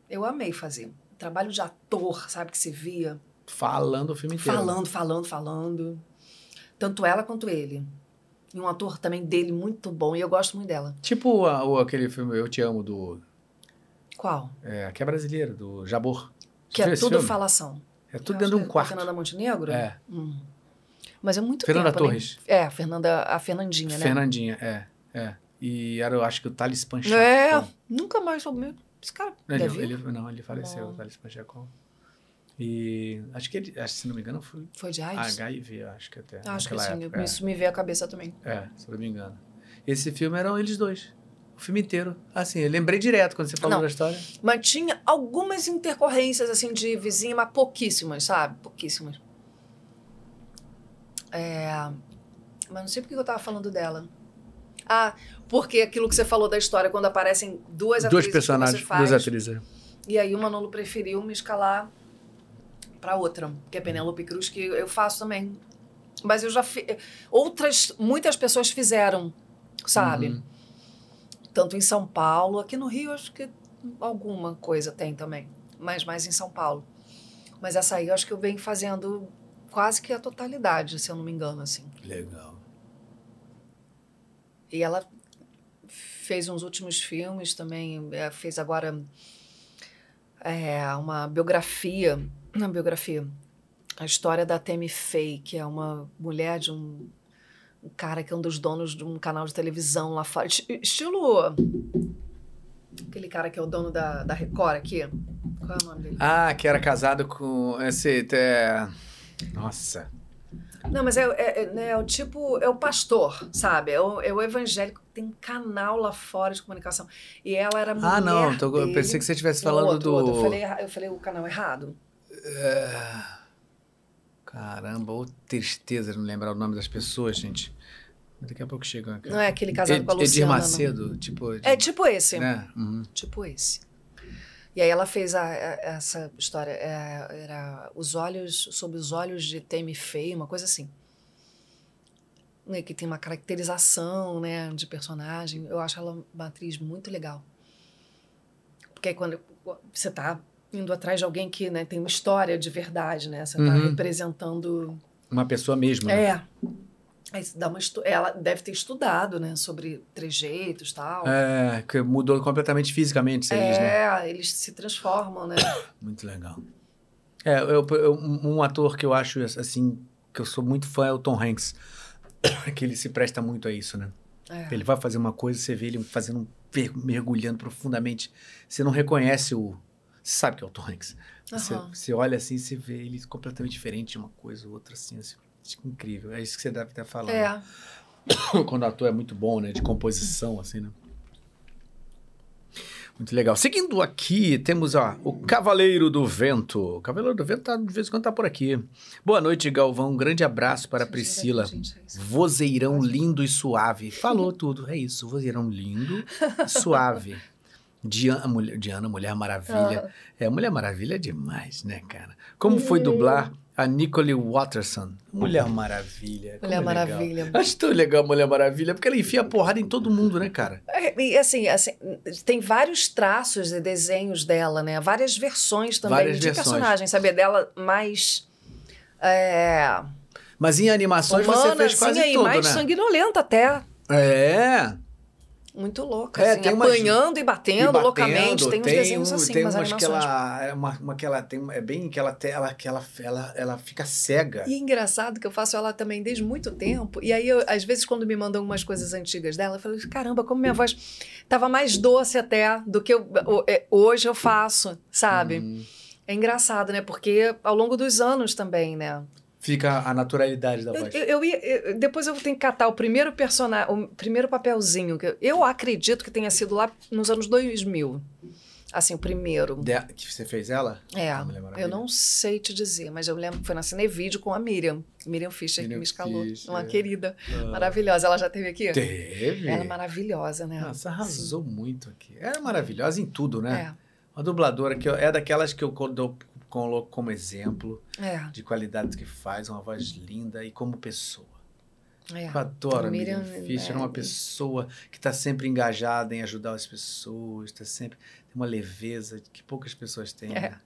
Speaker 2: eu amei fazer. Trabalho de ator, sabe, que se via.
Speaker 1: Falando o filme inteiro.
Speaker 2: Falando, falando, falando. Tanto ela quanto ele. E um ator também dele muito bom, e eu gosto muito dela.
Speaker 1: Tipo a, o, aquele filme Eu Te Amo do.
Speaker 2: Qual?
Speaker 1: É, que é brasileiro, do Jabor.
Speaker 2: Que é tudo filme? falação.
Speaker 1: É tudo dentro de um é quarto.
Speaker 2: Fernanda Montenegro?
Speaker 1: É.
Speaker 2: Hum. Mas é muito
Speaker 1: Fernanda
Speaker 2: tempo,
Speaker 1: Torres.
Speaker 2: Né? É, a Fernanda, a Fernandinha, né?
Speaker 1: Fernandinha, é, é. E era, eu acho que o Thales Panchacon.
Speaker 2: É, nunca mais soube. Esse cara
Speaker 1: ele, ele, não, ele faleceu, o Thales Pacheco. E acho que ele, se não me engano, foi.
Speaker 2: Foi de AIDS?
Speaker 1: HIV, acho que até.
Speaker 2: Acho que sim,
Speaker 1: época,
Speaker 2: isso é. me veio à cabeça também.
Speaker 1: É, se não me engano. Esse filme eram eles dois. O filme inteiro. Assim, eu lembrei direto quando você falou não, da história.
Speaker 2: Mas tinha algumas intercorrências, assim, de vizinha, mas pouquíssimas, sabe? Pouquíssimas. É... Mas não sei porque eu tava falando dela. Ah, porque aquilo que você falou da história, quando aparecem duas
Speaker 1: atrizes. Dois personagens, faz, duas atrizes.
Speaker 2: E aí o Manolo preferiu me escalar para outra, que é Penélope Cruz, que eu faço também. Mas eu já fiz. Outras, muitas pessoas fizeram, sabe? Uhum. Tanto em São Paulo, aqui no Rio, acho que alguma coisa tem também. Mas mais em São Paulo. Mas essa aí eu acho que eu venho fazendo quase que a totalidade, se eu não me engano, assim.
Speaker 1: Legal.
Speaker 2: E ela fez uns últimos filmes também, é, fez agora é, uma biografia, uma biografia, a história da Temi Faye, que é uma mulher de um, um cara que é um dos donos de um canal de televisão lá fora, estilo aquele cara que é o dono da, da Record aqui. Qual é o nome dele?
Speaker 1: Ah, que era casado com esse. É... Nossa.
Speaker 2: Não, mas é, é, é, né, é, o tipo, é o pastor, sabe? É o, é o evangélico que tem canal lá fora de comunicação. E ela era mulher
Speaker 1: Ah, não, tô, eu pensei que você estivesse falando
Speaker 2: outro,
Speaker 1: do...
Speaker 2: Outro. Eu, falei, eu falei o canal errado.
Speaker 1: É... Caramba, ou tristeza não lembrar o nome das pessoas, gente. Daqui a pouco chega.
Speaker 2: Não é aquele casado Ed, com a Luciana,
Speaker 1: Edir Macedo, não. tipo...
Speaker 2: De... É tipo esse.
Speaker 1: Né? Uhum.
Speaker 2: Tipo esse. E aí ela fez a, a, essa história, é, era os olhos, sob os olhos de Temi Fey, uma coisa assim. Né, que tem uma caracterização, né, de personagem. Eu acho ela uma atriz muito legal. Porque aí quando você está indo atrás de alguém que né, tem uma história de verdade, né? Você está uhum. representando...
Speaker 1: Uma pessoa mesmo, né?
Speaker 2: É. Aí dá uma estu... Ela deve ter estudado, né, sobre trejeitos e tal.
Speaker 1: É, que mudou completamente fisicamente
Speaker 2: é,
Speaker 1: eles, né?
Speaker 2: É, eles se transformam, né?
Speaker 1: Muito legal. É, eu, eu, um ator que eu acho, assim, que eu sou muito fã é o Tom Hanks. que ele se presta muito a isso, né? É. Ele vai fazer uma coisa, você vê ele fazendo, mergulhando profundamente. Você não reconhece o... Você sabe que é o Tom Hanks. Uhum. Você, você olha assim, você vê ele completamente diferente de uma coisa ou outra, assim, assim incrível. É isso que você deve estar falando.
Speaker 2: É.
Speaker 1: Quando o ator é muito bom, né? De composição, assim, né? Muito legal. Seguindo aqui, temos ó, o Cavaleiro do Vento. O Cavaleiro do Vento tá, de vez em quando tá por aqui. Boa noite, Galvão. Um grande abraço para Priscila. Vozeirão lindo e suave. Falou tudo. É isso. Vozeirão lindo e suave. Diana, mulher, Diana, Mulher Maravilha. É, Mulher Maravilha é demais, né, cara? Como foi dublar a Nicole Watterson. Mulher Maravilha.
Speaker 2: Mulher Maravilha.
Speaker 1: Legal. Acho tão legal a Mulher Maravilha, porque ela enfia porrada em todo mundo, né, cara?
Speaker 2: É, e assim, assim, tem vários traços e desenhos dela, né? Várias versões também
Speaker 1: Várias
Speaker 2: de
Speaker 1: versões.
Speaker 2: personagem, sabe? Dela mais. É,
Speaker 1: Mas em animações
Speaker 2: humana,
Speaker 1: você fez quase
Speaker 2: assim,
Speaker 1: tudo,
Speaker 2: mais
Speaker 1: né?
Speaker 2: sanguinolenta até.
Speaker 1: É.
Speaker 2: Muito louca,
Speaker 1: É,
Speaker 2: assim,
Speaker 1: tem umas-
Speaker 2: apanhando e batendo,
Speaker 1: E batendo,
Speaker 2: loucamente. Tem uns desenhos
Speaker 1: um-
Speaker 2: assim,
Speaker 1: tem
Speaker 2: umas
Speaker 1: umas que ela, é uma, uma que ela tem, é bem que ela, te- ela, que ela, ela, ela fica cega.
Speaker 2: E engraçado que eu faço ela também desde muito tempo. E aí, eu, às vezes, quando me mandam umas coisas antigas dela, eu falo, caramba, como minha voz tava mais doce até do que eu- é, hoje eu faço, sabe?
Speaker 1: Hum,
Speaker 2: É engraçado, né? Porque ao longo dos anos também, né?
Speaker 1: Fica a naturalidade da
Speaker 2: Eu,
Speaker 1: voz.
Speaker 2: eu- eu ia- eu- depois eu tenho que catar o primeiro personagem, o primeiro papelzinho. Que eu, eu acredito que tenha sido lá nos anos 2000. Assim, o primeiro.
Speaker 1: De- que você fez ela?
Speaker 2: É,
Speaker 1: A Mulher Maravilha.
Speaker 2: eu não sei te dizer, mas eu lembro que foi na Cinevídeo com a Miriam. Miriam Fischer, que
Speaker 1: Miriam
Speaker 2: me escalou.
Speaker 1: Fischer.
Speaker 2: Uma querida,
Speaker 1: Ah,
Speaker 2: maravilhosa. Ela já teve aqui?
Speaker 1: Teve.
Speaker 2: Ela é maravilhosa, né?
Speaker 1: Nossa, arrasou muito aqui. Ela é maravilhosa em tudo, né?
Speaker 2: É,
Speaker 1: Uma dubladora que eu- é daquelas que eu co- dou- coloco como exemplo
Speaker 2: é,
Speaker 1: de qualidade que faz, uma voz linda e como pessoa.
Speaker 2: é.
Speaker 1: Eu adoro a Miriam,
Speaker 2: Miriam,
Speaker 1: Fischer, é
Speaker 2: é,
Speaker 1: uma pessoa que está sempre engajada em ajudar as pessoas, está sempre tem uma leveza que poucas pessoas têm.
Speaker 2: É.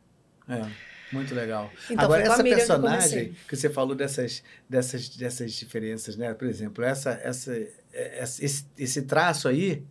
Speaker 1: É, muito legal.
Speaker 2: Então,
Speaker 1: Agora essa
Speaker 2: que
Speaker 1: personagem
Speaker 2: comecei.
Speaker 1: que, você falou dessas, dessas, dessas diferenças, né? Por exemplo, essa, essa, essa- esse, esse traço aí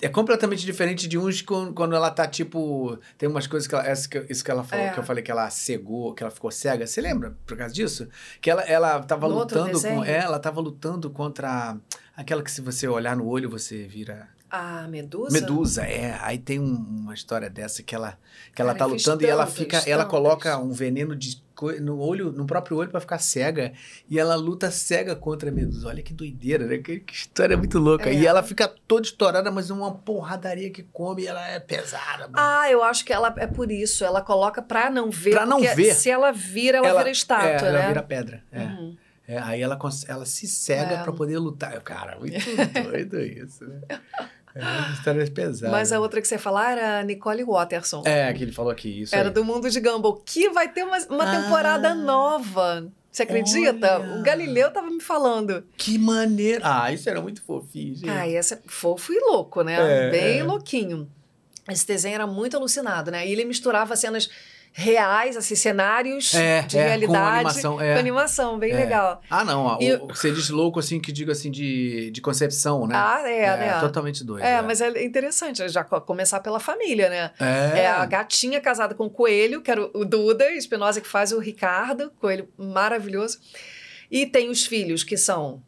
Speaker 1: é completamente diferente de uns quando ela tá tipo. Tem umas coisas que ela. Essa que, isso que ela falou,
Speaker 2: É.
Speaker 1: que eu falei que ela cegou, que ela ficou cega. Você lembra, por causa disso? Que ela, ela tava
Speaker 2: No
Speaker 1: lutando com. É, ela tava lutando contra aquela que se você olhar no olho, você vira.
Speaker 2: A Medusa?
Speaker 1: Medusa, é. Aí tem um- uma história dessa que ela, que ela
Speaker 2: Cara,
Speaker 1: tá lutando e ela
Speaker 2: tantas,
Speaker 1: fica. Ela coloca um veneno de no olho, no próprio olho pra ficar cega. E ela luta cega contra a Medusa. Olha que doideira, né? Que, que história muito louca.
Speaker 2: É.
Speaker 1: E ela fica toda estourada, mas uma porradaria que come, ela é pesada. mano.
Speaker 2: Ah, eu acho que ela é por isso. Ela coloca pra não ver.
Speaker 1: Pra não ver.
Speaker 2: Se ela vira, ela, vira estátua,
Speaker 1: é,
Speaker 2: né?
Speaker 1: Ela vira pedra. É.
Speaker 2: Uhum.
Speaker 1: É, aí ela, ela se cega
Speaker 2: É.
Speaker 1: pra poder lutar. Cara, muito doido isso, né? É uma história pesada.
Speaker 2: Mas a outra que você falar era Nicole Watterson.
Speaker 1: É, que ele falou aqui, isso
Speaker 2: Era
Speaker 1: aí.
Speaker 2: do Mundo de Gumball, que vai ter uma, uma
Speaker 1: Ah.
Speaker 2: temporada nova. Você acredita?
Speaker 1: Olha.
Speaker 2: O Galileu tava me falando.
Speaker 1: Que maneiro. Ah, isso era muito fofinho, gente.
Speaker 2: Ah, esse é fofo e louco, né?
Speaker 1: É,
Speaker 2: Bem
Speaker 1: é.
Speaker 2: louquinho. Esse desenho era muito alucinado, né? E ele misturava cenas reais, assim, cenários
Speaker 1: É,
Speaker 2: de
Speaker 1: é,
Speaker 2: realidade
Speaker 1: com animação, é.
Speaker 2: com animação, bem
Speaker 1: É.
Speaker 2: legal.
Speaker 1: Ah, não. ó,
Speaker 2: E-
Speaker 1: o, você diz louco, assim, que digo assim, de, de concepção, né?
Speaker 2: Ah, é, né?
Speaker 1: Totalmente doido.
Speaker 2: É, mas é interessante já co- começar pela família, né?
Speaker 1: É.
Speaker 2: É a gatinha casada com o coelho, que era o Duda Espinosa, que faz o Ricardo, coelho maravilhoso. E tem os filhos, que são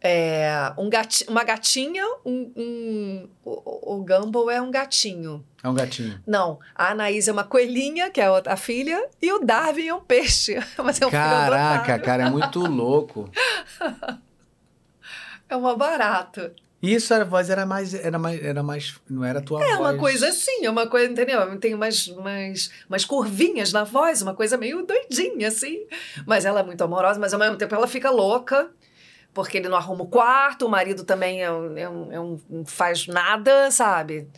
Speaker 2: é, um gati uma gatinha, um, um- o, o Gumball é um gatinho.
Speaker 1: É um gatinho.
Speaker 2: Não, a Anaís é uma coelhinha, que é a a filha, e o Darwin é um peixe. Mas é um
Speaker 1: Caraca, cara, é muito louco.
Speaker 2: É uma barata.
Speaker 1: E isso a voz era mais, era mais, era mais, não era a tua
Speaker 2: É
Speaker 1: voz.
Speaker 2: uma coisa assim, é uma coisa, entendeu? Tem umas, umas, umas curvinhas na voz, uma coisa meio doidinha, assim. Mas ela é muito amorosa, mas ao mesmo tempo ela fica louca, porque ele não arruma o quarto, o marido também é um, é um, é um- não faz nada, sabe?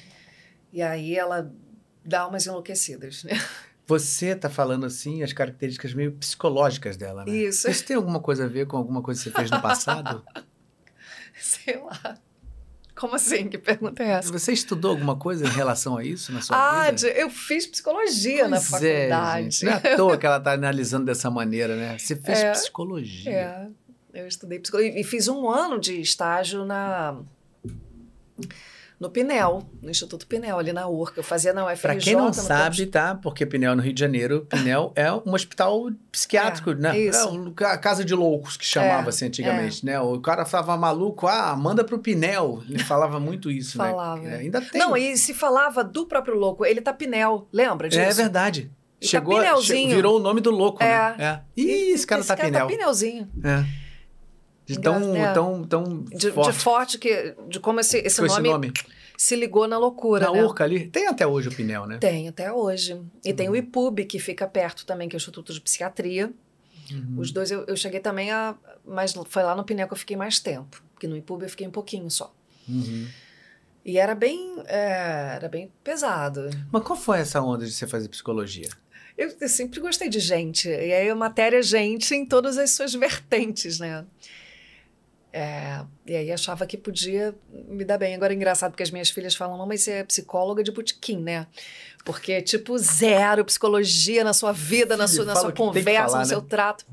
Speaker 2: E aí ela dá umas enlouquecidas, né?
Speaker 1: Você tá falando assim as características meio psicológicas dela, né?
Speaker 2: Isso,
Speaker 1: Isso tem alguma coisa a ver com alguma coisa que você fez no passado?
Speaker 2: sei lá. Como assim? Que pergunta é essa?
Speaker 1: Você estudou alguma coisa em relação a isso na sua
Speaker 2: Ah,
Speaker 1: vida?
Speaker 2: de- eu fiz psicologia na
Speaker 1: Pois é,
Speaker 2: faculdade.
Speaker 1: gente. Não é à toa que ela tá analisando dessa maneira, né? Você fez
Speaker 2: É,
Speaker 1: psicologia.
Speaker 2: É, eu estudei psicologia e fiz um ano de estágio na no Pinel, no Instituto Pinel, ali na URCA. Eu fazia na UFRJ.
Speaker 1: Pra quem não
Speaker 2: no
Speaker 1: sabe, tá? Porque Pinel no Rio de Janeiro, Pinel é um hospital psiquiátrico,
Speaker 2: É,
Speaker 1: né?
Speaker 2: isso.
Speaker 1: É a casa de loucos que chamava
Speaker 2: É,
Speaker 1: assim antigamente, né? O cara falava maluco, ah, manda pro Pinel. Ele falava muito isso,
Speaker 2: Falava.
Speaker 1: né? É, Ainda tem.
Speaker 2: Não, e se falava do próprio louco, ele tá Pinel, lembra disso?
Speaker 1: É verdade.
Speaker 2: E tá
Speaker 1: Chegou, che- virou o nome do louco,
Speaker 2: É.
Speaker 1: né? É. Ih, esse cara tá
Speaker 2: cara
Speaker 1: Pinel.
Speaker 2: tá Pinelzinho.
Speaker 1: É. De tão, é. tão, tão
Speaker 2: de, forte. De forte que, de como esse, esse, nome, esse nome, se ligou na loucura,
Speaker 1: Na
Speaker 2: né?
Speaker 1: Urca ali. Tem até hoje o Pinel, né?
Speaker 2: Tem até hoje. E uhum. tem o IPUB, que fica perto também, que é o Instituto de Psiquiatria. Uhum. Os dois eu, eu cheguei também a... Mas foi lá no Pinel que eu fiquei mais tempo. Porque no IPUB eu fiquei um pouquinho só. Uhum. E era bem, é, era bem pesado.
Speaker 1: Mas qual foi essa onda de você fazer psicologia?
Speaker 2: Eu, eu sempre gostei de gente. E aí, matéria gente em todas as suas vertentes, né? É, e aí achava que podia me dar bem. Agora é engraçado porque as minhas filhas falam, mamãe, você é psicóloga de botequim, né? Porque, tipo, zero psicologia na sua vida, na sua, na sua conversa, falar, no né? seu trato.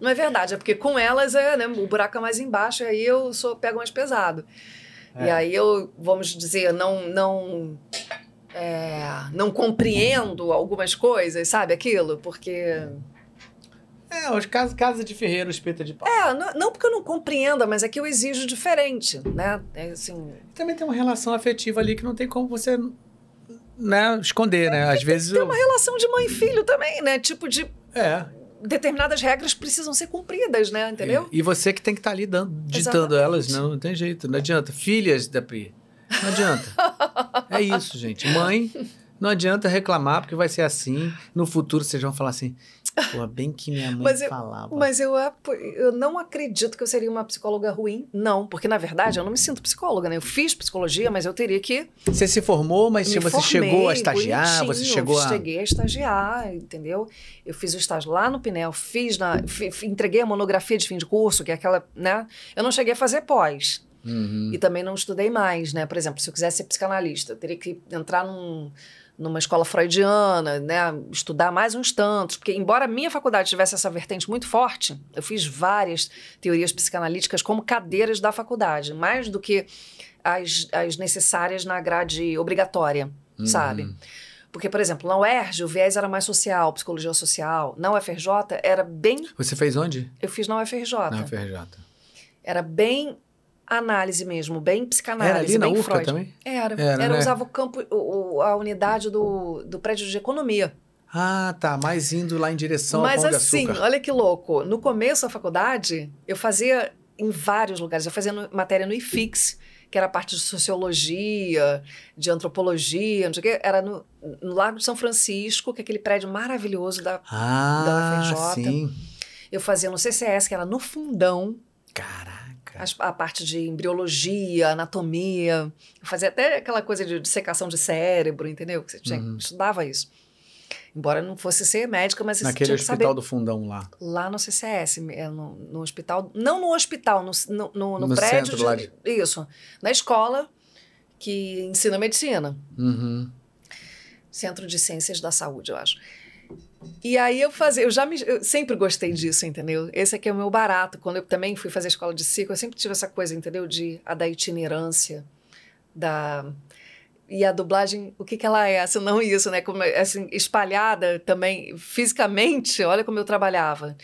Speaker 2: Não é verdade, é porque com elas é, né, o buraco é mais embaixo, e aí eu sou, pego mais pesado. É. E aí eu, vamos dizer, não não é, não compreendo algumas coisas, sabe aquilo? Porque
Speaker 1: é, os casos casa de ferreiro, espeta de pau.
Speaker 2: É, não, não, porque eu não compreenda, mas é que eu exijo diferente, né? É assim...
Speaker 1: Também tem uma relação afetiva ali que não tem como você né, esconder, né? Às vezes.
Speaker 2: Tem
Speaker 1: eu...
Speaker 2: uma relação de mãe e filho também, né? Tipo de. É determinadas regras precisam ser cumpridas, né? Entendeu?
Speaker 1: E, e você que tem que estar tá ali dando, ditando Exatamente. elas, não, não tem jeito, não adianta. Filhas da Pri, não adianta. é isso, gente. Mãe, não adianta reclamar, porque vai ser assim. No futuro vocês vão falar assim: Pô, bem que minha mãe mas eu, falava.
Speaker 2: Mas eu, eu não acredito que eu seria uma psicóloga ruim, não. Porque, na verdade, eu não me sinto psicóloga, né? Eu fiz psicologia, mas eu teria que.
Speaker 1: Você se formou, mas você formei, chegou a estagiar, você chegou a.
Speaker 2: Cheguei a estagiar, entendeu? Eu fiz o estágio lá no Pinel, fiz na. entreguei a monografia de fim de curso, que é aquela, né? Eu não cheguei a fazer pós. Uhum. E também não estudei mais, né? Por exemplo, se eu quisesse ser psicanalista, eu teria que entrar num numa escola freudiana, né, estudar mais uns tantos, porque embora a minha faculdade tivesse essa vertente muito forte, eu fiz várias teorias psicanalíticas como cadeiras da faculdade, mais do que as, as necessárias na grade obrigatória, uhum. sabe? Porque, por exemplo, na UERJ o viés era mais social, psicologia social. Na UFRJ era bem...
Speaker 1: Você fez onde?
Speaker 2: Eu fiz na UFRJ.
Speaker 1: Na UFRJ.
Speaker 2: Era bem análise mesmo, bem psicanálise. Era ali na UFRA Freud. também? Era. Era, era né? usava o campo, o, a unidade do, do prédio de economia.
Speaker 1: Ah, tá. Mais indo lá em direção
Speaker 2: Mas ao Pão assim, olha que louco. No começo da faculdade, eu fazia em vários lugares. Eu fazia no, matéria no IFIX, que era a parte de sociologia, de antropologia, não sei o quê. Era no, no Lago de São Francisco, que é aquele prédio maravilhoso da,
Speaker 1: ah, da UFRJ. Sim.
Speaker 2: Eu fazia no CCS, que era no fundão.
Speaker 1: Caraca.
Speaker 2: As, a parte de embriologia, anatomia. Eu fazia até aquela coisa de dissecação de cérebro, entendeu? Que você tinha, uhum. estudava isso. Embora não fosse ser médica, mas
Speaker 1: Naquele
Speaker 2: tinha
Speaker 1: hospital
Speaker 2: saber.
Speaker 1: do fundão lá.
Speaker 2: Lá no CCS, é, no, no hospital. Não no hospital, no, no, no, prédio. De, de... Isso. Na escola que ensina medicina.
Speaker 1: Uhum.
Speaker 2: Centro de Ciências da Saúde, eu acho. E aí eu fazia, eu já me, eu sempre gostei disso, entendeu? Esse aqui é o meu barato. Quando eu também fui fazer escola de circo, eu sempre tive essa coisa, entendeu? De a da itinerância, da e a dublagem, o que que ela é? Se não isso, né? Como assim, espalhada também fisicamente. Olha como eu trabalhava,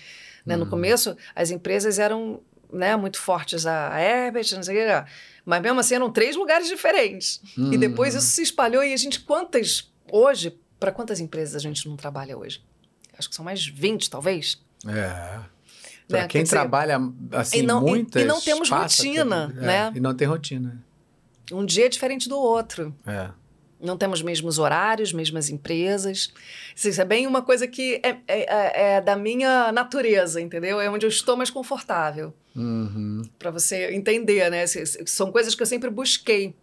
Speaker 2: né? No uhum. começo, as empresas eram, né, muito fortes a Herbert, não sei o que, mas mesmo assim eram três lugares diferentes. Uhum. E depois isso se espalhou e a gente quantas hoje para quantas empresas a gente não trabalha hoje? Acho que são mais 20, talvez.
Speaker 1: É. Para né? quem dizer, trabalha assim, e não, muitas...
Speaker 2: E, e não temos rotina,
Speaker 1: é,
Speaker 2: né?
Speaker 1: E não tem rotina.
Speaker 2: Um dia é diferente do outro.
Speaker 1: É.
Speaker 2: Não temos mesmos horários, mesmas empresas. Isso é bem uma coisa que é, é, é, é da minha natureza, entendeu? É onde eu estou mais confortável.
Speaker 1: Uhum.
Speaker 2: Para você entender, né? São coisas que eu sempre busquei.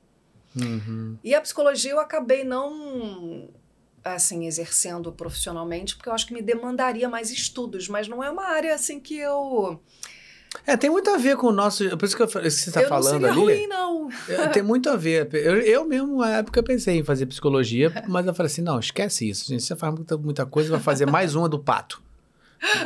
Speaker 1: Uhum.
Speaker 2: E a psicologia eu acabei não assim, exercendo profissionalmente, porque eu acho que me demandaria mais estudos, mas não é uma área assim que eu.
Speaker 1: É, tem muito a ver com o nosso. Por isso que, eu, que você está falando
Speaker 2: não
Speaker 1: ali.
Speaker 2: Ruim, não.
Speaker 1: É, tem muito a ver. Eu, eu mesmo, na época, pensei em fazer psicologia, mas eu falei assim: não, esquece isso, gente. Você faz muita, muita coisa, vai fazer mais uma do pato.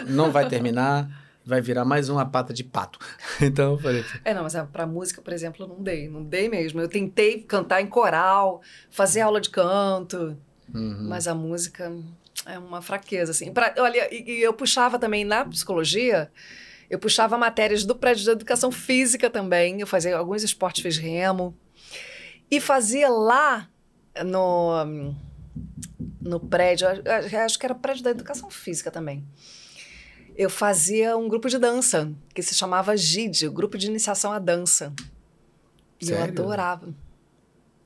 Speaker 1: Não vai terminar vai virar mais uma pata de pato. Então eu falei.
Speaker 2: É, não, mas é, para música, por exemplo, eu não dei, não dei mesmo. Eu tentei cantar em coral, fazer aula de canto.
Speaker 1: Uhum.
Speaker 2: Mas a música é uma fraqueza, assim. Pra, olha, e, e eu puxava também na psicologia, eu puxava matérias do prédio de educação física também. Eu fazia alguns esportes, fiz remo. E fazia lá no, no prédio, acho que era prédio da educação física também. eu fazia um grupo de dança que se chamava GID, Grupo de Iniciação à Dança. E eu adorava.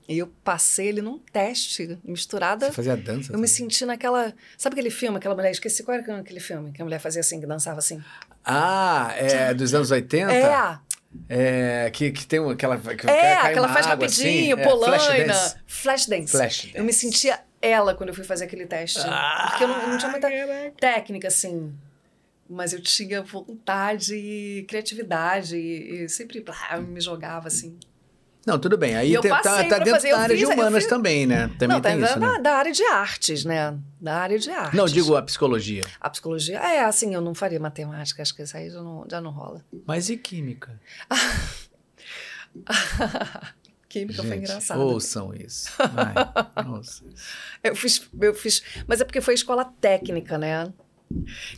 Speaker 2: E eu passei ele num teste, misturada.
Speaker 1: Você fazia dança?
Speaker 2: Eu me senti naquela. Sabe aquele filme, aquela mulher? Esqueci qual era aquele filme que a mulher fazia assim, que dançava assim.
Speaker 1: Ah, é dos anos 80?
Speaker 2: É.
Speaker 1: É, que, que tem aquela. Que
Speaker 2: é, aquela faz rapidinho, assim. polaina. É, flash, dance. flash dance. Flash dance. Eu me sentia ela quando eu fui fazer aquele teste. Ah, porque eu não, eu não tinha muita técnica, assim. Mas eu tinha vontade e criatividade. E, e sempre ah, me jogava, assim.
Speaker 1: Não, tudo bem. Aí tá, tá, dentro fazer, da área fiz, de humanas fiz... também, né? Também
Speaker 2: não,
Speaker 1: tem
Speaker 2: tá,
Speaker 1: isso,
Speaker 2: da,
Speaker 1: né?
Speaker 2: da área de artes, né? Da área de artes.
Speaker 1: Não, digo a psicologia.
Speaker 2: A psicologia, é assim, eu não faria matemática, acho que isso aí já não, já não rola.
Speaker 1: Mas e química?
Speaker 2: química Gente, foi engraçado.
Speaker 1: ouçam isso. Vai, ouçam isso.
Speaker 2: Eu fiz, eu fiz, mas é porque foi escola técnica, né?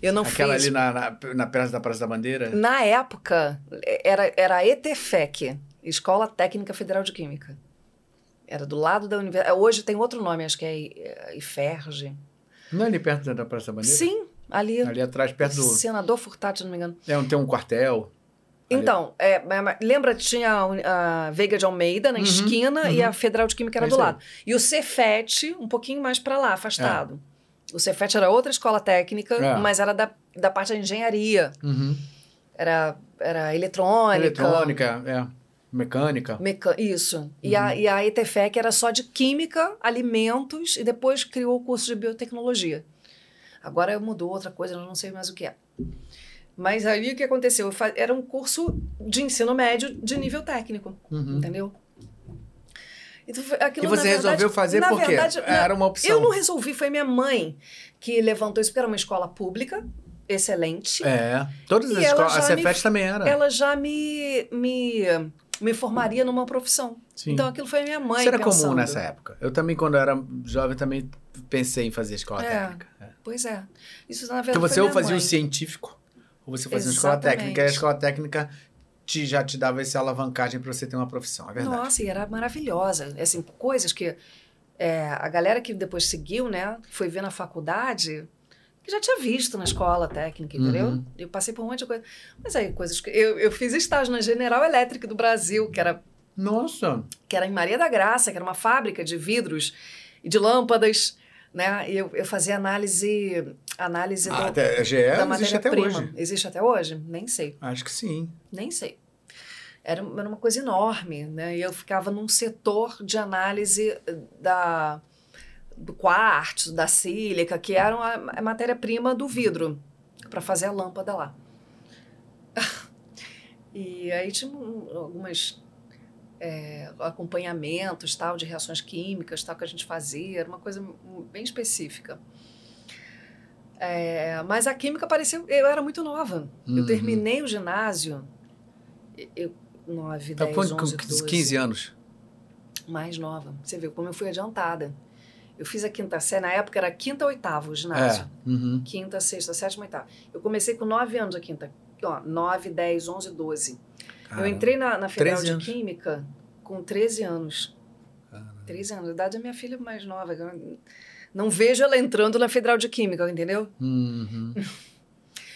Speaker 2: Eu não
Speaker 1: Aquela
Speaker 2: fiz...
Speaker 1: ali na, na, na Praça da Praça da Bandeira?
Speaker 2: Na época, era, era a ETFEC, Escola Técnica Federal de Química. Era do lado da universidade. Hoje tem outro nome, acho que é IFERJ.
Speaker 1: Não é ali perto da Praça da Bandeira?
Speaker 2: Sim, ali.
Speaker 1: Ali atrás, perto do.
Speaker 2: Senador Furtado, se não me engano.
Speaker 1: É, tem um quartel.
Speaker 2: Então, é, lembra que tinha a, Veiga de Almeida na uhum, esquina uhum. e a Federal de Química era é do lado. E o Cefet, um pouquinho mais para lá, afastado. É. O Cefet era outra escola técnica, é. mas era da, da parte da engenharia.
Speaker 1: Uhum.
Speaker 2: Era, era eletrônica.
Speaker 1: Eletrônica, é. Mecânica.
Speaker 2: Meca isso. Uhum. E, a, e a ETFEC era só de química, alimentos, e depois criou o curso de biotecnologia. Agora mudou outra coisa, eu não sei mais o que é. Mas aí o que aconteceu? Era um curso de ensino médio de nível técnico, uhum. entendeu?
Speaker 1: Então, aquilo, e você resolveu fazer por quê? Verdade, era uma opção.
Speaker 2: Eu não resolvi, foi minha mãe que levantou isso, porque era uma escola pública, excelente.
Speaker 1: É, todas as escolas, a Cefet também era.
Speaker 2: Ela já me, me me formaria numa profissão. Sim. Então aquilo foi minha mãe.
Speaker 1: Isso era pensando. comum nessa época. Eu também, quando era jovem, também pensei em fazer escola é, técnica. É.
Speaker 2: Pois é. Isso na verdade.
Speaker 1: Então você ou fazia o científico, ou você fazia uma escola técnica. E a escola técnica te, já te dava essa alavancagem para você ter uma profissão, é verdade.
Speaker 2: Nossa, e era maravilhosa. Assim, coisas que é, a galera que depois seguiu, né, foi ver na faculdade, que já tinha visto na escola técnica, entendeu? Uhum. Eu passei por um monte de coisa. Mas aí, coisas que. Eu, eu fiz estágio na General Electric do Brasil, que era.
Speaker 1: Nossa!
Speaker 2: Que era em Maria da Graça, que era uma fábrica de vidros e de lâmpadas. Né? E eu, eu fazia análise. Análise
Speaker 1: ah, do, até, a GE da existe até
Speaker 2: prima.
Speaker 1: hoje.
Speaker 2: Existe até hoje? Nem sei.
Speaker 1: Acho que sim.
Speaker 2: Nem sei. Era, era uma coisa enorme, né? E eu ficava num setor de análise da do quartzo, da sílica, que eram a, matéria-prima do vidro para fazer a lâmpada lá. e aí tinha algumas é, acompanhamentos tal de reações químicas tal que a gente fazia, era uma coisa bem específica. É, mas a química pareceu. Eu era muito nova. Uhum. Eu terminei o ginásio. Eu, 9, 10, então, 11, 12.
Speaker 1: 15 anos.
Speaker 2: Mais nova. Você viu como eu fui adiantada. Eu fiz a quinta série, na época era quinta oitava o ginásio.
Speaker 1: É. Uhum.
Speaker 2: Quinta, sexta, sétima, oitava. Eu comecei com nove anos a quinta. Ó, nove, dez, onze, doze. Eu entrei na, na Federal de anos. Química com 13 anos. Caramba. 13 anos. A idade da minha filha mais nova. Não vejo ela entrando na Federal de Química, entendeu?
Speaker 1: Uhum.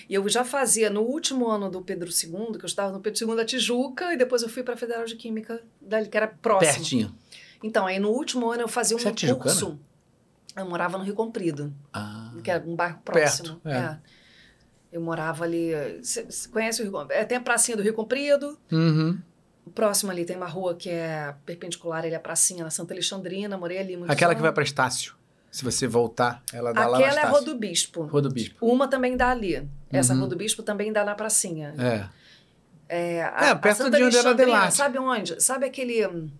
Speaker 2: E eu já fazia no último ano do Pedro II, que eu estava no Pedro II da Tijuca, e depois eu fui para a Federal de Química, que era próximo.
Speaker 1: Pertinho.
Speaker 2: Então, aí no último ano eu fazia um
Speaker 1: Você é
Speaker 2: curso. Eu morava no Rio Comprido,
Speaker 1: ah,
Speaker 2: que era um bairro próximo.
Speaker 1: Perto, é. é.
Speaker 2: Eu morava ali. Você conhece o Rio Comprido? É, tem a pracinha do Rio Comprido.
Speaker 1: Uhum.
Speaker 2: Próximo ali tem uma rua que é perpendicular, ele é a pracinha na Santa Alexandrina, morei ali muito
Speaker 1: Aquela que vai para Estácio. Se você voltar, ela dá
Speaker 2: Aquela
Speaker 1: lá na
Speaker 2: Aquela é a Rua do Bispo.
Speaker 1: Rua do Bispo.
Speaker 2: Uma também dá ali. Essa uhum. Rua do Bispo também dá na pracinha.
Speaker 1: É.
Speaker 2: É, a,
Speaker 1: é perto de onde era.
Speaker 2: Sabe onde? Sabe aquele...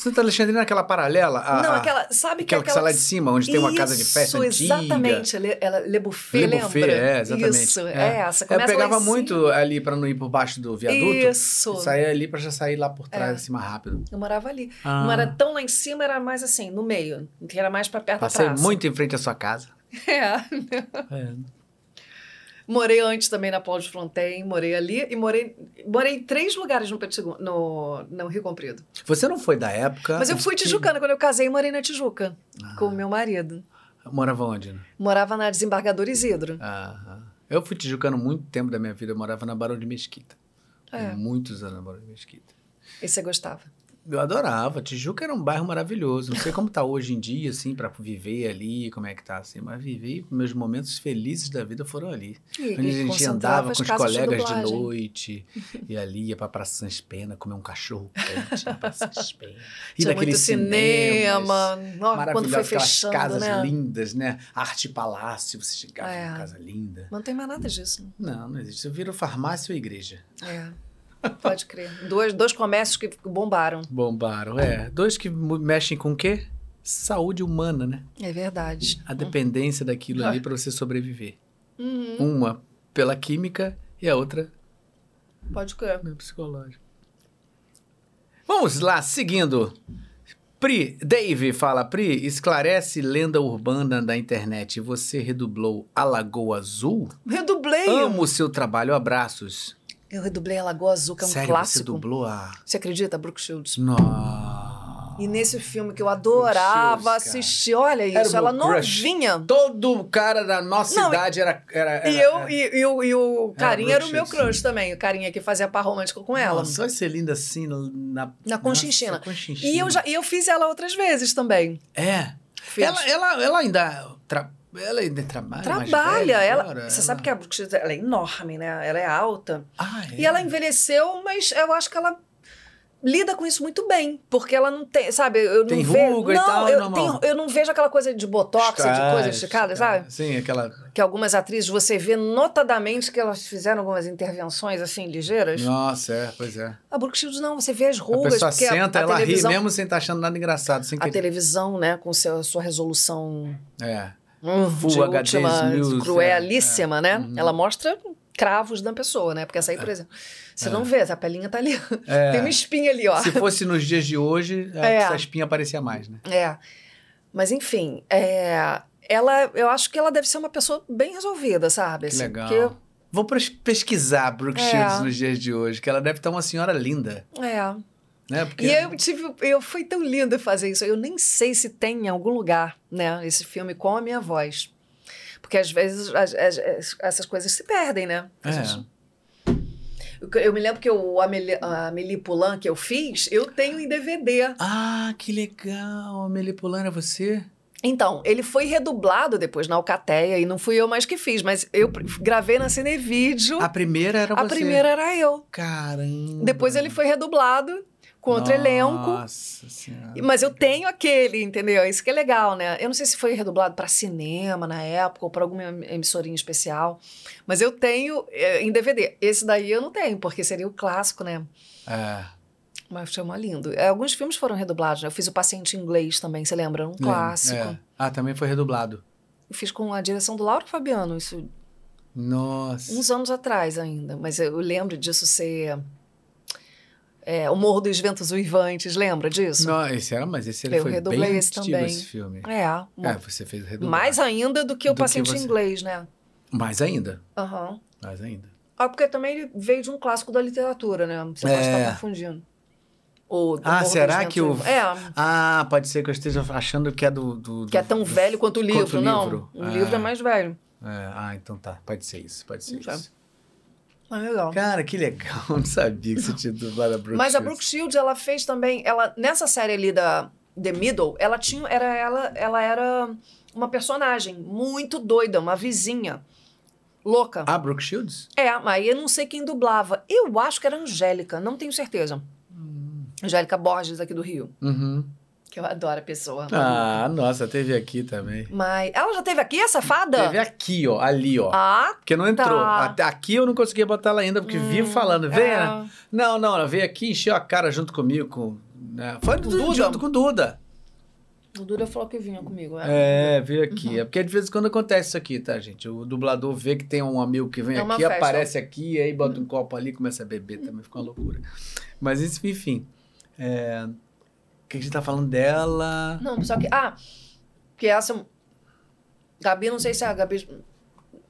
Speaker 1: Santa Alexandrina é aquela paralela? A,
Speaker 2: não, aquela. Sabe que
Speaker 1: aquela, aquela que lá de cima, onde tem uma casa de festa antiga.
Speaker 2: Exatamente. Le, ela, Le Buffet, Le Buffet,
Speaker 1: lembra? É, exatamente.
Speaker 2: Isso, é, é essa.
Speaker 1: Eu pegava muito ali para não ir por baixo do viaduto.
Speaker 2: Isso.
Speaker 1: Saía ali para já sair lá por trás, é. assim, mais rápido.
Speaker 2: Eu morava ali. Ah. Não era tão lá em cima, era mais assim, no meio. Que era mais para perto
Speaker 1: Passei
Speaker 2: da praça.
Speaker 1: muito em frente à sua casa.
Speaker 2: É. é. Morei antes também na Paulo de Fronten, morei ali e morei, morei em três lugares no, no, no Rio Comprido.
Speaker 1: Você não foi da época.
Speaker 2: Mas eu fui que... tijucana. Quando eu casei, morei na Tijuca ah. com o meu marido.
Speaker 1: Morava onde? Né?
Speaker 2: Morava na Desembargador Isidro.
Speaker 1: Ah. Eu fui tijucano muito tempo da minha vida, eu morava na Barão de Mesquita. É. Muitos anos na Barão de Mesquita.
Speaker 2: E você gostava?
Speaker 1: Eu adorava. Tijuca era um bairro maravilhoso. Não sei como tá hoje em dia, assim, para viver ali, como é que tá, assim. Mas vivi, meus momentos felizes da vida foram ali.
Speaker 2: E, Onde a gente andava com os
Speaker 1: colegas de, de, noite, e ali ia pra Praça Sans Pena, comer um cachorro quente na Praça Sans Pena.
Speaker 2: E muito cinema. quando foi fechando,
Speaker 1: casas
Speaker 2: né?
Speaker 1: lindas, né? Arte Palácio, você chegava é. numa casa linda.
Speaker 2: Não tem mais nada disso.
Speaker 1: Não, não existe. Você vira farmácia ou igreja.
Speaker 2: É. Pode crer. Dois, dois comércios que bombaram.
Speaker 1: Bombaram, é. Dois que mexem com o quê? Saúde humana, né?
Speaker 2: É verdade.
Speaker 1: A dependência daquilo ali para você sobreviver.
Speaker 2: Uhum.
Speaker 1: Uma pela química e a outra
Speaker 2: Pode crer.
Speaker 1: psicológico. Vamos lá, seguindo. Pri, Dave fala, Pri, esclarece lenda urbana da internet. Você redublou A Lagoa Azul?
Speaker 2: Redublei.
Speaker 1: Amo o seu trabalho, abraços.
Speaker 2: Eu redublei a Lagoa Azul, que é um
Speaker 1: Sério,
Speaker 2: clássico.
Speaker 1: você dublou a...
Speaker 2: Você acredita? Brooke Shields.
Speaker 1: Nossa.
Speaker 2: E nesse filme que eu adorava
Speaker 1: Shields,
Speaker 2: assistir, olha
Speaker 1: Era
Speaker 2: isso,
Speaker 1: o
Speaker 2: ela
Speaker 1: crush.
Speaker 2: novinha.
Speaker 1: Todo cara da nossa
Speaker 2: Não,
Speaker 1: idade era, era, era...
Speaker 2: E, eu,
Speaker 1: era-
Speaker 2: e, e o- e o carinha era o
Speaker 1: Brooke
Speaker 2: meu crush também, o carinha que fazia par romântico com ela.
Speaker 1: Nossa, vai ser linda assim na...
Speaker 2: Na Conchinchina.
Speaker 1: Nossa, Conchinchina.
Speaker 2: E eu, já, e eu fiz ela outras vezes também.
Speaker 1: É.
Speaker 2: Fiz.
Speaker 1: Ela, ela, ela ainda... Tra... Ela ainda trabalha
Speaker 2: Trabalha. ela,
Speaker 1: agora?
Speaker 2: você
Speaker 1: Ela-
Speaker 2: sabe que a Brooke Shields, ela é enorme, né? Ela é alta.
Speaker 1: Ah, é?
Speaker 2: E ela envelheceu, mas eu acho que ela lida com isso muito bem, porque ela não tem, sabe, eu não
Speaker 1: Tem
Speaker 2: vejo,
Speaker 1: ruga e
Speaker 2: não,
Speaker 1: tal,
Speaker 2: eu, tenho- eu não vejo aquela coisa de botox, de coisa esticada, sabe?
Speaker 1: Sim, aquela...
Speaker 2: Que algumas atrizes você vê notadamente que elas fizeram algumas intervenções assim ligeiras.
Speaker 1: Nossa, é, pois é.
Speaker 2: A Brooke Shields não, você vê as
Speaker 1: A
Speaker 2: rugas
Speaker 1: pessoa
Speaker 2: porque a-
Speaker 1: senta,
Speaker 2: a,
Speaker 1: ela ri mesmo sem estar achando nada engraçado. Sem
Speaker 2: a
Speaker 1: que...
Speaker 2: televisão, né, com seu, sua resolução
Speaker 1: É.
Speaker 2: hum,
Speaker 1: Full HD
Speaker 2: última, cruelíssima,
Speaker 1: é,
Speaker 2: né?
Speaker 1: Uhum.
Speaker 2: Ela mostra cravos da pessoa, né? Porque essa aí, por exemplo, você
Speaker 1: É.
Speaker 2: não vê, a pelinha tá ali.
Speaker 1: É.
Speaker 2: Tem uma espinha ali, ó.
Speaker 1: Se fosse nos dias de hoje,
Speaker 2: É.
Speaker 1: essa espinha aparecia mais, né?
Speaker 2: É. Mas enfim, é, ela, eu acho que ela deve ser uma pessoa bem resolvida, sabe?
Speaker 1: Que
Speaker 2: Assim,
Speaker 1: legal.
Speaker 2: porque-
Speaker 1: Vou pesquisar Brooke
Speaker 2: É.
Speaker 1: Shields nos dias de hoje, que ela deve estar uma senhora linda,
Speaker 2: é.
Speaker 1: Né? Porque
Speaker 2: E eu tive, eu foi tão lindo fazer isso. Eu nem sei se tem em algum lugar, né, esse filme com a minha voz. Porque às vezes as- as- as- essas coisas se perdem, né? A
Speaker 1: É.
Speaker 2: gente- Eu, me lembro que eu, o Amelie, a Poulain que eu fiz, eu tenho em DVD.
Speaker 1: Ah, que legal. Amelie Poulain é você?
Speaker 2: Então, ele foi redublado depois na Alcateia e não fui eu mais que fiz, mas eu gravei na Cinevídeo.
Speaker 1: A primeira era
Speaker 2: A
Speaker 1: você.
Speaker 2: primeira era eu.
Speaker 1: Caramba.
Speaker 2: Depois ele foi redublado com outro elenco.
Speaker 1: Nossa senhora.
Speaker 2: Mas eu tenho aquele, entendeu? Isso que é legal, né? Eu não sei se foi redublado para cinema na época ou para alguma emissorinha especial, mas eu tenho é, em DVD. Esse daí eu não tenho, porque seria o clássico, né?
Speaker 1: É.
Speaker 2: Mas chama lindo. É, Alguns filmes foram redublados, né? Eu fiz o Paciente Inglês também, você lembra? Um clássico.
Speaker 1: É. Ah, também foi redublado.
Speaker 2: Eu fiz com a direção do Lauro Fabiano, isso
Speaker 1: Nossa.
Speaker 2: uns anos atrás ainda. Mas eu lembro disso ser. É, o Morro dos Ventos Uivantes, lembra disso?
Speaker 1: Não, esse era, mas esse ele
Speaker 2: Eu
Speaker 1: foi
Speaker 2: redublei
Speaker 1: bem
Speaker 2: esse também.
Speaker 1: esse filme.
Speaker 2: É,
Speaker 1: É, você fez redublado.
Speaker 2: mais ainda do que o
Speaker 1: Do que
Speaker 2: Paciente
Speaker 1: você.
Speaker 2: Inglês, né?
Speaker 1: Mais ainda.
Speaker 2: Aham.
Speaker 1: Mais ainda.
Speaker 2: Ah, porque também ele veio de um clássico da literatura, né? Você pode
Speaker 1: É.
Speaker 2: estar confundindo. O, do
Speaker 1: Ah,
Speaker 2: Morro
Speaker 1: será que o-.
Speaker 2: É,
Speaker 1: Ah, pode ser que eu esteja achando que é do... do-
Speaker 2: que é tão
Speaker 1: do-
Speaker 2: velho quanto o livro.
Speaker 1: quanto o
Speaker 2: não,
Speaker 1: livro.
Speaker 2: o livro é mais velho.
Speaker 1: É, ah, então tá. Pode ser isso, pode ser
Speaker 2: Não
Speaker 1: isso.
Speaker 2: Mas legal.
Speaker 1: Cara, que legal. Não sabia que você tinha dublado a Brooke
Speaker 2: Mas a
Speaker 1: Shields.
Speaker 2: Brooke Shields, ela fez também, ela nessa série ali da The Middle, ela tinha, era ela, ela era uma personagem muito doida, uma vizinha louca.
Speaker 1: Ah, Brooke Shields?
Speaker 2: É, mas eu não sei quem dublava. Eu acho que era Angélica, não tenho certeza. Angélica Borges aqui do Rio,
Speaker 1: Uhum.
Speaker 2: Que eu adoro a pessoa.
Speaker 1: Ah, nossa, teve aqui também.
Speaker 2: Mas ela já teve aqui essa fada?
Speaker 1: Teve aqui, ó, ali, ó.
Speaker 2: Ah,
Speaker 1: Porque não entrou.
Speaker 2: tá.
Speaker 1: Aqui eu não conseguia botar ela ainda, porque vivo falando, vem,
Speaker 2: é.
Speaker 1: né? Não, não, ela veio aqui, encheu a cara junto comigo. Com, né? Foi
Speaker 2: Com Duda?
Speaker 1: junto com o Duda.
Speaker 2: O Duda falou que vinha comigo. É.
Speaker 1: É, veio aqui. É porque de vez em quando acontece isso aqui, tá, gente? O dublador vê que tem um amigo que vem
Speaker 2: É
Speaker 1: aqui,
Speaker 2: festa.
Speaker 1: aparece aqui, aí bota um copo ali e começa a beber. Também fica uma loucura. Mas enfim. É... O que a gente tá falando dela?
Speaker 2: Não, só que. Ah, que essa. Gabi, não sei se é a Gabi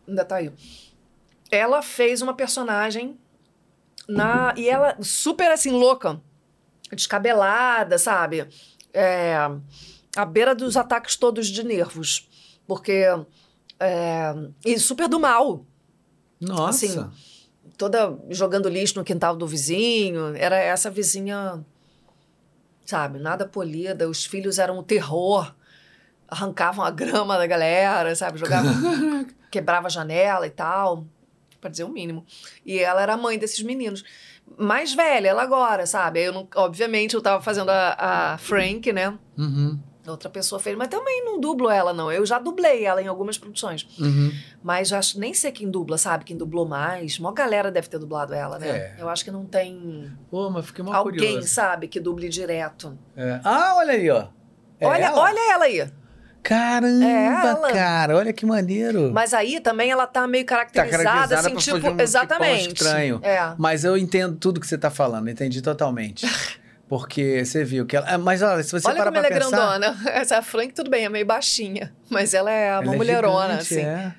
Speaker 2: ainda tá aí. Ela fez uma personagem na. E ela, super assim, louca. Descabelada, sabe? É, à beira dos ataques todos de nervos. Porque. É, e super do mal.
Speaker 1: Nossa. Assim,
Speaker 2: toda jogando lixo no quintal do vizinho. Era essa vizinha, sabe, nada polida. Os filhos eram um terror. Arrancavam a grama da galera, sabe? Jogavam, quebrava a janela e tal, para dizer o mínimo. E ela era a mãe desses meninos. Mais velha, ela agora, sabe? Eu não, obviamente eu tava fazendo a, a Frank, né?
Speaker 1: Uhum.
Speaker 2: Outra pessoa fez, mas também não dublo ela, não. Eu já dublei ela em algumas produções.
Speaker 1: Uhum.
Speaker 2: Mas acho, nem sei quem dubla, sabe? Quem dublou mais. Uma galera deve ter dublado ela, né? É. Eu acho que não tem.
Speaker 1: Pô, mas fiquei mal
Speaker 2: Alguém, sabe, que duble direto.
Speaker 1: É. Ah, olha aí, ó.
Speaker 2: É olha, ela? olha ela aí.
Speaker 1: Caramba, é cara, olha que maneiro.
Speaker 2: Mas aí também ela tá meio caracterizada, tá caracterizada assim, tipo, um exatamente.
Speaker 1: estranho.
Speaker 2: É.
Speaker 1: Mas eu entendo tudo que você tá falando, entendi totalmente. Porque você viu que ela. Ah, mas olha, se você
Speaker 2: olha
Speaker 1: parar pra
Speaker 2: ela
Speaker 1: pensar...
Speaker 2: é grandona. Essa é Frank, tudo bem, é meio baixinha. Mas ela é uma ela é mulherona, é gigante, assim.
Speaker 1: É.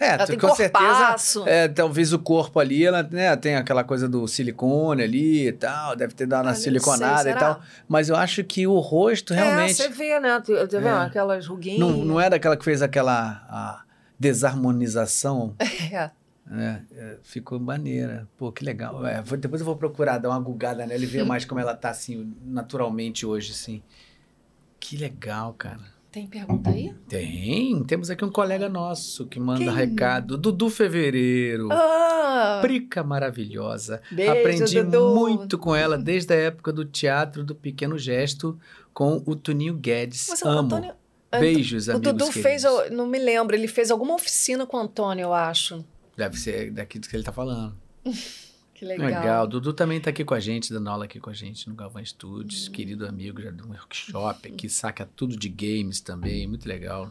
Speaker 1: É, ela tem com certeza. É, talvez o corpo ali, ela né, tem aquela coisa do silicone ali e tal, deve ter dado uma siliconada sei, e tal. Mas eu acho que o rosto realmente. É,
Speaker 2: você vê, né? Tá vendo? É. Aquelas ruguinhas.
Speaker 1: Não, não era aquela que fez aquela desarmonização.
Speaker 2: É.
Speaker 1: É, é, ficou maneira. Pô, que legal. É, depois eu vou procurar dar uma gugada nela e ver mais como ela tá, assim, naturalmente hoje, assim. Que legal, cara.
Speaker 2: Tem pergunta aí?
Speaker 1: Tem. Temos aqui um colega nosso que manda Quem? recado. Dudu Fevereiro.
Speaker 2: Ah!
Speaker 1: Prica maravilhosa.
Speaker 2: Beijo,
Speaker 1: Aprendi
Speaker 2: Dudu.
Speaker 1: muito com ela desde a época do Teatro do Pequeno Gesto com o Tuninho Guedes. Mas Amo. Antônio... Beijos,
Speaker 2: o
Speaker 1: amigos
Speaker 2: O Dudu
Speaker 1: queridos.
Speaker 2: fez, não me lembro, ele fez alguma oficina com o Antônio, eu acho.
Speaker 1: Deve ser daqui do que ele tá falando.
Speaker 2: que legal.
Speaker 1: Legal. Dudu também tá aqui com a gente, dando aula aqui com a gente no Galvão Studios. Hum. Querido amigo, já deu um workshop aqui, saca tudo de games também, muito legal.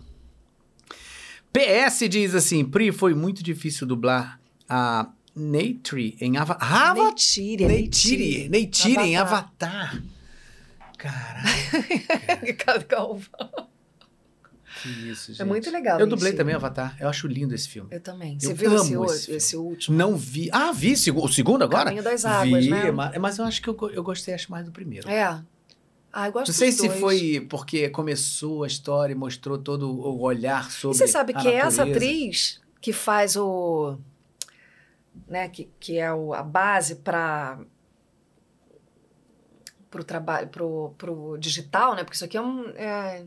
Speaker 1: PS diz assim, Pri, foi muito difícil dublar a Neytiri em Avatar.
Speaker 2: Neytiri,
Speaker 1: Neytiri, Neytiri em Avatar. Caraca.
Speaker 2: Galvão.
Speaker 1: Que isso, gente.
Speaker 2: É muito legal.
Speaker 1: Eu dublei também Avatar. Eu acho lindo esse filme.
Speaker 2: Eu também. Você eu viu esse, esse, esse, último?
Speaker 1: Não vi. Ah, vi o segundo agora?
Speaker 2: Caminho das Águas,
Speaker 1: vi,
Speaker 2: né?
Speaker 1: Mas eu acho que eu, eu gostei acho mais do primeiro.
Speaker 2: É. Ah, eu gosto
Speaker 1: Não sei se
Speaker 2: dois.
Speaker 1: foi porque começou a história e mostrou todo o olhar sobre.
Speaker 2: E você sabe que é essa atriz que faz o. Né, que, que é o, a base para o trabalho, pro, pro digital, né? Porque isso aqui é um. É,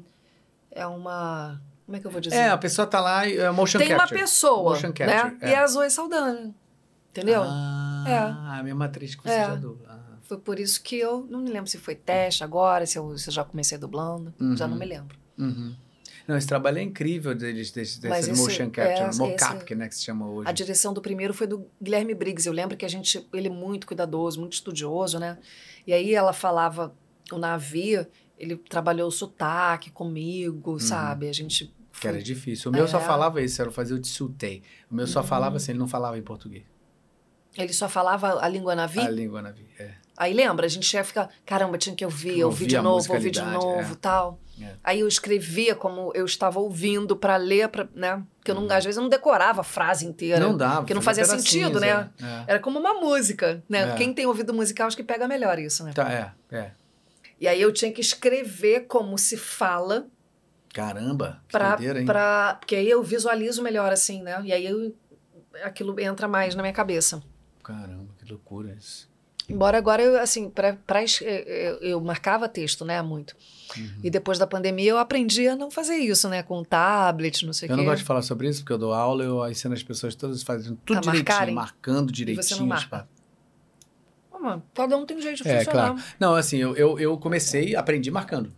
Speaker 2: é uma. Como é que eu vou dizer?
Speaker 1: É, a pessoa tá lá e é motion
Speaker 2: Tem
Speaker 1: capture.
Speaker 2: uma pessoa,
Speaker 1: motion capture,
Speaker 2: né?
Speaker 1: É.
Speaker 2: E é a Zoe Saldana. Entendeu?
Speaker 1: Ah,
Speaker 2: é.
Speaker 1: a mesma atriz que você
Speaker 2: É.
Speaker 1: já dubla. Ah.
Speaker 2: Foi por isso que eu não me lembro se foi teste agora, se eu, se eu já comecei dublando. Já não me lembro.
Speaker 1: Uhum. Não, esse trabalho é incrível deles, desse, desse
Speaker 2: esse-
Speaker 1: motion capture,
Speaker 2: é,
Speaker 1: mocap,
Speaker 2: esse-
Speaker 1: que, né, que se chama hoje.
Speaker 2: A direção do primeiro foi do Guilherme Briggs. Eu lembro que a gente, ele é muito cuidadoso, muito estudioso, né? E aí ela falava o navio, ele trabalhou o sotaque comigo, sabe? A gente
Speaker 1: Que
Speaker 2: foi-
Speaker 1: era difícil. O meu só
Speaker 2: É.
Speaker 1: falava isso, era fazer o tsultei. O meu só
Speaker 2: Uhum.
Speaker 1: falava assim, ele não falava em português.
Speaker 2: ele só falava a língua navi.
Speaker 1: A língua na vida. É.
Speaker 2: Aí lembra, a gente ia ficar, caramba, tinha que ouvir, ouvir de novo, ouvir de
Speaker 1: musicalidade,
Speaker 2: novo,
Speaker 1: é.
Speaker 2: tal.
Speaker 1: É.
Speaker 2: Aí eu escrevia como eu estava ouvindo para ler, pra, né? Porque eu não,
Speaker 1: Uhum.
Speaker 2: às vezes eu não decorava a frase inteira.
Speaker 1: Não dava.
Speaker 2: Porque não fazia sentido, né?
Speaker 1: pedacinhos, é.
Speaker 2: Era como uma música, né?
Speaker 1: É.
Speaker 2: Quem tem ouvido musical acho que pega melhor isso, né?
Speaker 1: Tá, é, é.
Speaker 2: E aí eu tinha que escrever como se fala
Speaker 1: Caramba, que
Speaker 2: pra,
Speaker 1: doideira, hein?
Speaker 2: pra... Porque aí eu visualizo melhor, assim, né? E aí eu... aquilo entra mais na minha cabeça.
Speaker 1: Caramba, que loucura isso.
Speaker 2: Embora agora eu, assim, pra, pra, es- eu, eu marcava texto, né? Muito.
Speaker 1: Uhum.
Speaker 2: E depois da pandemia eu aprendi a não fazer isso, né? Com tablet, não sei o
Speaker 1: Eu
Speaker 2: quê.
Speaker 1: não gosto de falar sobre isso, porque eu dou aula, eu ensino as pessoas todas fazendo tudo
Speaker 2: A
Speaker 1: direitinho,
Speaker 2: marcarem?
Speaker 1: marcando
Speaker 2: você
Speaker 1: direitinho.
Speaker 2: não marca?
Speaker 1: pá.
Speaker 2: Mano, cada um tem um jeito de
Speaker 1: É,
Speaker 2: funcionar.
Speaker 1: claro. Não, assim, eu, eu, eu comecei, aprendi marcando.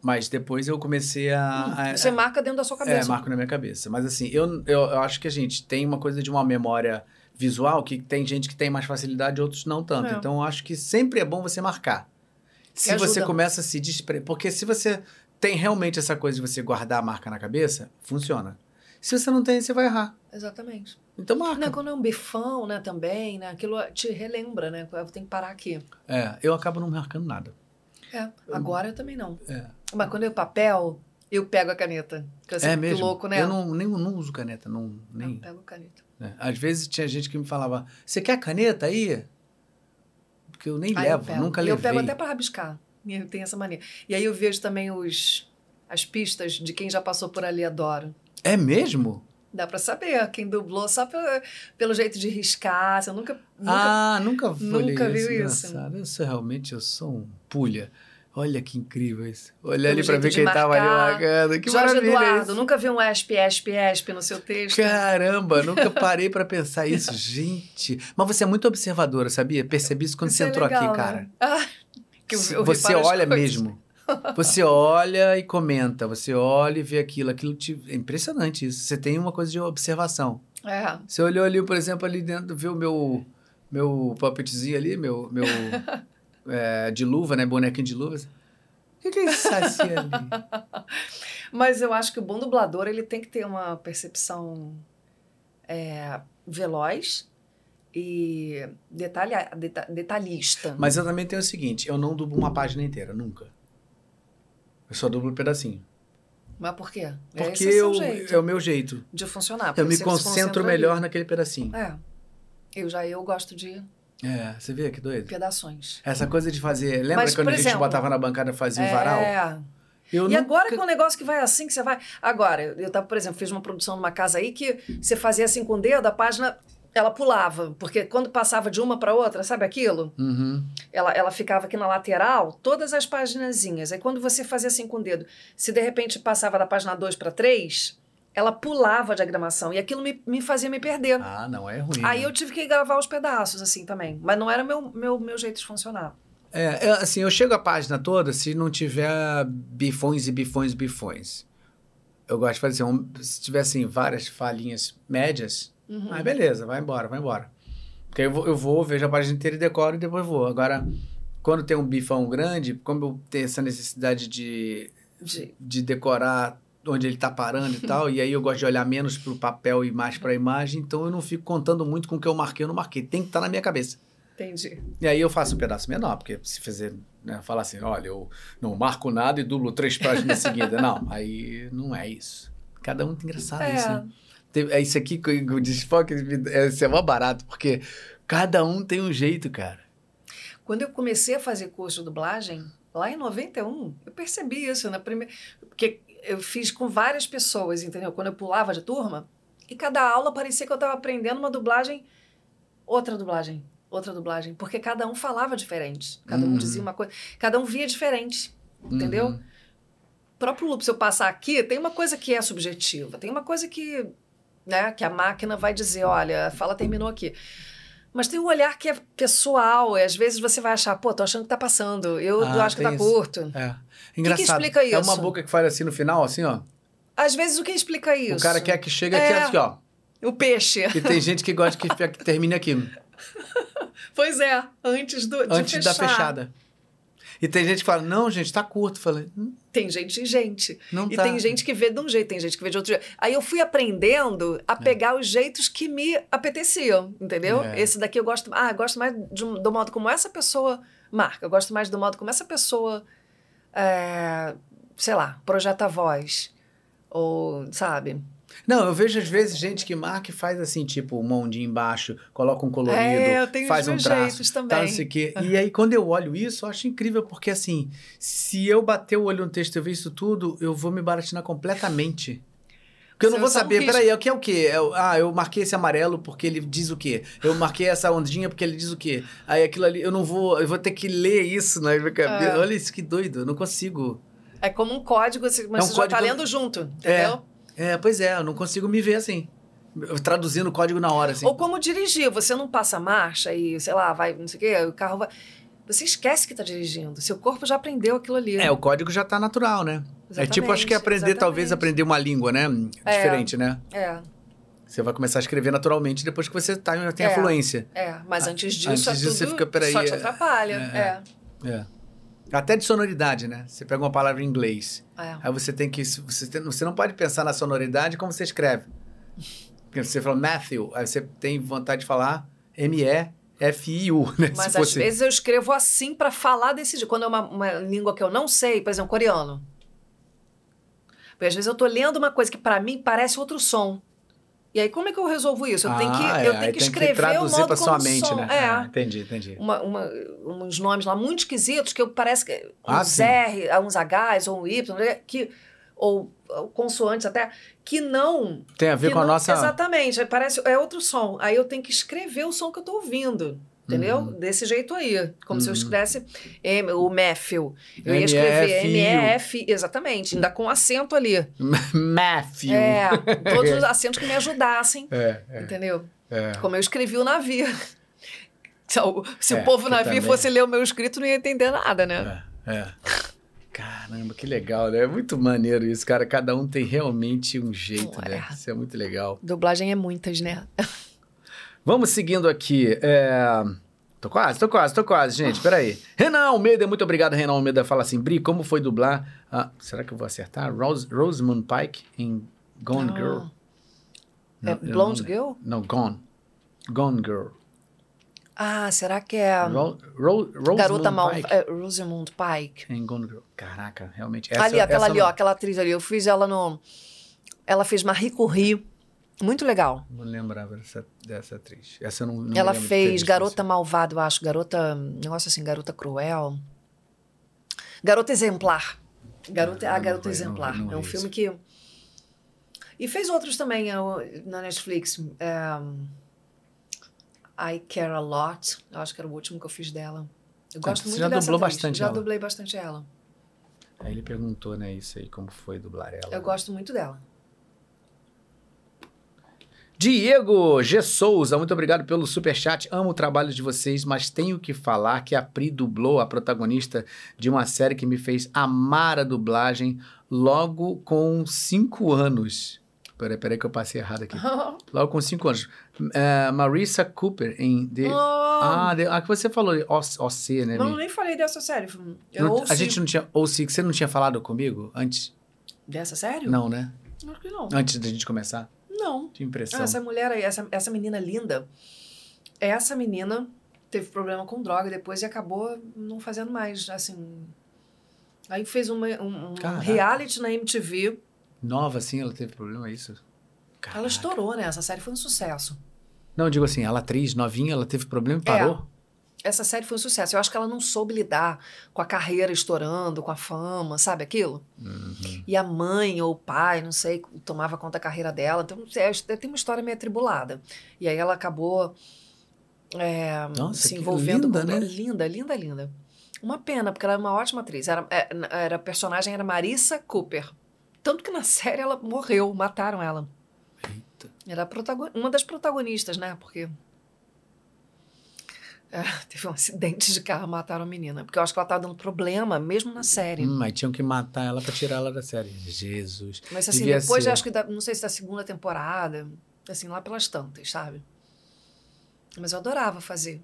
Speaker 1: Mas depois eu comecei a. a-
Speaker 2: Você marca dentro da sua
Speaker 1: É,
Speaker 2: cabeça.
Speaker 1: marco na minha cabeça. Mas assim, eu, eu, eu acho que a gente tem uma coisa de uma memória visual que tem gente que tem mais facilidade, outros não tanto.
Speaker 2: É.
Speaker 1: Então eu acho que sempre é bom você marcar. Se
Speaker 2: ajuda.
Speaker 1: você começa a se despre... Porque se você tem realmente essa coisa de você guardar a marca na cabeça, funciona. Se você não tem, você vai errar.
Speaker 2: Exatamente.
Speaker 1: Então marca.
Speaker 2: Não, quando é um bifão, né, também, né? Aquilo te relembra, né? Eu tenho que parar aqui.
Speaker 1: É, eu acabo não marcando nada.
Speaker 2: É, agora eu também não.
Speaker 1: É,
Speaker 2: Mas quando eu papel, eu pego a caneta. Que eu
Speaker 1: é mesmo.
Speaker 2: louco, né?
Speaker 1: Eu não, nem, não uso caneta, não,
Speaker 2: Não,
Speaker 1: nem.
Speaker 2: pego caneta.
Speaker 1: né? Às vezes tinha gente que me falava: Você quer caneta aí? Porque eu nem
Speaker 2: Aí eu
Speaker 1: levo,
Speaker 2: pego.
Speaker 1: nunca levei.
Speaker 2: Eu pego até para rabiscar. Eu tenho essa mania. E aí eu vejo também os, as pistas de quem já passou por ali, adoro.
Speaker 1: É mesmo?
Speaker 2: Dá pra saber quem dublou só pelo, pelo jeito de riscar. Você nunca, nunca.
Speaker 1: Ah, nunca,
Speaker 2: nunca
Speaker 1: viu
Speaker 2: isso.
Speaker 1: Engraçado. Isso realmente eu sou um pulha. Olha que incrível isso. Olha ali pra ver quem marcar. tava ali marcando. Que
Speaker 2: Jorge
Speaker 1: maravilha
Speaker 2: Eduardo,
Speaker 1: isso.
Speaker 2: nunca vi um esp, esp, esp no seu texto.
Speaker 1: Caramba, nunca parei para pensar isso. Gente, mas você é muito observadora, sabia? Percebi isso quando isso você é entrou legal, aqui, cara. Né? Ah, eu, eu você olha mesmo. Você olha e comenta, você olha e vê aquilo. Aquilo te... É impressionante isso. Você tem uma coisa de observação.
Speaker 2: É.
Speaker 1: Você olhou ali, por exemplo, ali dentro, viu o meu, meu puppetzinho ali, meu, meu é, de luva, né? Bonequinho de luva. O que, que é isso ali?
Speaker 2: Mas eu acho que o bom dublador, ele tem que ter uma percepção é, veloz e detalha, deta, detalhista.
Speaker 1: Mas eu também tenho o seguinte, eu não dublo uma página inteira, nunca. Eu só dublo um pedacinho.
Speaker 2: Mas por quê?
Speaker 1: Porque é, eu, é o meu jeito.
Speaker 2: De funcionar.
Speaker 1: Eu me concentro melhor ali. naquele pedacinho.
Speaker 2: É. Eu já eu gosto de
Speaker 1: é, você vê que doido?
Speaker 2: Pedaços.
Speaker 1: Essa coisa de fazer. Lembra Mas, quando a gente exemplo, botava na bancada e fazia
Speaker 2: é...
Speaker 1: varal?
Speaker 2: É. Eu e nunca... agora que é um negócio que vai assim, que você vai. Agora, eu tava, por exemplo, fiz uma produção numa casa aí que você fazia assim com o dedo, a página ela pulava, porque quando passava de uma para outra, sabe aquilo?
Speaker 1: Uhum.
Speaker 2: Ela, ela ficava aqui na lateral, todas as páginazinhas. Aí quando você fazia assim com o dedo, se de repente passava da página 2 para 3, ela pulava a diagramação e aquilo me, me fazia me perder.
Speaker 1: Ah, não é ruim.
Speaker 2: Aí
Speaker 1: né?
Speaker 2: eu tive que gravar os pedaços assim também, mas não era meu meu, meu jeito de funcionar.
Speaker 1: É, é, assim, eu chego a página toda se não tiver bifões e bifões e bifões. Eu gosto de fazer um, se tiver assim várias falinhas médias, uhum. aí beleza, vai embora, vai embora. Porque eu vou, eu vou, vejo a página inteira e decoro e depois vou. Agora, quando tem um bifão grande, como eu tenho essa necessidade de, de, de decorar onde ele está parando e tal, e aí eu gosto de olhar menos para o papel e mais para a imagem, então eu não fico contando muito com o que eu marquei ou não marquei, tem que estar tá na minha cabeça.
Speaker 2: Entendi.
Speaker 1: E aí eu faço um pedaço menor, porque se fazer, né, falar assim, olha, eu não marco nada e dublo três páginas seguidas, não, aí não é isso. Cada um tem engraçado é. isso, né? É isso aqui que o desfoque, é, é mó barato, porque cada um tem um jeito, cara.
Speaker 2: Quando eu comecei a fazer curso de dublagem, lá em 91, eu percebi isso na primeira. Porque eu fiz com várias pessoas, entendeu? Quando eu pulava de turma, e cada aula parecia que eu estava aprendendo uma dublagem, outra dublagem, outra dublagem, porque cada um falava diferente, cada um dizia uhum. uma coisa, cada um via diferente, entendeu? Uhum. O próprio loop, se eu passar aqui, tem uma coisa que é subjetiva, tem uma coisa que, né, que a máquina vai dizer, olha, a fala terminou aqui. Mas tem um olhar que é pessoal, e às vezes você vai achar, pô, tô achando que tá passando, eu ah, acho que tá isso. curto.
Speaker 1: É. Engraçado.
Speaker 2: O que, explica isso?
Speaker 1: É uma boca que faz assim no final, assim, ó.
Speaker 2: Às vezes o que explica isso?
Speaker 1: O cara quer que chegue é... aqui, ó.
Speaker 2: O peixe.
Speaker 1: E tem gente que gosta que, que termine aqui.
Speaker 2: pois é, antes do,
Speaker 1: Antes da fechada. E tem gente que fala, não, gente, tá curto. Falei, hum.
Speaker 2: Tem gente e gente.
Speaker 1: Não
Speaker 2: e
Speaker 1: tá.
Speaker 2: tem gente que vê de um jeito, tem gente que vê de outro jeito. Aí eu fui aprendendo a é. pegar os jeitos que me apeteciam, entendeu? É. Esse daqui eu gosto. Ah, eu gosto mais de, do modo como essa pessoa marca. Eu gosto mais do modo como essa pessoa. É, sei lá, projeta a voz. Ou, sabe?
Speaker 1: Não, eu vejo às vezes gente que marca e faz assim, tipo, um ondinho embaixo, coloca um colorido,
Speaker 2: é, eu tenho
Speaker 1: faz um traço,
Speaker 2: também. Tá,
Speaker 1: não sei o quê. E aí, quando eu olho isso, eu acho incrível, porque assim, se eu bater o olho no texto e eu ver isso tudo, eu vou me baratinar completamente. Porque eu não vou saber, peraí, o que é o quê? Eu, ah, eu marquei esse amarelo porque ele diz o quê? Eu marquei essa ondinha porque ele diz o quê? Aí aquilo ali, eu não vou, eu vou ter que ler isso na minha cabeça. É. Olha isso, que doido, eu não consigo.
Speaker 2: É como um código, mas é um você código... já tá lendo junto, entendeu?
Speaker 1: É. É, pois é, eu não consigo me ver assim. Traduzindo o código na hora, assim.
Speaker 2: Ou como dirigir, você não passa marcha e, sei lá, vai, não sei o quê, o carro vai. Você esquece que está dirigindo. Seu corpo já aprendeu aquilo ali.
Speaker 1: É, o código já está natural, né? Exatamente, é tipo, acho que aprender, exatamente. talvez, aprender uma língua, né? É, Diferente, né?
Speaker 2: É.
Speaker 1: Você vai começar a escrever naturalmente depois que você tá, tem é, a fluência.
Speaker 2: É, mas antes disso,
Speaker 1: antes
Speaker 2: é
Speaker 1: disso você fica, peraí,
Speaker 2: só te atrapalha. É,
Speaker 1: é. Até de sonoridade, né? Você pega uma palavra em inglês.
Speaker 2: É.
Speaker 1: Aí você tem que. Você, tem, você não pode pensar na sonoridade como você escreve. Porque você fala Matthew, aí você tem vontade de falar M-E-F-I-U, né?
Speaker 2: Mas às fosse... vezes eu escrevo assim para falar desse jeito. Quando é uma, uma língua que eu não sei, por exemplo, coreano. Porque às vezes eu tô lendo uma coisa que para mim parece outro som. E aí, como é que eu resolvo isso? Eu
Speaker 1: ah,
Speaker 2: tenho que,
Speaker 1: é,
Speaker 2: eu tenho que escrever que
Speaker 1: traduzir o modo
Speaker 2: pra
Speaker 1: sua mente,
Speaker 2: som.
Speaker 1: né?
Speaker 2: É.
Speaker 1: Ah, entendi, entendi.
Speaker 2: Uma, uma, uns nomes lá muito esquisitos que eu parece que
Speaker 1: ah,
Speaker 2: uns R, uns Hs ou um Y, né? que ou, ou consoantes até, que não.
Speaker 1: Tem a ver com
Speaker 2: não,
Speaker 1: a nossa.
Speaker 2: Exatamente, parece. É outro som. Aí eu tenho que escrever o som que eu tô ouvindo. Entendeu? Uhum. Desse jeito aí. Como uhum. se eu uhum. escrevesse M, o Matthew. Eu ia escrever M-F, exatamente, ainda com acento ali.
Speaker 1: Matthew.
Speaker 2: É, todos os acentos que me ajudassem. É, é. Entendeu? É. Como eu escrevi o navio. Se, o, se é, o povo navio também... fosse ler o meu escrito, não ia entender nada, né?
Speaker 1: É. é. Caramba, que legal, né? É muito maneiro isso, cara. Cada um tem realmente um jeito, né? Isso é muito legal.
Speaker 2: Dublagem é muitas, né?
Speaker 1: Vamos seguindo aqui. É... Tô quase, tô quase, tô quase, gente. Peraí. Renan Almeida, muito obrigado, Renan Almeida. Fala assim, Bri, como foi dublar? Ah, será que eu vou acertar? Rose, Rosamund Pike em Gone Girl.
Speaker 2: Não, é Blonde Girl?
Speaker 1: Não, Gone. Gone Girl.
Speaker 2: Ah, será que é. Ro, Ro, Rosamund Garota Mal. Pike. É, Rosamund Pike.
Speaker 1: Em Gone Girl. Caraca, realmente. Essa,
Speaker 2: ali, aquela ali, não... ó, aquela atriz ali. Eu fiz ela no. Ela fez Marie Curie. Muito legal.
Speaker 1: Não lembrava dessa, dessa atriz. Essa não, não
Speaker 2: Ela fez Garota Malvada, eu acho. Garota. Negócio assim, Garota Cruel. Garota Exemplar. Garota, ah, a Garota Exemplar. Não, é um filme que. E fez outros também na Netflix. Um, I Care a Lot. Eu acho que era o último que eu fiz dela. Eu gosto Você muito já dublou atriz. bastante Já ela. dublei bastante ela.
Speaker 1: Aí ele perguntou, né, isso aí, como foi dublar ela.
Speaker 2: Eu gosto muito dela.
Speaker 1: Diego G. Souza, muito obrigado pelo super chat. Amo o trabalho de vocês, mas tenho que falar que a Pri dublou a protagonista de uma série que me fez amar a dublagem logo com cinco anos. Peraí, peraí que eu passei errado aqui. Logo com cinco anos. Uh, Marissa Cooper em The... Oh. Ah, the... ah, que você falou OC, né?
Speaker 2: Não, nem falei dessa série. Eu
Speaker 1: não, a gente não tinha... OC, você não tinha falado comigo antes?
Speaker 2: Dessa série?
Speaker 1: Não, né?
Speaker 2: Acho que não.
Speaker 1: Antes da gente começar?
Speaker 2: Não.
Speaker 1: Tinha impressão.
Speaker 2: Ah, essa mulher aí, essa, essa menina linda, essa menina teve problema com droga depois e acabou não fazendo mais, assim... Aí fez uma, um, um reality na MTV
Speaker 1: Nova, assim, ela teve problema, é isso?
Speaker 2: Caraca. Ela estourou, né? Essa série foi um sucesso.
Speaker 1: Não, digo assim, ela atriz novinha, ela teve problema e parou?
Speaker 2: É. Essa série foi um sucesso. Eu acho que ela não soube lidar com a carreira estourando, com a fama, sabe aquilo? Uhum. E a mãe ou o pai, não sei, tomava conta da carreira dela. Então, é, tem uma história meio atribulada. E aí ela acabou é, Nossa, se envolvendo linda, com... Né? Linda, linda, linda. Uma pena, porque ela é uma ótima atriz. Era, é, era, a personagem era Marissa Cooper. Tanto que na série ela morreu, mataram ela. Eita. Era uma das protagonistas, né? Porque. É, teve um acidente de carro, mataram a menina. Porque eu acho que ela estava dando problema, mesmo na série.
Speaker 1: Hum, mas tinham que matar ela para tirar ela da série. Jesus.
Speaker 2: Mas assim, depois, ser... acho que, da, não sei se da segunda temporada, assim, lá pelas tantas, sabe? Mas eu adorava fazer.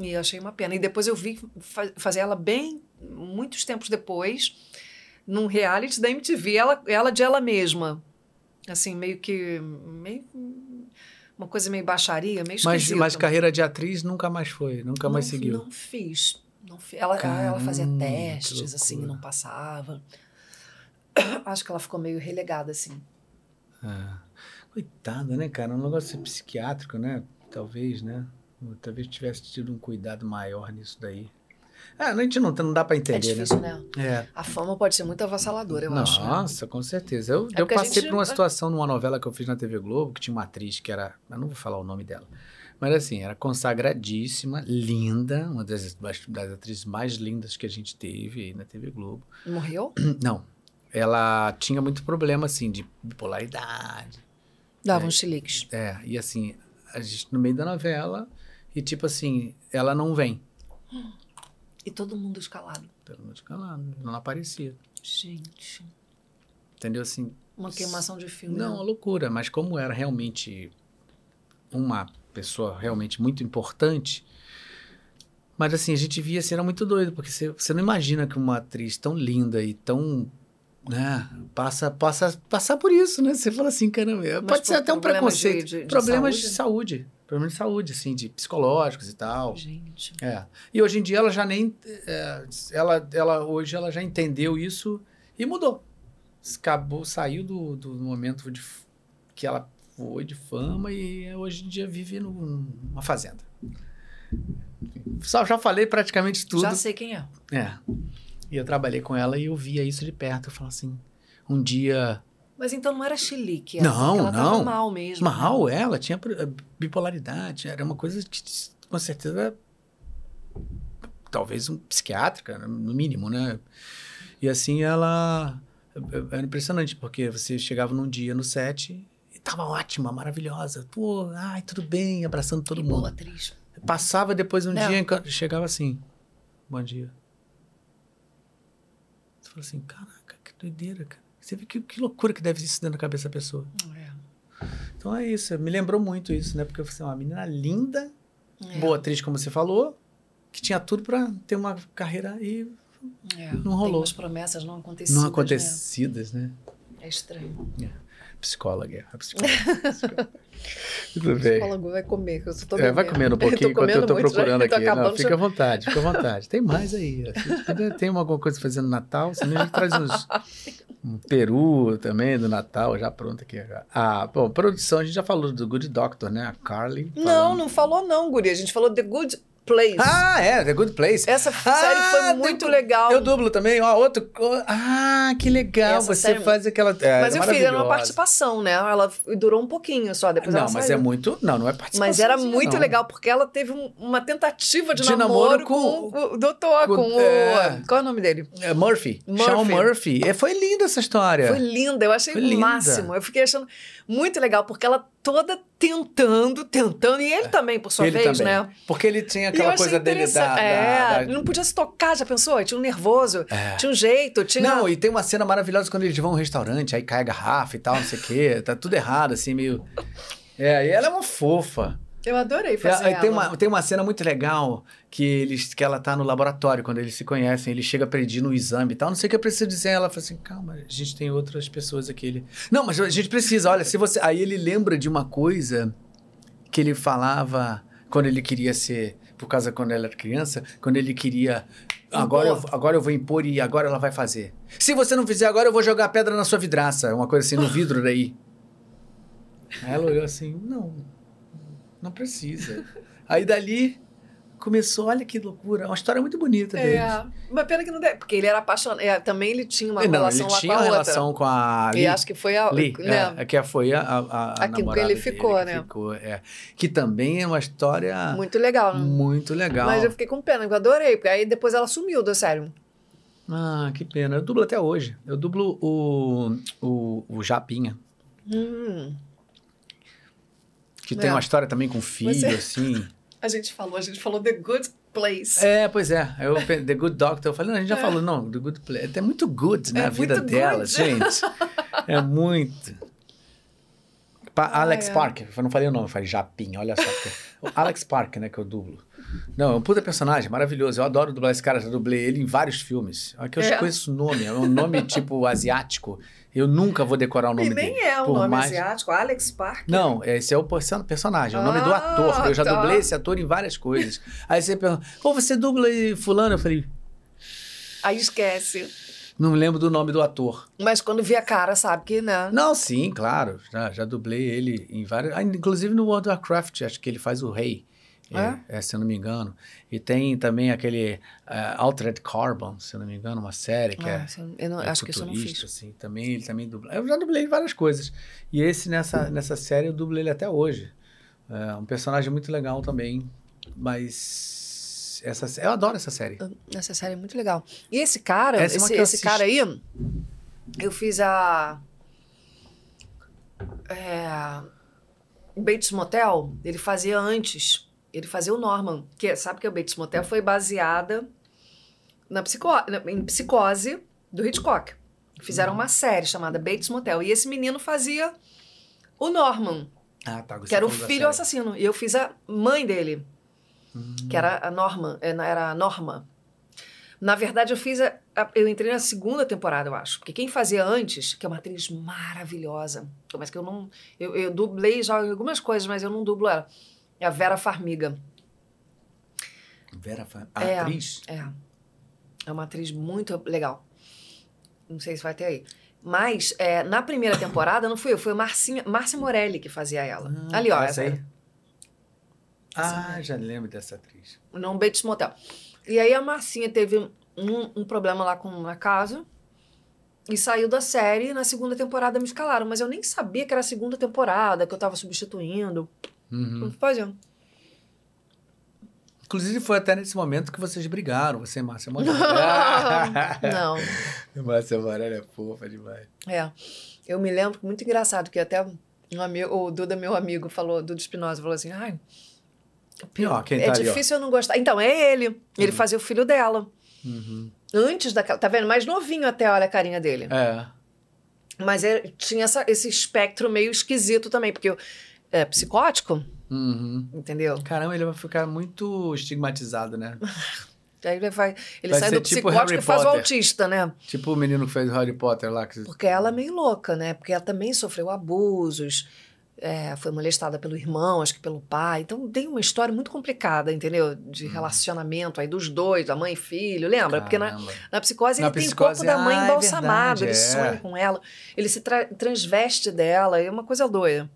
Speaker 2: E eu achei uma pena. E depois eu vi fazer ela bem, muitos tempos depois num reality da MTV, ela, ela de ela mesma. Assim, meio que. Meio, uma coisa meio baixaria, meio
Speaker 1: mas, mas carreira de atriz nunca mais foi, nunca
Speaker 2: não,
Speaker 1: mais seguiu.
Speaker 2: Não fiz. Não fiz. Ela, Caramba, ela fazia testes, assim, não passava. Acho que ela ficou meio relegada, assim.
Speaker 1: É. Coitada, né, cara? Um negócio psiquiátrico, né? Talvez, né? Talvez tivesse tido um cuidado maior nisso daí. É, a gente não, não dá para entender.
Speaker 2: É difícil, né? né? É. A fama pode ser muito avassaladora, eu
Speaker 1: Nossa,
Speaker 2: acho.
Speaker 1: Né? Nossa, com certeza. Eu, é eu passei gente... por uma situação numa novela que eu fiz na TV Globo, que tinha uma atriz que era. Eu não vou falar o nome dela. Mas assim, era consagradíssima, linda, uma das, das atrizes mais lindas que a gente teve aí na TV Globo.
Speaker 2: Morreu?
Speaker 1: Não. Ela tinha muito problema, assim, de bipolaridade.
Speaker 2: Dava é, uns chiliques.
Speaker 1: É, e assim, a gente no meio da novela, e tipo assim, ela não vem.
Speaker 2: E todo mundo escalado.
Speaker 1: Todo mundo escalado. Não aparecia.
Speaker 2: Gente.
Speaker 1: Entendeu assim?
Speaker 2: Uma queimação de filme.
Speaker 1: Não, né? uma loucura. Mas como era realmente uma pessoa realmente muito importante. Mas assim, a gente via assim, era muito doido, porque você, você não imagina que uma atriz tão linda e tão. Né, passa, passa, passar por isso, né? Você fala assim, caramba, pode ser até um preconceito. De, de, de problemas saúde? de saúde problemas de saúde, assim, de psicológicos e tal.
Speaker 2: Gente.
Speaker 1: É. E hoje em dia ela já nem. É, ela, ela, hoje ela já entendeu isso e mudou. Acabou, saiu do, do momento de, que ela foi de fama e hoje em dia vive numa fazenda. Só já falei praticamente tudo. Já
Speaker 2: sei quem é.
Speaker 1: É. E eu trabalhei com ela e eu via isso de perto. Eu falo assim, um dia.
Speaker 2: Mas então não era chilique,
Speaker 1: era não, ela não.
Speaker 2: Tava mal mesmo.
Speaker 1: Mal, né? ela tinha bipolaridade, era uma coisa que com certeza talvez um psiquiátrica, no mínimo, né? E assim ela era impressionante porque você chegava num dia no set e tava ótima, maravilhosa, pô, ai, tudo bem, abraçando todo mundo. Boa
Speaker 2: atriz.
Speaker 1: Passava depois um não. dia chegava assim, bom dia. Você fala assim, caraca, que doideira, cara. Você vê que, que loucura que deve isso dentro da cabeça da pessoa. É. Então é isso, me lembrou muito isso, né? Porque eu falei assim, uma menina linda, é. boa atriz, como você falou, que tinha tudo para ter uma carreira e é, não rolou. Tem
Speaker 2: promessas não acontecidas.
Speaker 1: Não acontecidas, né? né?
Speaker 2: É estranho. É.
Speaker 1: Psicóloga, é. Psicóloga. Tudo bem.
Speaker 2: Psicólogo vai comer, eu tô
Speaker 1: é, vai comendo um pouquinho enquanto eu tô procurando aqui. Não, fica à vontade, fica à vontade. Tem mais aí. Tem alguma coisa fazendo no Natal, senão a gente traz uns, um peru também do Natal, já pronto aqui. Ah, bom, produção, a gente já falou do Good Doctor, né? A Carly.
Speaker 2: Falando. Não, não falou não, Guri. A gente falou The Good Place.
Speaker 1: Ah, é, The Good Place.
Speaker 2: Essa ah, série foi muito legal.
Speaker 1: Eu dublo também, ó, outro. Ah, que legal. Essa Você faz aquela. É,
Speaker 2: mas eu fiz, era uma participação, né? Ela durou um pouquinho só, depois
Speaker 1: não,
Speaker 2: ela
Speaker 1: mas é muito. Não, não é participação.
Speaker 2: Mas era muito
Speaker 1: não.
Speaker 2: legal, porque ela teve um, uma tentativa de, de namoro, namoro, com, com o doutor, com, com é, o. Qual é o nome dele?
Speaker 1: É Murphy. Murphy. Sean Murphy. É, foi linda essa história.
Speaker 2: Foi linda, eu achei o máximo. Eu fiquei achando muito legal, porque ela toda tentando, tentando, e ele é. também, por sua ele vez, também. né?
Speaker 1: Porque ele tinha aquela coisa dele da,
Speaker 2: É,
Speaker 1: da,
Speaker 2: da... não podia se tocar, já pensou? Tinha um nervoso, é. tinha um jeito, tinha...
Speaker 1: Não, e tem uma cena maravilhosa quando eles vão a um restaurante, aí cai a garrafa e tal, não sei o quê, tá tudo errado, assim, meio... É, e ela é uma fofa.
Speaker 2: Eu adorei fazer
Speaker 1: é, tem uma Tem uma cena muito legal que, eles, que ela tá no laboratório, quando eles se conhecem, ele chega a pedir no exame e tal, não sei o que eu preciso dizer. Ela fala assim, calma, a gente tem outras pessoas aqui. Ele, não, mas a gente precisa, olha, se você... Aí ele lembra de uma coisa que ele falava quando ele queria ser... Por causa quando ela era criança, quando ele queria... Agora eu, agora eu vou impor e agora ela vai fazer. Se você não fizer agora, eu vou jogar pedra na sua vidraça. Uma coisa assim, no vidro daí. Aí ela olhou assim, não não precisa. Aí dali começou, olha que loucura, uma história muito bonita dele. É,
Speaker 2: uma pena que não deu, porque ele era apaixonado, é, também ele tinha uma não, relação
Speaker 1: ele tinha uma relação com a
Speaker 2: Lee. E acho que foi a...
Speaker 1: Lee, né? é, que foi a, a, a
Speaker 2: que ele ficou,
Speaker 1: dele,
Speaker 2: né?
Speaker 1: Que, ficou, é, que também é uma história...
Speaker 2: Muito legal. Né?
Speaker 1: Muito legal.
Speaker 2: Mas eu fiquei com pena, eu adorei, porque aí depois ela sumiu do sério.
Speaker 1: Ah, que pena. Eu dublo até hoje. Eu dublo o, o, o Japinha.
Speaker 2: Hum.
Speaker 1: Que tem é. uma história também com filho, Você... assim.
Speaker 2: A gente falou, a gente falou The Good Place.
Speaker 1: É, pois é. Eu, The Good Doctor. Eu falei, não, a gente já é. falou, não, The Good Place. É muito good na é vida dela, gente. É muito. Pa Alex ah, é. Parker, eu não falei o nome, eu falei Japinha, olha só. Alex Parker, né, que eu dublo. Não, é um puta personagem, maravilhoso. Eu adoro dublar esse cara, já dublei ele em vários filmes. Aqui eu é. conheço o nome, é um nome tipo asiático. Eu nunca vou decorar o nome
Speaker 2: e
Speaker 1: dele.
Speaker 2: nem é o nome mais... asiático, Alex Parker.
Speaker 1: Não, esse é o personagem, é o nome ah, do ator. Eu já tá. dublei esse ator em várias coisas. Aí você pergunta, pô, você dubla fulano? Eu falei...
Speaker 2: Aí esquece.
Speaker 1: Não lembro do nome do ator.
Speaker 2: Mas quando vê a cara, sabe que, né?
Speaker 1: Não, sim, claro. Já, já dublei ele em várias... Ah, inclusive no World of Warcraft, acho que ele faz o rei. É? é? se eu não me engano. E tem também aquele uh, Altered Carbon, se eu não me engano, uma série que ah,
Speaker 2: é. Eu não, é acho que isso eu não fiz.
Speaker 1: Assim, também, ele também dubla. Eu já dublei várias coisas. E esse, nessa, nessa série, eu dublei ele até hoje. É um personagem muito legal também. Mas. Essa, eu adoro essa série.
Speaker 2: Essa série é muito legal. E esse cara, essa é esse, esse cara aí, eu fiz a. É, Bates Motel, ele fazia antes ele fazia o Norman, que sabe que o Bates Motel foi baseada na psico, em Psicose do Hitchcock. Fizeram uhum. uma série chamada Bates Motel. E esse menino fazia o Norman,
Speaker 1: ah, tá,
Speaker 2: que era o filho assassino. E eu fiz a mãe dele, uhum. que era a Norma, é, era a Norma. Na verdade, eu fiz a, a, eu entrei na segunda temporada, eu acho. Porque quem fazia antes, que é uma atriz maravilhosa, mas que eu não. Eu, eu dublei já algumas coisas, mas eu não dublo ela é a Vera Farmiga.
Speaker 1: Vera Farmiga? A é, atriz?
Speaker 2: É. É uma atriz muito legal. Não sei se vai ter aí. Mas, é, na primeira temporada, não fui eu, foi a Marcinha, Márcia Morelli que fazia ela. Ah, Ali, ó. Essa aí?
Speaker 1: Ah, já lembro dessa atriz.
Speaker 2: Num Bates Motel. E aí a Marcinha teve um, um problema lá com a casa. E saiu da série na segunda temporada me escalaram. Mas eu nem sabia que era a segunda temporada, que eu tava substituindo. Uhum. Fazendo.
Speaker 1: Inclusive, foi até nesse momento que vocês brigaram, você e Márcia Morelli.
Speaker 2: Não.
Speaker 1: Márcia Morelli é fofa demais.
Speaker 2: É. Eu me lembro, muito engraçado, que até um amigo, o Duda, meu amigo, falou, Duda Espinosa, falou assim, ai...
Speaker 1: Pior, quem
Speaker 2: é
Speaker 1: tá
Speaker 2: difícil
Speaker 1: ali,
Speaker 2: eu não gostar. Então, é ele. Ele uhum. fazia o filho dela.
Speaker 1: Uhum.
Speaker 2: Antes daquela... Tá vendo? Mais novinho até, olha a carinha dele.
Speaker 1: É.
Speaker 2: Mas é, tinha essa, esse espectro meio esquisito também, porque é psicótico,
Speaker 1: Uhum.
Speaker 2: Entendeu?
Speaker 1: Caramba, ele vai ficar muito estigmatizado, né?
Speaker 2: Aí ele vai. Ele vai sai do tipo psicótico e faz o autista, né?
Speaker 1: Tipo o menino que fez Harry Potter lá. Que...
Speaker 2: Porque ela é meio louca, né? Porque ela também sofreu abusos. É, foi molestada pelo irmão, acho que pelo pai. Então tem uma história muito complicada, entendeu? De hum. relacionamento aí dos dois, da mãe e filho, lembra? Caramba. Porque na, na psicose na ele psicose, tem o corpo da mãe ah, embalsamado, é ele sonha com ela, ele se transveste dela, é uma coisa doida.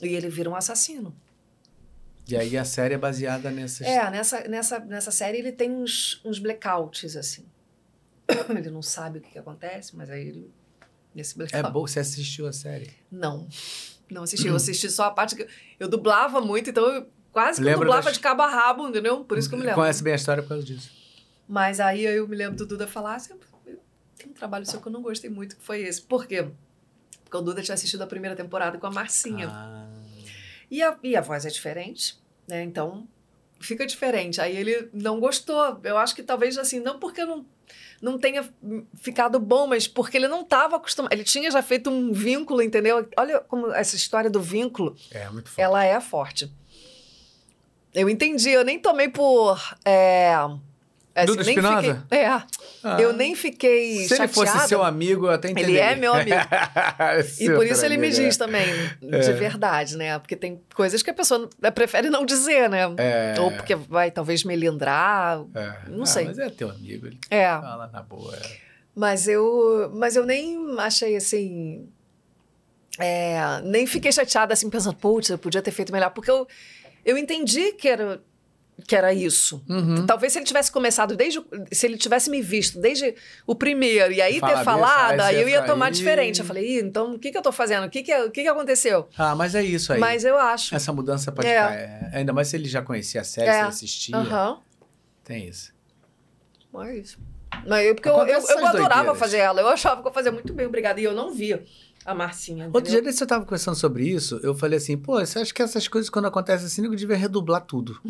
Speaker 2: E ele vira um assassino.
Speaker 1: E aí a série é baseada nessas...
Speaker 2: É, nessa, nessa, nessa série ele tem uns, uns blackouts, assim. ele não sabe o que, que acontece, mas aí ele... Nesse
Speaker 1: blackout. É bom, você assistiu a série?
Speaker 2: Não, não assisti. Eu assisti só a parte que... Eu dublava muito, então eu quase que eu dublava das... de cabo a rabo, entendeu? Por isso que eu me lembro.
Speaker 1: Conhece bem a história por causa disso.
Speaker 2: Mas aí eu me lembro do Duda falar assim, tem um trabalho seu que eu não gostei muito, que foi esse. Por quê? Porque o Duda tinha assistido a primeira temporada com a Marcinha.
Speaker 1: Ah.
Speaker 2: E a, e a voz é diferente, né? Então fica diferente. Aí ele não gostou. Eu acho que talvez assim, não porque não não tenha ficado bom, mas porque ele não estava acostumado. Ele tinha já feito um vínculo, entendeu? Olha como essa história do vínculo.
Speaker 1: É muito forte.
Speaker 2: Ela é forte. Eu entendi, eu nem tomei por. É,
Speaker 1: é, Duda Espinosa?
Speaker 2: É. Ah. Eu nem fiquei
Speaker 1: Se
Speaker 2: chateada.
Speaker 1: ele fosse seu amigo, eu até entenderia.
Speaker 2: Ele é meu amigo. e por isso ele me diz também, de é. verdade, né? Porque tem coisas que a pessoa prefere não dizer, né?
Speaker 1: É.
Speaker 2: Ou porque vai talvez melindrar, é. não ah, sei.
Speaker 1: Mas é teu amigo, ele
Speaker 2: é.
Speaker 1: fala na boa. É.
Speaker 2: Mas eu, mas eu nem achei assim... É, nem fiquei chateada assim, pensando, putz, eu podia ter feito melhor. Porque eu, eu entendi que era que era isso.
Speaker 1: Uhum.
Speaker 2: Talvez se ele tivesse começado desde. Se ele tivesse me visto desde o primeiro e aí Fala, ter falado, aí eu ia tomar aí... diferente. Eu falei, então o que, que eu tô fazendo? O que, que, o que, que aconteceu?
Speaker 1: Ah, mas é isso aí.
Speaker 2: Mas eu acho.
Speaker 1: Essa mudança pode é. ficar. É, ainda mais se ele já conhecia a série, é. se assistia.
Speaker 2: Uhum.
Speaker 1: Tem isso.
Speaker 2: Mas é isso. Mas eu, porque eu, eu, eu adorava fazer ela. Eu achava que eu fazia muito bem, obrigada. E eu não via a Marcinha. Entendeu?
Speaker 1: Outro dia eu tava conversando sobre isso, eu falei assim, pô, você acha que essas coisas quando acontecem assim, eu devia redublar tudo.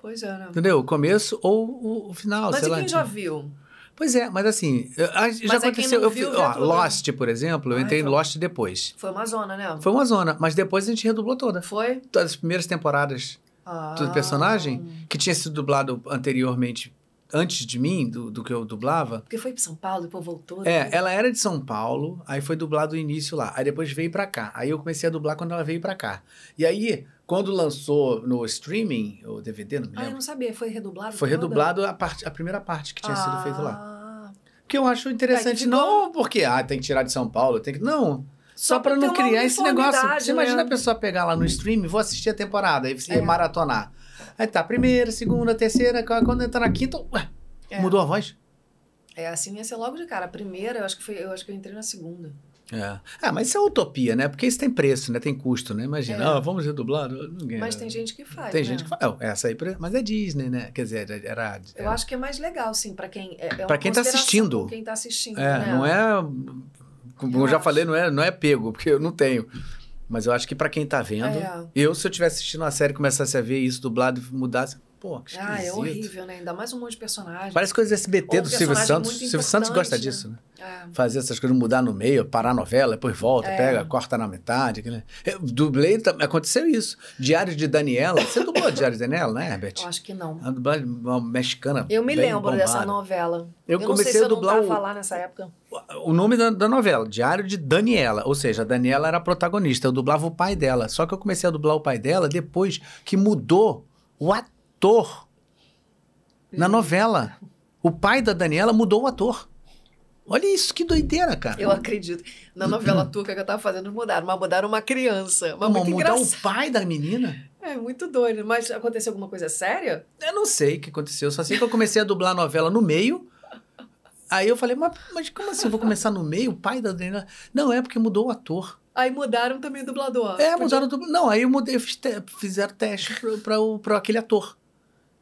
Speaker 2: Pois é, né?
Speaker 1: Entendeu? O começo ou o, final,
Speaker 2: mas
Speaker 1: sei
Speaker 2: e
Speaker 1: lá.
Speaker 2: quem já viu?
Speaker 1: Pois é, mas assim, já mas é aconteceu. É viu, eu, ó, Lost, por exemplo, eu Ai, entrei em Lost depois.
Speaker 2: Foi uma zona, né?
Speaker 1: Foi uma zona, mas depois a gente redublou toda.
Speaker 2: Foi?
Speaker 1: Todas as primeiras temporadas
Speaker 2: ah.
Speaker 1: do personagem, que tinha sido dublado anteriormente antes de mim, do, do que eu dublava.
Speaker 2: Porque foi para São Paulo, depois voltou.
Speaker 1: É, ela era de São Paulo, aí foi dublado o início lá. Aí depois veio para cá. Aí eu comecei a dublar quando ela veio para cá. E aí, quando lançou no streaming, o DVD, não me lembro.
Speaker 2: Ah, eu não sabia, foi redublado?
Speaker 1: Foi toda? redublado a, part, a primeira parte que tinha ah. sido feita lá. Que eu acho interessante, é, não porque, ah, tem que tirar de São Paulo, tem que. Não. Só, Só para não criar esse negócio. Você imagina né? a pessoa pegar lá no streaming, vou assistir a temporada, e é. maratonar. Aí tá, primeira, segunda, terceira, quando entrar na quinta, ué, é. Mudou a voz?
Speaker 2: É, assim ia ser logo de cara. A primeira, eu acho que foi, eu acho que eu entrei na segunda.
Speaker 1: É. Ah, mas isso é utopia, né? Porque isso tem preço, né? Tem custo, né? Imagina, é. ah, vamos redublar. Ninguém...
Speaker 2: Mas tem gente que faz.
Speaker 1: Tem
Speaker 2: né?
Speaker 1: gente que faz. essa aí, mas é Disney, né? Quer dizer, era. era...
Speaker 2: Eu acho que é mais legal, sim, para quem. É, é
Speaker 1: para quem tá assistindo.
Speaker 2: Quem tá assistindo.
Speaker 1: É,
Speaker 2: né?
Speaker 1: não é. Como eu, eu já acho. falei, não é, não é pego, porque eu não tenho. Mas eu acho que para quem tá vendo, é. eu, se eu tivesse assistindo uma série começasse a ver isso dublado e mudasse, Pô, que
Speaker 2: Ah, é horrível, né? Ainda mais um monte de personagens.
Speaker 1: Parece coisa do SBT do Silvio Santos. Silvio Santos gosta né? disso, né?
Speaker 2: É.
Speaker 1: Fazer essas coisas, mudar no meio, parar a novela, depois volta, é. pega, corta na metade. Né? Eu dublei, aconteceu isso. Diário de Daniela. Você dublou Diário de Daniela, né, Herbert?
Speaker 2: Eu acho que não.
Speaker 1: A dublagem mexicana.
Speaker 2: Eu me lembro bombada. dessa novela.
Speaker 1: Eu, eu comecei se a dublar.
Speaker 2: Eu não o... lá nessa época.
Speaker 1: O nome da, da, novela, Diário de Daniela. Ou seja, a Daniela era a protagonista. Eu dublava o pai dela. Só que eu comecei a dublar o pai dela depois que mudou o ator na novela. O pai da Daniela mudou o ator. Olha isso, que doideira, cara.
Speaker 2: Eu acredito. Na novela turca que eu tava fazendo, mudaram. Mas mudaram uma criança. Mas
Speaker 1: muito mudar o pai da menina?
Speaker 2: É, muito doido. Mas aconteceu alguma coisa séria?
Speaker 1: Eu não sei o que aconteceu. Só sei que eu comecei a dublar a novela no meio. Aí eu falei, mas, mas como assim? Eu vou começar no meio? O pai da Adriana? Não, é porque mudou o ator.
Speaker 2: Aí mudaram também o dublador.
Speaker 1: É, mudaram o dublador. Não, aí eu mudei, fiz te, fizeram teste para aquele ator.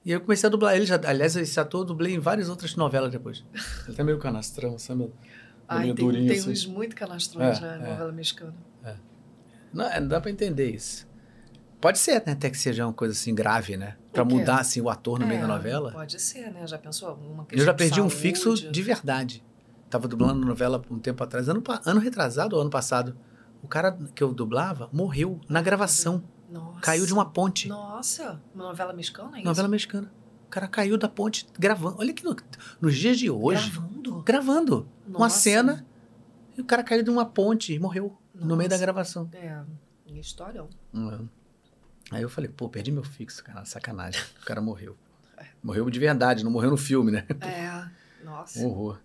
Speaker 1: E eu comecei a dublar ele. Já, aliás, esse ator eu dublei em várias outras novelas depois. Ele tá meio canastrão, sabe?
Speaker 2: Ai, meio tem, durinho, tem assim. uns muito canastrões, é, né? É, novela mexicana. É.
Speaker 1: Não, é, não dá pra entender isso. Pode ser, né? Até que seja uma coisa assim grave, né? Pra mudar assim o ator no é, meio da novela.
Speaker 2: Pode ser, né? Já pensou? Uma
Speaker 1: eu já perdi um fixo de verdade. Tava dublando novela um tempo atrás, ano, ano retrasado ou ano passado. O cara que eu dublava morreu na gravação. Nossa. Caiu de uma ponte.
Speaker 2: Nossa, uma novela mexicana, é isso?
Speaker 1: Novela mexicana. O cara caiu da ponte gravando. Olha que no, nos dias de hoje.
Speaker 2: Gravando?
Speaker 1: Gravando. Nossa. Uma cena. E o cara caiu de uma ponte e morreu Nossa. no meio da gravação.
Speaker 2: É, história.
Speaker 1: Uhum. Aí eu falei, pô, perdi meu fixo, cara. Sacanagem. O cara morreu. Morreu de verdade, não morreu no filme, né?
Speaker 2: É, nossa.
Speaker 1: Horror.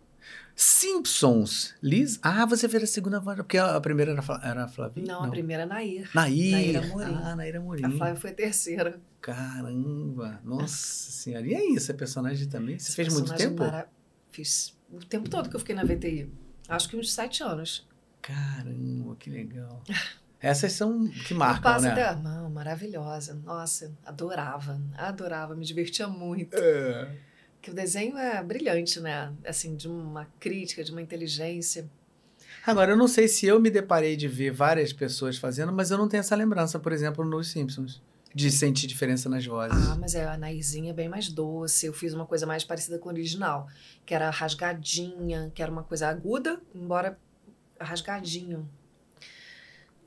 Speaker 1: Simpsons. Liz. Ah, você fez a segunda voz. Porque a primeira era, era a Flavinha?
Speaker 2: Não, não, a primeira é Nair.
Speaker 1: Nair.
Speaker 2: Nair Amorim.
Speaker 1: Ah, Nair Amorim.
Speaker 2: A Flávia foi a terceira.
Speaker 1: Caramba. Nossa senhora. E aí, esse personagem também? Você Esse fez muito tempo? Mara...
Speaker 2: Fiz o tempo todo que eu fiquei na VTI. Acho que uns sete anos.
Speaker 1: Caramba, que legal. Essas são que marcam, né?
Speaker 2: Até... Não, maravilhosa. Nossa, adorava. Adorava, me divertia muito. É que o desenho é brilhante, né? Assim, de uma crítica, de uma inteligência.
Speaker 1: Agora, eu não sei se eu me deparei de ver várias pessoas fazendo, mas eu não tenho essa lembrança, por exemplo, nos Simpsons. De sentir diferença nas vozes.
Speaker 2: Ah, mas é, a Nairzinha é bem mais doce. Eu fiz uma coisa mais parecida com o original, que era rasgadinha, que era uma coisa aguda, embora rasgadinho.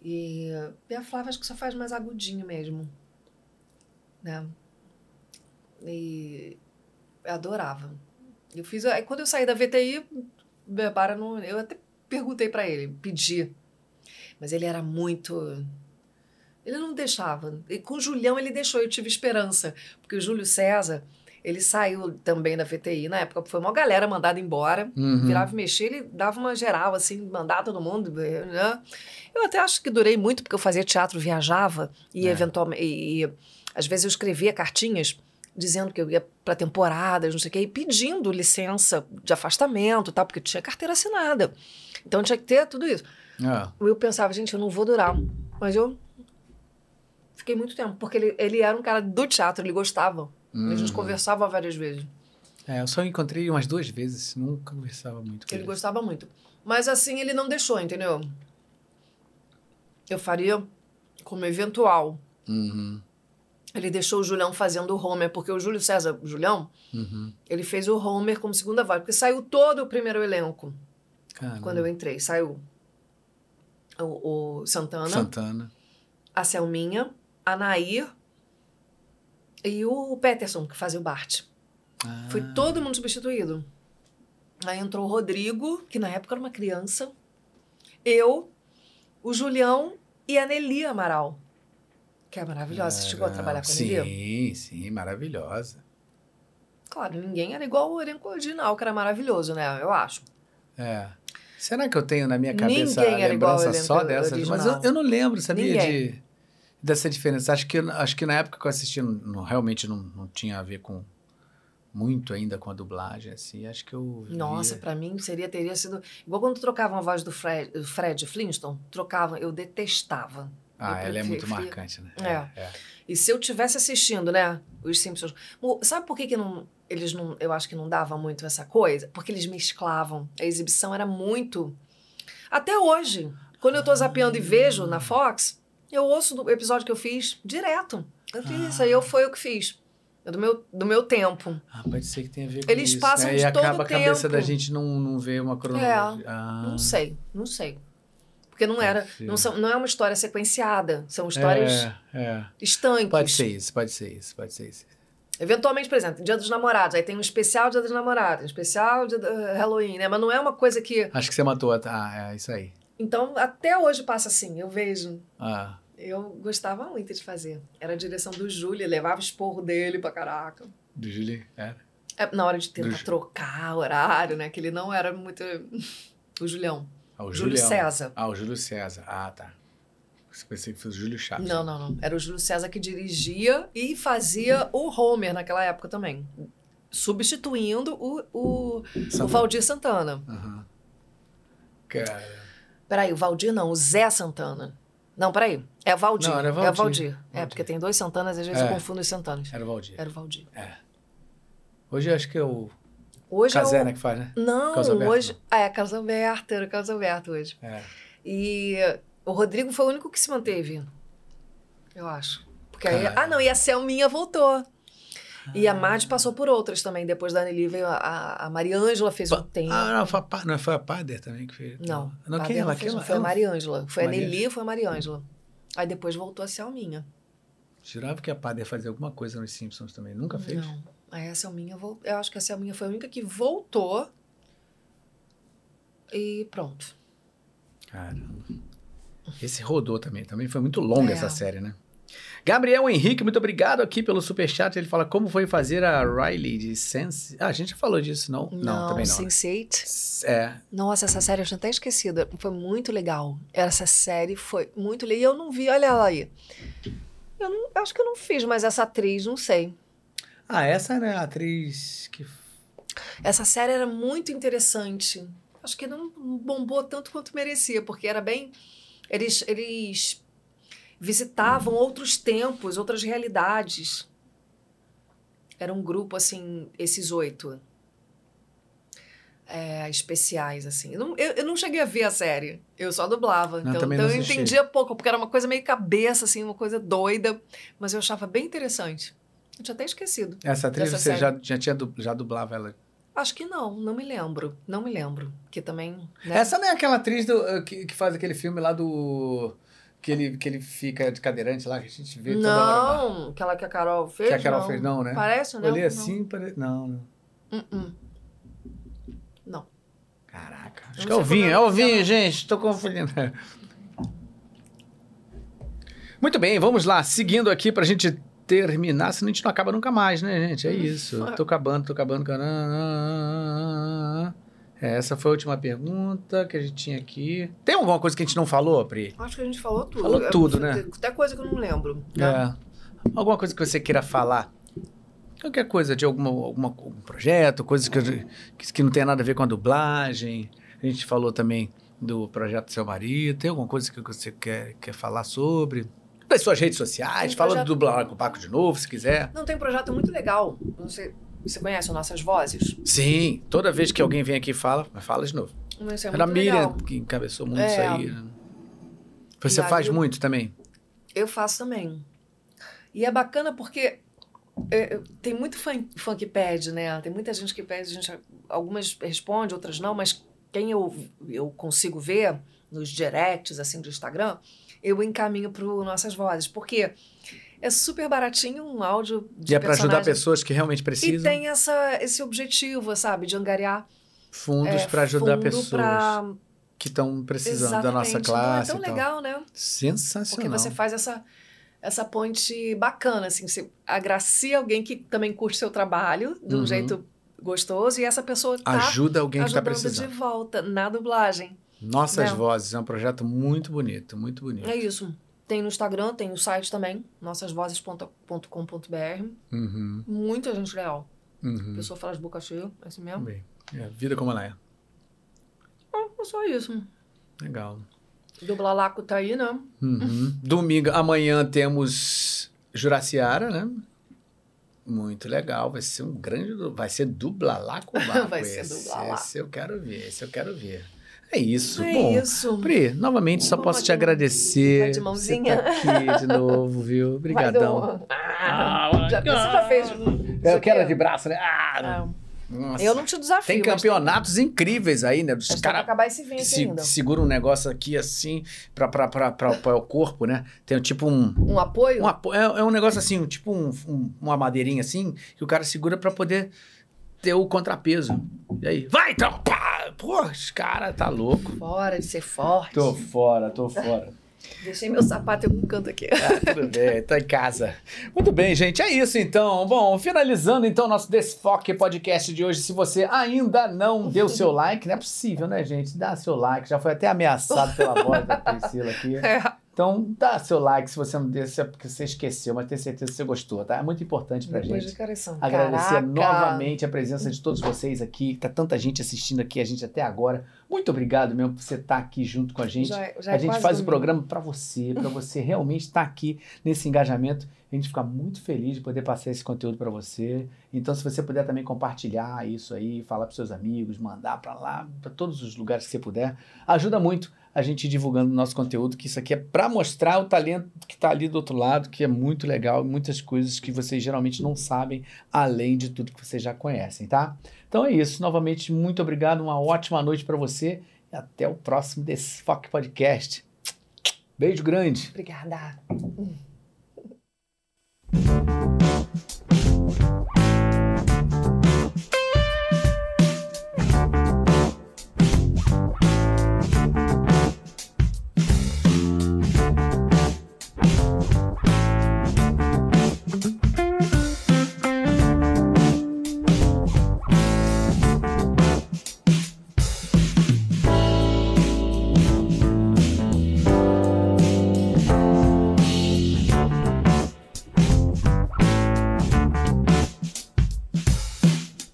Speaker 2: E, e a Flávia acho que só faz mais agudinho mesmo. Né? E adorava. Eu fiz. Aí quando eu saí da VTI, Bebara não. Eu até perguntei para ele, pedi. Mas ele era muito. Ele não deixava. E com o Julião ele deixou, eu tive esperança. Porque o Júlio César, ele saiu também da VTI. Na época foi uma galera mandada embora. Uhum. Virava e mexia, ele dava uma geral, assim, mandar todo mundo. Né? Eu até acho que durei muito, porque eu fazia teatro, viajava e é. eventualmente. E, e, às vezes eu escrevia cartinhas dizendo que eu ia para temporadas, não sei o quê, e pedindo licença de afastamento, tal, porque tinha carteira assinada. Então tinha que ter tudo isso. É. Eu pensava, gente, eu não vou durar. Mas eu fiquei muito tempo, porque ele, ele era um cara do teatro, ele gostava. Uhum. A gente uhum. conversava várias vezes.
Speaker 1: É, eu só encontrei umas duas vezes, nunca conversava muito com
Speaker 2: ele. Ele gostava muito. Mas assim, ele não deixou, entendeu? Eu faria como eventual.
Speaker 1: Uhum.
Speaker 2: Ele deixou o Julião fazendo o Homer, porque o Júlio César, o Julião,
Speaker 1: uhum.
Speaker 2: ele fez o Homer como segunda voz, porque saiu todo o primeiro elenco.
Speaker 1: Caramba.
Speaker 2: Quando eu entrei. Saiu o, o Santana,
Speaker 1: Santana,
Speaker 2: a Selminha, a Nair e o Peterson, que fazia o Bart. Ah. Foi todo mundo substituído. Aí entrou o Rodrigo, que na época era uma criança, eu, o Julião e a Nelly Amaral que é maravilhosa. Você chegou a trabalhar com
Speaker 1: sim, Sim, sim, maravilhosa.
Speaker 2: Claro, ninguém era igual o elenco original, que era maravilhoso, né? Eu acho.
Speaker 1: É. Será que eu tenho na minha cabeça ninguém a lembrança só dessas? Original. Mas eu, eu, não lembro, sabia, de, dessa diferença. Acho que, acho que na época que eu assisti, não, realmente não, não tinha a ver com muito ainda com a dublagem, assim, acho que eu
Speaker 2: Nossa, para mim seria, teria sido... Igual quando trocavam a voz do Fred, Fred Flintstone, trocavam, eu detestava.
Speaker 1: Ah, ela é muito marcante, né? É. é.
Speaker 2: E se eu tivesse assistindo, né, os Simpsons, sabe por que, que não, eles não, eu acho que não dava muito essa coisa? Porque eles mesclavam. A exibição era muito. Até hoje, quando eu tô zapeando ah. e vejo na Fox, eu ouço do episódio que eu fiz direto. Eu fiz ah. isso aí, eu foi o que fiz. É do meu, do meu tempo.
Speaker 1: Ah, pode ser que tenha a ver com
Speaker 2: Eles
Speaker 1: isso.
Speaker 2: passam
Speaker 1: né?
Speaker 2: de
Speaker 1: e
Speaker 2: todo
Speaker 1: acaba
Speaker 2: o tempo.
Speaker 1: a cabeça da gente não, não vê uma cronologia.
Speaker 2: É, ah. Não sei, não sei. Porque não era, não, são, não é uma história sequenciada, são histórias
Speaker 1: é, é.
Speaker 2: estanques.
Speaker 1: Pode ser isso, pode ser isso, pode ser isso.
Speaker 2: Eventualmente, por exemplo, Dia dos Namorados, aí tem um especial Dia dos Namorados, um especial de Halloween, né? Mas não é uma coisa que.
Speaker 1: Acho que você matou. Ah, é isso aí.
Speaker 2: Então, até hoje passa assim, eu vejo.
Speaker 1: Ah.
Speaker 2: Eu gostava muito de fazer. Era a direção do Júlio, levava o esporro dele pra caraca.
Speaker 1: Do Júlio? Era?
Speaker 2: É, na hora de tentar do... trocar horário, né? Que ele não era muito. o Julião.
Speaker 1: Ah, o
Speaker 2: Júlio
Speaker 1: Julião.
Speaker 2: César.
Speaker 1: Ah, o Júlio César. Ah, tá. Você pensei que fosse o Júlio Chaves.
Speaker 2: Não, não, não. Era o Júlio César que dirigia e fazia o Homer naquela época também. substituindo o, o, o Valdir Santana.
Speaker 1: Uhum. Cara.
Speaker 2: Peraí, o Valdir não, o Zé Santana. Não, peraí. É o Valdir. Não, era Valdir. É o Valdir. Valdir. É, porque tem dois Santanas, às vezes é. eu confundo os Santanas.
Speaker 1: Era o Valdir.
Speaker 2: Era o Valdir.
Speaker 1: É. Hoje eu acho que é o.
Speaker 2: Hoje
Speaker 1: Casé,
Speaker 2: é o...
Speaker 1: né, que faz, né?
Speaker 2: Não, hoje. Ah, é, Casalberto, era o Casalberto hoje.
Speaker 1: É.
Speaker 2: E o Rodrigo foi o único que se manteve. Eu acho. Porque aí... Ah, não, e a Selminha voltou. E a Mad passou por outras também. Depois da Anneli veio a, a Mariângela, fez um tempo.
Speaker 1: Ah, não, foi a, não, foi a Pader também que fez.
Speaker 2: Não.
Speaker 1: Não, quem ela? Quem ela?
Speaker 2: Foi a Mariângela. Foi a Anneli e foi a Mariângela. Aí depois voltou a Selminha.
Speaker 1: Jurava que a Pader fazia alguma coisa nos Simpsons também. Nunca fez?
Speaker 2: Não. Aí a Selminha. Eu acho que a Selminha foi a única que voltou. E pronto.
Speaker 1: Caramba. Esse rodou também. Também foi muito longa é. essa série, né? Gabriel Henrique, muito obrigado aqui pelo superchat. Ele fala como foi fazer a Riley de Sense. Ah, a gente já falou disso, não?
Speaker 2: Não, não também não. Né? Sense8. É. Nossa, essa série eu tinha até esquecido. Foi muito legal. Essa série foi muito legal. E eu não vi, olha ela aí. Eu não, acho que eu não fiz, mas essa atriz, não sei.
Speaker 1: Ah, essa era a atriz que.
Speaker 2: Essa série era muito interessante. Acho que não bombou tanto quanto merecia, porque era bem. Eles, eles visitavam outros tempos, outras realidades. Era um grupo, assim, esses oito. É, especiais, assim. Eu não, eu, eu, não cheguei a ver a série. Eu só dublava. Não, então, então eu entendia pouco, porque era uma coisa meio cabeça, assim, uma coisa doida. Mas eu achava bem interessante. Eu tinha até esquecido.
Speaker 1: Essa atriz você já, já, tinha, já dublava ela?
Speaker 2: Acho que não, não me lembro. Não me lembro. Que também. Né?
Speaker 1: Essa não é aquela atriz do, eh, que, que faz aquele filme lá do que ele, que ele fica de cadeirante lá, que a gente vê
Speaker 2: não, toda hora. Não, aquela que a Carol fez.
Speaker 1: Que a Carol
Speaker 2: não.
Speaker 1: fez, não, né?
Speaker 2: Parece, né?
Speaker 1: Olhei assim, pare... não, não.
Speaker 2: Uh -uh. Não.
Speaker 1: Caraca. Acho que é o vinho, é o vinho, gente. Estou confundindo. Muito bem, vamos lá. Seguindo aqui para a gente terminar, senão a gente não acaba nunca mais, né, gente? É isso. tô acabando, tô acabando. É, essa foi a última pergunta que a gente tinha aqui. Tem alguma coisa que a gente não falou, Pri?
Speaker 2: Acho que a gente falou tudo.
Speaker 1: Falou tudo, né?
Speaker 2: Até coisa que eu não lembro.
Speaker 1: Né? É. Alguma coisa que você queira falar? Qualquer coisa de alguma, alguma, algum projeto, coisa que, que, que não tem nada a ver com a dublagem. A gente falou também do projeto do seu marido. Tem alguma coisa que você quer, quer falar sobre? Das suas redes sociais, fala projeto... do Dublar com o Paco de novo, se quiser.
Speaker 2: Não, tem um projeto muito legal. Sei você conhece Nossas Vozes?
Speaker 1: Sim, toda vez que alguém vem aqui e fala, fala de novo.
Speaker 2: Isso é Era a Miriam legal.
Speaker 1: que encabeçou muito é. isso aí. Né? Você faz muito também?
Speaker 2: Eu faço também. E é bacana porque é, tem muito fã, que pede, né? Tem muita gente que pede, gente, algumas respondem, outras não, mas quem eu, eu consigo ver nos directs assim do Instagram, eu encaminho para Nossas Vozes. Porque? É super baratinho, um áudio de
Speaker 1: E é para ajudar pessoas que realmente precisam.
Speaker 2: E tem essa, esse objetivo, sabe? De angariar
Speaker 1: fundos é, para ajudar pessoas pra... que estão precisando Exatamente. da nossa classe.
Speaker 2: Não, é tão legal, né?
Speaker 1: Sensacional.
Speaker 2: Porque você faz essa, essa ponte bacana, assim, você agracia alguém que também curte seu trabalho de um uhum. jeito gostoso e essa pessoa tá
Speaker 1: ajuda alguém que está precisando
Speaker 2: de volta na dublagem.
Speaker 1: Nossas né? Vozes é um projeto muito bonito, muito bonito.
Speaker 2: É isso. Tem no Instagram, tem no site também, nossasvozes.com.br.
Speaker 1: Uhum.
Speaker 2: Muita gente legal.
Speaker 1: Uhum.
Speaker 2: A pessoa fala de boca cheia, é assim mesmo.
Speaker 1: Bem, é, vida como ela é.
Speaker 2: Ah, é só isso.
Speaker 1: Legal.
Speaker 2: Dublalaco tá aí, né?
Speaker 1: Uhum. Domingo, amanhã temos Juraciara, né? Muito legal, vai ser um grande. Vai ser Dublalaco
Speaker 2: Vai ser Dublalaco.
Speaker 1: Esse eu quero ver, esse eu quero ver. É isso.
Speaker 2: É
Speaker 1: Bom,
Speaker 2: isso.
Speaker 1: Pri, novamente só posso te agradecer.
Speaker 2: de mãozinha.
Speaker 1: Você tá aqui de novo, viu? Obrigadão.
Speaker 2: Ah, já, você já fez.
Speaker 1: Eu quero de braço, né? Ah,
Speaker 2: Nossa. Eu não te desafio.
Speaker 1: Tem campeonatos tem... incríveis aí, né? Dos
Speaker 2: caras acabar esse vinho
Speaker 1: se,
Speaker 2: ainda.
Speaker 1: Segura um negócio aqui assim para o corpo, né? Tem tipo um.
Speaker 2: Um apoio?
Speaker 1: Um apo... é, é, um negócio assim, tipo um, um, uma madeirinha assim, que o cara segura para poder ter o contrapeso. E aí, vai então! Pá! Pô, os cara tá louco.
Speaker 2: Fora de ser forte.
Speaker 1: Tô fora, tô fora.
Speaker 2: Deixei meu sapato em algum canto aqui.
Speaker 1: Ah, tudo bem, tô em casa. Muito bem, gente, é isso então. Bom, finalizando então nosso Desfoque Podcast de hoje. Se você ainda não deu seu like, não é possível, né, gente? Dá seu like. Já foi até ameaçado pela voz da Priscila aqui.
Speaker 2: É.
Speaker 1: Então, dá seu like se você não deu, se é porque você esqueceu, mas tenho certeza que você gostou, tá? É muito importante pra
Speaker 2: Depois
Speaker 1: gente. Agradecer
Speaker 2: Caraca.
Speaker 1: novamente a presença de todos vocês aqui. Tá tanta gente assistindo aqui a gente até agora. Muito obrigado mesmo por você estar aqui junto com a gente.
Speaker 2: Já, já é
Speaker 1: a gente faz o programa para você, para você realmente estar aqui nesse engajamento. A gente fica muito feliz de poder passar esse conteúdo para você. Então, se você puder também compartilhar isso aí, falar para seus amigos, mandar para lá, para todos os lugares que você puder, ajuda muito a gente divulgando nosso conteúdo, que isso aqui é para mostrar o talento que está ali do outro lado, que é muito legal, muitas coisas que vocês geralmente não sabem, além de tudo que vocês já conhecem, tá? Então é isso. Novamente, muito obrigado, uma ótima noite para você e até o próximo Desfoque Podcast. Beijo grande.
Speaker 2: Obrigada.